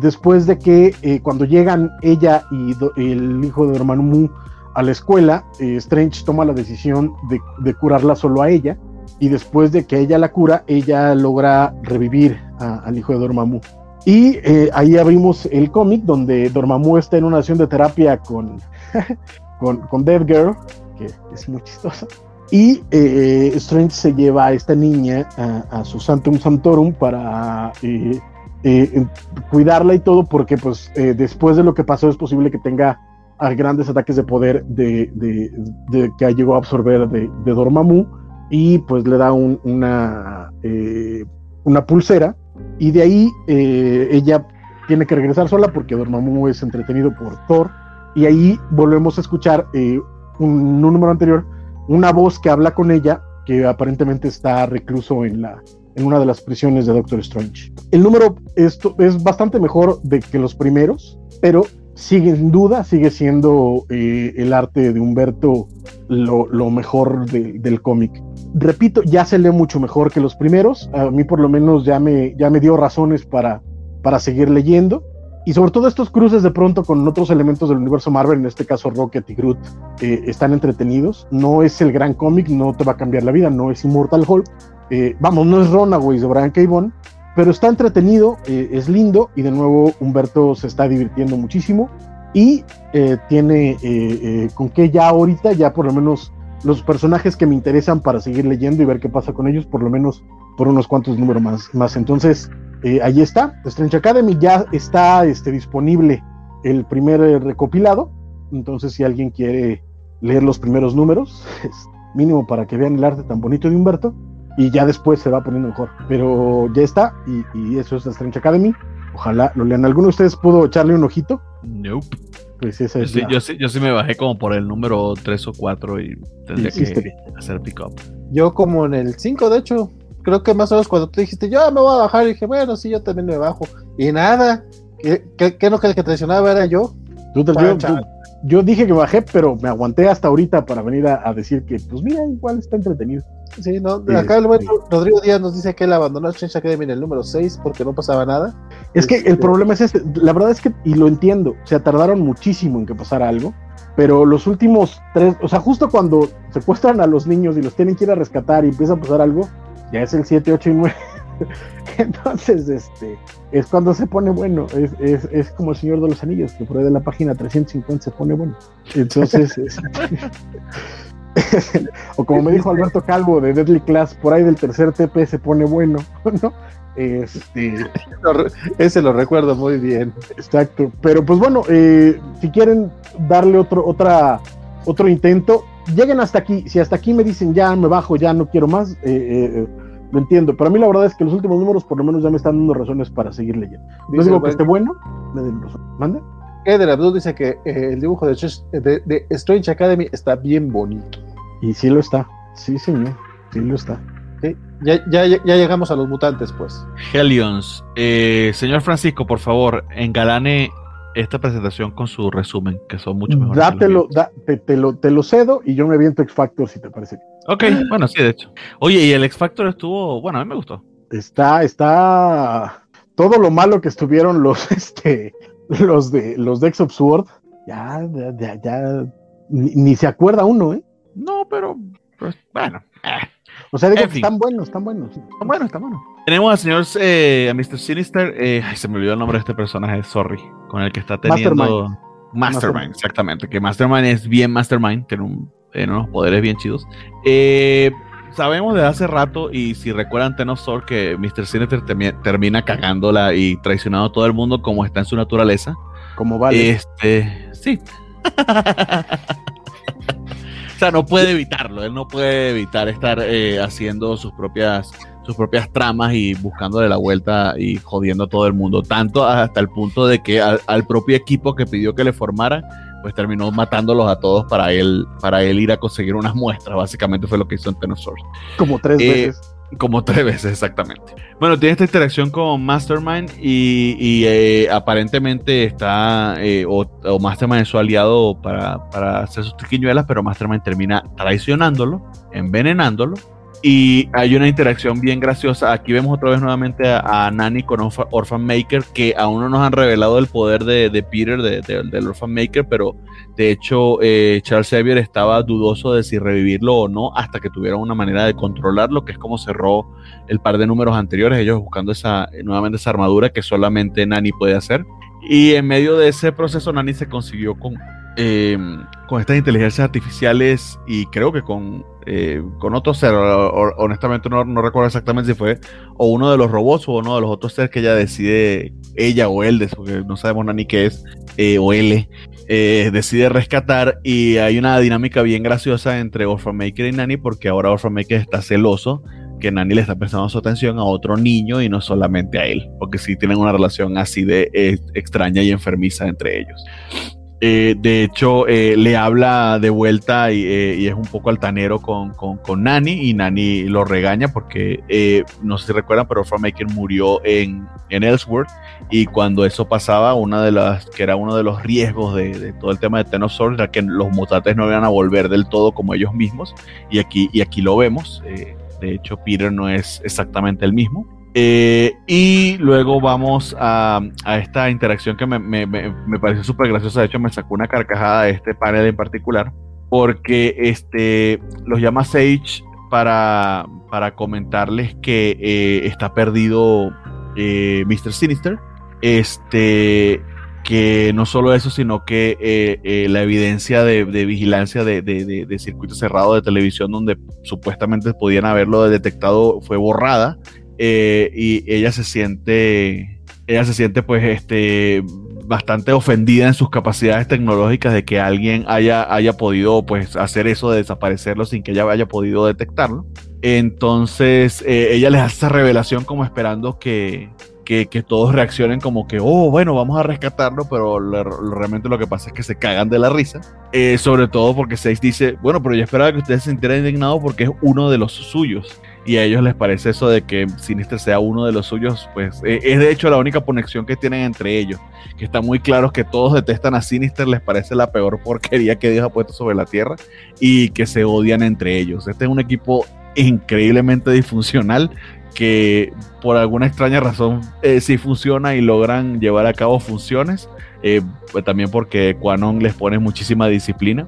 después de que cuando llegan ella y el hijo de Dormammu a la escuela, Strange toma la decisión de, de, curarla solo a ella, y después de que ella la cura, ella logra revivir a, al hijo de Dormammu. Y ahí abrimos el cómic donde Dormammu está en una sesión de terapia con, [LAUGHS] con, con Dead Girl, que es muy chistosa. Y eh, Strange se lleva a esta niña a, a su Santum Santorum para eh, eh, cuidarla y todo, porque pues después de lo que pasó es posible que tenga grandes ataques de poder de, de, de que llegó a absorber de, de, Dormammu y pues le da un, una, una pulsera y de ahí ella tiene que regresar sola porque Dormammu es entretenido por Thor y ahí volvemos a escuchar un, un número anterior una voz que habla con ella, que aparentemente está recluso en, la, en una de las prisiones de Doctor Strange. El número esto es bastante mejor de que los primeros, pero sigue sin duda, sigue siendo eh, el arte de Humberto lo, lo mejor de, del cómic. Repito, ya se lee mucho mejor que los primeros, a mí por lo menos ya me, ya me dio razones para, para seguir leyendo y sobre todo estos cruces de pronto con otros elementos del universo Marvel, en este caso Rocket y Groot, eh, están entretenidos. No es el gran cómic, no te va a cambiar la vida, no es Immortal Hulk. Eh, vamos, no es Runaways de Brian K. Vaughan, pero está entretenido, eh, es lindo y de nuevo Humberto se está divirtiendo muchísimo y eh, tiene con que ya ahorita, ya por lo menos los personajes que me interesan para seguir leyendo y ver qué pasa con ellos, por lo menos por unos cuantos números más. más. Entonces, eh, ahí está, Strange Academy ya está este, disponible el primer eh, recopilado, entonces si alguien quiere leer los primeros números, [LAUGHS] es mínimo para que vean el arte tan bonito de Humberto, y ya después se va poniendo mejor, pero ya está, y, y eso es Strange Academy, ojalá lo lean. ¿Alguno de ustedes pudo echarle un ojito? Nope. Pues esa yo, es sí, la... yo, sí, yo, sí, me bajé como por el número 3 o 4 y tendría Sí, que sí. hacer pick up. Yo como en el 5, de hecho, creo que más o menos cuando tú dijiste, yo me voy a bajar, y dije, bueno, sí, yo también me bajo. Y nada, ¿qué, qué, qué no que el que traicionaba era yo? Tú te- yo, yo- yo dije que bajé, pero me aguanté hasta ahorita para venir a, a decir que, pues mira, igual está entretenido. Sí, no, Sí, acá el buen. Rodrigo Díaz nos dice que él abandonó Strange Academy en el número 6 porque no pasaba nada. Es que Este- el problema es este, la verdad es que, y lo entiendo, o sea, tardaron muchísimo en que pasara algo, pero los últimos tres, o sea, justo cuando secuestran a los niños y los tienen que ir a rescatar y empieza a pasar algo, ya es el 7, 8 y 9. [LAUGHS] Entonces, este, es cuando se pone bueno, es, es, es como el Señor de los Anillos, que por ahí de la página 350 se pone bueno. Entonces, [LAUGHS] es- [LAUGHS] o como me dijo Alberto Calvo de Deadly Class, por ahí del tercer TP se pone bueno, [LAUGHS] ¿no? Este, Ese lo recuerdo muy bien. Exacto, pero pues bueno, eh, si quieren darle otro, otra, otro intento, lleguen hasta aquí. Si hasta aquí me dicen ya me bajo, ya no quiero más, eh, eh, lo entiendo. Pero a mí la verdad es que los últimos números por lo menos ya me están dando razones para seguir leyendo. No digo que esté bueno, me den razón. ¿Manda? Eder Abdul dice que eh, el dibujo de, Sh- de- de Strange Academy está bien bonito. Y sí lo está, sí señor, sí lo está. ¿sí? Ya, ya, ya llegamos a los mutantes, pues. Helions, eh, señor Francisco, por favor, engalane esta presentación con su resumen, que son mucho mejores. Dátelo, da- te, te lo, te lo cedo y yo me aviento X Factor si te parece. Ok, bueno, sí, de hecho. Oye, y el X Factor estuvo, bueno, a mí me gustó. Está, está todo lo malo que estuvieron los, [LAUGHS] este, [LAUGHS] los de los de X of Sword, ya, ya, ya, ya, ni, ni se acuerda uno, ¿eh? No, pero Pues, bueno, eh. O sea, digo En que fin. están buenos, están buenos. Está bueno, está bueno. Tenemos al señor, eh, a Mr. Sinister. eh, ay, se me olvidó el nombre de este personaje, sorry. Con el que está teniendo. Mastermind, Mastermind. exactamente. Que Mastermind es bien Mastermind. Tiene, un- tiene unos poderes bien chidos. Eh, sabemos desde hace rato, y si recuerdan Ten of Sword, que Mr. Sinister termi- termina cagándola y traicionando a todo el mundo como está en su naturaleza. Como vale. Este, sí. [LAUGHS] o sea, no puede evitarlo. Él no puede evitar estar eh, haciendo sus propias, sus propias tramas y buscándole la vuelta y jodiendo a todo el mundo. Tanto hasta el punto de que al, al propio equipo que pidió que le formara, pues terminó matándolos a todos para él, para él ir a conseguir unas muestras. Básicamente fue lo que hizo en Ten of Swords. como tres eh, veces. Como tres veces, exactamente. Bueno, tiene esta interacción con Mastermind y, y, eh, aparentemente está, eh, o, o Mastermind es su aliado para, para hacer sus triquiñuelas, pero Mastermind termina traicionándolo, envenenándolo. Y hay una interacción bien graciosa. Aquí vemos otra vez nuevamente a, a Nani con Orpha- Orphan Maker, que aún no nos han revelado el poder de, Peter, de- de- del Orphan Maker, pero de hecho, eh, Charles Xavier estaba dudoso de si revivirlo o no hasta que tuvieron una manera de controlarlo, que es como cerró el par de números anteriores, ellos buscando esa, nuevamente esa armadura que solamente Nani puede hacer. Y en medio de ese proceso, Nani se consiguió con, eh, con estas inteligencias artificiales y creo que con, eh, con otro ser. honestamente, no, recuerdo exactamente si fue o uno de los robots o uno de los otros seres que ella decide, ella o él, porque no sabemos Nani qué es, eh, o él eh, decide rescatar y hay una dinámica bien graciosa entre Orphan Maker y Nani porque ahora Orphan Maker está celoso que Nani le está prestando su atención a otro niño y no solamente a él, porque sí tienen una relación así de extraña y enfermiza entre ellos. Eh, de hecho, eh, le habla de vuelta y, eh, es un poco altanero con, con, Nani y Nani lo regaña porque, no sé si recuerdan, pero Maker murió en, en Ellsworth y cuando eso pasaba, una de las que era uno de los riesgos de, todo el tema de Ten of Swords era que los mutantes no iban a volver del todo como ellos mismos y aquí, y aquí lo vemos. de hecho, Peter no es exactamente el mismo. Eh, y luego vamos a, a esta interacción que me, me, me, me pareció súper graciosa. De hecho, me sacó una carcajada de este panel en particular. Porque este, los llama Sage para, para comentarles que eh, está perdido eh, Mr. Sinister. Este, que no solo eso, sino que eh, eh, la evidencia de, de vigilancia de, de, de, circuito cerrado de televisión donde supuestamente podían haberlo detectado fue borrada eh, y ella se siente, ella se siente pues este bastante ofendida en sus capacidades tecnológicas de que alguien haya, haya podido pues hacer eso de desaparecerlo sin que ella haya podido detectarlo. Entonces eh, ella les hace esa revelación como esperando que, que, que, todos reaccionen como que, oh, bueno, vamos a rescatarlo, pero realmente lo que pasa es que se cagan de la risa. Eh, sobre todo porque Seis dice, bueno, pero yo esperaba que ustedes se sintieran indignados porque es uno de los suyos. Y a ellos les parece eso de que Sinister sea uno de los suyos, pues eh, es de hecho la única conexión que tienen entre ellos. Que está muy claro que todos detestan a Sinister, les parece la peor porquería que Dios ha puesto sobre la tierra y que se odian entre ellos. Este es un equipo increíblemente disfuncional que por alguna extraña razón eh, sí funciona y logran llevar a cabo funciones, eh, pues también porque Quanon les pone muchísima disciplina,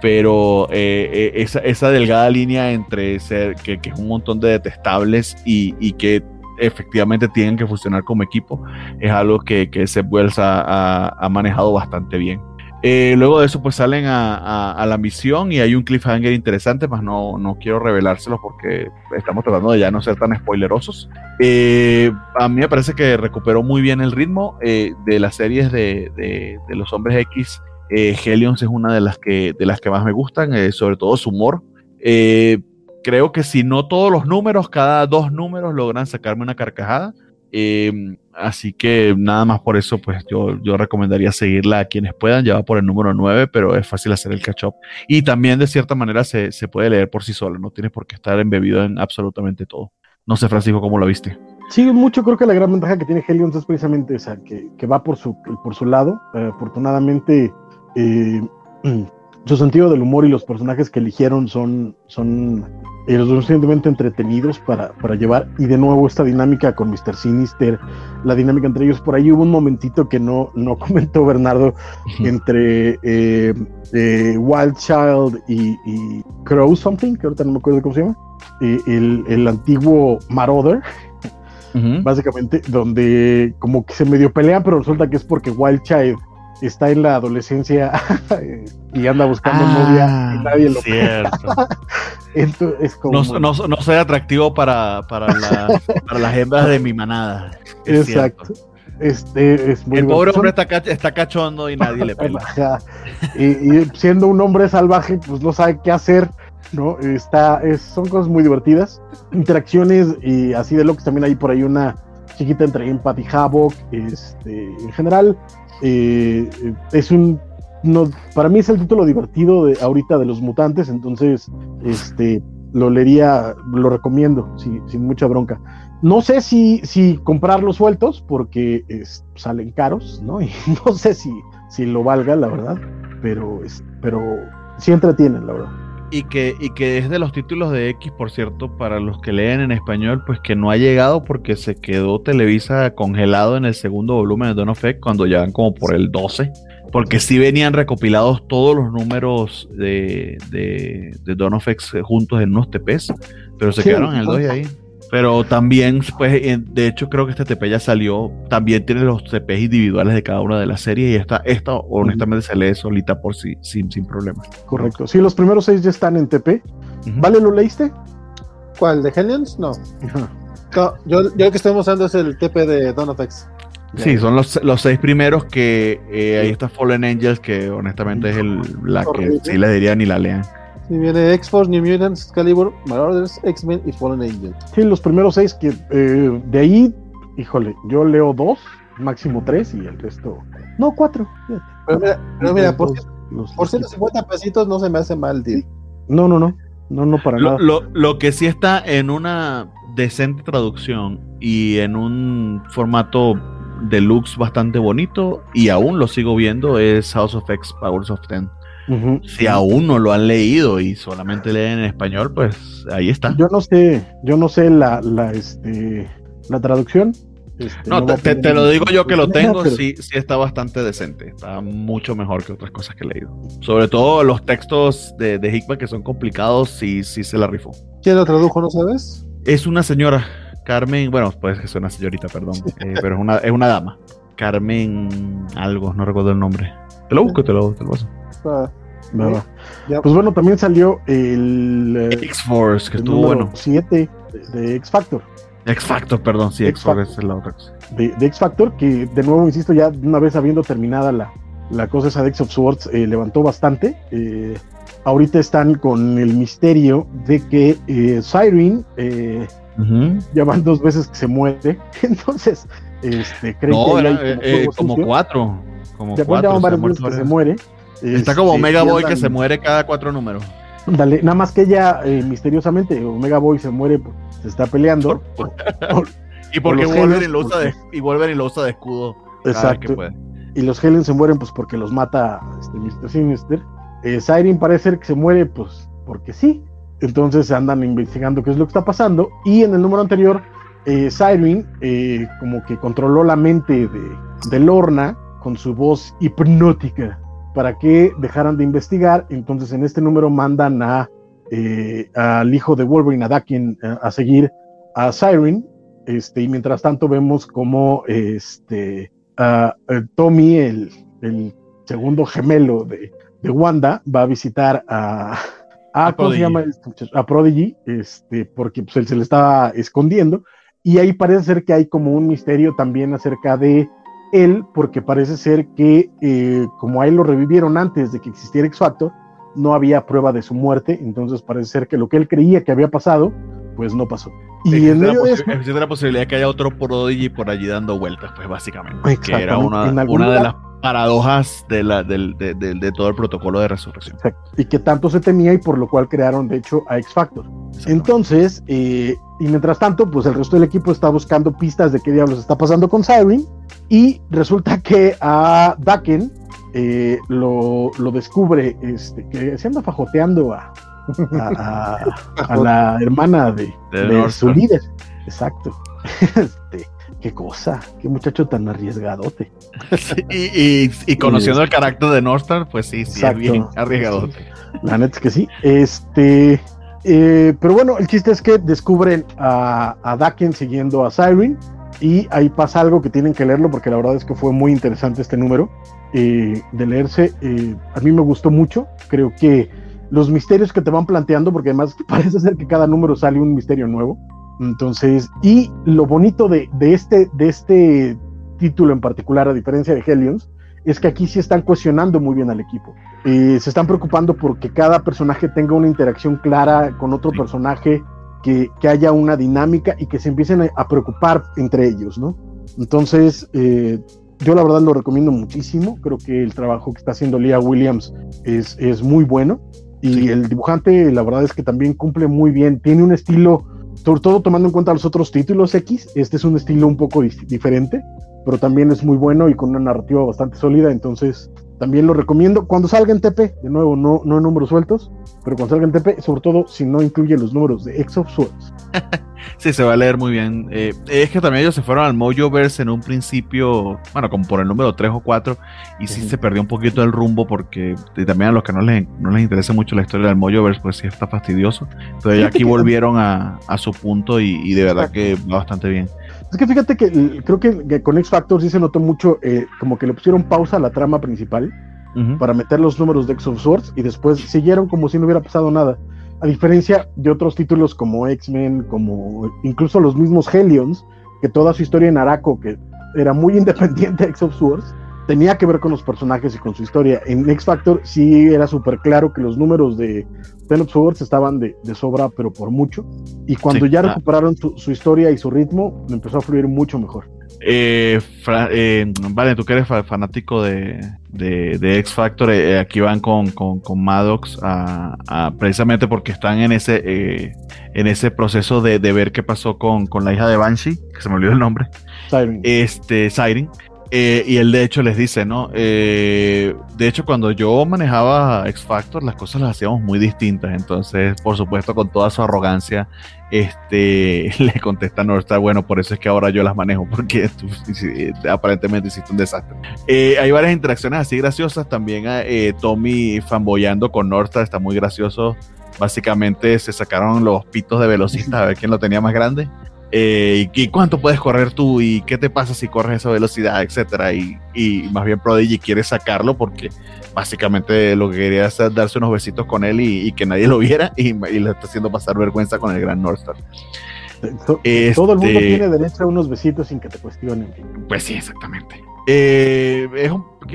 pero eh, esa, esa, delgada línea entre ser que, que, es un montón de detestables y, y, que efectivamente tienen que funcionar como equipo es algo que, que Seth Wells ha, ha, manejado bastante bien. Eh, luego de eso, pues salen a, a, la misión y hay un cliffhanger interesante, más no, no quiero revelárselo porque estamos tratando de ya no ser tan spoilerosos. Eh, a mí me parece que recuperó muy bien el ritmo eh, de las series de, de, los hombres X. Helions es una de las que, de las que más me gustan, eh, sobre todo su humor. Eh, creo que si no todos los números, cada dos números logran sacarme una carcajada. Eh, así que nada más por eso, pues yo, yo recomendaría seguirla a quienes puedan. Ya va por el número 9, pero es fácil hacer el catch-up. Y también de cierta manera se, se, puede leer por sí solo, no tienes por qué estar embebido en absolutamente todo. No sé, Francisco, ¿cómo lo viste? Sí, mucho creo que la gran ventaja que tiene Helions es precisamente esa, que, que va por su, por su lado. Eh, afortunadamente, eh, [CLEARS THROAT] su sentido del humor y los personajes que eligieron son, son eh, lo suficientemente entretenidos para, para llevar. Y de nuevo esta dinámica con Mr. Sinister, la dinámica entre ellos. Por ahí hubo un momentito que no, no [LAUGHS] comentó Bernardo entre eh, eh, Wild Child y, y, Crow Something, que ahorita no me acuerdo cómo se llama. El, el, antiguo Marauder. Uh -huh. Básicamente, donde como que se medio pelean, pero resulta que es porque Wild Child está en la adolescencia [LAUGHS] y anda buscando ah, novia y nadie lo cierto. [LAUGHS] Entonces, es como no, no, no soy atractivo para, para, la, [LAUGHS] para, las hembras de mi manada. Es Exacto. Cierto. Este, es muy el pobre bueno. hombre está, cach está, cachondo y nadie le pela. y, y, siendo un hombre salvaje, pues no sabe qué hacer, ¿no? Está, es, son cosas muy divertidas. Interacciones y así de lo que también hay por ahí una chiquita entre Empathy y Havoc. Este, en general, eh, es un no, para mí es el título divertido de ahorita de los mutantes, entonces este lo leería, lo recomiendo sí, sin mucha bronca. No sé si, si comprarlos sueltos porque salen caros, ¿no? [LAUGHS] Y no sé si, si lo valga, la verdad, pero, pero sí entretienen, la verdad. Y que, y que es de los títulos de X, por cierto, para los que leen en español, pues que no ha llegado porque se quedó Televisa congelado en el segundo volumen de Don of X cuando ya van como por el 12. Porque sí venían recopilados todos los números de, de, de Dawn of X juntos en unos TPs, pero se sí, quedaron en el 2 y ahí. Pero también, pues, de hecho, creo que este TP ya salió. También tiene los TPs individuales de cada una de las series. Y esta, esta honestamente, se lee solita por sí, sin, sin problemas. Correcto. Sí, los primeros seis ya están en TP. Uh -huh. ¿Vale, lo leíste? ¿Cuál? ¿De Hellions? No. Yo, yo el que estoy mostrando es el TP de Dawn of X. Sí, son los, los seis primeros que eh, ahí está Fallen Angels, que honestamente es el, la que sí le diría ni la lean. Sí, viene X-Force, New Mutants, Excalibur, Marauders, X-Men y Fallen Angels. Sí, los primeros seis que eh, de ahí, híjole, yo leo dos, máximo tres y el resto. No, cuatro. Pero mira, pero mira por, los, por 150 pesitos no se me hace mal, tío. No, no, no. No, no, para lo, nada. Lo, lo que sí está en una decente traducción y en un formato deluxe bastante bonito y aún lo sigo viendo es House of X Powers of Ten. Uh -huh. Si aún no lo han leído y solamente leen en español, pues ahí está. Yo no sé, yo no sé la, la, este, la traducción. Este, no, no te, te, lo digo yo que lo tengo, pero... sí, sí está bastante decente. Está mucho mejor que otras cosas que he leído. Sobre todo los textos de, de Hickman que son complicados, sí, sí se la rifó. ¿Quién lo tradujo, no sabes? Es una señora, Carmen, bueno, pues es una señorita, perdón, [LAUGHS] eh, pero es una, es una dama. Carmen algo, no recuerdo el nombre. Te lo busco, te lo, te lo paso. Ah, nada. Ya. Pues bueno, también salió el eh, X-Force, que estuvo bueno. 7 de, de X Factor. X Factor, perdón, sí, X-Force es la otra cosa. De, de, X Factor, que de nuevo, insisto, ya una vez habiendo terminada la, la cosa esa de X of Swords, eh, levantó bastante. Eh, ahorita están con el misterio de que eh, Siren eh, uh -huh. ya van dos veces que se muere. [LAUGHS] Entonces, este, creen no, que era, eh, eh, como cuatro. Como cuatro. que se muere. Está como este, Omega Boy que se muere cada cuatro números. Dale, nada más que ella eh, misteriosamente, Omega Boy se muere, se está peleando. Por, [LAUGHS] por, y porque Wolverine lo, usa de, y Wolverine lo usa de escudo. Exacto. Y los Helen se mueren pues porque los mata este, Mr. Sinister. Eh, Siren parece ser que se muere pues porque sí. Entonces andan investigando qué es lo que está pasando. Y en el número anterior, eh, Siren eh, como que controló la mente de, de Lorna con su voz hipnótica para que dejaran de investigar. Entonces en este número mandan a eh, al hijo de Wolverine, a Dakin, a, a seguir a Siren. Este, y mientras tanto vemos como este, uh, Tommy, el, el, segundo gemelo de, de, Wanda, va a visitar a, a, ¿cómo se llama? A Prodigy, este, porque pues, él se le estaba escondiendo. Y ahí parece ser que hay como un misterio también acerca de él, porque parece ser que eh, como a él lo revivieron antes de que existiera X Factor, no había prueba de su muerte, entonces parece ser que lo que él creía que había pasado, pues no pasó. Y en medio la, de eso, existe la posibilidad de que haya otro Prodigy por allí dando vueltas, pues básicamente, que era una, una lugar, de las paradojas de, la, de, de, de, de, todo el protocolo de resurrección. Exacto. Y que tanto se temía y por lo cual crearon, de hecho, a X Factor. Entonces, eh, y mientras tanto, pues el resto del equipo está buscando pistas de qué diablos está pasando con Siren y resulta que a Daken eh, lo, lo, descubre, este, que se anda fajoteando a, a, la hermana de, su líder. Exacto. [LAUGHS] Este, qué cosa, qué muchacho tan arriesgadote. y, conociendo el carácter de Northstar, pues sí, sí, es bien arriesgadote. La neta es que sí. Este, eh, pero bueno, el chiste es que descubren a, a Daken siguiendo a Siren y ahí pasa algo que tienen que leerlo porque la verdad es que fue muy interesante este número eh, de leerse. Eh, a mí me gustó mucho. Creo que los misterios que te van planteando, porque además [LAUGHS] parece ser que cada número sale un misterio nuevo. Entonces, y lo bonito de, este, de este título en particular, a diferencia de Hellions, es que aquí sí están cuestionando muy bien al equipo. Eh, se están preocupando porque cada personaje tenga una interacción clara con otro personaje, que, haya una dinámica y que se empiecen a, preocupar entre ellos, ¿no? Entonces, eh, yo la verdad lo recomiendo muchísimo. Creo que el trabajo que está haciendo Leah Williams es, es muy bueno. Y el dibujante, la verdad es que también cumple muy bien. Tiene un estilo, sobre todo tomando en cuenta los otros títulos X, este es un estilo un poco diferente, pero también es muy bueno y con una narrativa bastante sólida. Entonces, también lo recomiendo. Cuando salga en TP, de nuevo, no, no en números sueltos, pero cuando salga en TP, sobre todo si no incluye los números de X of Swords. [LAUGHS] sí, se va a leer muy bien. Eh, es que también ellos se fueron al Mojoverse en un principio, bueno, como por el número 3 o 4, y sí se perdió un poquito el rumbo porque también a los que no les, no les interesa mucho la historia del Mojoverse, pues sí está fastidioso. Entonces aquí [LAUGHS] volvieron a, a, su punto y, de verdad que va bastante bien. Es que fíjate que creo que, con X Factor sí se notó mucho, eh, como que le pusieron pausa a la trama principal para meter los números de X of Swords y después siguieron como si no hubiera pasado nada. A diferencia de otros títulos como X-Men, como incluso los mismos Hellions, que toda su historia en Araco, que era muy [LAUGHS] independiente de X of Swords, tenía que ver con los personajes y con su historia. En X Factor sí era súper claro que los números de Ten of Swords estaban de, sobra, pero por mucho. Y cuando ya recuperaron su, historia y su ritmo, empezó a fluir mucho mejor. Eh, eh, vale, tú que eres fanático de, de, X Factor, eh, aquí van con, con, Maddox a, precisamente porque están en ese en ese proceso de, ver qué pasó con, con, la hija de Banshee, que se me olvidó el nombre. Siren. Este, Siren. Eh, y él de hecho les dice, ¿no? Eh, de hecho, cuando yo manejaba X Factor, las cosas las hacíamos muy distintas. Entonces, por supuesto, con toda su arrogancia, este, [LAUGHS] le contesta Northstar, bueno, por eso es que ahora yo las manejo, porque tú [LAUGHS] aparentemente hiciste un desastre. Eh, hay varias interacciones así graciosas. También Tommy fanboyando con Northstar está muy gracioso. Básicamente se sacaron los pitos de velocista a ver quién lo tenía más grande. Eh, y, cuánto puedes correr tú y qué te pasa si corres esa velocidad, etcétera. Y, más bien Prodigy quiere sacarlo porque básicamente lo que quería es darse unos besitos con él y, que nadie lo viera y, le está haciendo pasar vergüenza con el gran Northstar. Todo el mundo este tiene derecho a unos besitos sin que te cuestionen. Pues sí, exactamente. Eh, es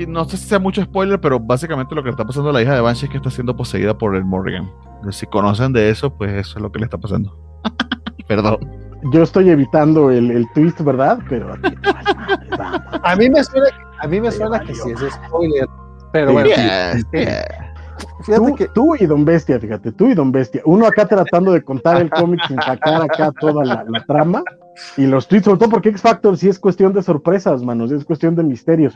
no sé si sea mucho spoiler, pero básicamente lo que le está pasando a la hija de Banshee es que está siendo poseída por el Morrigan. Si conocen de eso, pues eso es lo que le está pasando. [LAUGHS] Perdón yo estoy evitando el, el twist, ¿verdad? Pero a mí me suena, a mí me suena que sí es spoiler. Pero bueno, tú, que... tú y Don Bestia, fíjate, tú y Don Bestia. Uno acá tratando de contar el cómic sin sacar acá toda la, trama. Y los tweets, sobre todo porque X Factor sí es cuestión de sorpresas, manos, es cuestión de misterios.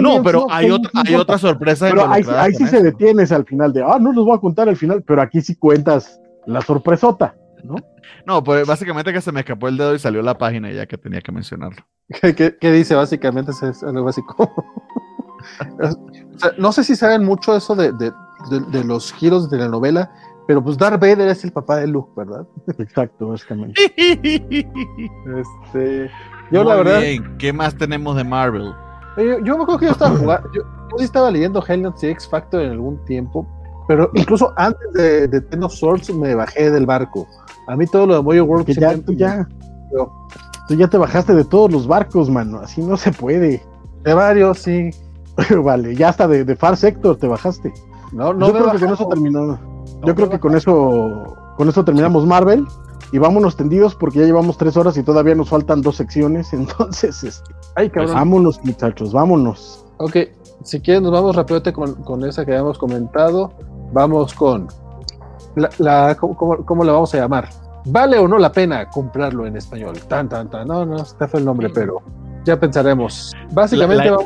no, pero hay, otra, hay otra sorpresa. Pero ahí, sí se detienes al final de, ah, no los voy a contar al final, pero aquí sí cuentas la sorpresota, ¿no? [LAUGHS] No, pues básicamente que se me escapó el dedo y salió la página ya que tenía que mencionarlo. ¿Qué, dice básicamente? Es algo básico. [LAUGHS] no sé si saben mucho eso de, los giros de la novela, pero pues Darth Vader es el papá de Luke, ¿verdad? [LAUGHS] Exacto, básicamente. este, yo la verdad. ¿qué más tenemos de Marvel? Yo, me acuerdo que yo estaba jugando, yo, sí estaba leyendo Hellnet y X Factor en algún tiempo, pero incluso antes de, de Ten of Swords me bajé del barco. A mí todo lo de Moyo World. Que ya, tú ya. Tú ya te bajaste de todos los barcos, mano. Así no se puede. De varios, sí. [LAUGHS] vale, ya hasta de, Far Sector te bajaste. No, no. Yo creo que con eso terminó. Yo creo que con eso, con eso terminamos Marvel. Y vámonos tendidos porque ya llevamos tres horas y todavía nos faltan dos secciones. [LAUGHS] Entonces, este, Ay, vámonos, muchachos, vámonos. Ok, si quieren, nos vamos rápidamente con, con esa que habíamos comentado. Vamos con la, ¿cómo, ¿cómo, la vamos a llamar? ¿Vale o no la pena comprarlo en español? Tan, tan, tan. No, no, está fue el nombre, pero ya pensaremos. Básicamente la,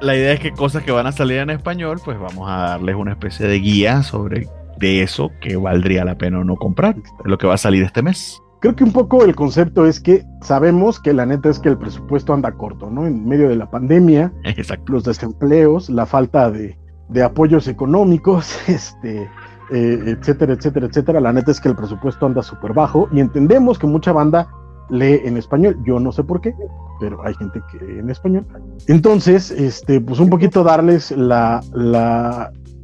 la, idea es que cosas que van a salir en español, pues vamos a darles una especie de guía sobre de eso que valdría la pena o no comprar. Lo que va a salir este mes. Creo que un poco el concepto es que sabemos que la neta es que el presupuesto anda corto, ¿no? En medio de la pandemia, [LAUGHS] Exacto. los desempleos, la falta de, de apoyos económicos, [LAUGHS] este, eh, etcétera, etcétera, etcétera. La neta es que el presupuesto anda súper bajo y entendemos que mucha banda lee en español. Yo no sé por qué, pero hay gente que lee en español. Entonces, este, pues un poquito darles la,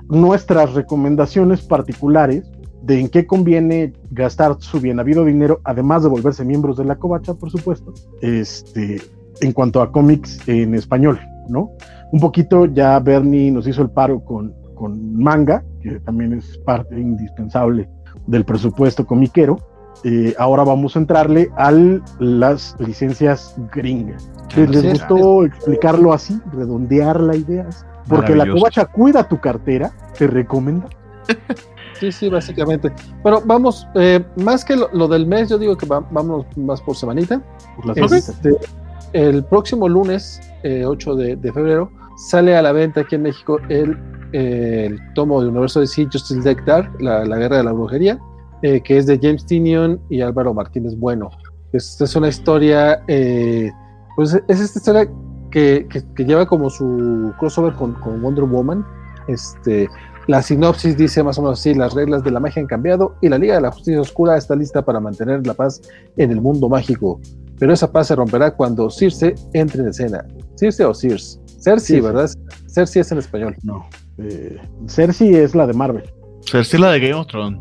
nuestras recomendaciones particulares de en qué conviene gastar su bien habido dinero, además de volverse miembros de la covacha, por supuesto, este, en cuanto a cómics en español, ¿no? Un poquito ya Bernie nos hizo el paro con, con manga, que también es parte indispensable del presupuesto comiquero. Eh, ahora vamos a entrarle a las licencias gringas. ¿Les, les gustó explicarlo así, redondear la idea? Porque la covacha cuida tu cartera, te recomienda. [LAUGHS] Sí, sí, básicamente. Bueno, vamos, eh, más que lo, lo, del mes, yo digo que va, vamos más por semanita. Por este, el próximo lunes, eh, 8 de, de, febrero, sale a la venta aquí en México el, eh, el tomo de Universo de sí, Justice League Dark, la, la, Guerra de la Brujería, eh, que es de James Tinion y Álvaro Martínez Bueno. Esta es una historia, eh, pues es esta historia que, que, que, lleva como su crossover con, con Wonder Woman. Este, la sinopsis dice más o menos así, las reglas de la magia han cambiado y la Liga de la Justicia Oscura está lista para mantener la paz en el mundo mágico. Pero esa paz se romperá cuando Circe entre en escena. ¿Circe o Circe? Cersei, sí, ¿verdad? Cersei es en español. No. Eh, Cersei es la de Marvel. Cersei es la de Game of Thrones.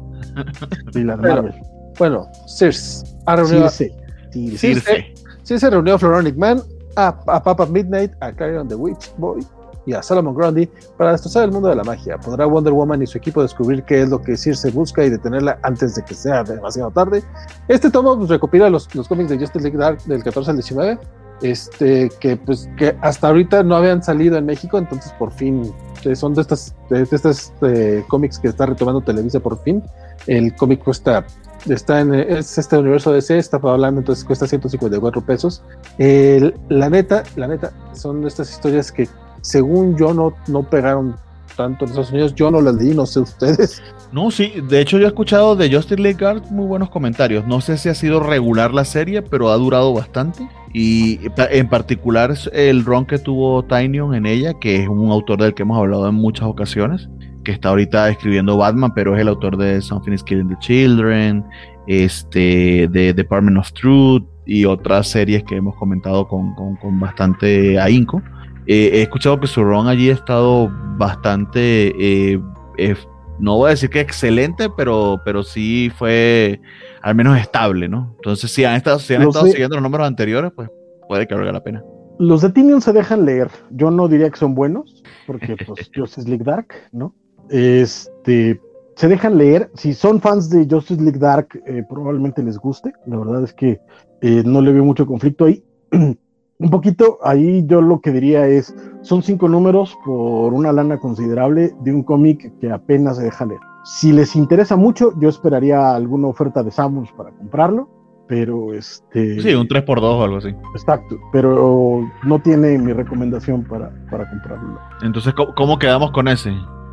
sí, la de Pero, Marvel. Bueno, Circe. Reunido Circe. Circe. Reunió a Floronic Man, a, a Papa Midnight, a Clarion the Witch Boy y a Solomon Grundy para destrozar el mundo de la magia. ¿Podrá Wonder Woman y su equipo descubrir qué es lo que Circe busca y detenerla antes de que sea demasiado tarde? Este tomo pues, recopila los, los cómics de Justice League Dark del 14 al 19, este, que, pues, que hasta ahorita no habían salido en México, entonces por fin son de estas, estas eh, cómics que está retomando Televisa por fin. El cómic cuesta está en es este universo DC, está hablando, entonces cuesta 154 pesos. El, la neta, la neta, son estas historias que según yo no, no pegaron tanto en Estados yo no las leí, no sé ustedes. No, sí, de hecho yo he escuchado de Justice League Guard muy buenos comentarios. No sé si ha sido regular la serie, pero ha durado bastante. Y en particular el ron que tuvo Tynion en ella, que es un autor del que hemos hablado en muchas ocasiones, que está ahorita escribiendo Batman, pero es el autor de Something is Killing the Children, este, de Department of Truth y otras series que hemos comentado con, con, con bastante ahínco. Eh, he escuchado que su ron allí ha estado bastante, eh, eh, no voy a decir que excelente, pero, pero sí fue al menos estable, ¿no? Entonces, si han estado, si han estado de, siguiendo los números anteriores, pues puede que valga la pena. Los de Tinion se dejan leer. Yo no diría que son buenos, porque pues [LAUGHS] Justice League Dark, ¿no? Este, se dejan leer. Si son fans de Justice League Dark, eh, probablemente les guste. La verdad es que eh, no le veo mucho conflicto ahí. [CLEARS THROAT] un poquito ahí yo lo que diría es, son cinco números por una lana considerable de un cómic que apenas se deja leer. Si les interesa mucho, yo esperaría alguna oferta de Samus para comprarlo, pero este... Sí, un 3x2 o algo así. Exacto, pero no tiene mi recomendación para, para comprarlo. Entonces, ¿cómo, cómo quedamos con ese?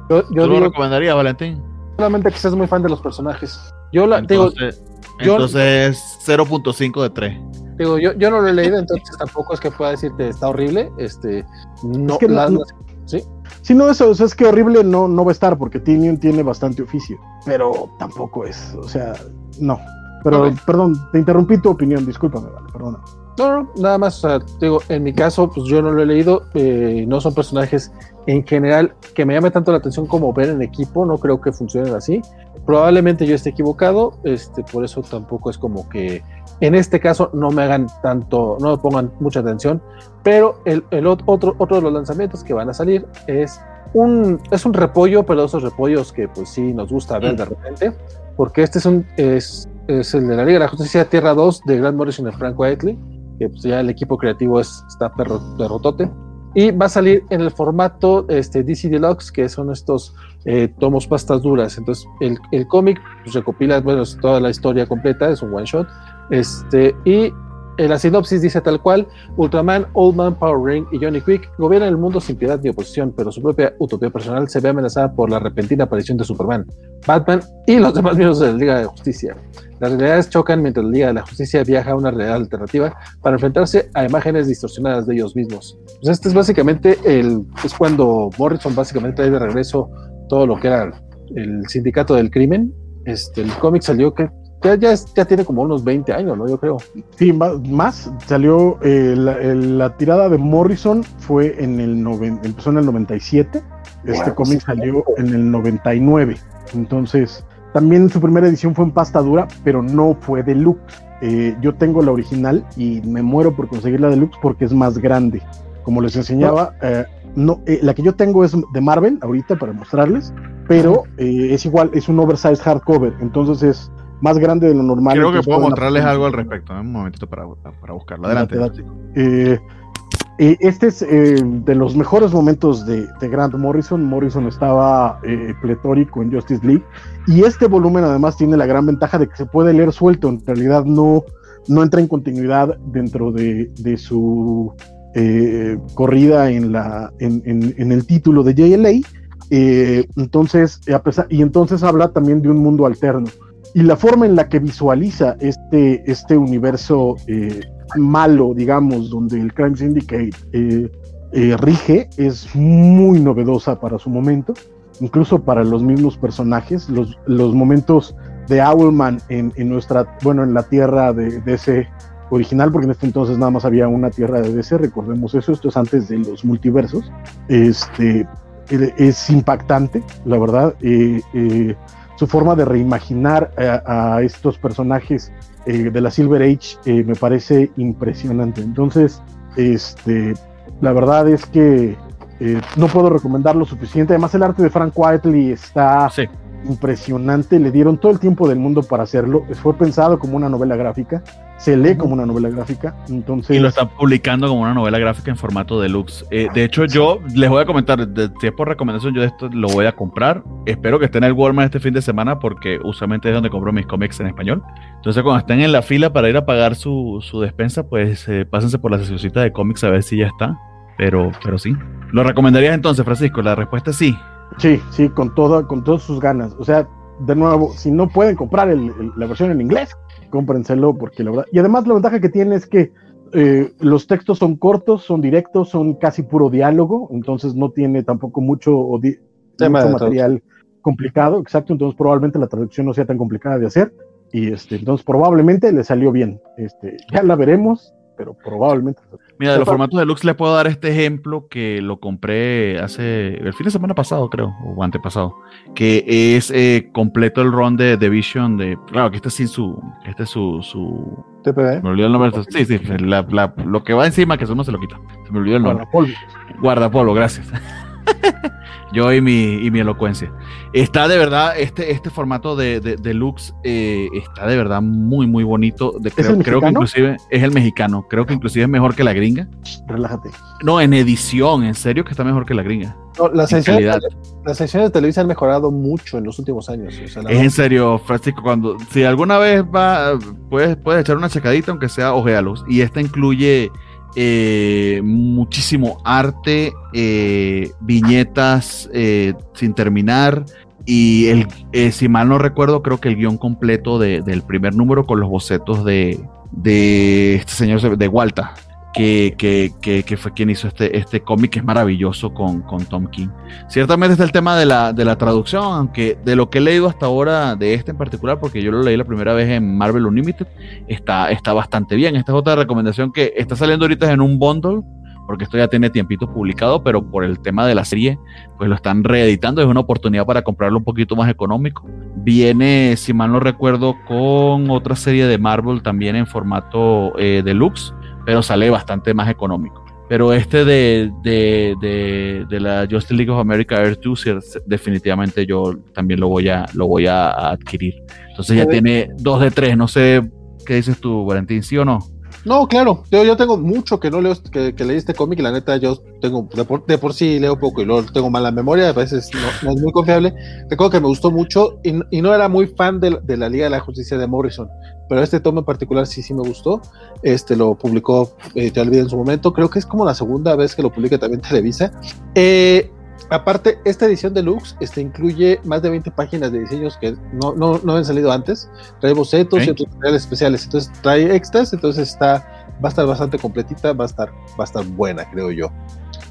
Yo, yo ¿Tú lo recomendarías, Valentín? Solamente que seas muy fan de los personajes. Yo la entonces, digo, entonces 0.5 de 3. Digo, yo, yo no lo he leído, entonces tampoco es que pueda decirte está horrible. Este, no, es que la, no, ¿sí? Sí, no, eso, eso, es que horrible no, no va a estar, porque Tinion tiene bastante oficio, pero tampoco es, o sea, no. Pero, okay. perdón, te interrumpí tu opinión, discúlpame, vale, perdona. No, no, nada más, o sea, digo, en mi caso, pues yo no lo he leído, eh, no son personajes en general que me llame tanto la atención como ver en equipo, no creo que funcionen así. Probablemente yo esté equivocado, este, por eso tampoco es como que en este caso no me hagan tanto, no me pongan mucha atención, pero el, el otro, otro de los lanzamientos que van a salir es un, es un repollo, pero esos repollos que pues sí nos gusta ver de repente, porque este es, un, es, es el de la Liga de la Justicia Tierra 2 de Grant Morrison y Frank Whiteley, que pues ya el equipo creativo es, está perro, perrotote. Y va a salir en el formato este, DC Deluxe, que son estos eh, tomos pastas duras. Entonces, el, el cómic pues, recopila bueno, toda la historia completa, es un one shot. Este, y la sinopsis dice tal cual: Ultraman, Old Man, Power Ring y Johnny Quick gobiernan el mundo sin piedad ni oposición, pero su propia utopía personal se ve amenazada por la repentina aparición de Superman, Batman y los demás miembros de la Liga de Justicia. Las realidades chocan mientras la Liga de la Justicia viaja a una realidad alternativa para enfrentarse a imágenes distorsionadas de ellos mismos. Pues este es básicamente el. Es cuando Morrison básicamente trae de regreso todo lo que era el sindicato del crimen. Este, el cómic salió que ya, ya, ya, tiene como unos 20 años, ¿no? Yo creo. Sí, más. Salió eh, la, la, tirada de Morrison fue en el noven, empezó en el 97. Este cómic salió en el 99. Entonces, también su primera edición fue en pasta dura, pero no fue deluxe. Eh, yo tengo la original y me muero por conseguir la deluxe porque es más grande. Como les enseñaba, eh, no, eh, la que yo tengo es de Marvel ahorita para mostrarles, pero eh, es igual, es un oversized hardcover, entonces es más grande de lo normal. Creo que puedo mostrarles algo al respecto, ¿eh? un momentito para, para buscarlo. Adelante. Eh, este es de los mejores momentos de, de, Grant Morrison. Morrison estaba pletórico en Justice League y este volumen además tiene la gran ventaja de que se puede leer suelto, en realidad no, no entra en continuidad dentro de, de su eh, corrida en, la, en, en, en, el título de JLA. Eh, entonces, a pesar, y entonces habla también de un mundo alterno. Y la forma en la que visualiza este, este universo eh, malo, digamos, donde el Crime Syndicate rige, es muy novedosa para su momento, incluso para los mismos personajes. Los, los momentos de Owlman en, en, nuestra, bueno, en la tierra de, de ese original, porque en este entonces nada más había una tierra de DC, recordemos eso, esto es antes de los multiversos. Este es impactante, la verdad. Eh, eh, su forma de reimaginar a, a estos personajes eh, de la Silver Age eh, me parece impresionante. Entonces, este, la verdad es que eh, no puedo recomendarlo suficiente. Además, el arte de Frank Whiteley está sí. impresionante. Le dieron todo el tiempo del mundo para hacerlo. Fue pensado como una novela gráfica se lee como una novela gráfica. Entonces... Y lo están publicando como una novela gráfica en formato deluxe. Eh, de hecho, yo les voy a comentar, de, si es por recomendación, yo esto lo voy a comprar. Espero que esté en el Walmart este fin de semana porque usualmente es donde compro mis cómics en español. Entonces, cuando estén en la fila para ir a pagar su, su despensa, pues eh, pásense por la sesioncita de cómics a ver si ya está. Pero, pero sí. ¿Lo recomendarías entonces, Francisco? La respuesta es sí. Sí, sí, con, todo, con todas sus ganas. O sea, de nuevo, si no pueden comprar el, el, la versión en inglés, cómprenselo porque la verdad. Y además la ventaja que tiene es que eh, los textos son cortos, son directos, son casi puro diálogo, entonces no tiene tampoco mucho, mucho material complicado, exacto, entonces probablemente la traducción no sea tan complicada de hacer y este, entonces probablemente le salió bien. Este, ya la veremos, pero probablemente. Mira, de los formatos deluxe le puedo dar este ejemplo que lo compré hace el fin de semana pasado, creo, o antepasado, que es eh, completo el run de Division de, claro, que este es sin su, este es su, su TPD. Me olvidó el nombre. Sí, sí, la, la, lo que va encima que eso no se lo quita. Se me olvidó el nombre. Guardapolvo. Guardapolvo, gracias. [LAUGHS] Yo y mi, y mi elocuencia. Está de verdad, este, este formato de, de, de Lux eh, está de verdad muy, muy bonito. De, creo, creo, que inclusive es el mexicano. Creo que inclusive es mejor que la gringa. Relájate. No, en edición, en serio que está mejor que la gringa. No, las, ediciones, las ediciones de Televisa han mejorado mucho en los últimos años. O sea, es en serio, Francisco, cuando si alguna vez va, puedes, puedes echar una checadita, aunque sea ojealos. Y esta incluye eh, muchísimo arte, eh, viñetas eh, sin terminar. Y el, eh, si mal no recuerdo, creo que el guion completo de, del primer número con los bocetos de, de este señor de Walta que, que, que, fue quien hizo este, este cómic que es maravilloso con, con, Tom King. Ciertamente está el tema de la, de la traducción, aunque de lo que he leído hasta ahora de este en particular, porque yo lo leí la primera vez en Marvel Unlimited, está, está bastante bien. Esta es otra recomendación que está saliendo ahorita en un bundle, porque esto ya tiene tiempito publicado, pero por el tema de la serie, pues lo están reeditando, es una oportunidad para comprarlo un poquito más económico. Viene, si mal no recuerdo, con otra serie de Marvel también en formato eh, deluxe pero sale bastante más económico. Pero este de, de, de, de la Justice League of America Air 2, definitivamente yo también lo voy a, lo voy a adquirir. Entonces ya tiene dos de tres, no sé qué dices tú, Valentín, ¿sí o no? No, claro, yo, yo tengo mucho que no leo, que, que leí este cómic la neta yo tengo, de por, de por sí leo poco y luego tengo mala memoria, a veces no, no es muy confiable. Recuerdo que me gustó mucho y, y no era muy fan de, de, la Liga de la Justicia de Morrison, pero este tomo en particular sí, sí me gustó. Este lo publicó, eh, te olvidé en su momento, creo que es como la segunda vez que lo publica también Televisa. Eh, Aparte, esta edición deluxe este, incluye más de 20 páginas de diseños que no, no, no habían salido antes. Trae bocetos okay. y otros materiales especiales. Entonces trae extras, entonces está, va a estar bastante completita, va a estar, va a estar buena, creo yo.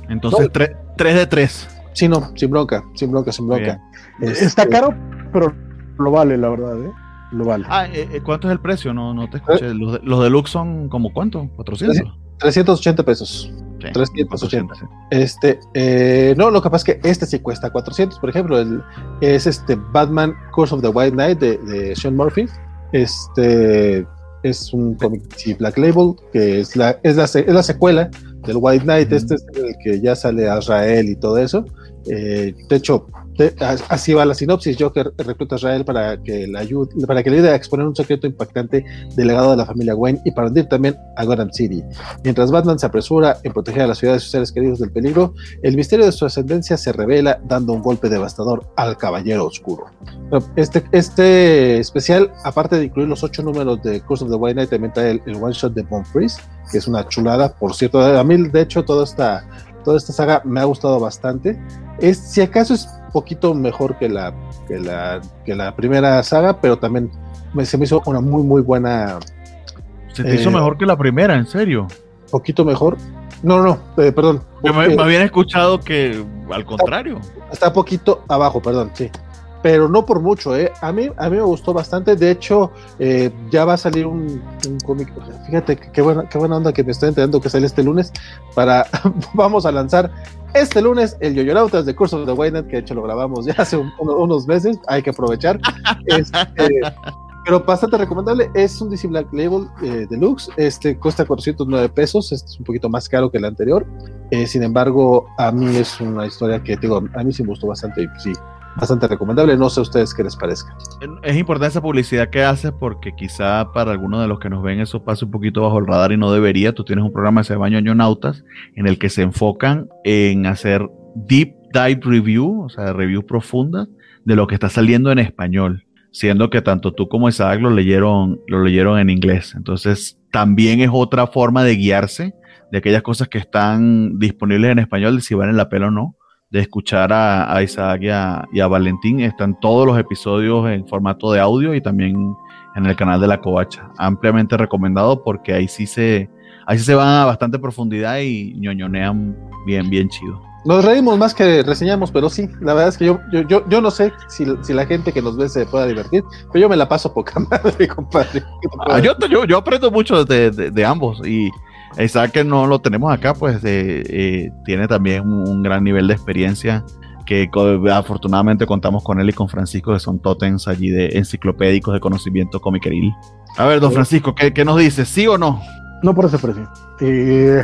Entonces, no, 3, 3 de 3. Sí, no, sin bronca, sin bronca, sin bronca. Este, está caro, pero lo vale, la verdad, ¿eh? Lo vale. Ah, eh, ¿cuánto es el precio? No, no te escuché. ¿Eh? Los, los deluxe son como cuánto? ¿400? 380 pesos. Sí, 380. Este, eh, no, lo que pasa es que este sí cuesta 400, por ejemplo, el, es este Batman Curse of the White Knight de, de Sean Murphy. Este es un cómic sí, Black Label, que es la, es la, es la secuela del White Knight, mm -hmm. este es el que ya sale a Israel y todo eso. Eh, de hecho, así va la sinopsis. Joker recluta a Israel para que, la ayude, para que le ayude a exponer un secreto impactante del legado de la familia Wayne y para hundir también a Gotham City. Mientras Batman se apresura en proteger a la ciudad de sus seres queridos del peligro, el misterio de su ascendencia se revela dando un golpe devastador al Caballero Oscuro. Este, este especial, aparte de incluir los ocho números de Curse of the White Knight, también trae el, el one shot de Von Freeze, que es una chulada. Por cierto, a mí, de hecho, toda esta toda esta saga me ha gustado bastante. Es, si acaso es poquito mejor que la, que la, que la primera saga, pero también me, se me hizo una muy, muy buena. ¿Se te eh, hizo mejor que la primera, en serio? Poquito mejor. No, no, eh, perdón. Me, me, habían escuchado que al contrario. Está, está poquito abajo, perdón, sí pero no por mucho, ¿eh? A mí, a mí me gustó bastante. De hecho, eh, ya va a salir un, un cómic. Fíjate qué buena, qué buena onda que me estoy enterando que sale este lunes. Para [LAUGHS] vamos a lanzar este lunes el Yoyonautas de Curso de Waynet, que de hecho lo grabamos ya hace un, unos meses. Hay que aprovechar. [LAUGHS] este, pero bastante recomendable. Es un DC Black Label eh, Deluxe. Este cuesta 409 pesos. Este es un poquito más caro que el anterior. Eh, sin embargo, a mí es una historia que digo, a mí sí me gustó bastante. Y sí, bastante recomendable. No sé a ustedes qué les parezca. Es importante esa publicidad que haces porque quizá para algunos de los que nos ven eso pasa un poquito bajo el radar y no debería. Tú tienes un programa que se llama Ñoñonautas en el que se enfocan en hacer deep dive review, o sea, review profunda de lo que está saliendo en español, siendo que tanto tú como Isaac lo leyeron, lo leyeron en inglés. Entonces, también es otra forma de guiarse de aquellas cosas que están disponibles en español, si valen la pena o no de escuchar a, a Isaac y a, y a, Valentín. Están todos los episodios en formato de audio y también en el canal de La Covacha. Ampliamente recomendado porque ahí sí se, ahí sí se van a bastante profundidad y ñoñonean bien, bien chido. Nos reímos más que reseñamos, pero sí, la verdad es que yo, yo, yo, yo no sé si, si, la gente que nos ve se pueda divertir, pero yo me la paso poca [LAUGHS] madre, compadre. Ah, yo, yo, yo aprendo mucho de, de, de ambos y Isaac que no lo tenemos acá, pues eh, eh, tiene también un, un, gran nivel de experiencia que afortunadamente contamos con él y con Francisco, que son totems allí de enciclopédicos de conocimiento comiqueril. A ver, don Francisco, ¿qué, ¿qué, nos dice? ¿Sí o no? No por ese precio. Eh,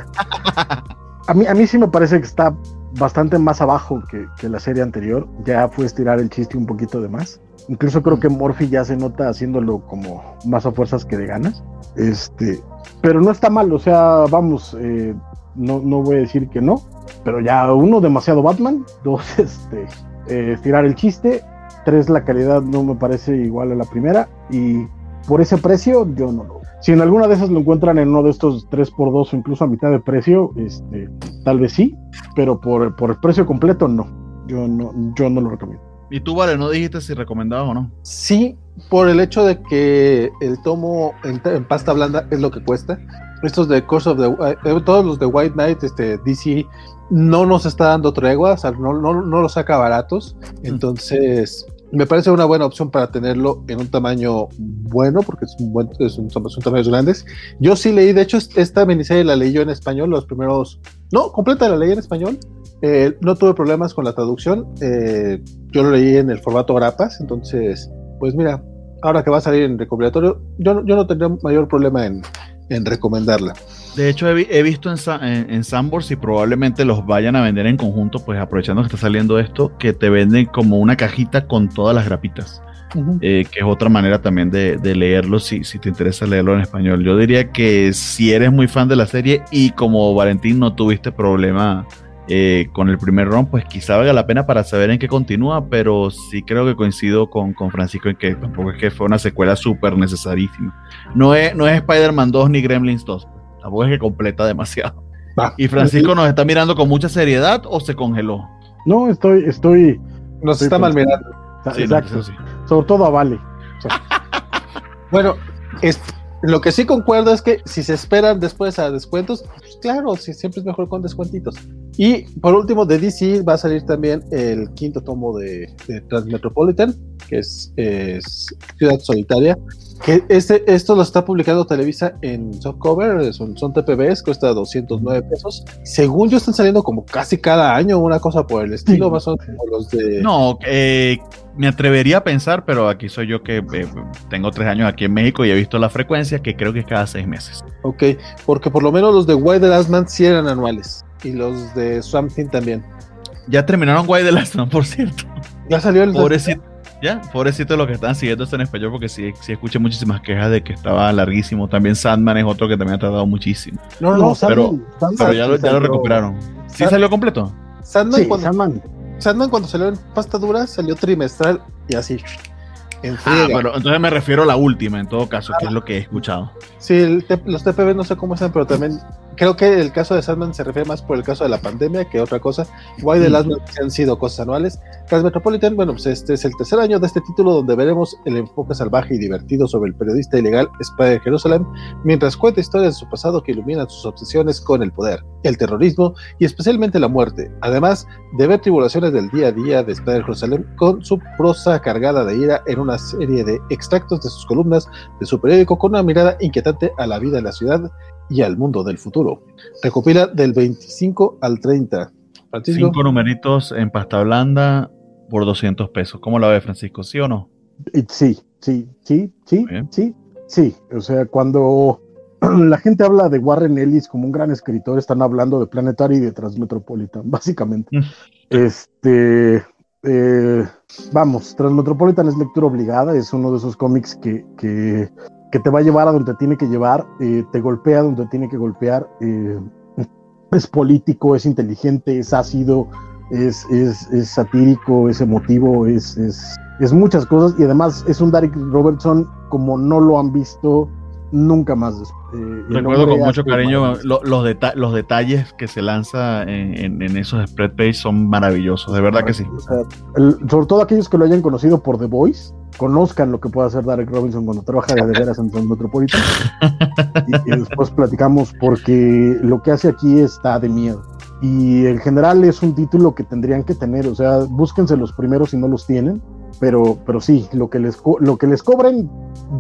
a, mí, a mí sí me parece que está bastante más abajo que, que, la serie anterior. Ya fue estirar el chiste un poquito de más. Incluso creo que Morphy ya se nota haciéndolo como más a fuerzas que de ganas. Este, pero no está mal, o sea, vamos, eh, no, no voy a decir que no, pero ya uno, demasiado Batman, [LAUGHS] dos, este, eh, estirar el chiste, tres, la calidad no me parece igual a la primera, y por ese precio yo no lo. Si en alguna de esas lo encuentran en uno de estos 3x2 o incluso a mitad de precio, este, tal vez sí, pero por, por el precio completo no. Yo no, yo no lo recomiendo. ¿Y tú, Vale, no dijiste si recomendabas o no? Sí, por el hecho de que el tomo en, en, pasta blanda es lo que cuesta. Estos de Course of the eh, todos los de White Knight, este DC no nos está dando tregua, o sea, no, no, no los saca baratos. Entonces, mm. me parece una buena opción para tenerlo en un tamaño bueno, porque es un buen, es un, son tamaños grandes. Yo sí leí, de hecho, esta miniserie la leí yo en español, los primeros, no, completa la leí en español. Eh, no tuve problemas con la traducción. Eh, yo lo leí en el formato grapas, entonces, pues mira, ahora que va a salir en recopilatorio, yo, yo no tendría mayor problema en, en recomendarla. De hecho, he, he visto en, en, en Sambors y probablemente los vayan a vender en conjunto, pues aprovechando que está saliendo esto, que te venden como una cajita con todas las grapitas. eh, que es otra manera también de, de leerlo si, si, te interesa leerlo en español. Yo diría que si eres muy fan de la serie y como Valentín no tuviste problema eh, con el primer ron, pues quizá valga la pena para saber en qué continúa, pero sí creo que coincido con, con Francisco en que tampoco es que fue una secuela súper necesarísima. No es, no es Spider-Man 2 ni Gremlins 2, tampoco es que completa demasiado. Ah, ¿Y Francisco nos está mirando con mucha seriedad o se congeló? No, estoy, estoy. Nos está mal mirando. Exacto. Sobre todo a Vale. [LAUGHS] bueno, es, lo que sí concuerdo es que si se esperan después a descuentos, pues claro, sí, siempre es mejor con descuentitos. Y por último, de DC va a salir también el quinto tomo de, Transmetropolitan, que es, Ciudad Solitaria. Que este, esto lo está publicando Televisa en softcover, son, son TPBs, cuesta 209 pesos. Según yo, están saliendo como casi cada año, una cosa por el estilo, más o menos como los de. No, eh, me atrevería a pensar, pero aquí soy yo que eh, tengo tres años aquí en México y he visto la frecuencia que creo que es cada seis meses. Ok, porque por lo menos los de White the Last Man sí eran anuales y los de Swamp Thing también. Ya terminaron White the Last por cierto. Ya salió el. Pobrecito, ya, pobrecito los que están siguiendo esto en español, porque sí, sí escuché muchísimas quejas de que estaba larguísimo. También Sandman es otro que también ha tardado muchísimo. No, no, pero, pero ya, lo, ya lo recuperaron. ¿Sí salió completo? Sandman, cuando, Sandman. Sandman cuando salió en pasta dura salió trimestral y así. En ah, pero entonces me refiero a la última, en todo caso, que es lo que he escuchado. Sí, los TPB no sé cómo están, pero también creo que el caso de Sandman se refiere más por el caso de la pandemia que otra cosa. Why the Last Man han sido cosas anuales. Transmetropolitan, bueno, pues este es el tercer año de este título donde veremos el enfoque salvaje y divertido sobre el periodista ilegal Spider Jerusalem, mientras cuenta historias de su pasado que iluminan sus obsesiones con el poder, el terrorismo y especialmente la muerte, además de ver tribulaciones del día a día de Spider Jerusalem con su prosa cargada de ira en una serie de extractos de sus columnas de su periódico con una mirada inquietante a la vida en la ciudad y al mundo del futuro. Recopila del 25 al 30. Francisco. Cinco numeritos en pasta blanda por 200 pesos. ¿Cómo la ve Francisco? ¿Sí o no? Sí, sí, sí, sí, sí, sí. O sea, cuando [CLEARS THROAT] la gente habla de Warren Ellis como un gran escritor, están hablando de Planetary y de Transmetropolitan, [LAUGHS] básicamente. Mm. este, eh, vamos, Transmetropolitan es lectura obligada, es uno de esos cómics que, que que te va a llevar a donde tiene que llevar, eh, te golpea donde tiene que golpear, eh, es político, es inteligente, es ácido, es, satírico, es emotivo, es, es, muchas cosas y además es un Derek Robertson como no lo han visto nunca más. Eh, Recuerdo con mucho cariño los, los detalles que se lanza en, en, esos spread page son maravillosos, de verdad que sí. sobre todo aquellos que lo hayan conocido por The Voice, conozcan lo que puede hacer Derek Robinson cuando trabaja de veras en San Metropolitan. [LAUGHS] y, después platicamos porque lo que hace aquí está de miedo. Y en general es un título que tendrían que tener, o sea, búsquense los primeros si no los tienen, pero, pero sí, lo que les, lo que les cobren,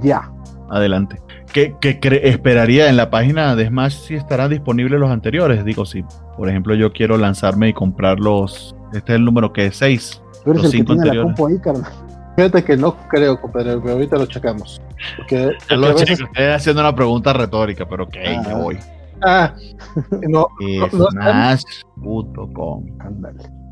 ya. Adelante. ¿Qué, esperaría en la página de Smash si estarán disponibles los anteriores? Digo, si por ejemplo yo quiero lanzarme y comprar los, este es el número que es 6. Tú eres los el que tiene la compu ahí, carnal. Fíjate que no creo, compadre, pero ahorita lo checamos. Porque, lo Estoy haciendo una pregunta retórica, pero ok, ah, ya voy. Ah, no. [LAUGHS] Smash.com.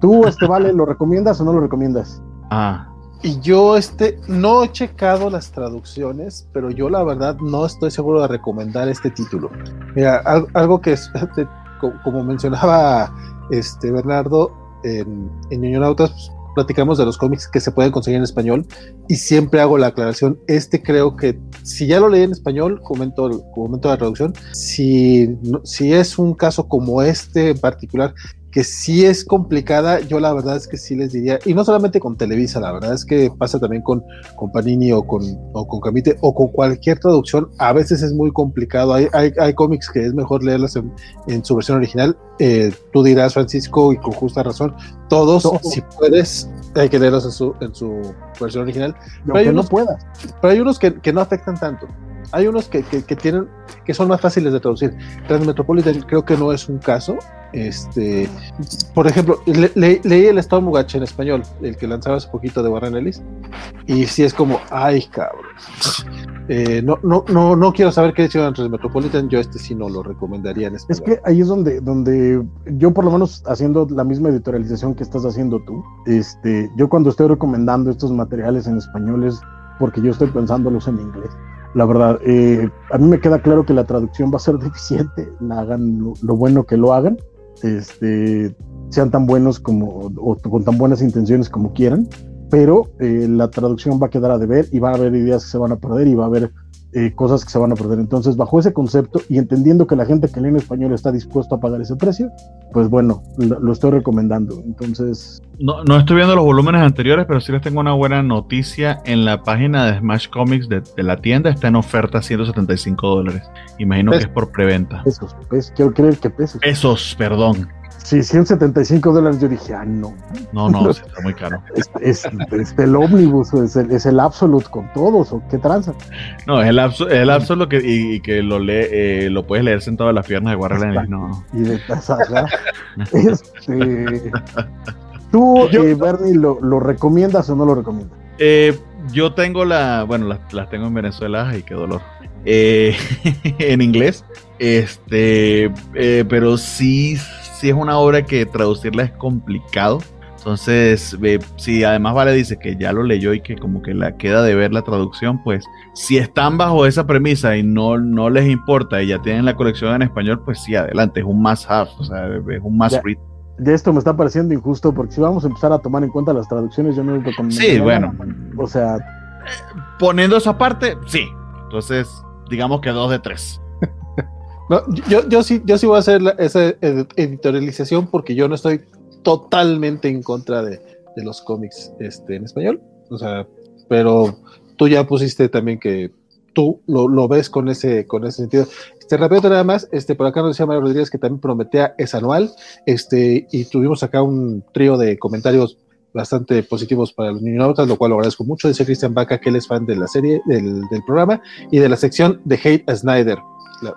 ¿Tú, este vale, lo recomiendas o no lo recomiendas? Ah. Y yo, este, no he checado las traducciones, pero yo la verdad no estoy seguro de recomendar este título. Mira, algo que es, [LAUGHS] como mencionaba este Bernardo en, en Ñoñonautas, platicamos de los cómics que se pueden conseguir en español y siempre hago la aclaración, este creo que si ya lo leí en español, comento, comento la traducción, si, si es un caso como este en particular, que sí es complicada, yo la verdad es que sí les diría, y no solamente con Televisa, la verdad es que pasa también con, con Panini o con, o con Camite o con cualquier traducción, a veces es muy complicado, hay, hay, hay cómics que es mejor leerlos en, su versión original, eh, tú dirás Francisco y con justa razón, todos, si puedes, hay que leerlos en su, en su versión original, pero hay, unos, no pero hay unos que, que no afectan tanto. Hay unos que, que, que, tienen, que son más fáciles de traducir. Transmetropolitan creo que no es un caso. Este, por ejemplo, leí el Stormwatch en español, el que lanzaba hace poquito de Warren Ellis, y sí es como, ay cabrón. Eh, no, no, no, no quiero saber qué decisión entre Metropolitan, yo este sí no lo recomendaría en Es que ahí es donde, donde yo por lo menos haciendo la misma editorialización que estás haciendo tú, este, yo cuando estoy recomendando estos materiales en español es porque yo estoy pensándolos en inglés. La verdad, eh, a mí me queda claro que la traducción va a ser [LAUGHS] deficiente, la hagan lo, lo bueno que lo hagan, este, sean tan buenos como, o con tan buenas intenciones como quieran, pero eh, la traducción va a quedar a deber y va a haber ideas que se van a perder y va a haber eh, cosas que se van a perder. Entonces, bajo ese concepto y entendiendo que la gente que lee en español está dispuesto a pagar ese precio, pues bueno, lo, lo estoy recomendando. Entonces, No, no estoy viendo los volúmenes anteriores, pero sí les tengo una buena noticia. En la página de Smash Comics de, de la tienda está en oferta 175 dólares. Imagino que es por preventa. pesos, pesos, quiero creer que pesos. Pesos, perdón. Sí, 175 dólares, yo dije, ah, no. No, no, está muy caro. [LAUGHS] Es, es, es el ómnibus, es el, es el Absolute con todos, o qué tranza. No, es el Absol, el Absol lo que, y, y que lo lee, eh, lo puedes leer sentado en las piernas de Warren. No. Y de tasaja. [LAUGHS] este, ¿Tú, Yo- eh, Bernie, lo, lo recomiendas o no lo recomiendas? Eh, yo tengo la, bueno, las, las tengo en Venezuela y qué dolor. Eh, [LAUGHS] en inglés, este, eh, pero sí, sí es una obra que traducirla es complicado. Entonces, eh, si además Vale dice que ya lo leyó y que como que la queda de ver la traducción, pues si están bajo esa premisa y no, no les importa y ya tienen la colección en español, pues sí, adelante, es un must have, o sea, es un must read. De esto me está pareciendo injusto, porque si vamos a empezar a tomar en cuenta las traducciones, yo no lo recomendaría. Sí, bueno, O sea, poniendo esa parte, sí. Entonces, digamos que dos de tres. No, yo, yo sí, yo sí voy a hacer la- esa ed- editorialización porque yo no estoy totalmente en contra de, de los cómics este, en español. O sea, pero tú ya pusiste también que tú lo, lo ves con ese, con ese sentido. Este, repito nada más, este, por acá nos decía Mario Rodríguez que también Prometea es anual, este, y tuvimos acá un trío de comentarios bastante positivos para los niños, lo cual lo agradezco mucho. Dice Cristian Vaca que él es fan de la serie, del, del programa y de la sección de Hate a Snyder. La-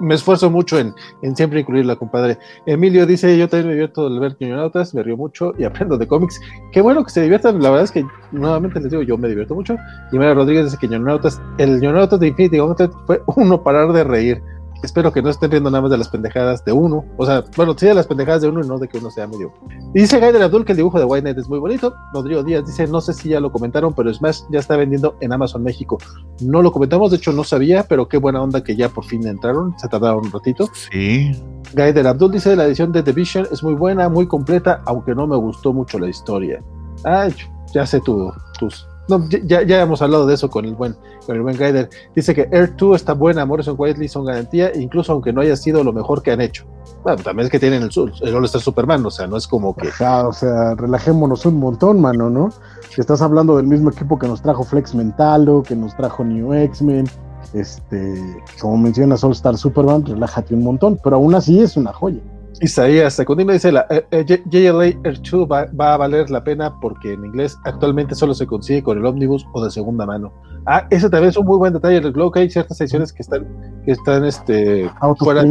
me esfuerzo mucho en, en siempre incluirla, compadre. Emilio dice, yo también me divierto al ver Ñoñonautas, me río mucho y aprendo de cómics. Qué bueno que se diviertan, la verdad es que nuevamente les digo, yo me divierto mucho. Y María Rodríguez dice que Ñoñonautas, el Ñoñonautas de Infinity Gauntlet fue uno parar de reír. Espero que no estén riendo nada más de las pendejadas de uno. O sea, bueno, sí de las pendejadas de uno y no de que uno sea medio. Dice Gaider Abdul que el dibujo de White Knight es muy bonito. Rodrigo Díaz dice, no sé si ya lo comentaron, pero Smash ya está vendiendo en Amazon México. No lo comentamos, de hecho no sabía, pero qué buena onda que ya por fin entraron. Se tardaron un ratito. Sí. Gaider Abdul dice, la edición de The Vision es muy buena, muy completa, aunque no me gustó mucho la historia. Ah, ya sé tu, tus... No, ya, ya hemos hablado de eso con el buen, con el buen Gaider. Dice que Air 2 está buena, Morrison Whiteley son garantía, incluso aunque no haya sido lo mejor que han hecho. Bueno, también es que tienen el, el All-Star Superman, o sea, no es como que... o sea, relajémonos un montón, mano, ¿no? Que estás hablando del mismo equipo que nos trajo Flex Mentalo, que nos trajo New X-Men, este, como mencionas All Star Superman, relájate un montón, pero aún así es una joya. Isaías Secundino dice, la eh, eh, JLA Air 2 va, va a valer la pena porque en inglés actualmente solo se consigue con el ómnibus o de segunda mano. Ah, ese también es un muy buen detalle del blog, hay ciertas ediciones que están, que están este, fuera,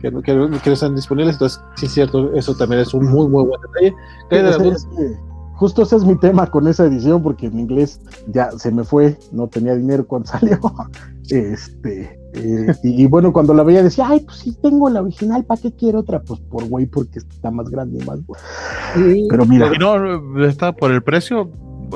que, que que no están disponibles, entonces sí es cierto, eso también es un muy muy buen detalle. Ese- justo ese es mi tema con esa edición, porque en inglés ya se me fue, no tenía dinero cuando [LAUGHS] salió. Este, eh, y, y bueno, cuando la veía decía, ay, pues sí tengo la original, ¿para qué quiero otra? Pues por güey, porque está más grande y más buena. Pero mira, Y no, está por el precio.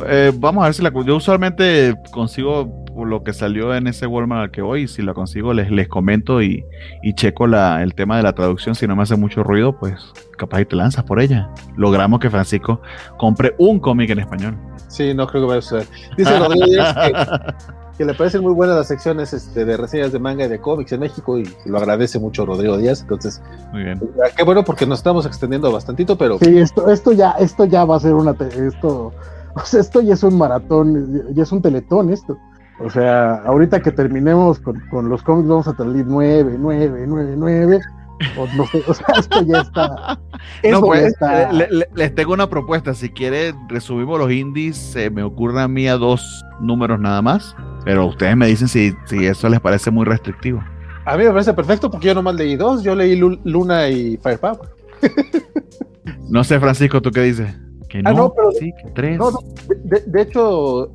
eh, vamos a ver si la. Yo usualmente consigo lo que salió en ese Walmart al que voy. Si la consigo, les, les comento y, y checo la, el tema de la traducción. Si no me hace mucho ruido, pues capaz y te lanzas por ella. Logramos que Francisco compre un cómic en español. Sí, no creo que vaya a suceder. Dice Rodrigo Díaz que, que le parecen muy buenas las secciones este, de reseñas de manga y de cómics en México y lo agradece mucho Rodrigo Díaz. Entonces, Muy bien. qué bueno porque nos estamos extendiendo bastantito, pero sí, esto, esto ya, esto ya va a ser una, esto, [LAUGHS] o sea, esto ya es un maratón, ya es un teletón esto. O sea, ahorita que terminemos con, con los cómics vamos a salir nueve, nueve, nueve, nueve. O, no sé, o sea, esto ya está. No, Esto pues, ya está. le- le- les tengo una propuesta. Si quiere, resumimos los indies. Se me ocurren a mí a dos números nada más. Pero ustedes me dicen si, si eso les parece muy restrictivo. a mí me parece perfecto porque yo nomás leí dos. Yo leí Lu- Luna y Firepower. No sé, Francisco, ¿tú qué dices? Que no, Ah, no, pero- sí, que tres. No, no, de, hecho, eh,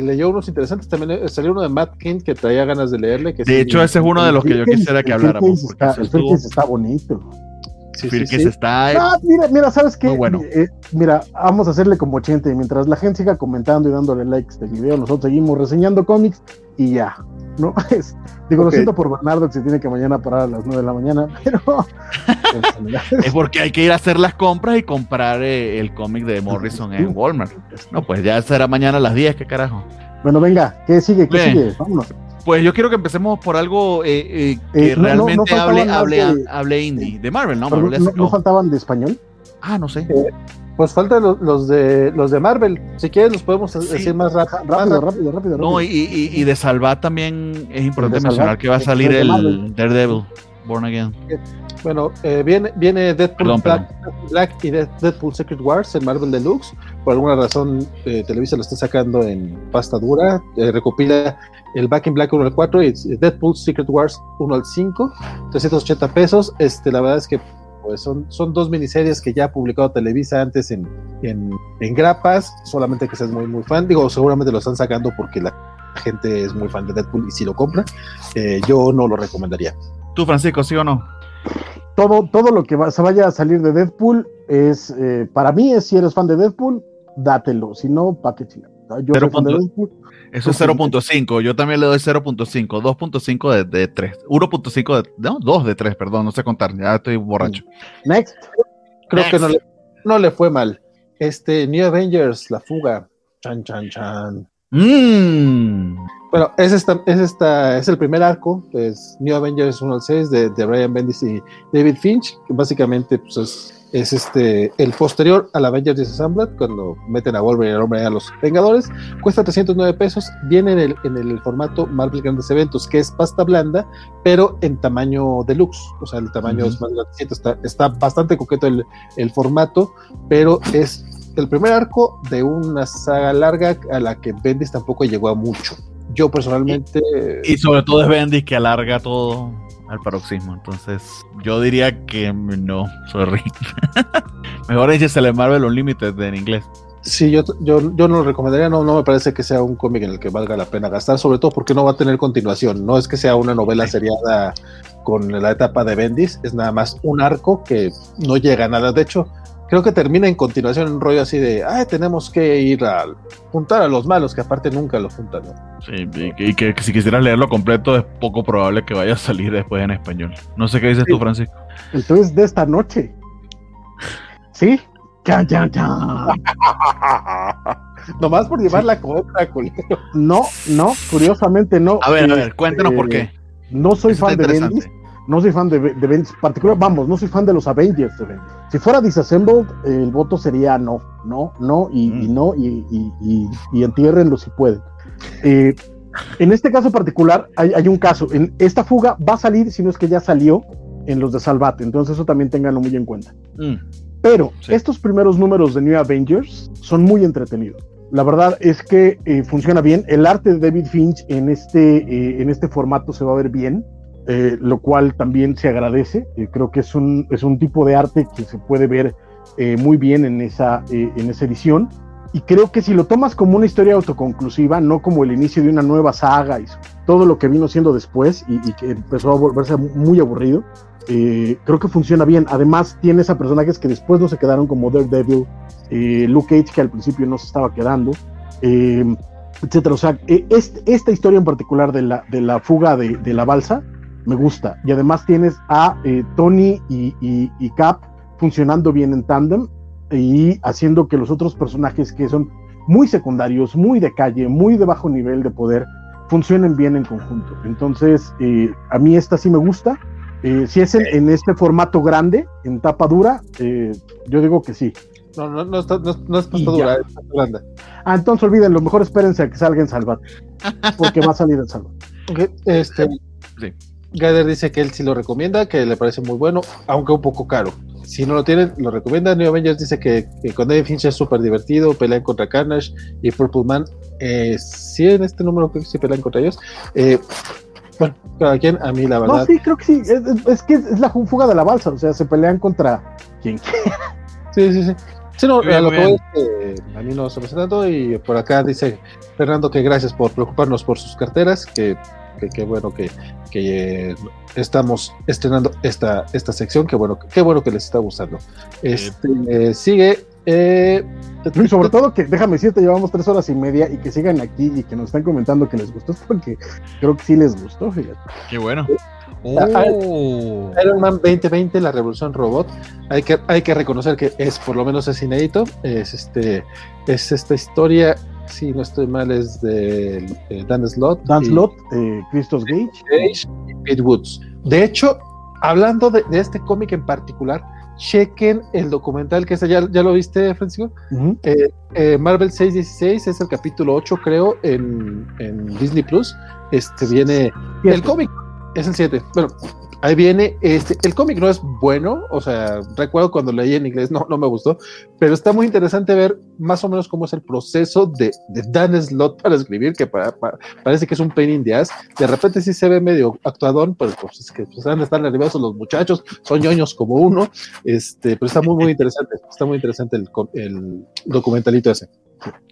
leyó unos interesantes. También eh, salió uno de Matt King que traía ganas de leerle. Que De sí, hecho, ese es uno de los que yo quisiera que habláramos. Está bonito. Sí, sí, sí. está. Ah, mira, mira, ¿sabes qué? Muy bueno. Eh, mira, vamos a hacerle como 80 y mientras la gente siga comentando y dándole likes a este video, nosotros seguimos reseñando cómics y ya, ¿no? [LAUGHS] Es- digo, lo siento por Bernardo que se tiene que mañana parar a las 9 de la mañana, [LAUGHS] pero... [LAUGHS] Es porque hay que ir a hacer las compras y comprar eh, el cómic de Morrison en Walmart. No, pues ya será mañana a las 10, qué carajo. bueno, venga, ¿qué sigue? ¿Qué Bien. sigue? Vámonos. Pues yo quiero que empecemos por algo eh, eh, que Eh, no, no, realmente no hable, hable, hable indie. De Marvel, ¿no? Marvel ¿no, faltaban de español? Ah, no sé. Pues faltan los, los de los de Marvel. Si quieres, los podemos Sí. decir más Rápido, rápido. rápido, rápido. No, y, y, y de Salvat también es importante Salvat, mencionar que va a que salir el. Daredevil, Born Again. Bueno, eh, viene, viene Deadpool Perdón, Black, Black y Dead- Deadpool Secret Wars en Marvel Deluxe. Por alguna razón, eh, Televisa lo está sacando en pasta dura. Eh, recopila el Back in Black 1 al 4 y Deadpool Secret Wars 1 al 5. 380 pesos. Este, la verdad es que pues son, son dos miniseries que ya ha publicado Televisa antes en, en, en grapas. Solamente que seas muy, muy fan. Digo, seguramente lo están sacando porque la gente es muy fan de Deadpool y si lo compra, eh, yo no lo recomendaría. ¿Tú, Francisco, sí o no? Todo, todo lo que va- se vaya a salir de Deadpool es, eh, para mí, es si eres fan de Deadpool, dátelo. Si no, pa' qué chingar. Yo soy fan de Deadpool. Eso es Sí. 0.5. Yo también le doy 0.5. 2.5 de, de 3. 1.5 de. No, 2 de 3, perdón. No sé contar. Ya estoy borracho. Next. Creo que Next. no le, no le fue mal. Este, New Avengers, La Fuga. Chan, chan, chan. Mmm. Bueno, es esta, es esta, es el primer arco, es New Avengers 1 al 6 de, de Ryan Bendis y David Finch, que básicamente pues, es, es este el posterior al Avengers Disassembled, cuando meten a Wolverine y al hombre a los Vengadores, cuesta 309 pesos, viene en el, en el formato Marvel Grandes Eventos, que es pasta blanda, pero en tamaño deluxe, o sea, el tamaño es más grandecito, está, está bastante coqueto el, el formato, pero es el primer arco de una saga larga a la que Bendis tampoco llegó a mucho. Yo personalmente Y sobre todo es Bendis que alarga todo al paroxismo. Entonces, yo diría que no. Sorry. [LAUGHS] Mejor échesele Marvel Unlimited en inglés. sí, yo, yo, yo no lo recomendaría, no, no me parece que sea un cómic en el que valga la pena gastar, sobre todo porque no va a tener continuación, no es que sea una novela seriada con la etapa de Bendis, es nada más un arco que no llega a nada, de hecho, creo que termina en continuación un rollo así de, ay, tenemos que ir a juntar a los malos, que aparte nunca los juntan, ¿no? Sí, y que, y que si quisieras leerlo completo, es poco probable que vaya a salir después en español. No sé qué dices tú, Sí. Francisco. Entonces, de esta noche. ¿Sí? Chan, chan, chan. Nomás por llevar la contra, culero. No, no, curiosamente no. A ver, a ver, cuéntanos eh, por qué. No soy Eso fan de. Bendis. No soy fan de, de Bendis particular. Vamos, no soy fan de los Avengers de Bendis. Si fuera Disassembled, el voto sería no, no, no y, y Mm. no y, y, entiérrenlo si pueden. Eh, en este caso particular hay, hay un caso. En esta fuga va a salir, si no es que ya salió, en los de Salvate. Entonces eso también ténganlo muy en cuenta. Mm. Pero Sí. estos primeros números de New Avengers son muy entretenidos. La verdad es que eh, funciona bien. El arte de David Finch en este, eh, en este formato se va a ver bien, eh, lo cual también se agradece. Eh, creo que es un, es un tipo de arte que se puede ver eh, muy bien en esa, en esa edición. Y creo que si lo tomas como una historia autoconclusiva, no como el inicio de una nueva saga y todo lo que vino siendo después y, que empezó a volverse muy aburrido, creo que funciona bien. Además, tienes a personajes que después no se quedaron como Daredevil, Luke Cage, que al principio no se estaba quedando, etcétera. O sea, este- esta historia en particular de la, de la fuga de la balsa me gusta. Y además tienes a eh, Tony y, y- y Cap funcionando bien en tándem y haciendo que los otros personajes que son muy secundarios, muy de calle, muy de bajo nivel de poder, funcionen bien en conjunto. Entonces, eh, a mí esta sí me gusta. Eh, si es en, en este formato grande, en tapa dura, eh, yo digo que sí. No, no, no, está, no, no es Y dura, es blanda. Ah, entonces olvídenlo, mejor espérense a que salga en Salvat, porque va a salir en Salvat. Ok, Este, Sí. Gader dice que él sí lo recomienda, que le parece muy bueno, aunque un poco caro. Si no lo tienen, lo recomienda. New Avengers dice que, que con David Finch es súper divertido, pelean contra Carnage y Purple Man. Eh, sí, en este número creo que sí pelean contra ellos. Eh, bueno, cada quien, a mí la verdad. No, sí, creo que sí. Es, es- es que es la fuga de la balsa, o sea, se pelean contra quien quiera. Sí, sí, sí. Sí, no, bien, a lo que voy bien. es que a mí no se me hace tanto y por acá dice Fernando, que gracias por preocuparnos por sus carteras, que, que, bueno que, que estamos estrenando esta, esta sección, que bueno, qué bueno que les está gustando. Este, sigue eh, y sobre todo que, déjame decirte, llevamos tres horas y media y que sigan aquí y que nos están comentando que les gustó, porque creo que sí les gustó, fíjate. Qué bueno. Oh. Iron Man 2020, la revolución robot. Hay que, hay que reconocer que es, por lo menos es inédito. Es este, es esta historia, si no estoy mal, es de Dan Slott. Dan Slott, eh, Christos Gage. y Pete Woods. De hecho, hablando de, de este cómic en particular, chequen el documental que es ya, ya lo viste, Francisco. Eh, eh, Marvel 616 es el capítulo 8, creo, en, en Disney Plus. Este viene. El cómic es el 7. Bueno, ahí viene, este, el cómic no es bueno, o sea, recuerdo cuando leí en inglés, no, no me gustó, pero está muy interesante ver más o menos cómo es el proceso de, de Dan Slott para escribir, que parece que es un pain in the ass. De repente sí se ve medio actuadón, pero pues es que pues, han de estar nerviosos los muchachos, son ñoños como uno, este, pero está muy, muy interesante, está muy interesante el, el documentalito ese.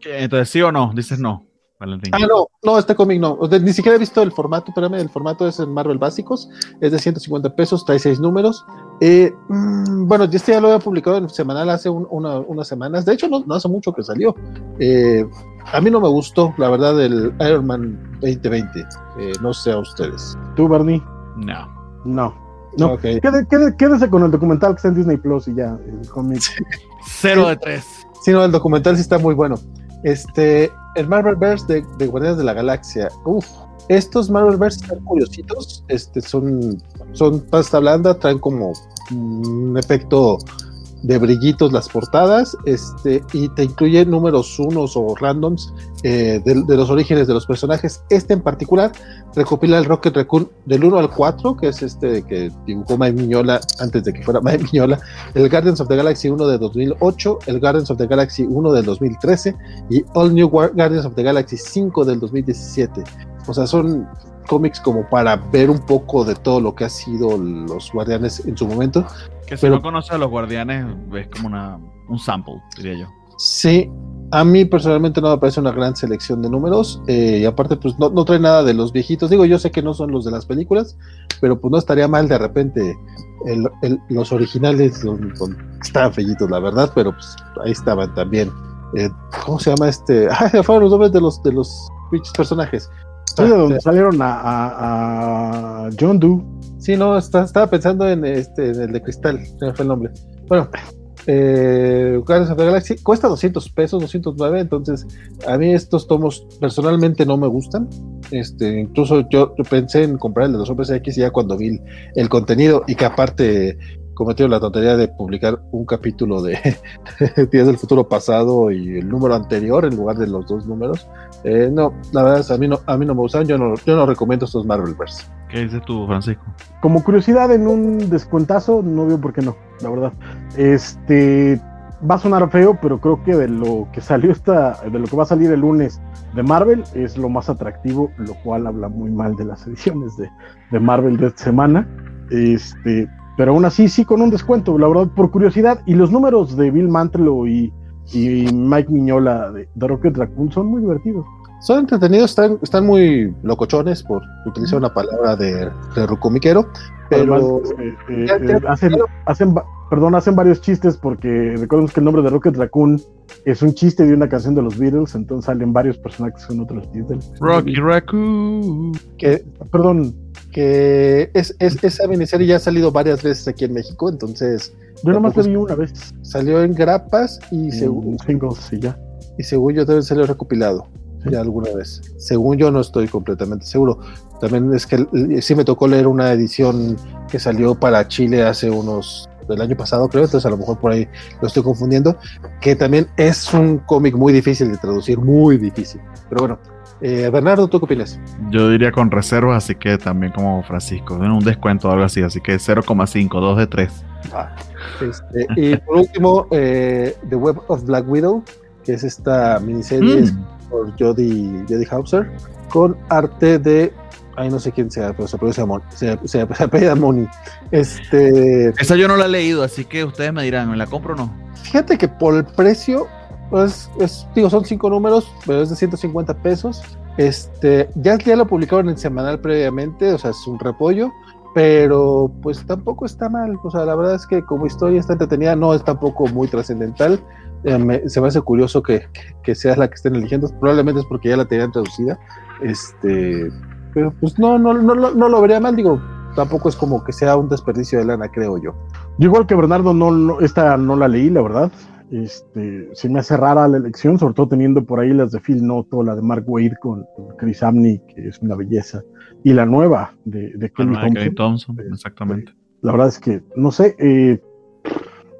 Entonces, ¿sí o no? Dices no. Ah, no, no, este cómic no. ni siquiera he visto el formato, espérame, el formato es en Marvel Básicos, es de 150 pesos, trae seis números. Eh, mm, bueno, este ya lo había publicado en semanal hace unas semanas, de hecho no, hace mucho que salió. Eh, a mí no me gustó, la verdad, el Iron Man 2020, eh, no sé a ustedes. ¿Tú, Barney? No. No. No, quédese, con el documental que está en Disney Plus y ya, el cómic. Cero de tres. Sí, no, el documental sí está muy bueno. Este, el Marvelverse de, Guardianes de la Galaxia. Uf, estos Marvelverse están curiositos. Este, son, son pasta blanda, traen como un efecto de brillitos las portadas este, y te incluye números unos o randoms eh, de, los orígenes de los personajes. Este en particular recopila el Rocket Raccoon del 1 al 4, que es este que dibujó Mike Miñola antes de que fuera [LAUGHS] Mike Miñola, el Guardians of the Galaxy 1 de 2008, el Guardians of the Galaxy 1 del 2013 y All New Guardians of the Galaxy 5 del 2017. O sea, son cómics como para ver un poco de todo lo que ha sido los guardianes en su momento. Que si no conoce a los guardianes, es como una, un sample, diría yo. Sí, a mí personalmente no me parece una gran selección de números. Eh, y aparte, pues no, trae nada de los viejitos. Digo, yo sé que no son los de las películas, pero pues no estaría mal de repente los originales estaban fellitos, la verdad, pero pues ahí estaban también. Eh, ¿Cómo se llama este? [LAUGHS] Ah, fueron los nombres de los de los personajes. Sí, de donde salieron a, John Doe. Sí, no, estaba pensando en este en el de Cristal, se me fue el nombre. Bueno, eh, Guardians of the Galaxy cuesta 200 pesos, 209, entonces a mí estos tomos personalmente no me gustan. Este, incluso yo, pensé en comprar el de los hombres X ya cuando vi el contenido y que aparte cometido la tontería de publicar un capítulo de [LAUGHS] Días del Futuro Pasado y el número anterior en lugar de los dos números. Eh, no, la verdad es a mí no, a mí no me gustan, yo no, yo no recomiendo estos Marvelverse. ¿Qué dices tú, Francisco? Como curiosidad, en un descuentazo, no veo por qué no, la verdad. Este va a sonar feo, pero creo que de lo que salió esta, de lo que va a salir el lunes de Marvel es lo más atractivo, lo cual habla muy mal de las [LAUGHS] ediciones de, de Marvel de esta semana. Este, pero aún así sí con un descuento, la verdad, por curiosidad. Y los números de Bill Mantlo y, Mike Miñola de, Rocket Raccoon son muy divertidos. Son entretenidos, están, están muy locochones, por utilizar una palabra de, de rucomiquero, pero eh, eh, eh, hacen, hacen, perdón, hacen varios chistes porque recordemos que el nombre de Rocket Raccoon es un chiste de una canción de los Beatles, entonces salen varios personajes con otros chistes. Rocky Raccoon. Que, perdón, que es, es, esa miniserie ya ha salido varias veces aquí en México, entonces... Yo nomás la vi una vez. Salió en grapas y según... Singles, y ya. Y según yo debe salir recopilado. Ya alguna vez. Según yo no estoy completamente seguro. También es que sí me tocó leer una edición que salió para Chile hace unos del año pasado, creo, entonces a lo mejor por ahí lo estoy confundiendo, que también es un cómic muy difícil de traducir, muy difícil. Pero bueno, eh, Bernardo, ¿tú qué opinas? Yo diría con reservas, así que también como Francisco, en un descuento o algo así, así que 0,5, 2 de 3. Ah, este, y por último, eh, The Web of Black Widow, que es esta miniserie mm. Por Jodie, Jodie Hauser, con arte de Ay, no sé quién sea, pero se pronuncia se, se, se Moni. Este. Esa yo no la he leído, así que ustedes me dirán, ¿me la compro o no? Fíjate que por el precio pues es, digo, son cinco números, pero es de 150 pesos. Este, ya, ya lo publicaron en semanal previamente, o sea, es un repollo, pero pues tampoco está mal. O sea, la verdad es que como historia está entretenida, no es tampoco muy trascendental. Eh, se me hace curioso que, que, sea la que estén eligiendo, probablemente es porque ya la tenían traducida. Este, pero pues no, no, no, no, lo vería mal, digo, tampoco es como que sea un desperdicio de lana, creo yo. Yo igual que Bernardo, no, no, esta no la leí, la verdad. Este, se me hace rara la elección, sobre todo teniendo por ahí las de Phil Noto, la de Mark Wade con, Chris Amney, que es una belleza, y la nueva de, de Kelly Thompson. Exactamente. La verdad es que, no sé, eh,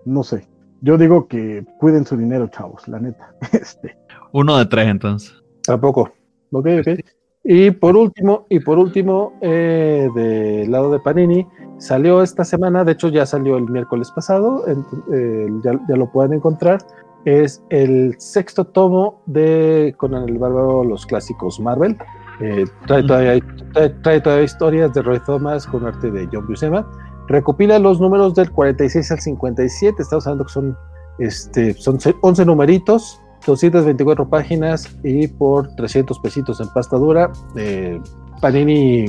no sé. Yo digo que cuiden su dinero, chavos, la neta. [LAUGHS] Este. Uno de tres, entonces. Tampoco. Ok, ok. Y por último, y por último, eh, del lado de Panini, salió esta semana, de hecho ya salió el miércoles pasado, eh, ya, lo pueden encontrar, es el sexto tomo de Conan el Bárbaro, los clásicos Marvel. Eh, trae, todavía, trae, historias de Roy Thomas con arte de John Buscema. Recopila los números del 46 al 57, estamos hablando que son, este, son 11 numeritos 224 páginas y por 300 pesitos en pasta dura. Eh, Panini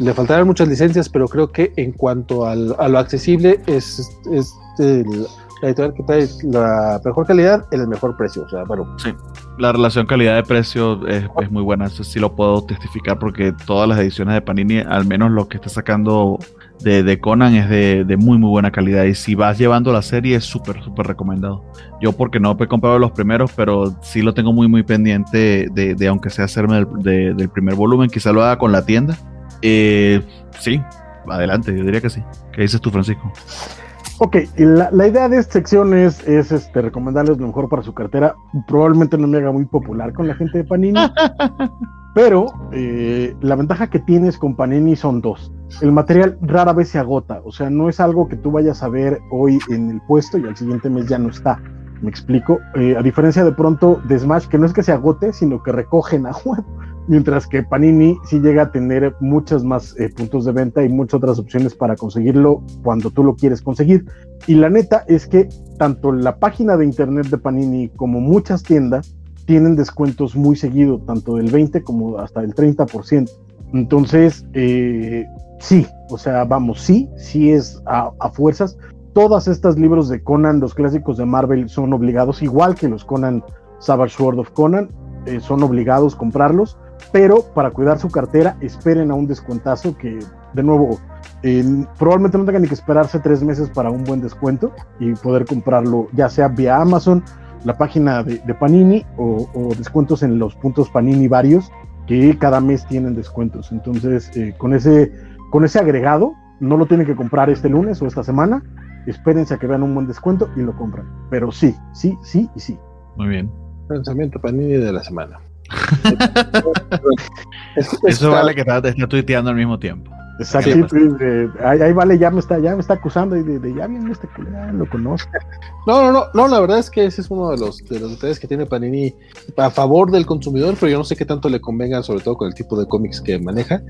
le faltarán muchas licencias, pero creo que en cuanto al, a lo accesible es, es la editorial que trae la mejor calidad en el mejor precio. O sea, bueno. Sí, la relación calidad de precio es, es, muy buena, eso sí lo puedo testificar porque todas las ediciones de Panini, al menos lo que está sacando de, Conan es de, muy muy buena calidad y si vas llevando la serie es súper súper recomendado. Yo porque no he comprado los primeros, pero sí lo tengo muy muy pendiente de, aunque sea hacerme del, primer volumen, quizá lo haga con la tienda. Eh, sí, adelante, yo diría que sí. ¿Qué dices tú, Francisco? Ok, la, la, idea de esta sección es, es este, recomendarles lo mejor para su cartera. Probablemente no me haga muy popular con la gente de Panini, [LAUGHS] pero eh, la ventaja que tienes con Panini son dos. El material rara vez se agota, o sea, no es algo que tú vayas a ver hoy en el puesto y al siguiente mes ya no está. Me explico. Eh, a diferencia de pronto de Smash, que no es que se agote, sino que recogen a juego mientras que Panini sí llega a tener muchos más eh, puntos de venta y muchas otras opciones para conseguirlo cuando tú lo quieres conseguir. Y la neta es que tanto la página de internet de Panini como muchas tiendas tienen descuentos muy seguido, tanto del 20 como hasta el 30%. Entonces, eh, sí, o sea, vamos, sí, sí es a, fuerzas. Todas estas libros de Conan, los clásicos de Marvel, son obligados, igual que los Conan Savage Sword of Conan, eh, son obligados comprarlos pero para cuidar su cartera esperen a un descuentazo que, de nuevo, probablemente no tengan ni que esperarse tres meses para un buen descuento y poder comprarlo ya sea vía Amazon, la página de, Panini o, descuentos en los puntos Panini varios que cada mes tienen descuentos. Entonces, eh, con, ese, con ese agregado, no lo tienen que comprar este lunes o esta semana, espérense a que vean un buen descuento y lo compran. Pero sí, sí, sí y sí. Muy bien. Lanzamiento Panini de la semana. [LAUGHS] Eso vale que está, está tuiteando al mismo tiempo. Exacto, pues, ahí, vale, ya me está, ya me está acusando y de, ya viene este ya lo conozco. No, no, no, no, la verdad es que ese es uno de los de los detalles que tiene Panini a favor del consumidor, pero yo no sé qué tanto le convenga, sobre todo con el tipo de cómics que maneja.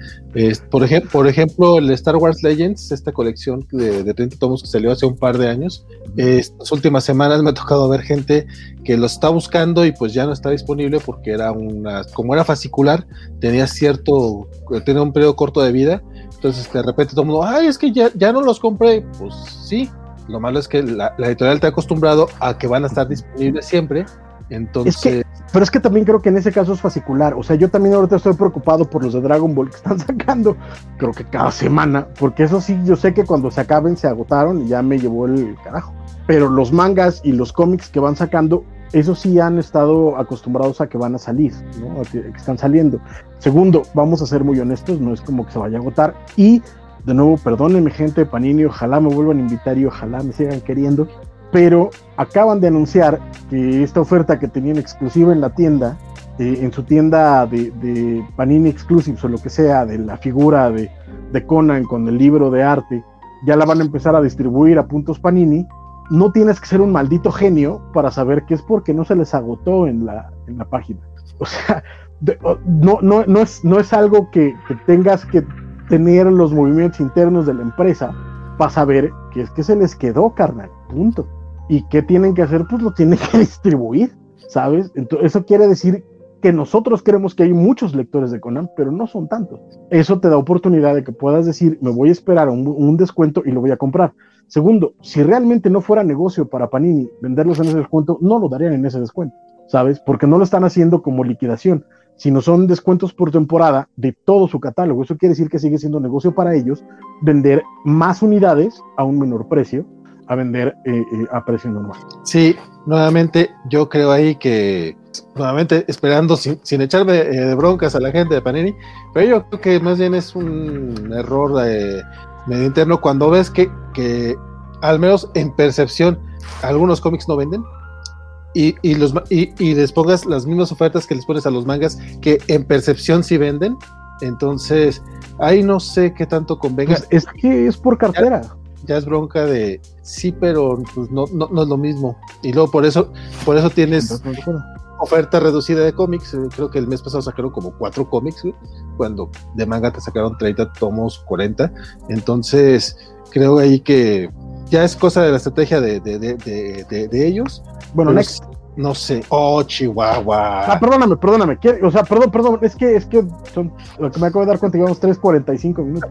por, ejemplo, por ejemplo, el Star Wars Legends, esta colección de, de 30 tomos que salió hace un par de años, estas últimas semanas me ha tocado ver gente que lo está buscando y pues ya no está disponible porque era una, como era fascicular, tenía cierto, tenía un periodo corto de vida entonces de repente todo el mundo, ay, es que ya, ya no los compré. Pues sí, lo malo es que la, editorial te ha acostumbrado a que van a estar disponibles siempre. Entonces. pero es que también creo que en ese caso es fascicular. O sea, yo también ahorita estoy preocupado por los de Dragon Ball que están [LAUGHS] sacando, creo que cada semana, porque eso sí, yo sé que cuando se acaben se agotaron y ya me llevó el carajo. Pero los mangas y los cómics que van sacando, eso sí han estado acostumbrados a que van a salir, ¿no? que, están saliendo. Segundo, vamos a ser muy honestos, no es como que se vaya a agotar. Y de nuevo, perdónenme gente de Panini, ojalá me vuelvan a invitar y ojalá me sigan queriendo, pero acaban de anunciar que esta oferta que tenían exclusiva en la tienda, eh, en su tienda de, Panini Exclusives o lo que sea, de la figura de, de Conan con el libro de arte, ya la van a empezar a distribuir a puntos Panini no tienes que ser un maldito genio para saber que es porque no se les agotó en la, en la página. O sea, no, no, no, es, no es algo que, tengas que tener los movimientos internos de la empresa para saber que es que se les quedó, carnal, punto. Y qué tienen que hacer, pues lo tienen que [LAUGHS] distribuir. ¿sabes? Entonces, eso quiere decir que nosotros creemos que hay muchos lectores de Conan, pero no son tantos. Eso te da oportunidad de que puedas decir, me voy a esperar un, un descuento y lo voy a comprar. Segundo, si realmente no fuera negocio para Panini venderlos en ese descuento, no lo darían en ese descuento, ¿sabes? Porque no lo están haciendo como liquidación, sino son descuentos por temporada de todo su catálogo. Eso quiere decir que sigue siendo negocio para ellos vender más unidades a un menor precio a vender eh, eh, a precio normal. Sí, nuevamente yo creo ahí que, nuevamente esperando sin, sin echarme eh, de broncas a la gente de Panini, pero yo creo que más bien es un error de medio interno cuando ves que, que al menos en percepción algunos cómics no venden. Y, y los, y, y les pongas las mismas ofertas que les pones a los mangas que en percepción sí venden, entonces ahí no sé qué tanto convenga. Pues es que es por cartera. Ya, ya es bronca de sí, pero pues no, no, no, es lo mismo. Y luego por eso, por eso tienes oferta reducida de cómics. Creo que el mes pasado sacaron como cuatro cómics, cuando de manga te sacaron 30 tomos, 40. Entonces, creo ahí que ya es cosa de la estrategia de, de, de, de ellos. Bueno, Next. No sé. Oh, Chihuahua. Ah, perdóname, perdóname. O sea, perdón, perdón. Es que, es que son, lo que me acabo de dar cuenta, llevamos 3.45 minutos.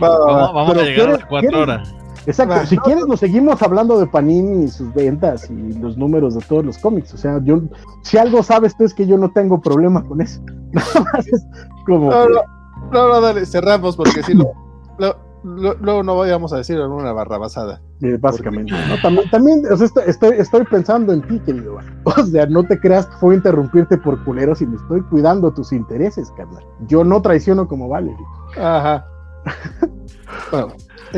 vamos, vamos a llegar a las 4 horas. Exacto, ah, si no, quieres nos seguimos hablando de Panini y sus ventas y los números de todos los cómics, o sea, yo si algo sabes tú es que yo no tengo problema con eso. [LAUGHS] Nada más es como no, no, no, no, dale, cerramos porque si no, lo, luego no vayamos a decir en una barra basada. Eh, básicamente. ¿no? También, también o sea, estoy, estoy pensando en ti, querido. [LAUGHS] O sea, no te creas que fue interrumpirte por culeros y me estoy cuidando tus intereses, carnal. Yo no traiciono como vale. Ajá. [LAUGHS] bueno,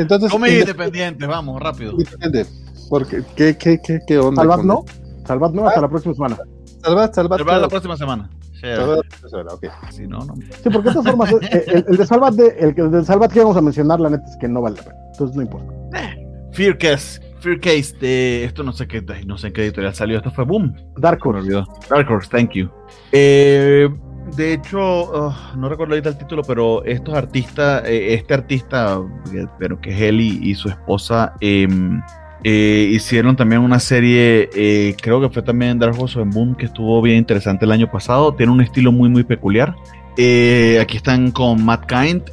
entonces. Come independiente, vamos, rápido. Independiente. Porque, ¿qué, qué, qué, qué onda? Salvat no. Salvat no, hasta la próxima semana. Salvat, salvat. Salvat la próxima semana. Sí, okay. sí, no, no. sí, porque de todas formas, eh, el, el, de Salvat, de, el, el de Salvat que íbamos a mencionar, la neta es que no vale la pena. Entonces no importa. Eh, Fear Case, Fear Case de esto no sé qué, no sé en qué editorial salió. Esto fue Boom. Dark Horse. Dark Horse, thank you. Eh, de hecho, uh, no recuerdo ahorita el título, pero estos artistas, eh, este artista, pero que es él y, su esposa, eh, eh, hicieron también una serie, eh, creo que fue también Dark Horse en Boom, que estuvo bien interesante el año pasado. Tiene un estilo muy, muy peculiar. Aquí están con Matt Kind.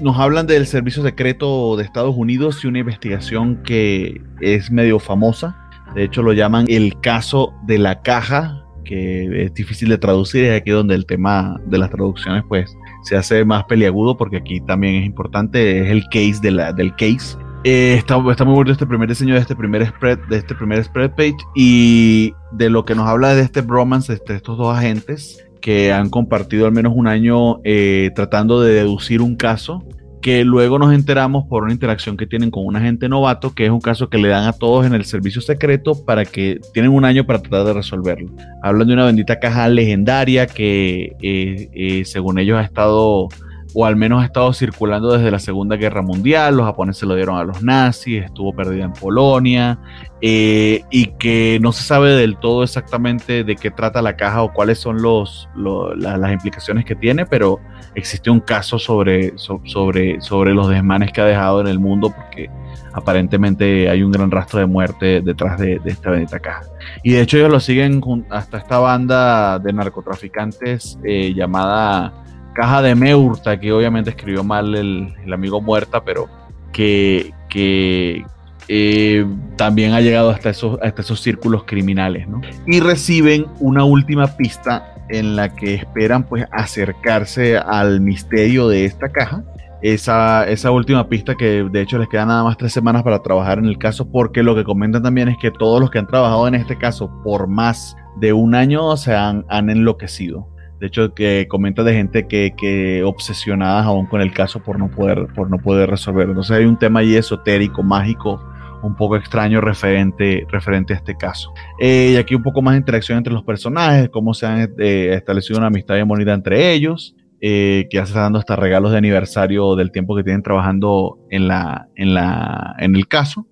nos hablan del servicio secreto de Estados Unidos y una investigación que es medio famosa. De hecho, lo llaman el caso de la caja, que es difícil de traducir. Es aquí donde el tema de las traducciones, pues, se hace más peliagudo, porque aquí también es importante. Es el case de la, del case. Eh, está, está, muy bueno este primer diseño de este primer spread, de este primer spread page y de lo que nos habla de este bromance entre estos dos agentes que han compartido al menos un año eh, tratando de deducir un caso que luego nos enteramos por una interacción que tienen con un agente novato, que es un caso que le dan a todos en el servicio secreto para que tienen un año para tratar de resolverlo. Hablan de una bendita caja legendaria que eh, eh, según ellos ha estado o al menos ha estado circulando desde la Segunda Guerra Mundial, los japoneses lo dieron a los nazis, estuvo perdida en Polonia, eh, y que no se sabe del todo exactamente de qué trata la caja o cuáles son los, lo, la, las implicaciones que tiene, pero existe un caso sobre, so, sobre, sobre los desmanes que ha dejado en el mundo, porque aparentemente hay un gran rastro de muerte detrás de, de esta bendita caja. Y de hecho ellos lo siguen hasta esta banda de narcotraficantes eh, llamada Caja de Meurta, que obviamente escribió mal el, amigo Muerta, pero que, que eh, también ha llegado hasta esos, hasta esos círculos criminales, ¿no? Y reciben una última pista en la que esperan pues acercarse al misterio de esta caja. Esa, esa última pista que de hecho les queda nada más tres semanas para trabajar en el caso, porque lo que comentan también es que todos los que han trabajado en este caso por más de un año se han, han enloquecido de hecho, que comenta de gente que, que obsesionadas aún con el caso por no poder, por no poder resolverlo. Entonces hay un tema ahí esotérico, mágico, un poco extraño referente, referente a este caso. Eh, y aquí un poco más de interacción entre los personajes, cómo se han eh, establecido una amistad y bonita entre ellos, eh, que ya se está dando hasta regalos de aniversario del tiempo que tienen trabajando en, la, en, la, en el caso.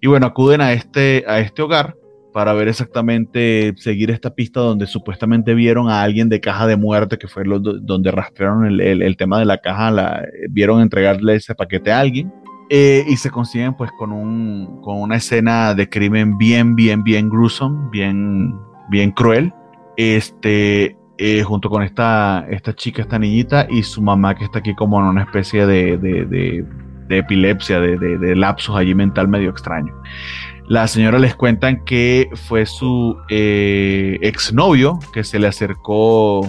Y bueno, acuden a este, a este hogar para ver exactamente, seguir esta pista donde supuestamente vieron a alguien de caja de muerte, que fue lo, donde rastrearon el, el, el, tema de la caja, la, vieron entregarle ese paquete a alguien. Eh, y se consiguen pues con, un, con una escena de crimen bien, bien, bien gruesome, bien, bien cruel. Este, eh, junto con esta, esta chica, esta niñita, y su mamá que está aquí como en una especie de, de, de, epilepsia, de, de, lapsus allí mental medio extraño. La señora les cuentan que fue su eh, exnovio que se le acercó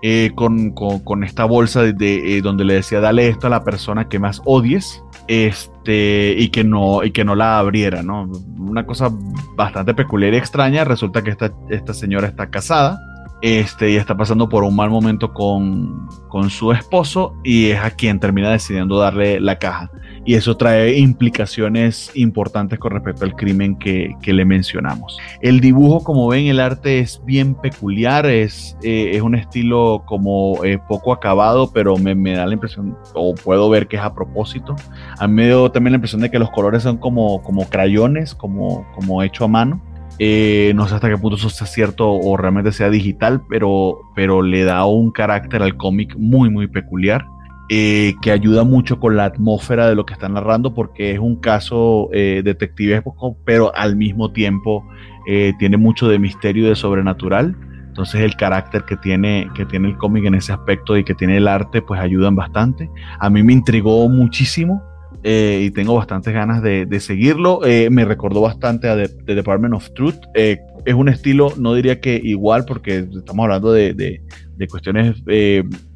eh, con, con, esta bolsa de, donde le decía dale esto a la persona que más odies este y que no y que no la abriera no una cosa bastante peculiar y extraña resulta que esta, esta señora está casada este, y está pasando por un mal momento con, con, su esposo y es a quien termina decidiendo darle la caja. Y eso trae implicaciones importantes con respecto al crimen que, que le mencionamos. El dibujo, como ven, el arte es bien peculiar, es, eh, es un estilo como eh, poco acabado, pero me, me, da la impresión, o puedo ver que es a propósito. A mí me dio también la impresión de que los colores son como, como crayones, como, como hecho a mano eh, no sé hasta qué punto eso sea cierto o realmente sea digital, pero, pero le da un carácter al cómic muy, muy peculiar. Eh, que ayuda mucho con la atmósfera de lo que están narrando porque es un caso eh, detectivesco, pero al mismo tiempo eh, tiene mucho de misterio y de sobrenatural. Entonces el carácter que tiene, que tiene el cómic en ese aspecto y que tiene el arte, pues ayudan bastante. A mí me intrigó muchísimo eh, y tengo bastantes ganas de, seguirlo. Eh, me recordó bastante a The, Department of Truth. Eh, es un estilo, no diría que igual, porque estamos hablando de, de cuestiones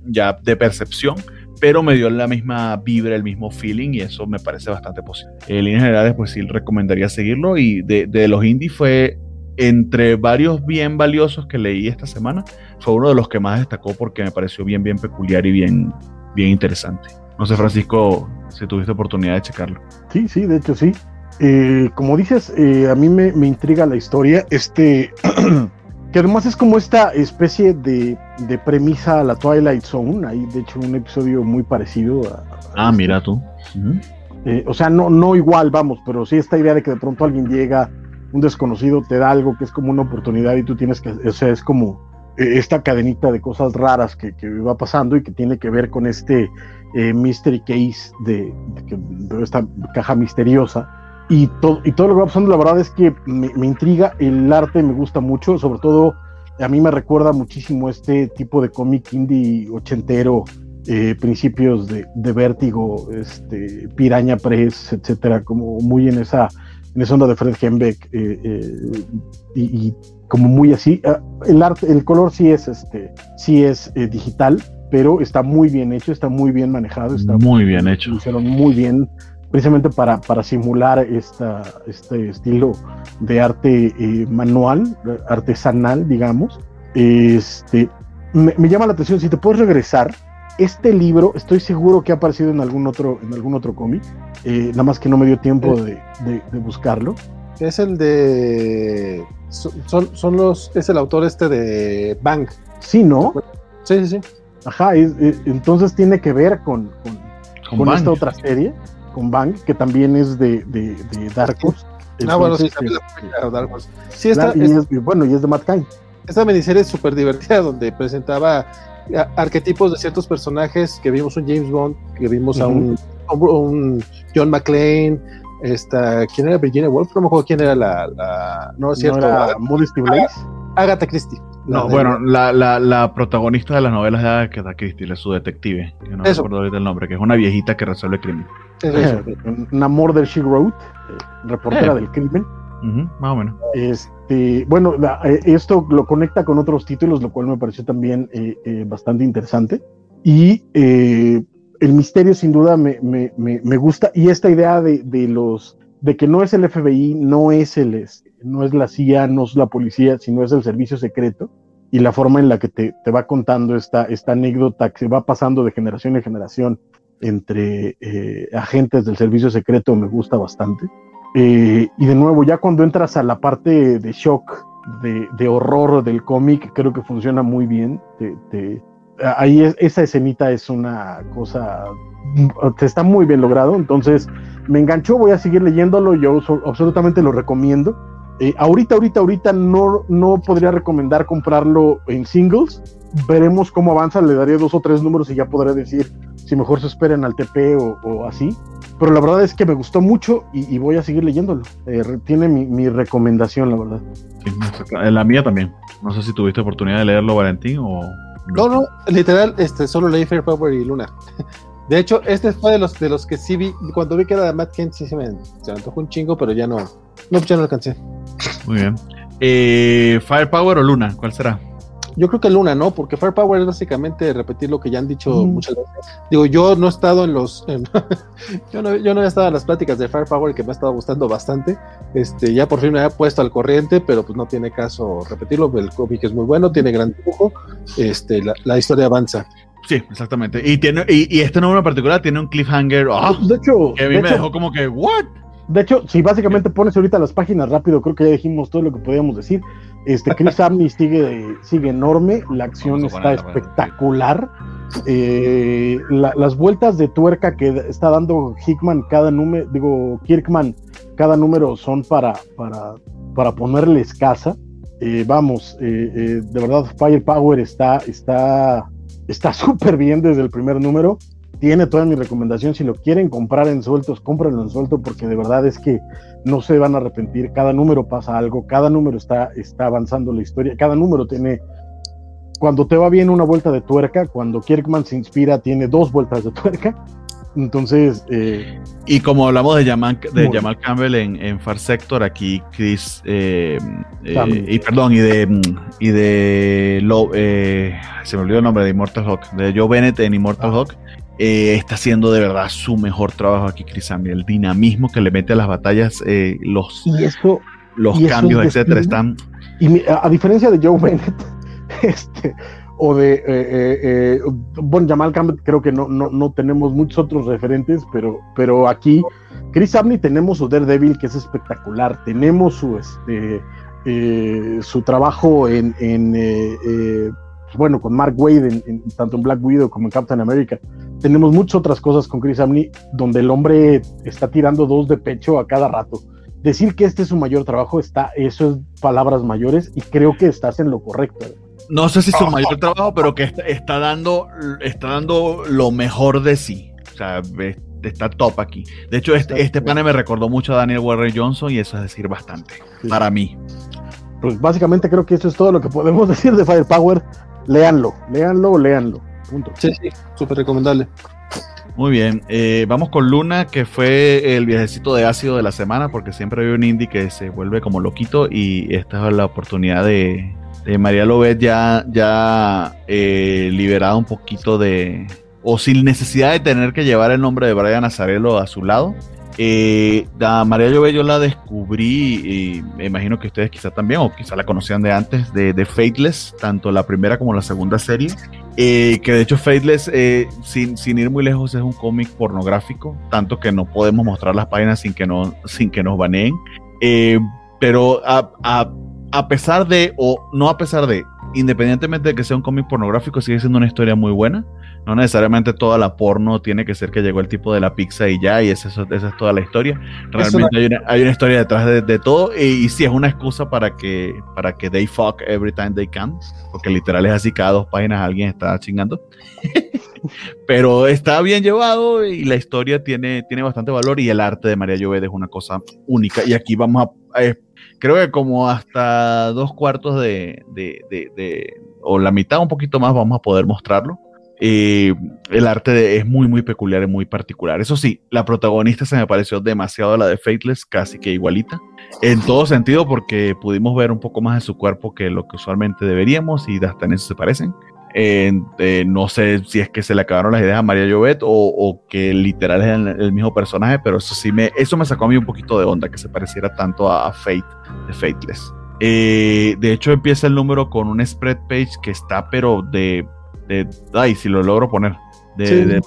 ya de percepción, pero me dio la misma vibra, el mismo feeling y eso me parece bastante posible. En líneas generales, pues sí recomendaría seguirlo y de, los indies fue entre varios bien valiosos que leí esta semana, fue uno de los que más destacó porque me pareció bien, bien peculiar y bien, bien interesante. No sé, Francisco, si tuviste oportunidad de checarlo. Sí, sí, de hecho sí. Eh, como dices, eh, a mí me, intriga la historia. Este, [CLEARS THROAT] que además es como esta especie de, premisa a la Twilight Zone. Hay, de hecho, un episodio muy parecido a. ah, mira tú. Eh, o sea, no, no igual, vamos, pero sí esta idea de que de pronto alguien llega, un desconocido te da algo que es como una oportunidad y tú tienes que. O sea, es como esta cadenita de cosas raras que, que va pasando y que tiene que ver con este eh, mystery case de, esta caja misteriosa. Y todo, y todo lo que va pasando, la verdad es que me, intriga, el arte me gusta mucho, sobre todo a mí me recuerda muchísimo este tipo de cómic indie ochentero, eh, principios de, de, Vértigo, este, Piraña Press, etcétera, como muy en esa, en esa onda de Fred Hembeck eh, y, como muy así. Ah, el arte, el color sí es, este, sí es digital, pero está muy bien hecho, está muy bien manejado, está muy bien hecho. hicieron muy bien precisamente para, para simular esta, este estilo de arte eh, manual, artesanal, digamos. Este, me, llama la atención, si te puedes regresar, este libro estoy seguro que ha aparecido en algún otro, en algún otro cómic, eh, nada más que no me dio tiempo de, de, buscarlo. Es el de... Son, son los... Es el autor este de Bang. Sí, ¿no? Sí, sí, sí. Ajá, entonces tiene que ver con, con, esta otra serie, con Bang, que también es de, de, de Dark Horse. Ah, bueno, sí, también la Dark Horse. Sí, esta, y bueno, y es de Matt Cain. Esta miniserie es súper divertida, donde presentaba arquetipos de ciertos personajes, que vimos un James Bond, que vimos a un, un, John McClane, esta, ¿quién era Virginia Woolf? No me acuerdo quién era la, no es cierto, Modesty Blaze. Agatha Christie. No, bueno, la, la, la, protagonista de las novelas de Agatha Christie, es su detective, que no recuerdo ahorita el nombre, que es una viejita que resuelve crimen. Eso, una murder she wrote, eh, reportera eh. del crimen. más o menos. Este, bueno, eh, esto lo conecta con otros títulos, lo cual me pareció también bastante interesante. Y el misterio sin duda me, me, me, gusta. Y esta idea de, de, los de que no es el FBI, no es el, no es la CIA, no es la policía, sino es el servicio secreto y la forma en la que te, va contando esta, esta anécdota que se va pasando de generación en generación entre eh, agentes del servicio secreto me gusta bastante. Eh, y de nuevo, ya cuando entras a la parte de shock, de, horror del cómic, creo que funciona muy bien. ahí esa escenita es una cosa, está muy bien logrado, entonces me enganchó, voy a seguir leyéndolo, yo absolutamente lo recomiendo Eh, ahorita, ahorita, ahorita no, no podría recomendar comprarlo en singles. Veremos cómo avanza, le daré dos o tres números y ya podré decir si mejor se esperen al TP o, así. Pero la verdad es que me gustó mucho y, voy a seguir leyéndolo. Eh, tiene mi, recomendación, la verdad. la mía también. No sé si tuviste oportunidad de leerlo, Valentín, o... No, no, literal, este, solo leí Fair Power y Luna. De hecho, este fue de los de los que sí vi, cuando vi que era de Matt Kent, sí se me, se me antojó un chingo, pero ya no, no, ya no alcancé. Muy bien. Eh, ¿Firepower o Luna? ¿Cuál será? Yo creo que Luna, ¿no? Porque Firepower es básicamente repetir lo que ya han dicho muchas veces. Digo, yo no he estado en los. [LAUGHS] yo, no, yo no he estado en las pláticas de Firepower que me ha estado gustando bastante. Este, ya por fin me había puesto al corriente, pero pues no tiene caso repetirlo. El cómic es muy bueno, tiene gran dibujo. Este, la, historia avanza. Sí, exactamente. Y tiene y, este número en particular tiene un cliffhanger. ¡ah! de hecho, que a mí me dejó como que, ¿what? De hecho, si básicamente pones ahorita las páginas rápido, creo que ya dijimos todo lo que podíamos decir. Este Chris [LAUGHS] Amney sigue, sigue enorme, la acción está espectacular. Eh, las vueltas de tuerca que está dando Hickman cada número, digo, Kirkman, cada número son para, para, para ponerles casa. Eh, vamos, eh, de verdad, Firepower está está está [LAUGHS] súper bien desde el primer número tiene toda mi recomendación. Si lo quieren comprar en sueltos, cómprenlo en suelto porque de verdad es que no se van a arrepentir. Cada número pasa algo, cada número está, está avanzando la historia, cada número tiene. Cuando te va bien una vuelta de tuerca, cuando Kirkman se inspira, tiene dos vueltas de tuerca. Entonces. Eh, y como hablamos de Jamal, de Jamal Campbell en, en, Far Sector, aquí Chris. Eh, eh, y perdón, y de. Y de lo, se me olvidó el nombre de Immortal Hawk. De Joe Bennett en Immortal ah. Hawk eh, está haciendo de verdad su mejor trabajo aquí, Chris El dinamismo que le mete a las batallas, eh, los, los cambios, etcétera, están. Y a, diferencia de Joe Bennett, [LAUGHS] este, o de eh, bueno, Jamal Campbell, creo que no, no, no, tenemos muchos otros referentes, pero, pero aquí, Chris Abney tenemos su Daredevil, que es espectacular. Tenemos su este su trabajo en, en bueno, con Mark Wade, en, tanto en Black Widow como en Captain America tenemos muchas otras cosas con Chris Amney donde el hombre está tirando dos de pecho a cada rato. Decir que este es su mayor trabajo, está, eso es palabras mayores y creo que estás en lo correcto. No sé si es su mayor trabajo, pero que está, dando, está dando lo mejor de sí. O sea, está top aquí. De hecho, este, este panel me recordó mucho a Daniel Warren Johnson y eso es decir bastante para mí. Pues básicamente creo que eso es todo lo que podemos [LAUGHS] decir de Firepower. Léanlo, léanlo, léanlo. Sí, sí, súper recomendable. Muy bien, eh, vamos con Luna, que fue el viajecito de ácido de la semana, porque siempre hay un indie que se vuelve como loquito y esta es la oportunidad de, María Lobet ya, ya eh, liberada un poquito de, o sin necesidad de tener que llevar el nombre de Brian Azarelo a su lado. Eh, María Lobet yo la descubrí, me imagino que ustedes quizá también, o quizá la conocían de antes, de, de Fateless, tanto la primera como la segunda serie. Eh, que de hecho Fateless, eh, sin, sin, ir muy lejos, es un cómic pornográfico, tanto que no podemos mostrar las páginas sin que, no, sin que nos baneen. Eh, pero a, a, a, pesar de, o no a pesar de, independientemente de que sea un cómic pornográfico, sigue siendo una historia muy buena. No necesariamente toda la porno tiene que ser que llegó el tipo de la pizza y ya, y esa, esa es toda la historia. Realmente hay, una, hay, una, historia detrás de, todo, y, y, sí es una excusa para que, para que they fuck every time they can, porque literal es así, cada dos páginas alguien está chingando. [LAUGHS] Pero está bien llevado y la historia tiene, tiene bastante valor, y el arte de María Llobet es una cosa única. Y aquí vamos a, creo que como hasta dos cuartos de, de, de, o la mitad, un poquito más, vamos a poder mostrarlo. El arte es muy, muy peculiar y muy particular. Eso sí, la protagonista se me pareció demasiado a la de Fateless, casi que igualita, en todo sentido, porque pudimos ver un poco más de su cuerpo que lo que usualmente deberíamos y hasta en eso se parecen. Eh, no sé si es que se le acabaron las ideas a María Llobet o, que literal es el, mismo personaje, pero eso sí me, eso me sacó a mí un poquito de onda, que se pareciera tanto a, Fate de Fateless. Eh, de hecho, empieza el número con un spread page que está, pero de ay, si lo logro poner,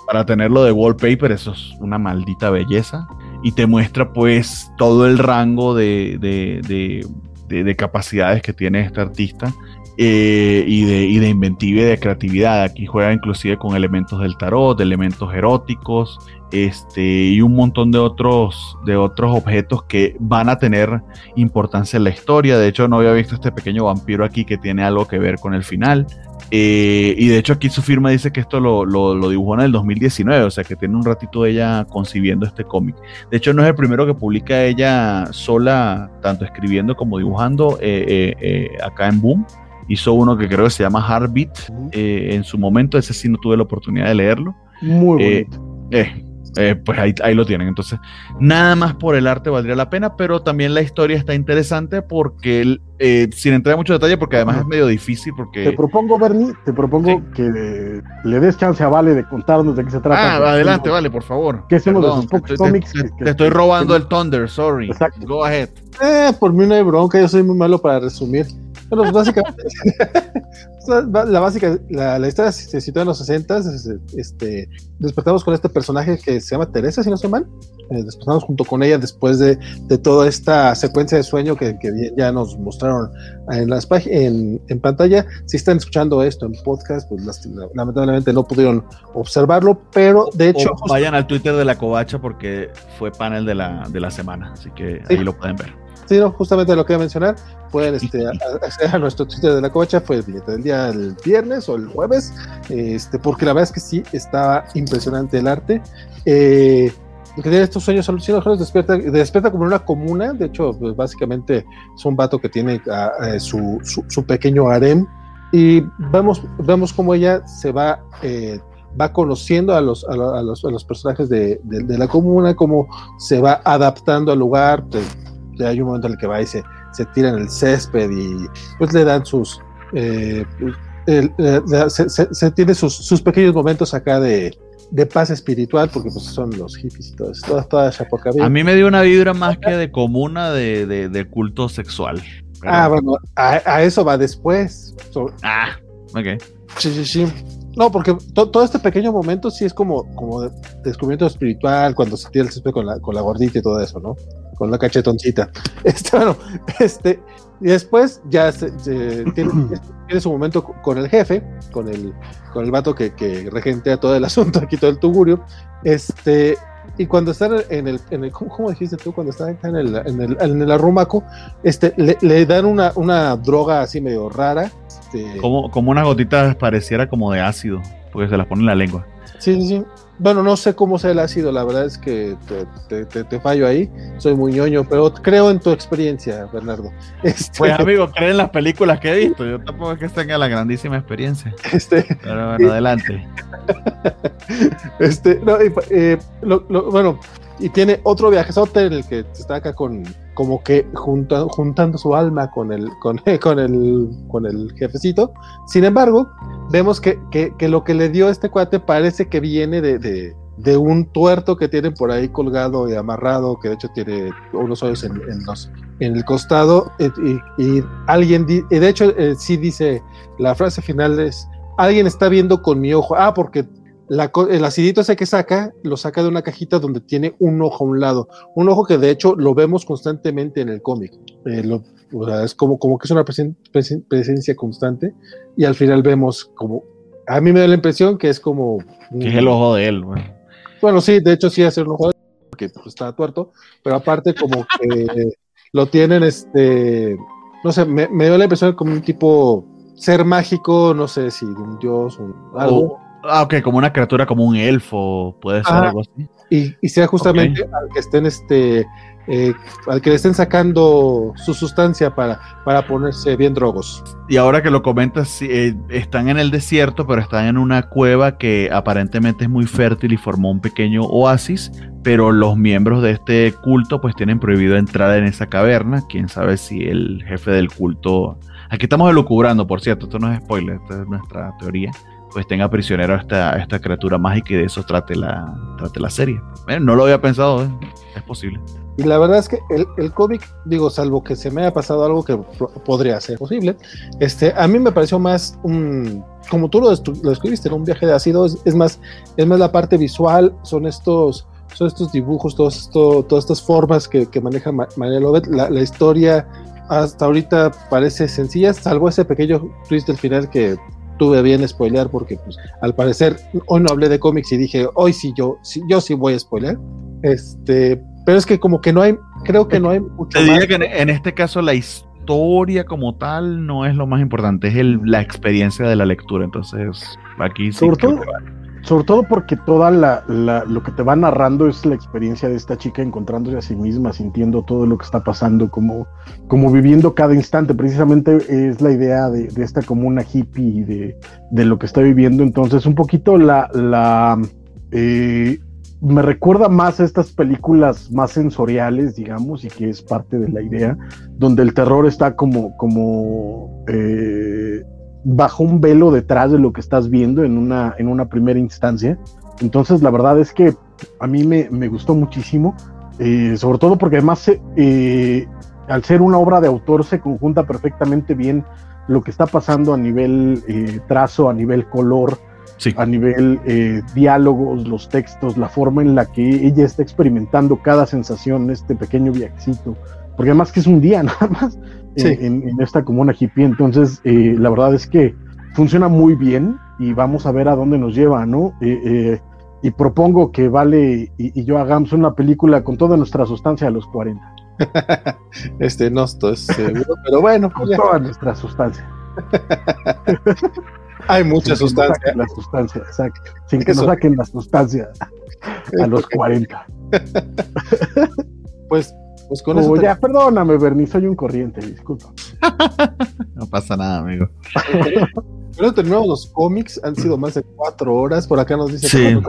para tenerlo de wallpaper, eso es una maldita belleza. Y te muestra pues todo el rango de, de, capacidades que tiene este artista. eh, y, de, y de inventiva y de creatividad. Aquí juega inclusive con elementos del tarot, de elementos eróticos, este, y un montón de otros, de otros objetos que van a tener importancia en la historia. De hecho, no había visto este pequeño vampiro aquí que tiene algo que ver con el final. Eh, y de hecho aquí su firma dice que esto lo, lo, dibujó en el 2019, o sea que tiene un ratito ella concibiendo este cómic. De hecho no es el primero que publica ella sola, tanto escribiendo como dibujando eh, eh, acá en Boom. Hizo uno que creo que se llama Heartbeat en su momento, ese sí no tuve la oportunidad de leerlo. Muy bonito. Eh, pues ahí, ahí, lo tienen. Entonces, nada más por el arte valdría la pena, pero también la historia está interesante porque, eh, sin entrar en mucho detalle, porque además es medio difícil. porque Te propongo, Bernie, te propongo que le des chance a Vale de contarnos de qué se trata. Ah, adelante, Vale, por favor. ¿Qué hacemos de sus pocos cómics? Te, estoy robando el Thunder, sorry. Exacto. Go ahead. Eh, por mí no hay bronca, yo soy muy malo para resumir. Bueno, pues básicamente, [LAUGHS] la básica, la, historia se sitúa en los 60 este, despertamos con este personaje que se llama Teresa, si no estoy mal. Eh, despertamos junto con ella después de, de, toda esta secuencia de sueño que, que ya nos mostraron en las en, en, pantalla. Si están escuchando esto en podcast, pues lamentablemente no pudieron observarlo, pero de hecho. vayan al Twitter de la Covacha porque fue panel de la, de la semana, así que ahí lo pueden ver. Justamente lo que iba a mencionar, pueden este, acceder a nuestro Twitter de la covacha, fue el día el viernes o el jueves, este, porque la verdad es que sí, estaba impresionante el arte. Eh, que tiene estos sueños alucinógenos despierta, despierta como en una comuna, de hecho, pues, básicamente es un vato que tiene su, su, pequeño harem, y vemos, vemos cómo ella se va eh, va conociendo a los, a, los, a los personajes de, de, la comuna, cómo se va adaptando al lugar, pues, hay un momento en el que va y se, se tira en el césped y pues le dan sus... Eh, se, tiene sus, sus, pequeños momentos acá de, de, paz espiritual, porque pues son los hippies y todo eso, toda, toda A mí me dio una vibra más que de comuna de, de, culto sexual. Ah, bueno, a, eso va después. ah, ok. Sí, sí, sí. No, porque todo este pequeño momento sí es como, como descubrimiento espiritual, cuando se tira el césped con la, con la gordita y todo eso, ¿no? Con la cachetoncita. [LAUGHS] Este, bueno, este, y después ya se, [CLEARS THROAT] tiene, su momento con el jefe, con el, con el vato que, que regentea todo el [LAUGHS] asunto aquí, todo el tugurio. Este, y cuando están en el, en el ¿cómo, dijiste tú? Cuando están en el, en el, en el arrumaco, este, le, le, dan una, una droga así medio rara. Este, como, como unas gotitas pareciera como de ácido, porque se las pone en la lengua. Sí, sí, sí. Bueno, no sé cómo sea el ácido, la verdad es que te, fallo ahí, soy muy ñoño, pero creo en tu experiencia, Bernardo. [LAUGHS] Este... Pues amigo, creo en las películas que he visto, yo tampoco es que tenga la grandísima experiencia. Este... Pero bueno, adelante. [LAUGHS] Este, no, eh, bueno, y tiene otro viajezote en el que está acá con, como que juntando su alma con el, con, [LAUGHS] con, el, con el jefecito. Sin embargo, vemos que, que, lo que le dio este cuate parece que viene de, de, un tuerto que tienen por ahí colgado y amarrado, que de hecho tiene unos ojos en, los, en el costado. Y, y, alguien, y de hecho, eh, sí dice, la frase final es, alguien está viendo con mi ojo. Ah, porque el acidito ese que saca, lo saca de una cajita donde tiene un ojo a un lado. Un ojo que de hecho lo vemos constantemente en el cómic. Eh, es como, como que es una presencia constante. Y al final vemos como. A mí me da la impresión que es como. Que es el ojo de él, Bueno, sí, de hecho sí es el ojo de él, porque pues, está tuerto. Pero aparte, como que [LAUGHS] lo tienen, este. No sé, me, me dio la impresión como un tipo ser mágico, no sé si un dios, un, algo. Ah, ok, como una criatura, como un elfo, puede ser algo así. Y, sea justamente al que estén este eh, al que le estén sacando su sustancia para, para ponerse bien drogos. Y ahora que lo comentas, eh, están en el desierto, pero están en una cueva que aparentemente es muy fértil y formó un pequeño oasis, pero los miembros de este culto pues tienen prohibido entrar en esa caverna. Quién sabe si el jefe del culto... Aquí estamos elucubrando, por cierto, esto no es spoiler, esta es nuestra teoría pues tenga prisionero a esta, esta criatura mágica y de eso trate la, trate la serie. no lo había pensado, ¿eh? es posible. Y la verdad es que el, el cómic, digo, salvo que se me haya pasado algo que podría ser posible, este, a mí me pareció más un, como tú lo, lo escribiste, en un viaje de ácido, es, más, es más la parte visual, son estos, son estos dibujos, todos esto, todas estas formas que, que maneja María Lobet, la, la historia hasta ahorita parece sencilla, salvo ese pequeño twist del final que tuve bien spoilear porque pues al parecer hoy no hablé de cómics y dije, hoy sí yo sí, yo sí voy a spoilear. Este, pero es que como que no hay, creo que no hay mucho Te diría más. que en, en este caso la historia como tal no es lo más importante, es el- la experiencia de la lectura. Entonces, aquí sí. Sobre todo- vale. Sobre todo porque toda la, la- lo que te va narrando es la experiencia de esta chica encontrándose a sí misma, sintiendo todo lo que está pasando, como, como viviendo cada instante. Precisamente es la idea de, de esta comuna hippie de, de lo que está viviendo. Entonces, un poquito la, la eh, me recuerda más a estas películas más sensoriales, digamos, y que es parte de la idea, donde el terror está como, como eh, bajo un velo detrás de lo que estás viendo en una, en una primera instancia. Entonces, la verdad es que a mí me, me gustó muchísimo, eh, sobre todo porque además, eh, al ser una obra de autor, se conjunta perfectamente bien lo que está pasando a nivel eh, trazo, a nivel color, Sí. a nivel eh, diálogos, los textos, la forma en la que ella está experimentando cada sensación, este pequeño viajecito, porque además que es un día [LAUGHS] nada más Sí. en, esta comuna hippie, entonces eh, la verdad es que funciona muy bien y vamos a ver a dónde nos lleva, ¿no? Eh, eh, y propongo que Vale y, y yo hagamos una película con toda nuestra sustancia a los 40, [LAUGHS] Este, no estoy seguro, pero bueno, con ya, toda nuestra sustancia. [LAUGHS] hay mucha sustancia. La sustancia, exacto. Sin que Eso. nos saquen la sustancia a los 40. [LAUGHS] Pues, pues con eso Oh, te- ya, perdóname, Bernie, soy un corriente, disculpa. [LAUGHS] No pasa nada, amigo. eso terminamos los cómics, han sido más de cuatro horas. Por acá nos dice Sí.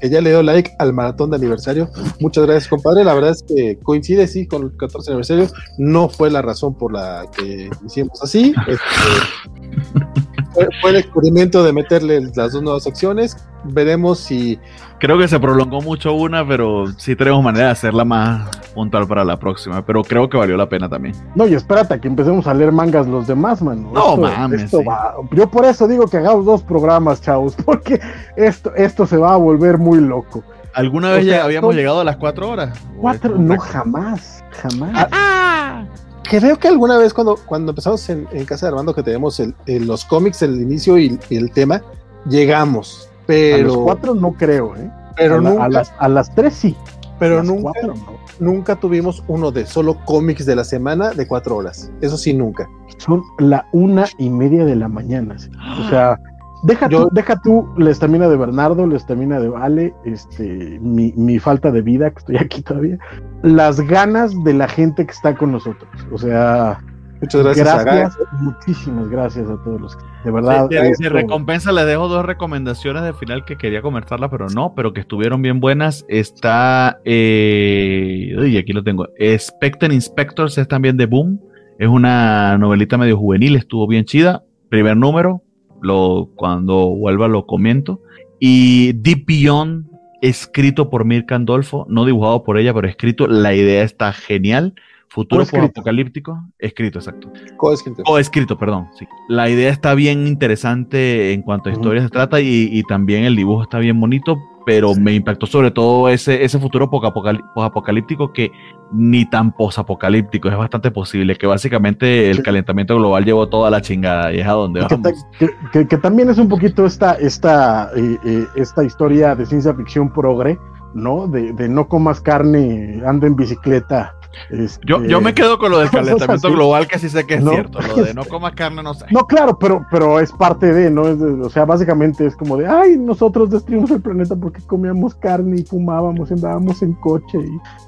Que ya le dio like al maratón de aniversario. Muchas gracias, compadre. La verdad es que coincide, sí, con el 14 aniversario. No fue la razón por la que hicimos así. Este, [LAUGHS] fue, fue el experimento de meterle las dos nuevas secciones. Veremos si Creo que se prolongó mucho una, pero sí tenemos manera de hacerla más puntual para la próxima. Pero creo que valió la pena también. No, y espérate a que empecemos a leer mangas los demás, mano. No Esto- mames, esto sí. va- Yo por eso digo que hagamos dos programas, chavos, [LAUGHS] porque esto, esto se va a volver muy loco. ¿Alguna O vez sea, ya habíamos llegado a las cuatro horas? ¿O Cuatro, no jamás, jamás. Ah, Creo que alguna vez cuando, cuando empezamos en, en casa de Armando que tenemos el, el- los cómics, el inicio y, y el tema, llegamos. a Pero, los cuatro no creo, ¿eh? pero, a, la- nunca, a las, a las tres sí. pero nunca, cuatro no. nunca tuvimos uno de solo cómics de la semana de cuatro horas. Eso sí, nunca. Son la una y media de la mañana. sí. O sea, deja, Yo- tú, deja tú la estamina de Bernardo, la estamina de Vale, este, mi, mi falta de vida, que estoy aquí todavía, las ganas de la gente que está con nosotros. O sea, Muchas gracias, a gracias, Gaby. muchísimas gracias a todos los que, de verdad. de esto- recompensa les dejo dos recomendaciones de final que quería comentarlas, pero no, pero que estuvieron bien buenas. Está, eh, uy, aquí lo tengo. Spectre Inspectors es también de Boom. Es una novelita medio juvenil, estuvo bien chida. Primer número, lo, cuando vuelva lo comento. Y Deep Beyond, escrito por Mirka Andolfo, no dibujado por ella, pero escrito. La idea está genial. Futuro apocalíptico, escrito, exacto. Co-escritor. O escrito, perdón. Sí. La idea está bien interesante en cuanto a historia se trata y, y también el dibujo está bien bonito, pero me impactó sobre todo ese, ese futuro posapocalíptico que ni tan posapocalíptico, es bastante posible, que básicamente el calentamiento global llevó toda la chingada y es a donde vamos. que- que- que también es un poquito esta, esta, eh, eh, esta historia de ciencia ficción progre, ¿no? De, de no comas carne, anda en bicicleta. Este, Yo, yo me quedo con lo del [LAUGHS] calentamiento global, que sí sé que es No. cierto. Lo de no [LAUGHS] comas carne, no sé. No, claro, pero, pero es parte de, ¿no? Es de- o sea, básicamente es como de, ay, nosotros destruimos el planeta porque comíamos carne y fumábamos, andábamos en coche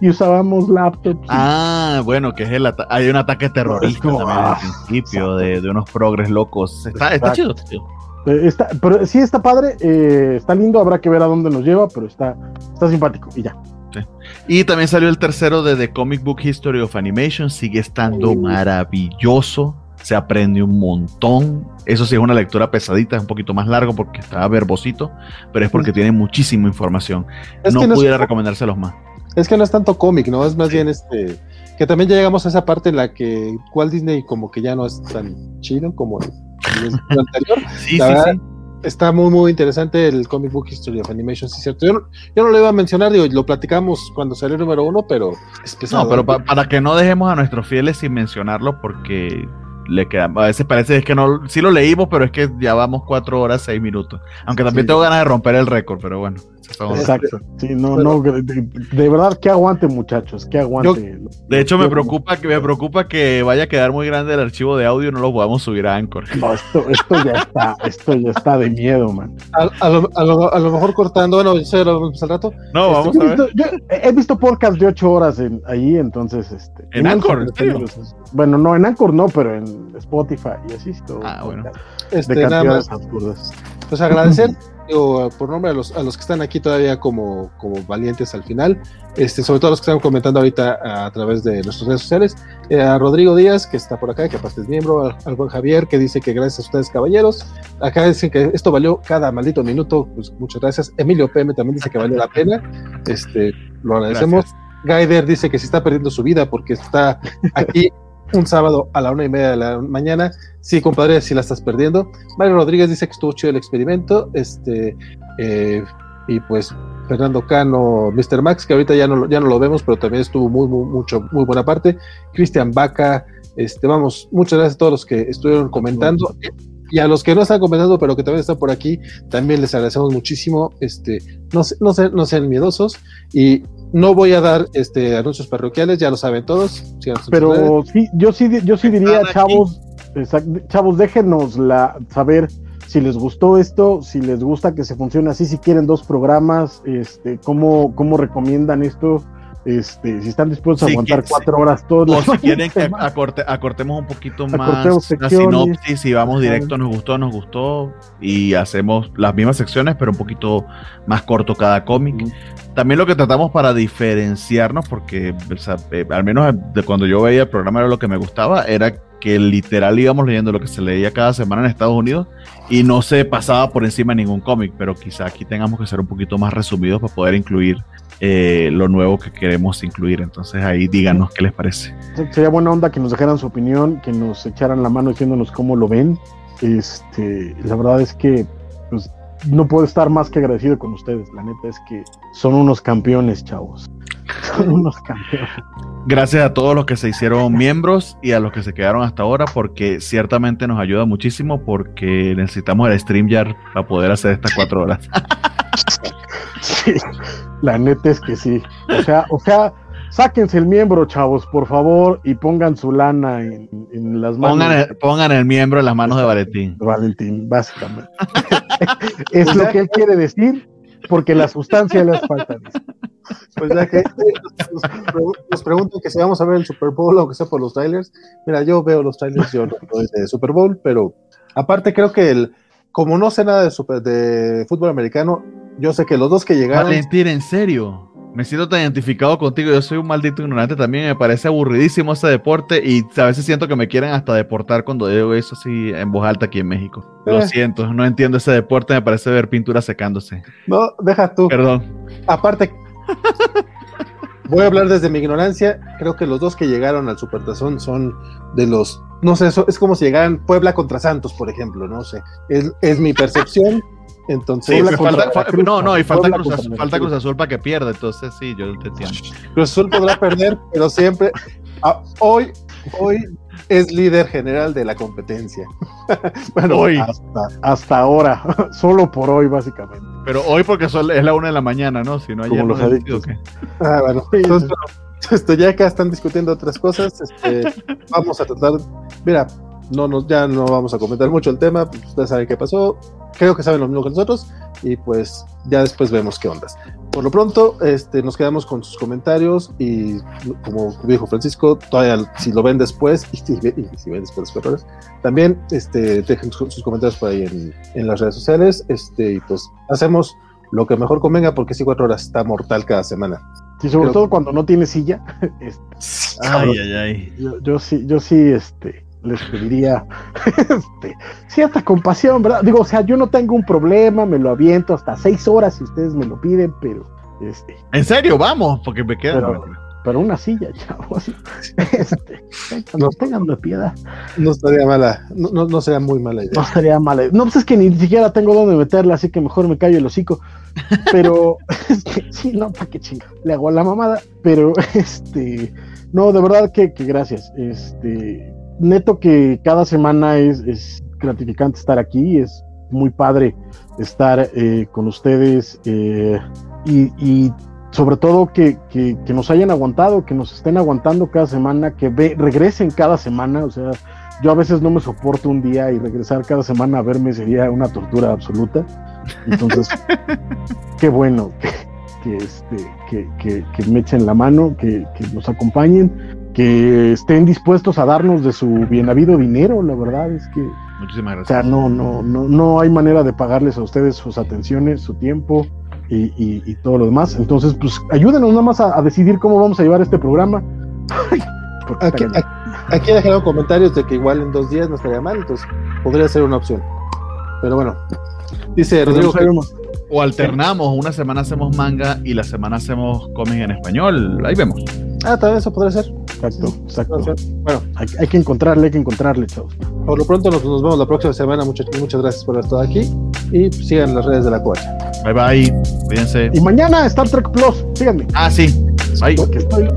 y, y usábamos laptops. y- Ah, bueno, que es el hay un ataque terrorista como, también ah, al principio de, de unos progres locos. Está, está chido, tío. Eh, está, pero sí está padre, eh, está lindo, habrá que ver a dónde nos lleva, pero está, está simpático y ya. Y también salió el tercero de The Comic Book History of Animation. Sigue estando maravilloso. Se aprende un montón. Eso sí es una lectura pesadita, es un poquito más largo porque está verbosito, pero es porque tiene muchísima información. Es no es- pudiera recomendárselos más. Es que no es tanto cómic, ¿no? Es más bien este. Que también ya llegamos a esa parte en la que Walt Disney como que ya no es tan chido como el, el [LAUGHS] anterior. Sí, La sí, verdad, sí. Está muy, muy interesante el Comic Book History of Animation, sí, cierto. Yo no, yo no lo iba a mencionar, digo, lo platicamos cuando salió el número uno, pero es pesado. No, pero pa- para que no dejemos a nuestros fieles sin mencionarlo, porque le queda, a veces parece es que no, sí lo leímos, pero es que ya vamos cuatro horas, seis minutos. Aunque también Sí. tengo ganas de romper el récord, pero bueno. Exacto. Sí, no, Pero- no, de, de- de verdad, que aguante, muchachos, que aguante. De hecho, me Yo- preocupa que me preocupa que vaya a quedar muy grande el archivo de audio y no lo podamos subir a Anchor. No, esto, esto ya está, esto ya está de miedo, man. A, a lo, a lo- a lo mejor cortando, bueno, eso ya lo al rato. No, Este, vamos Yo a he, ver. visto, yo he visto podcast de ocho horas en, ahí, entonces, este. ¿En Anchor, en serio? Bueno, no, en Anchor no, pero en Spotify y así esto. Ah, bueno. Este, de nada más, cantidades absurdas. pues agradecer [LAUGHS] por nombre a los, a los que están aquí todavía como, como valientes al final, este, sobre todo los que están comentando ahorita a, través de nuestras redes sociales, eh, a Rodrigo Díaz, que está por acá, que aparte es miembro, al, al buen Javier, que dice que gracias a ustedes, caballeros, acá dicen que esto valió cada maldito minuto, pues muchas gracias, Emilio PM también dice que valió la pena, este, lo agradecemos, Gaider dice que se está perdiendo su vida porque está aquí un sábado a la una y media de la mañana. Sí, compadre, sí la estás perdiendo. Mario Rodríguez dice que estuvo chido el experimento. Este, eh, y pues Fernando Cano, Mr. Max, que ahorita ya no, ya no lo vemos, pero también estuvo muy, muy, mucho, muy buena parte. Cristian Vaca, este, vamos, muchas gracias a todos los que estuvieron comentando. Y a los que no están comentando, pero que también están por aquí, también les agradecemos muchísimo. Este, no, no, se- no sean miedosos. Y no voy a dar este anuncios parroquiales, ya lo saben todos. Pero sí, yo sí, yo sí diría, chavos, exact- chavos, déjenos la, saber si les gustó esto, si les gusta que se funcione así, si quieren dos programas, este, cómo, cómo recomiendan esto, este, si están dispuestos a Sí, aguantar que- cuatro horas todos O los si quieren que acorte- acortemos un poquito más la sinopsis, si vamos directo, nos gustó, nos gustó, y hacemos las mismas secciones, pero un poquito más corto cada cómic. También lo que tratamos para diferenciarnos, porque o sea, eh, al menos de cuando yo veía el programa era lo que me gustaba, era que literal íbamos leyendo lo que se leía cada semana en Estados Unidos y no se pasaba por encima ningún cómic, pero quizá aquí tengamos que ser un poquito más resumidos para poder incluir eh, lo nuevo que queremos incluir. Entonces ahí díganos qué les parece. Sería buena onda que nos dejaran su opinión, que nos echaran la mano diciéndonos cómo lo ven. Este, la verdad es que pues, no puedo estar más que agradecido con ustedes. La neta es que son unos campeones, chavos. [LAUGHS] Son unos campeones. Gracias a todos los que se hicieron miembros y a los que se quedaron hasta ahora, porque ciertamente nos ayuda muchísimo, porque necesitamos el StreamYard para poder hacer estas cuatro horas. [LAUGHS] Sí, la neta es que sí. O sea, o sea, sáquense el miembro, chavos, por favor, y pongan su lana en, en las manos Pongan el, pongan el miembro en las manos de Valentín. Valentín, básicamente. [LAUGHS] es lo que él quiere decir, porque la sustancia le hace falta. Pues ya que nos, [LAUGHS] nos- nos preguntan que si vamos a ver el Super Bowl, aunque sea por los trailers. Mira, yo veo los trailers, yo no soy de Super Bowl, pero aparte creo que el, como no sé nada de, super, de fútbol americano, yo sé que los dos que llegaron, Valentín, en serio. Me siento tan identificado contigo. Yo soy un maldito ignorante también. Me parece aburridísimo ese deporte y a veces siento que me quieren hasta deportar cuando digo eso así en voz alta aquí en México. Lo Eh. siento, no entiendo ese deporte. Me parece ver pintura secándose. no, deja tú. Perdón. Aparte, voy a hablar desde mi ignorancia. Creo que los dos que llegaron al Supertazón son de los. No sé, es como si llegaran Puebla contra Santos, por ejemplo. No sé. Es, es mi percepción. Entonces, Sí, falta- no, no, y falta Cruz, Azul, Veracruz. falta Cruz Azul para que pierda. Entonces, sí, yo te entiendo. Cruz Azul podrá perder, pero siempre. ah, hoy, hoy es líder general de la competencia. [LAUGHS] bueno, Hoy. Hasta, hasta ahora, [LAUGHS] solo por hoy, básicamente. Pero hoy porque es la una de la mañana, ¿no? Si no, ayer Como no los adictos. ¿qué? Ah, bueno, entonces, esto ya acá están discutiendo otras cosas. Este, vamos a tratar. Mira, no nos, ya no vamos a comentar mucho el tema. Ustedes saben qué pasó. Creo que saben lo mismo que nosotros. Y pues ya después vemos qué ondas. Por lo pronto, este, nos quedamos con sus comentarios. Y como dijo Francisco, todavía si lo ven después, y si, y si ven después los errores, también este, dejen sus, sus comentarios por ahí en, en las redes sociales. Este, y pues hacemos lo que mejor convenga, porque si cuatro horas está mortal cada semana. Y sobre Creo- todo cuando no tiene silla, [LAUGHS] este, Ay, ay, ay. yo, yo sí, yo sí, este, les pediría [LAUGHS] este, cierta compasión, ¿verdad? Digo, o sea, yo no tengo un problema, me lo aviento hasta seis horas si ustedes me lo piden, pero este, En serio, vamos, porque me quedan. Pero- pero una silla, chavos. Este, no tengan de piedad. No estaría mala, no, no, no, sería muy mala idea. No sería mala. No, pues es que ni siquiera tengo dónde meterla, así que mejor me callo el hocico. Pero, [LAUGHS] sí, no, para qué chinga. Le hago a la mamada, pero [LAUGHS] este, no, de verdad que, que gracias. Este, neto que cada semana es, es gratificante estar aquí, es muy padre estar eh, con ustedes eh, y, y, sobre todo que, que, que, nos hayan aguantado, que nos estén aguantando cada semana, que ve, regresen cada semana, o sea, yo a veces no me soporto un día y regresar cada semana a verme sería una tortura absoluta. Entonces, [LAUGHS] qué bueno que, que, este, que, me echen la mano, que nos acompañen, que estén dispuestos a darnos de su bien habido dinero, la verdad es que Muchísimas gracias. O sea, no, no, no, no hay manera de pagarles a ustedes sus atenciones, su tiempo y, y, y todo lo demás. Entonces, pues ayúdenos nada más a, a, decidir cómo vamos a llevar este programa. [LAUGHS] aquí, aquí, aquí he dejado comentarios de que igual en dos días no estaría mal, entonces podría ser una opción. Pero bueno, dice Rodrigo. Que, o alternamos, una semana hacemos manga y la semana hacemos cómics en español. Ahí vemos. Ah, tal vez eso podría ser. Exacto, exacto. Bueno, hay, hay, que encontrarle, hay que encontrarle, chavos. Por lo pronto nos, nos vemos la próxima semana. Muchas, muchas gracias por estar aquí y sigan las redes de la covacha. Bye bye, cuídense. Y mañana Star Trek Plus, síganme. Ah, sí. Bye. Porque estoy